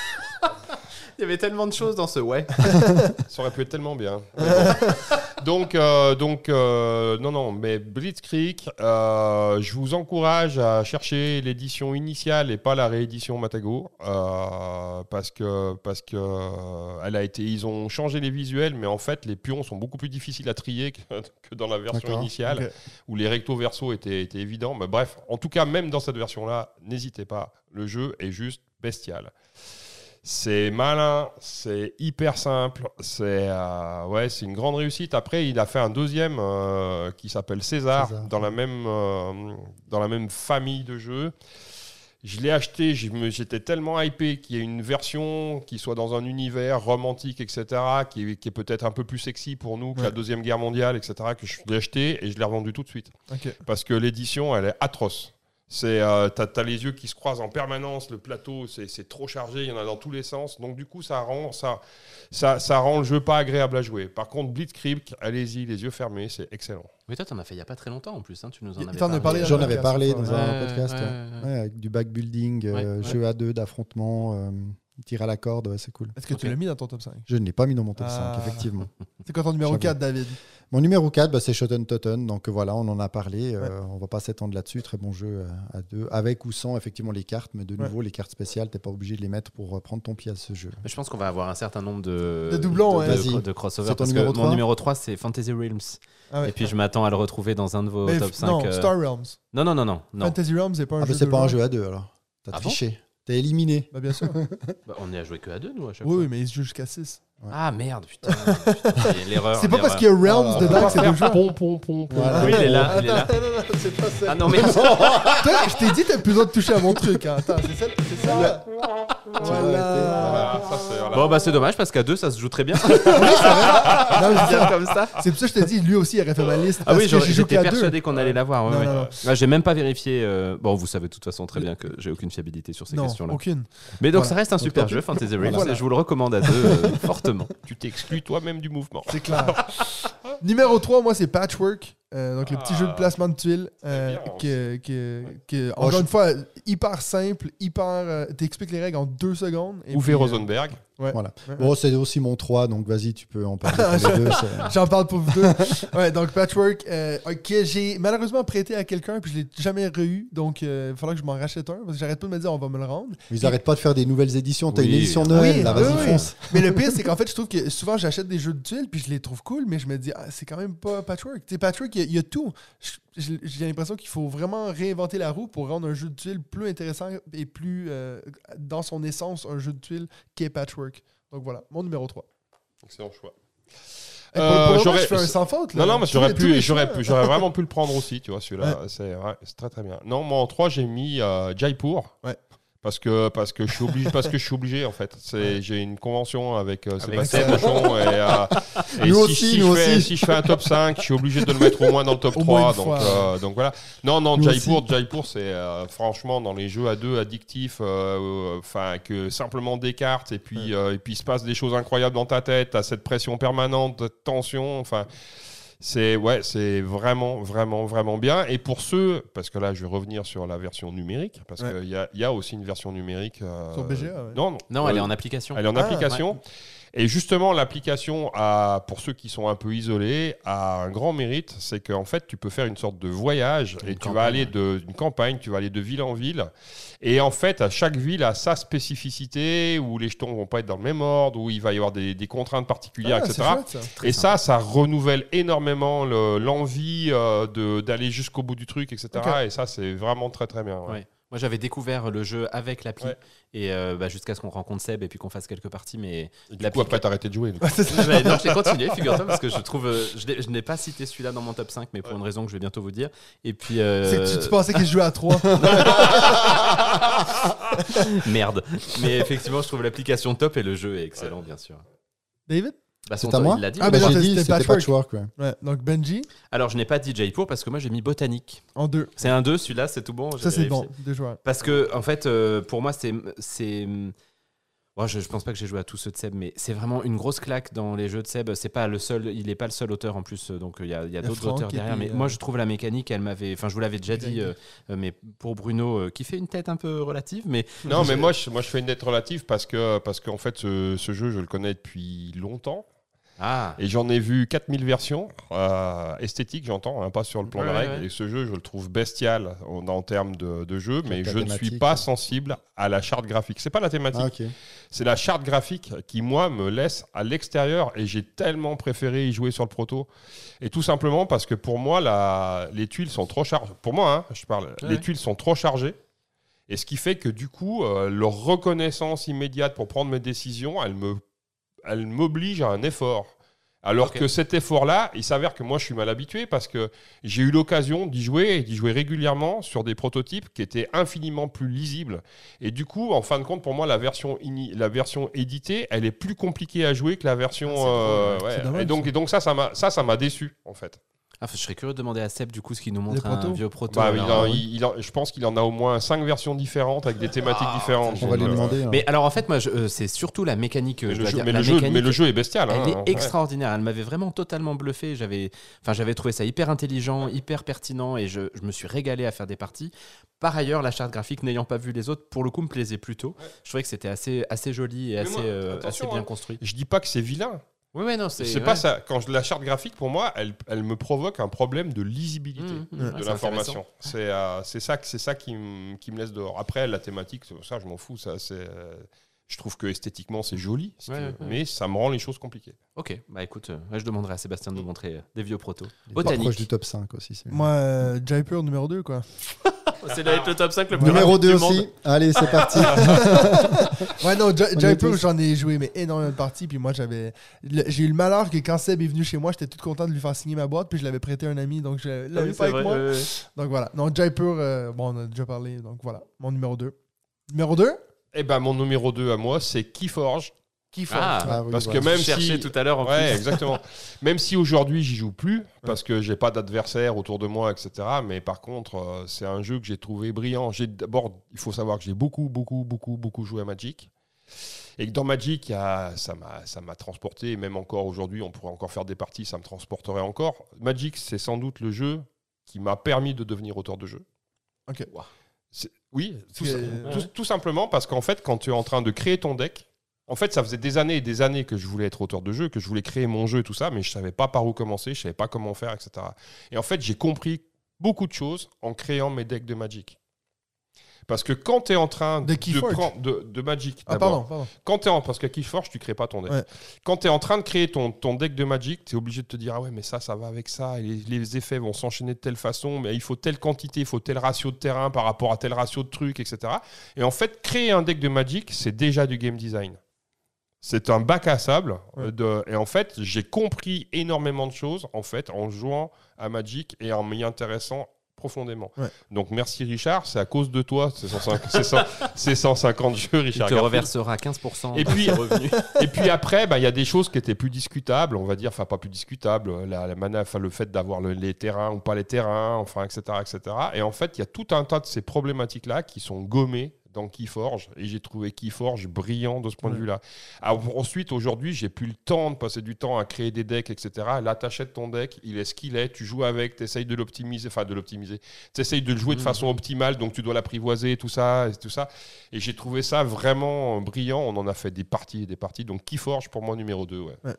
y avait tellement de choses dans ce ouais. [LAUGHS] ça aurait pu être tellement bien. Mais bon. [LAUGHS] donc, euh, donc euh, non, non, mais Blitzkrieg, euh, je vous encourage à chercher l'édition initiale et pas la réédition Matago, euh, parce que parce que elle a été, ils ont changé les visuels, mais en fait les pions sont beaucoup plus difficiles à trier que, [LAUGHS] que dans la version initiale, où les recto verso étaient, étaient évidents. Mais bref, en tout cas, même dans cette version-là, n'hésitez pas, le jeu est juste bestial. C'est malin, c'est hyper simple, c'est euh, ouais, c'est une grande réussite. Après, il a fait un deuxième euh, qui s'appelle César, César. dans la même euh, dans la même famille de jeux. Je l'ai acheté, j'étais tellement hypé qu'il y ait une version qui soit dans un univers romantique, etc., qui est, qui est peut-être un peu plus sexy pour nous que la. Deuxième Guerre mondiale, etc., que je l'ai acheté et je l'ai revendu tout de suite parce que l'édition, elle est atroce. C'est, euh, t'as, t'as les yeux qui se croisent en permanence, le plateau, c'est, c'est trop chargé, il y en a dans tous les sens. Donc du coup, ça rend, ça, ça, ça rend le jeu pas agréable à jouer. Par contre, Blitzkrieg, allez-y, les yeux fermés, c'est excellent. Mais toi, t'en as fait il y a pas très longtemps en plus. hein, Tu nous en avais parlé parlé. J'en avais parlé dans ouais. un Ouais, podcast. ouais, ouais. ouais. Ouais, avec du backbuilding, euh, jeu à deux, d'affrontement, euh, tir à la corde, ouais, c'est cool. Est-ce que tu l'as mis dans ton top 5 Je ne l'ai pas mis dans mon top Ah. 5, effectivement. [LAUGHS] C'est quoi ton numéro J'avoue. 4, David? Mon numéro 4, bah, c'est Shotten Totten. Donc euh, voilà, on en a parlé. euh, on va pas s'étendre là-dessus. Très bon jeu euh, à deux, avec ou sans effectivement les cartes. Mais de Ouais. nouveau, les cartes spéciales, tu n'es pas obligé de les mettre pour prendre ton pied à ce jeu. Mais Je pense qu'on va avoir un certain nombre de, De doublons, de, ouais. de- de crossovers. Que mon 3? numéro 3, c'est Fantasy Realms. Ah ouais. Et puis je m'attends à le retrouver dans un de vos Mais top f- 5. Non, euh, Star Realms. Non, non, non, non. non. Fantasy Realms, c'est pas un Ah, jeu bah, c'est de pas un jeu à deux alors. T'as Ah bon? Triché. T'es éliminé. Bah, bien sûr. [LAUGHS] Bah, on est à jouer que à deux, nous, à chaque oui, fois. oui, mais il se joue jusqu'à 6. Ah merde, putain. [LAUGHS] putain, l'erreur. C'est pas parce qu'il y a Realms Ah, dedans que c'est deux joueurs. Pom, pom, pom, pom. Voilà. Oui, il est là, il est là. [LAUGHS] Attends, non, non, c'est pas ça. Ah non, mais. [LAUGHS] Toi, je t'ai dit, t'as plus besoin de toucher à mon truc. hein. Attends, c'est ça. C'est ça. Voilà. Voilà, ça, c'est, voilà. Bon, bah c'est dommage parce qu'à deux, ça se joue très bien. Non, mais c'est ça. comme ça. C'est pour ça que je t'ai dit, lui aussi, il aurait fait ma liste. Ah oui, j'étais persuadé qu'on allait l'avoir. ouais, Non, ouais. non, non. Ouais, j'ai même pas vérifié. euh, Bon, vous savez de toute façon très bien que j'ai aucune fiabilité sur ces Non, questions-là. aucune. Mais donc ça reste un super jeu, Fantasy Realms, et je vous le recommande à deux euh, Tu t'exclus toi-même du mouvement. C'est clair. [LAUGHS] Numéro 3, moi, c'est Patchwork. Euh, donc, le petit Ah. jeu de placement de tuiles. euh, que, que, que- Oh, encore je- une fois, hyper simple, hyper. euh, T'expliques les règles en deux secondes. et Uwe puis, euh, Rosenberg. ouais. Voilà. Ouais. Bon, c'est aussi mon 3, donc vas-y, tu peux en parler pour [LAUGHS] les deux. J'en parle pour vous deux. [LAUGHS] ouais, donc Patchwork, euh, que j'ai malheureusement prêté à quelqu'un, puis je l'ai jamais re-eu. Donc, euh, il faudra que je m'en rachète un. Parce que j'arrête pas de me dire, on va me le rendre. Ils arrêtent pas de faire des nouvelles éditions. T'as Oui. une édition Noël, Oui, là, vas-y, oui. fonce. Mais le pire, c'est qu'en fait, je trouve que souvent, j'achète des jeux de tuiles, puis je les trouve cool, mais je me dis, ah, c'est quand même pas Patchwork. Tu sais, Patchwork, il y a- il y, a tout. J'ai l'impression qu'il faut vraiment réinventer la roue pour rendre un jeu de tuiles plus intéressant et plus, euh, dans son essence, un jeu de tuiles qu'est Patchwork. Donc voilà, mon numéro 3. Excellent choix. Hey, pour, Euh, pour j'aurais- je fais un sans faute. Là. Non, non, mais j'aurais pu, j'aurais pu, j'aurais vraiment pu le prendre aussi, tu vois, celui-là. C'est ouais, c'est très très bien. Non, moi en 3, j'ai mis euh, Jaipur. Ouais. Parce que, parce que je suis obligé, parce que je suis obligé en fait. C'est, j'ai une convention avec euh, Sébastien. Cochon et, euh, [LAUGHS] et Nous si, aussi, si nous je fais, aussi. si je fais un top 5, je suis obligé de le mettre au moins dans le top [LAUGHS] Au moins 3. une Donc, euh, donc voilà. Non, non, Nous Jaipur, Jaipur, c'est euh, franchement dans les jeux à deux addictifs, enfin que simplement des cartes et puis, et puis il se passe des choses incroyables dans ta tête. T'as cette pression permanente, tension, enfin. C'est ouais, c'est vraiment, vraiment, vraiment bien. Et pour ceux, parce que là, je vais revenir sur la version numérique, parce Ouais. qu'il y a, il y a aussi une version numérique. euh, Sur BGA, ouais. Non, non, Non, elle euh, est en application. elle est en Ah, application. Et justement, l'application, a, pour ceux qui sont un peu isolés, a un grand mérite, c'est qu'en fait, tu peux faire une sorte de voyage Une et tu vas aller d'une campagne, tu vas aller de ville en ville. Et en fait, à chaque ville a sa spécificité, où les jetons vont pas être dans le même ordre, où il va y avoir des, des contraintes particulières, Ah, etc. chouette, ça. Et ça, ça renouvelle énormément le- l'envie euh, de- d'aller jusqu'au bout du truc, etc. Et ça, c'est vraiment très très bien. ouais. Ouais. Moi, j'avais découvert le jeu avec l'appli Ouais. et euh, bah, jusqu'à ce qu'on rencontre Seb et puis qu'on fasse quelques parties. Mais Et du coup, après, t'as arrêté de jouer. Non, je l'ai continué, figure-toi, parce que je trouve. euh, je n'ai pas cité celui-là dans mon top 5, mais pour une raison que je vais bientôt vous dire. Et puis. euh, C'est que tu, tu pensais qu'il jouait à 3. [LAUGHS] Merde. Mais effectivement, je trouve l'application top et le jeu est excellent, bien sûr. David? Bah, C'est à moi il l'a dit. Ah, Bah, mais non, j'ai dit, c'était Patchwork. Patchwork. ouais. Ouais, donc Benji Alors, je n'ai pas dit Jaipur parce que moi, j'ai mis Botanique. en 2. C'est un 2, celui-là, c'est tout bon. Ça, c'est bon. Deux joueurs. Parce que, en fait, euh, pour moi, c'est. c'est Bon, je, je pense pas que j'ai joué à tous ceux de Seb, mais c'est vraiment une grosse claque dans les jeux de Seb. C'est pas le seul, il n'est pas le seul auteur en plus, euh, donc euh, il y a, a a d'autres auteurs derrière. puis, Mais euh, moi, je trouve la mécanique, elle m'avait. Enfin, je vous l'avais déjà dit, euh, mais pour Bruno, euh, qui fait une tête un peu relative, mais Non, mais moi je, moi, je fais une dette relative parce que parce qu'en fait, ce, ce jeu, je le connais depuis longtemps. Ah, Et j'en ai vu 4000 versions, euh, esthétiques, j'entends, hein, pas sur le plan Ouais, de règles. ouais. Et ce jeu, je le trouve bestial en, en termes de, de jeu, mais je ne suis pas sensible à la charte graphique. C'est pas la thématique, Ah, c'est la charte graphique qui, moi, me laisse à l'extérieur et j'ai tellement préféré y jouer sur le proto. Et tout simplement parce que pour moi, la, les tuiles sont trop chargées. Pour moi, hein, je parle, Ouais. les tuiles sont trop chargées. Et ce qui fait que du coup, euh, leur reconnaissance immédiate pour prendre mes décisions, elle me, elle m'oblige à un effort. Alors que cet effort-là, il s'avère que moi, je suis mal habitué parce que j'ai eu l'occasion d'y jouer et d'y jouer régulièrement sur des prototypes qui étaient infiniment plus lisibles. Et du coup, en fin de compte, pour moi, la version, ini- la version éditée, elle est plus compliquée à jouer que la version. Ah, euh, ouais. dommage, et donc, et donc ça, ça m'a, ça, ça m'a déçu en fait. Ah, je serais curieux de demander à Seb du coup ce qu'il nous montre un vieux proto. Bah, alors, il en- euh, il- il en- je pense qu'il en a au moins cinq versions différentes avec des thématiques Ah, différentes. On va euh, demander. hein. Mais alors en fait, moi, euh, c'est surtout la mécanique. Mais je le, dois jeu, dire. mais, La le jeu, mécanique, mais le jeu est bestial. Elle hein, est ouais. extraordinaire. Elle m'avait vraiment totalement bluffé. J'avais, enfin, j'avais trouvé ça hyper intelligent, hyper pertinent, et je, je me suis régalé à faire des parties. Par ailleurs, la charte graphique, n'ayant pas vu les autres, pour le coup, me plaisait plutôt. Je trouvais que c'était assez, assez joli et Mais assez, moi, euh, assez bien hein. construit. Je dis pas que c'est vilain. Oui, ouais, non, c'est. C'est ouais. pas ça. Quand je, la charte graphique, pour moi, elle, elle me provoque un problème de lisibilité. Mmh, mmh, de ouais, c'est l'information. C'est euh, ça, ça qui, me- qui me laisse dehors. Après, la thématique, ça, je m'en fous. Ça, c'est, euh, je trouve que esthétiquement, c'est joli, Ouais, ouais. mais ça me rend les choses compliquées. Ok, bah écoute, euh, je demanderai à Sébastien de nous montrer euh, des vieux protos. Botanique. proche du top 5 aussi. Moi, euh, Jaipur numéro 2, quoi. [LAUGHS] C'est d'être le top 5 le plus Numéro rapide 2 du monde. aussi. Allez, c'est parti. [LAUGHS] Ouais, non, Ja- Jaipur, j'en ai joué, mais énormément de parties. Puis moi, j'avais. J'ai eu le malheur que quand Seb est venu chez moi, j'étais tout content de lui faire signer ma boîte. Puis je l'avais prêté à un ami, donc je Ah l'avais oui, pas avec vrai, moi. Donc voilà. Non, Jaipur, euh, bon, on a déjà parlé. Donc voilà, mon numéro 2. Numéro 2 Et ben, mon numéro 2 à moi, c'est Keyforge. Qui fait Ah, Ah oui, Parce voilà. que même je cherchais si. tout à l'heure en Ouais, plus. exactement. [LAUGHS] Même si aujourd'hui j'y joue plus parce que j'ai pas d'adversaire autour de moi, etc. Mais par contre, euh, c'est un jeu que j'ai trouvé brillant. J'ai d'abord, il faut savoir que j'ai beaucoup, beaucoup, beaucoup, beaucoup joué à Magic. Et que dans Magic, ça m'a ça m'a transporté. Et même encore aujourd'hui, on pourrait encore faire des parties, ça me transporterait encore. Magic, c'est sans doute le jeu qui m'a permis de devenir auteur de jeu. Ok. Oui, tout, simplement parce qu'en fait, quand tu es en train de créer ton deck, en fait, ça faisait des années et des années que je voulais être auteur de jeu, que je voulais créer mon jeu et tout ça, mais je savais pas par où commencer, je savais pas comment faire, etc. Et en fait, j'ai compris beaucoup de choses en créant mes decks de Magic. Parce que quand tu es en train De prendre de, de Magic, Ah, pardon, pardon. quand t'es en, parce qu'à Keyforge, tu crées pas ton deck. Ouais. Quand tu es en train de créer ton, ton deck de Magic, tu es obligé de te dire Ah ouais, mais ça, ça va avec ça, et les, les effets vont s'enchaîner de telle façon, mais il faut telle quantité, il faut tel ratio de terrain par rapport à tel ratio de trucs, etc. Et en fait, créer un deck de Magic, c'est déjà du game design. C'est un bac à sable. de, et en fait, j'ai compris énormément de choses en fait en jouant à Magic et en m'y intéressant profondément. Ouais. Donc merci Richard, c'est à cause de toi, c'est 150, c'est 100 [LAUGHS] c'est 150 jeux Il Richard. te Garfield. reversera 15% Et de puis-. [LAUGHS] Et puis après, bah, il y a des choses qui étaient plus discutables, on va dire, enfin pas plus discutables, la, la mana, enfin, le fait d'avoir le- les terrains ou pas les terrains, enfin, etc., etc. Et en fait, il y a tout un tas de ces problématiques-là qui sont gommées dans Keyforge et j'ai trouvé Keyforge brillant de ce point de vue-là. Alors, ensuite, aujourd'hui, j'ai plus le temps de passer du temps à créer des decks, etc. Là, t'achètes ton deck, il est ce qu'il est, tu joues avec, tu essayes de l'optimiser, enfin de l'optimiser, tu essayes de le jouer de Mhm. façon optimale, donc tu dois l'apprivoiser, tout ça, et tout ça. Et j'ai trouvé ça vraiment brillant. On en a fait des parties et des parties. Donc Keyforge, pour moi, numéro 2. Ouais. Bah,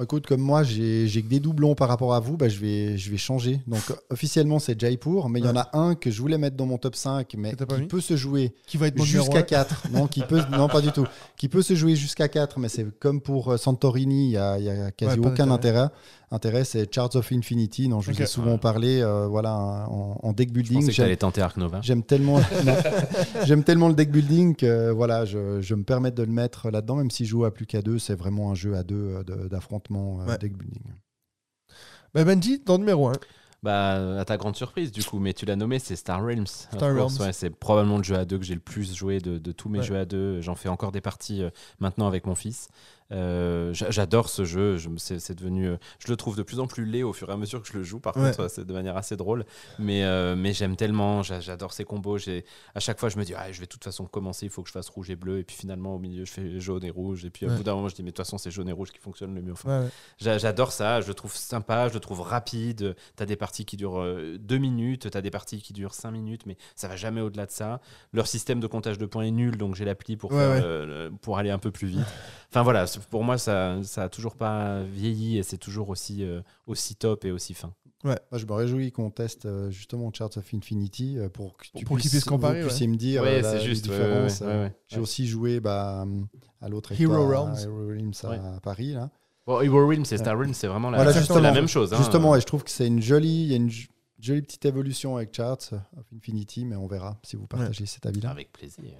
Écoute, comme moi, j'ai que des doublons par rapport à vous, bah, je, vais, je vais changer. Donc, officiellement, c'est Jaipur, mais il y en a un que je voulais mettre dans mon top 5, mais qui mis peut se jouer Qui va être mon numéro jusqu'à un. 4. [LAUGHS] Non, qui peut, non, pas du tout. Qui peut se jouer jusqu'à 4, mais c'est comme pour euh, Santorini, il n'y a, y a quasi Ouais, aucun intérêt. Intérêt, c'est Charts of Infinity, dont je vous ai souvent Ouais. parlé euh, voilà, en, en deck Je building. pensais que J'aime- t'allais tenter Ark Nova. J'aime tellement, [LAUGHS] j'aime tellement le deck building que voilà, je, je me permets de le mettre là-dedans, même si je joue à plus qu'à deux, c'est vraiment un jeu à deux euh, de- d'affrontement euh, Ouais. deck building. Ben Benji, ton numéro 1. Bah, à ta grande surprise, du coup, mais tu l'as nommé, c'est Star Realms. Star Realms. ouais, c'est probablement le jeu à deux que j'ai le plus joué de, de tous mes Ouais. jeux à deux. J'en fais encore des parties euh, maintenant avec mon fils. Euh, j'a- J'adore ce jeu. Je, c'est, devenu, euh, je le trouve de plus en plus laid au fur et à mesure que je le joue. Par Ouais. contre, c'est de manière assez drôle. Mais, euh, mais j'aime tellement. j'a- J'adore ces combos. À chaque fois, je me dis, ah, je vais de toute façon commencer. Il faut que je fasse rouge et bleu. Et puis finalement, au milieu, je fais jaune et rouge. Et puis au Ouais. bout d'un moment, je dis, mais de toute façon, c'est jaune et rouge qui fonctionne le mieux. Enfin, Ouais, J'adore ça, je le trouve sympa, je le trouve rapide. T'as des parties qui durent deux minutes, t'as des parties qui durent cinq minutes, mais ça va jamais au-delà de ça. Leur système de comptage de points est nul, donc j'ai l'appli pour, faire pour aller un peu plus vite. Enfin voilà, pour moi, ça, ça a toujours pas vieilli et c'est toujours aussi, euh, aussi top et aussi fin. Moi, je me réjouis qu'on teste euh, justement Charts of Infinity euh, pour que tu Pour comparer, vous me dire Ouais, la- juste, ouais, différences. ouais, ouais, ouais. J'ai aussi joué bah, à l'autre Hero Realms. à Hero Realms à, Ouais. à Paris. Là. Bon, Hero Realms et Star Realms, c'est vraiment la, Voilà, c'est justement. la même chose. hein. Justement, et je trouve que c'est une jolie, il y a une jolie petite évolution avec Charts of Infinity, mais on verra si vous partagez cet avis-là. Avec plaisir.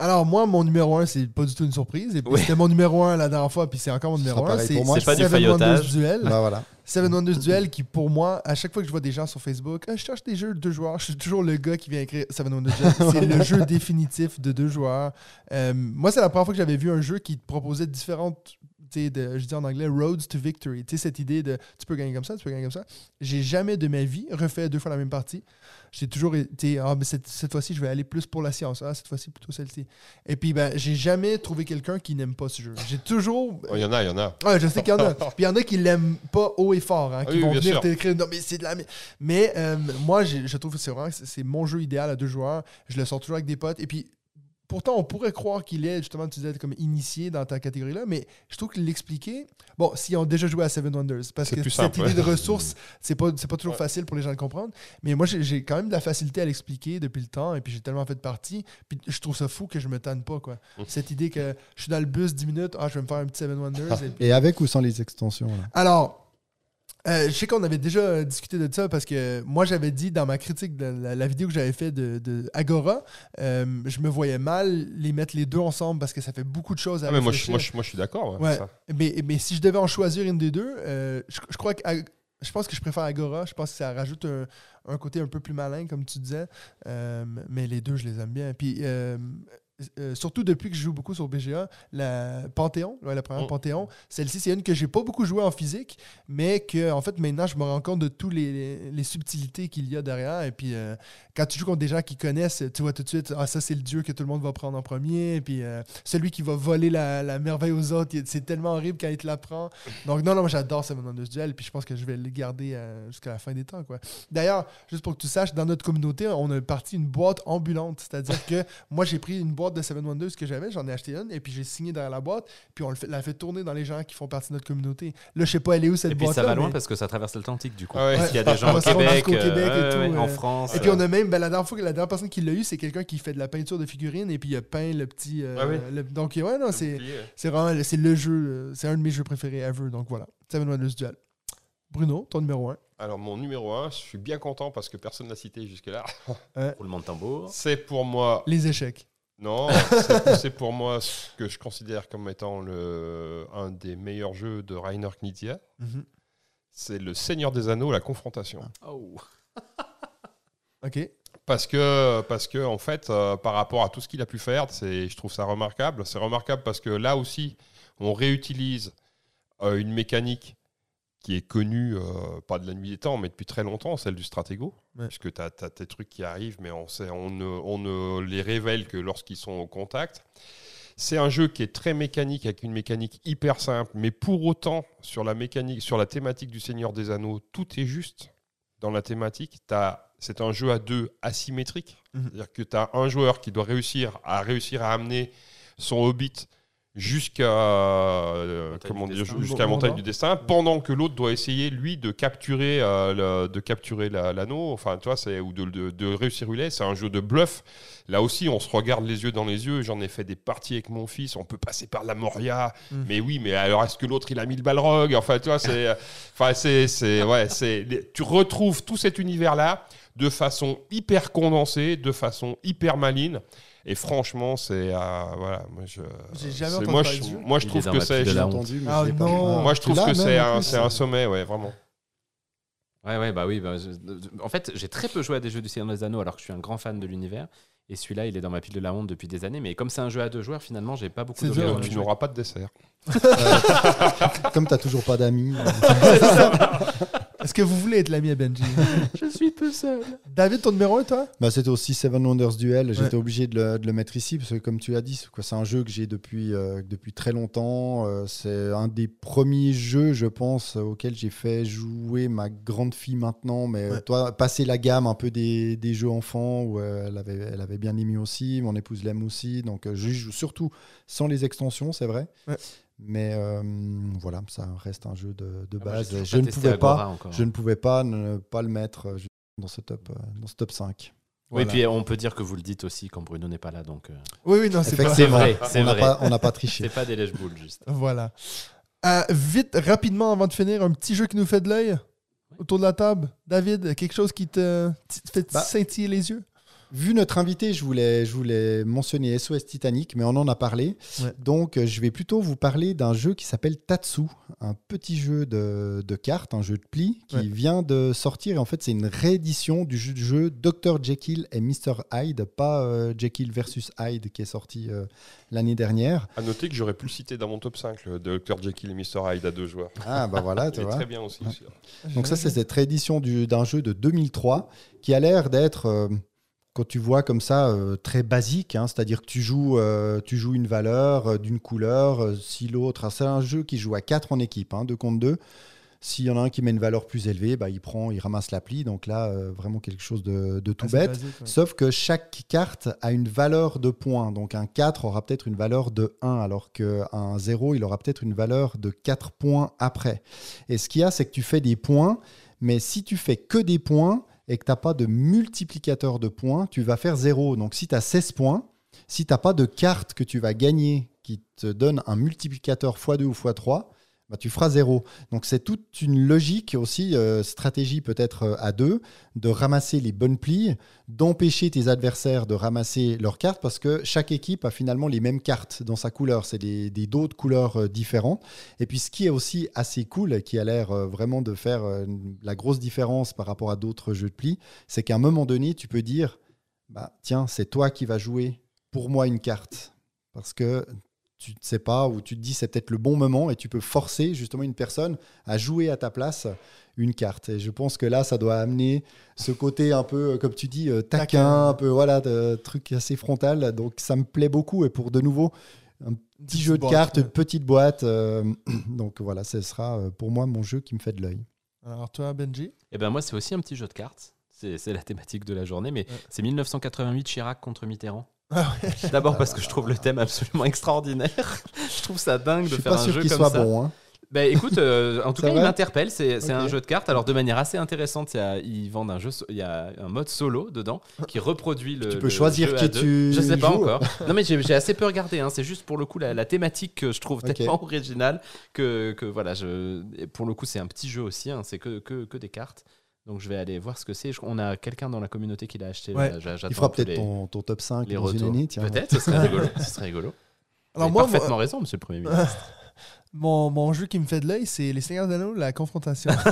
Alors, moi, mon numéro 1, c'est pas du tout une surprise. Et puis, Oui. c'était mon numéro 1 la dernière fois, puis c'est encore mon numéro 1. pareil C'est pas du Seven Wonders faillotage. Duel. Bah, voilà. Seven Wonders Duel qui, pour moi, à chaque fois que je vois des gens sur Facebook, Ah, je cherche des jeux de deux joueurs, je suis toujours le gars qui vient écrire Seven Wonders Duel. [LAUGHS] C'est le jeu définitif de deux joueurs. Euh, moi, c'est la première fois que j'avais vu un jeu qui te proposait différentes. De, je dis en anglais roads to victory. Tu sais, cette idée de tu peux gagner comme ça, tu peux gagner comme ça. J'ai jamais de ma vie refait deux fois la même partie. J'ai toujours été, ah, mais cette, cette fois-ci, je vais aller plus pour la science. Ah, cette fois-ci, plutôt celle-ci. Et puis, ben, j'ai jamais trouvé quelqu'un qui n'aime pas ce jeu. J'ai toujours Oh, [LAUGHS] Il y en a, il y en a. Ouais, je sais qu'il y en a. [LAUGHS] Puis il y en a qui l'aiment pas haut et fort, hein, qui Oui, vont venir t'écrire non mais c'est de la. Mais euh, moi, je trouve que c'est vraiment c'est mon jeu idéal à deux joueurs. Je le sors toujours avec des potes. Et puis pourtant, on pourrait croire qu'il est justement tu disais comme initié dans ta catégorie là, mais je trouve que l'expliquer. Bon, s'ils ont déjà joué à Seven Wonders, parce que cette simple, idée ouais. de ressources, c'est pas c'est pas toujours Ouais. facile pour les gens de comprendre. Mais moi, j'ai quand même de la facilité à l'expliquer depuis le temps. Et puis j'ai tellement fait de partie. Puis je trouve ça fou que je me tanne pas quoi. Mm. Cette idée que je suis dans le bus 10 minutes, ah je vais me faire un petit Seven Wonders. et puis- Et avec ou sans les extensions là? Alors, euh, je sais qu'on avait déjà discuté de ça parce que moi, j'avais dit dans ma critique de la, la vidéo que j'avais fait de, de Agora, euh, je me voyais mal les mettre les deux ensemble parce que ça fait beaucoup de choses à Ah, mais moi, je, réfléchir. moi, je, moi, je suis d'accord. ouais, ça. mais, mais si je devais en choisir une des deux, euh, je, je crois que je pense que je préfère Agora. Je pense que ça rajoute un, un côté un peu plus malin, comme tu disais. Mais les deux, je les aime bien. Puis euh, surtout depuis que je joue beaucoup sur BGA, la Panthéon, ouais, la première Mm. Panthéon, celle-ci, c'est une que j'ai pas beaucoup joué en physique, mais que en fait maintenant je me rends compte de toutes les subtilités qu'il y a derrière. Et puis euh, quand tu joues contre des gens qui connaissent, tu vois tout de suite, ah ça c'est le dieu que tout le monde va prendre en premier. Et puis euh, celui qui va voler la, la merveille aux autres, il- c'est tellement horrible quand il te l'apprend. Donc non, non, moi j'adore Seven Wonders Duel, puis je pense que je vais le garder euh, jusqu'à la fin des temps. quoi. D'ailleurs, juste pour que tu saches, dans notre communauté, on a parti une boîte ambulante. C'est-à-dire que [LAUGHS] moi j'ai pris une boîte de Seven Wonders que j'avais, j'en ai acheté une, et puis j'ai signé derrière la boîte, puis on l'a fait tourner dans les gens qui font partie de notre communauté. Là, je sais pas elle est où cette Et puis boîte ça va loin parce que ça traverse l'Atlantique du coup. Ah ouais. Parce qu'il y a des gens On au Québec, jusqu'au Québec et euh, tout, ouais, en. France. Et puis on a même, ben, la, dernière fois, que- la dernière personne qui l'a eu, c'est quelqu'un qui fait de la peinture de figurines et puis il a peint le petit. euh, Ah oui. le- donc ouais, non, c'est vraiment c'est le jeu, euh, c'est un de mes jeux préférés ever. Donc voilà, Seven Wonders Duel. Bruno, ton numéro 1. Alors, mon numéro 1, je suis bien content parce que personne n'a cité jusque-là. roulement de tambour. C'est pour moi. Les échecs. Non, c'est- c'est pour moi ce que je considère comme étant le, un des meilleurs jeux de Rainer Knizia. Mhm. C'est le Seigneur des Anneaux, la confrontation. Oh. Ok. Parce que, parce que en fait, euh, par rapport à tout ce qu'il a pu faire, je trouve ça remarquable. C'est remarquable parce que là aussi, on réutilise euh, une mécanique qui est connue, euh, pas de la nuit des temps, mais depuis très longtemps, celle du Stratego. Ouais. Puisque tu as, tes trucs qui arrivent, mais on, sait, on, ne, on ne les révèle que lorsqu'ils sont au contact. C'est un jeu qui est très mécanique, avec une mécanique hyper simple, mais pour autant, sur la, mécanique, sur la thématique du Seigneur des Anneaux, tout est juste dans la thématique. T'as- C'est un jeu à deux asymétrique. Mhm. C'est-à-dire que tu as un joueur qui doit réussir à réussir à amener son hobbit jusqu'à euh, comment dire, jusqu'à la montagne du destin pendant que l'autre doit essayer lui de capturer euh, le- de capturer la- l'anneau. Enfin tu vois c'est ou de, de, de réussir c'est un jeu de bluff. Là aussi on se regarde les yeux dans les yeux. J'en ai fait des parties avec mon fils. On peut passer par la Moria. Mm. mais oui mais alors est-ce que l'autre il a mis le balrog? Enfin tu vois c'est enfin c'est c'est ouais c'est tu retrouves tout cet univers là de façon hyper condensée de façon hyper maline et franchement, c'est euh, voilà, moi je, J'ai jamais c'est- entendu moi, je, moi trouve que c'est entendu, mais Ah je non. moi je trouve que c'est un, un sommet, ouais, vraiment. Ouais, ouais, bah oui. bah, je- En fait, j'ai très peu joué à des jeux du Seigneur des Anneaux alors que je suis un grand fan de l'univers. Et celui-là, il est dans ma pile de la honte depuis des années. Mais comme c'est un jeu à deux joueurs, finalement, j'ai pas beaucoup de dur, tu n'auras pas de dessert. [LAUGHS] [LAUGHS] Comme t'as toujours pas d'amis. [LAUGHS] Est-ce que vous voulez être l'ami à Benji [LAUGHS] Je suis peu seul. David, ton numéro 1, toi? Bah, c'était aussi Seven Wonders Duel. J'étais Ouais. obligé de le, de le mettre ici parce que, comme tu as dit, c'est un jeu que j'ai depuis, euh, depuis très longtemps. Euh, c'est un des premiers jeux, je pense, auxquels j'ai fait jouer ma grande fille maintenant. Mais Ouais. toi, passer la gamme un peu des, des jeux enfants où euh, elle, avait, elle avait bien aimé aussi. Mon épouse l'aime aussi. Donc, je joue surtout sans les extensions, c'est vrai. Ouais. Mais euh, voilà, ça reste un jeu de, de Ah, moi, base. je, pas ne testé pouvais pas, Agora encore. je ne pouvais pas ne pas le mettre euh, dans ce top, euh, dans ce top 5. Oui, Voilà. puis on peut dire que vous le dites aussi quand Bruno n'est pas là. Donc, Oui, oui, non, c'est vrai, c'est on n'a vrai. pas, on n'a pas triché. c'est pas des lèche-boules, juste. Voilà. Euh, vite, rapidement, avant de finir, un petit jeu qui nous fait de l'œil autour de la table. David, quelque chose qui te, qui te fait Bah. scintiller les yeux? Vu notre invité, je voulais, je voulais mentionner SOS Titanic, mais on en a parlé. Ouais. Donc, euh, je vais plutôt vous parler d'un jeu qui s'appelle Tatsu, un petit jeu de, de cartes, un jeu de pli, qui Ouais. vient de sortir. Et en fait, c'est une réédition du jeu, jeu Dr. Jekyll et Mr. Hyde, pas euh, Jekyll versus Hyde qui est sorti euh, l'année dernière. À noter que j'aurais pu le citer dans mon top 5, le Dr. Jekyll et Mr. Hyde à deux joueurs. Ah, bah voilà, [LAUGHS] Il tu vois. très bien aussi. Donc ça, c'est cette réédition du- d'un jeu de 2003 qui a l'air d'être, euh, quand tu vois comme ça, euh, très basique. hein, C'est-à-dire que tu joues, euh, tu joues une valeur euh, d'une couleur, si l'autre... ah, C'est un jeu qui joue à 4 en équipe, hein, 2 contre 2. S'il y en a un qui met une valeur plus élevée, bah, il prend, il ramasse l'appli. Donc là, vraiment quelque chose de, de tout Assez bête. basique, ouais. Sauf que chaque carte a une valeur de points. Donc un 4 aura peut-être une valeur de 1, alors qu'un 0, il aura peut-être une valeur de 4 points après. Et ce qu'il y a, c'est que tu fais des points, mais si tu fais que des points et que tu n'as pas de multiplicateur de points, tu vas faire 0. Donc si tu as 16 points, si tu n'as pas de carte que tu vas gagner qui te donne un multiplicateur x2 ou x3, bah, tu feras 0. Donc c'est toute une logique aussi, euh, stratégie peut-être euh, à deux, de ramasser les bonnes plis, d'empêcher tes adversaires de ramasser leurs cartes parce que chaque équipe a finalement les mêmes cartes dans sa couleur. C'est des des d'autres couleurs euh, différentes. Et puis ce qui est aussi assez cool, qui a l'air vraiment de faire la grosse différence par rapport à d'autres jeux de plis, c'est qu'à un moment donné, tu peux dire, bah, tiens, c'est toi qui vas jouer pour moi une carte. Parce que tu ne sais pas, ou tu te dis c'est peut-être le bon moment, et tu peux forcer justement une personne à jouer à ta place une carte. Et je pense que là, ça doit amener ce côté un peu, euh, comme tu dis, euh, taquin, Taquin. un peu, voilà, de, truc assez frontal. Donc ça me plaît beaucoup. Et pour de nouveau, un petit Petite jeu de boîte, cartes, ouais. une petite boîte. euh, [CLEARS THROAT] donc voilà, ce sera pour moi mon jeu qui me fait de l'œil. Alors toi, Benji? Et ben moi, c'est aussi un petit jeu de cartes. C'est c'est la thématique de la journée, mais Ouais. c'est 1988 Chirac contre Mitterrand. Ah D'abord parce que je trouve le thème absolument extraordinaire. [LAUGHS] je trouve ça dingue Je de faire pas un sûr jeu qu'il comme soit ça. bon. hein. Bah écoute, euh, en tout cas, il m'interpelle. C'est un jeu de cartes. Alors de manière assez intéressante, il y a, ils vendent un jeu. Il y a un mode solo dedans qui reproduit le. Tu peux le choisir jeu qui tu Je sais pas joues. encore. [LAUGHS] Non mais j'ai assez peu regardé. hein. C'est juste pour le coup la, la thématique que je trouve tellement originale que, que voilà. Je, pour le coup, c'est un petit jeu aussi. hein. C'est que, que que des cartes. Donc je vais aller voir ce que c'est. On a quelqu'un dans la communauté qui l'a acheté. Ouais. Il fera peut-être les- ton, ton top 5 les dans une retours. année. Peut-être, ce serait [LAUGHS] rigolo. Ce serait rigolo. Alors Vous moi, avez moi- parfaitement raison, monsieur le Premier ministre. Mon, mon jeu qui me fait de l'œil, c'est Les Seigneurs d'Anneaux, la confrontation. [LAUGHS]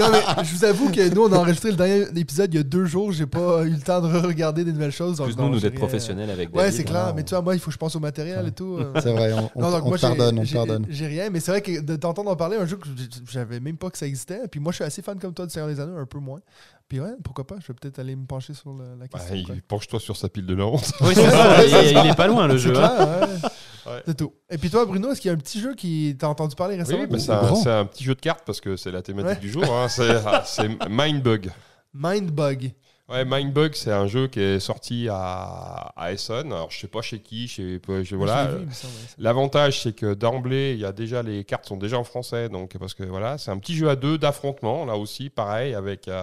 non, mais je vous avoue que nous, on a enregistré le dernier épisode il y a deux jours. J'ai pas eu le temps de regarder des nouvelles choses. donc Plus non, nous, nous d'être professionnels avec Ouais, c'est clair. Mais tu vois, moi, il faut que je pense au matériel et tout. euh. C'est vrai, on, on, Non, donc on moi, pardonne, on pardonne. J'ai rien, mais c'est vrai que de t'entendre en parler, un jeu que j'avais même pas que ça existait. Puis moi, je suis assez fan comme toi de Seigneur des Anneaux, un peu moins. Puis ouais, pourquoi pas, je vais peut-être aller me pencher sur le- la Bah, question. il- Penche-toi sur sa pile de la honte. Oui, c'est ça. il, il est pas loin le C'est jeu. hein. clair, ouais. Ouais. C'est tout. Et puis toi, Bruno, est-ce qu'il y a un petit jeu qui t'a entendu parler récemment? Oui, bah, c'est un, grand. c'est un petit jeu de cartes parce que c'est la thématique Ouais. du jour. hein. C'est ah, c'est Mindbug. Mindbug. Ouais, Mindbug, c'est un jeu qui est sorti à, à Essen. Alors, je sais pas chez qui, je- voilà. Je l'ai vu, il me semble, ouais. L'avantage, c'est que d'emblée, il y a déjà les cartes sont déjà en français, donc parce que voilà, c'est un petit jeu à deux d'affrontement, là aussi, pareil, avec euh,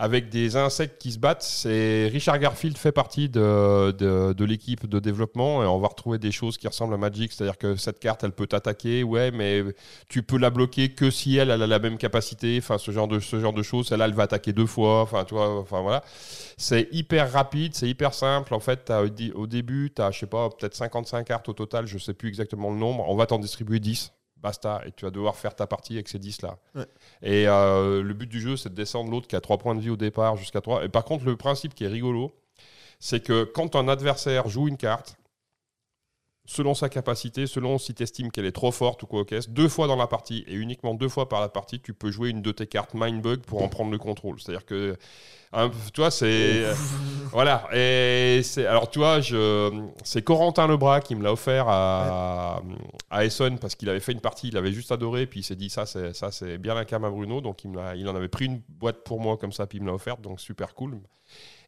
avec des insectes qui se battent. C'est Richard Garfield fait partie de, de, de l'équipe de développement et on va retrouver des choses qui ressemblent à Magic, c'est-à-dire que cette carte, elle peut t'attaquer, ouais, mais tu peux la bloquer que si elle, elle a la même capacité, enfin ce genre de ce genre de choses. Celle-là, elle va attaquer deux fois, enfin tu vois, enfin voilà. C'est hyper rapide, c'est hyper simple. En fait, di- au début, tu as, je sais pas, peut-être 55 cartes au total, je sais plus exactement le nombre. On va t'en distribuer 10. Basta, et tu vas devoir faire ta partie avec ces 10 là. Ouais. Et euh, le but du jeu, c'est de descendre l'autre qui a 3 points de vie au départ jusqu'à 3. Et par contre, le principe qui est rigolo, c'est que quand un adversaire joue une carte, selon sa capacité, selon si tu estimes qu'elle est trop forte ou quoi qu'est-ce, deux fois dans la partie et uniquement deux fois par la partie, tu peux jouer une de tes cartes Mindbug pour en prendre le contrôle. C'est-à-dire que, hein, tu vois, c'est. voilà. Et c'est. Alors, tu vois, je, c'est Corentin Lebras qui me l'a offert à, à Essen parce qu'il avait fait une partie, il avait juste adoré, puis il s'est dit ça, c'est, ça, c'est bien la cam à Bruno. Donc, il, me l'a- il en avait pris une boîte pour moi comme ça, puis il me l'a offerte, donc super cool.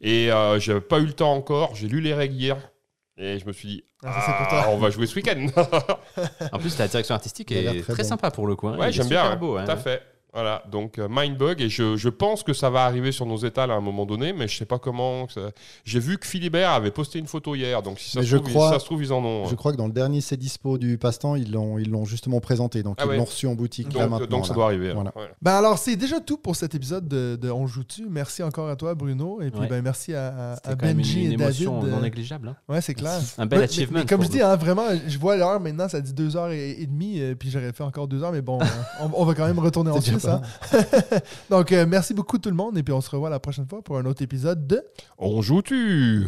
Et euh, j'avais pas eu le temps encore, j'ai lu les règles hier. Et je me suis dit, Ah, ça, c'est pour toi. ah, on va jouer ce week-end. [LAUGHS] En plus, la direction artistique Il a l'air est très très bon. sympa pour le coup. hein. Ouais, j'aime bien. beau. hein. Tout à fait. Voilà, donc euh, Mindbug, et je, je pense que ça va arriver sur nos étals à un moment donné, mais je sais pas comment. ça- J'ai vu que Philibert avait posté une photo hier, donc si ça, se, je trouve, crois- ça se trouve, ils en ont. Je crois que dans le dernier C'est Dispo du passe-temps, ils l'ont ils l'ont justement présenté. Donc Ah ils ouais. l'ont reçu en boutique là donc, maintenant. donc ça là. doit arriver. Voilà. ouais. Ben alors, c'est déjà tout pour cet épisode de, de On joue-tu. Merci encore à toi, Bruno. Et puis, Ouais. ben, merci à, à, à quand même une, Benji une et David. émotion non euh, négligeable. hein. Ouais, c'est clair. Un bel achievement. Mais, comme je dis, hein, vraiment, je vois l'heure maintenant, ça dit deux heures et, et demie, euh, puis j'aurais fait encore deux heures, mais bon, [LAUGHS] euh, on, on va quand même retourner en Suisse. [LAUGHS] Donc, euh, merci beaucoup tout le monde, et puis on se revoit la prochaine fois pour un autre épisode de On joue-tu?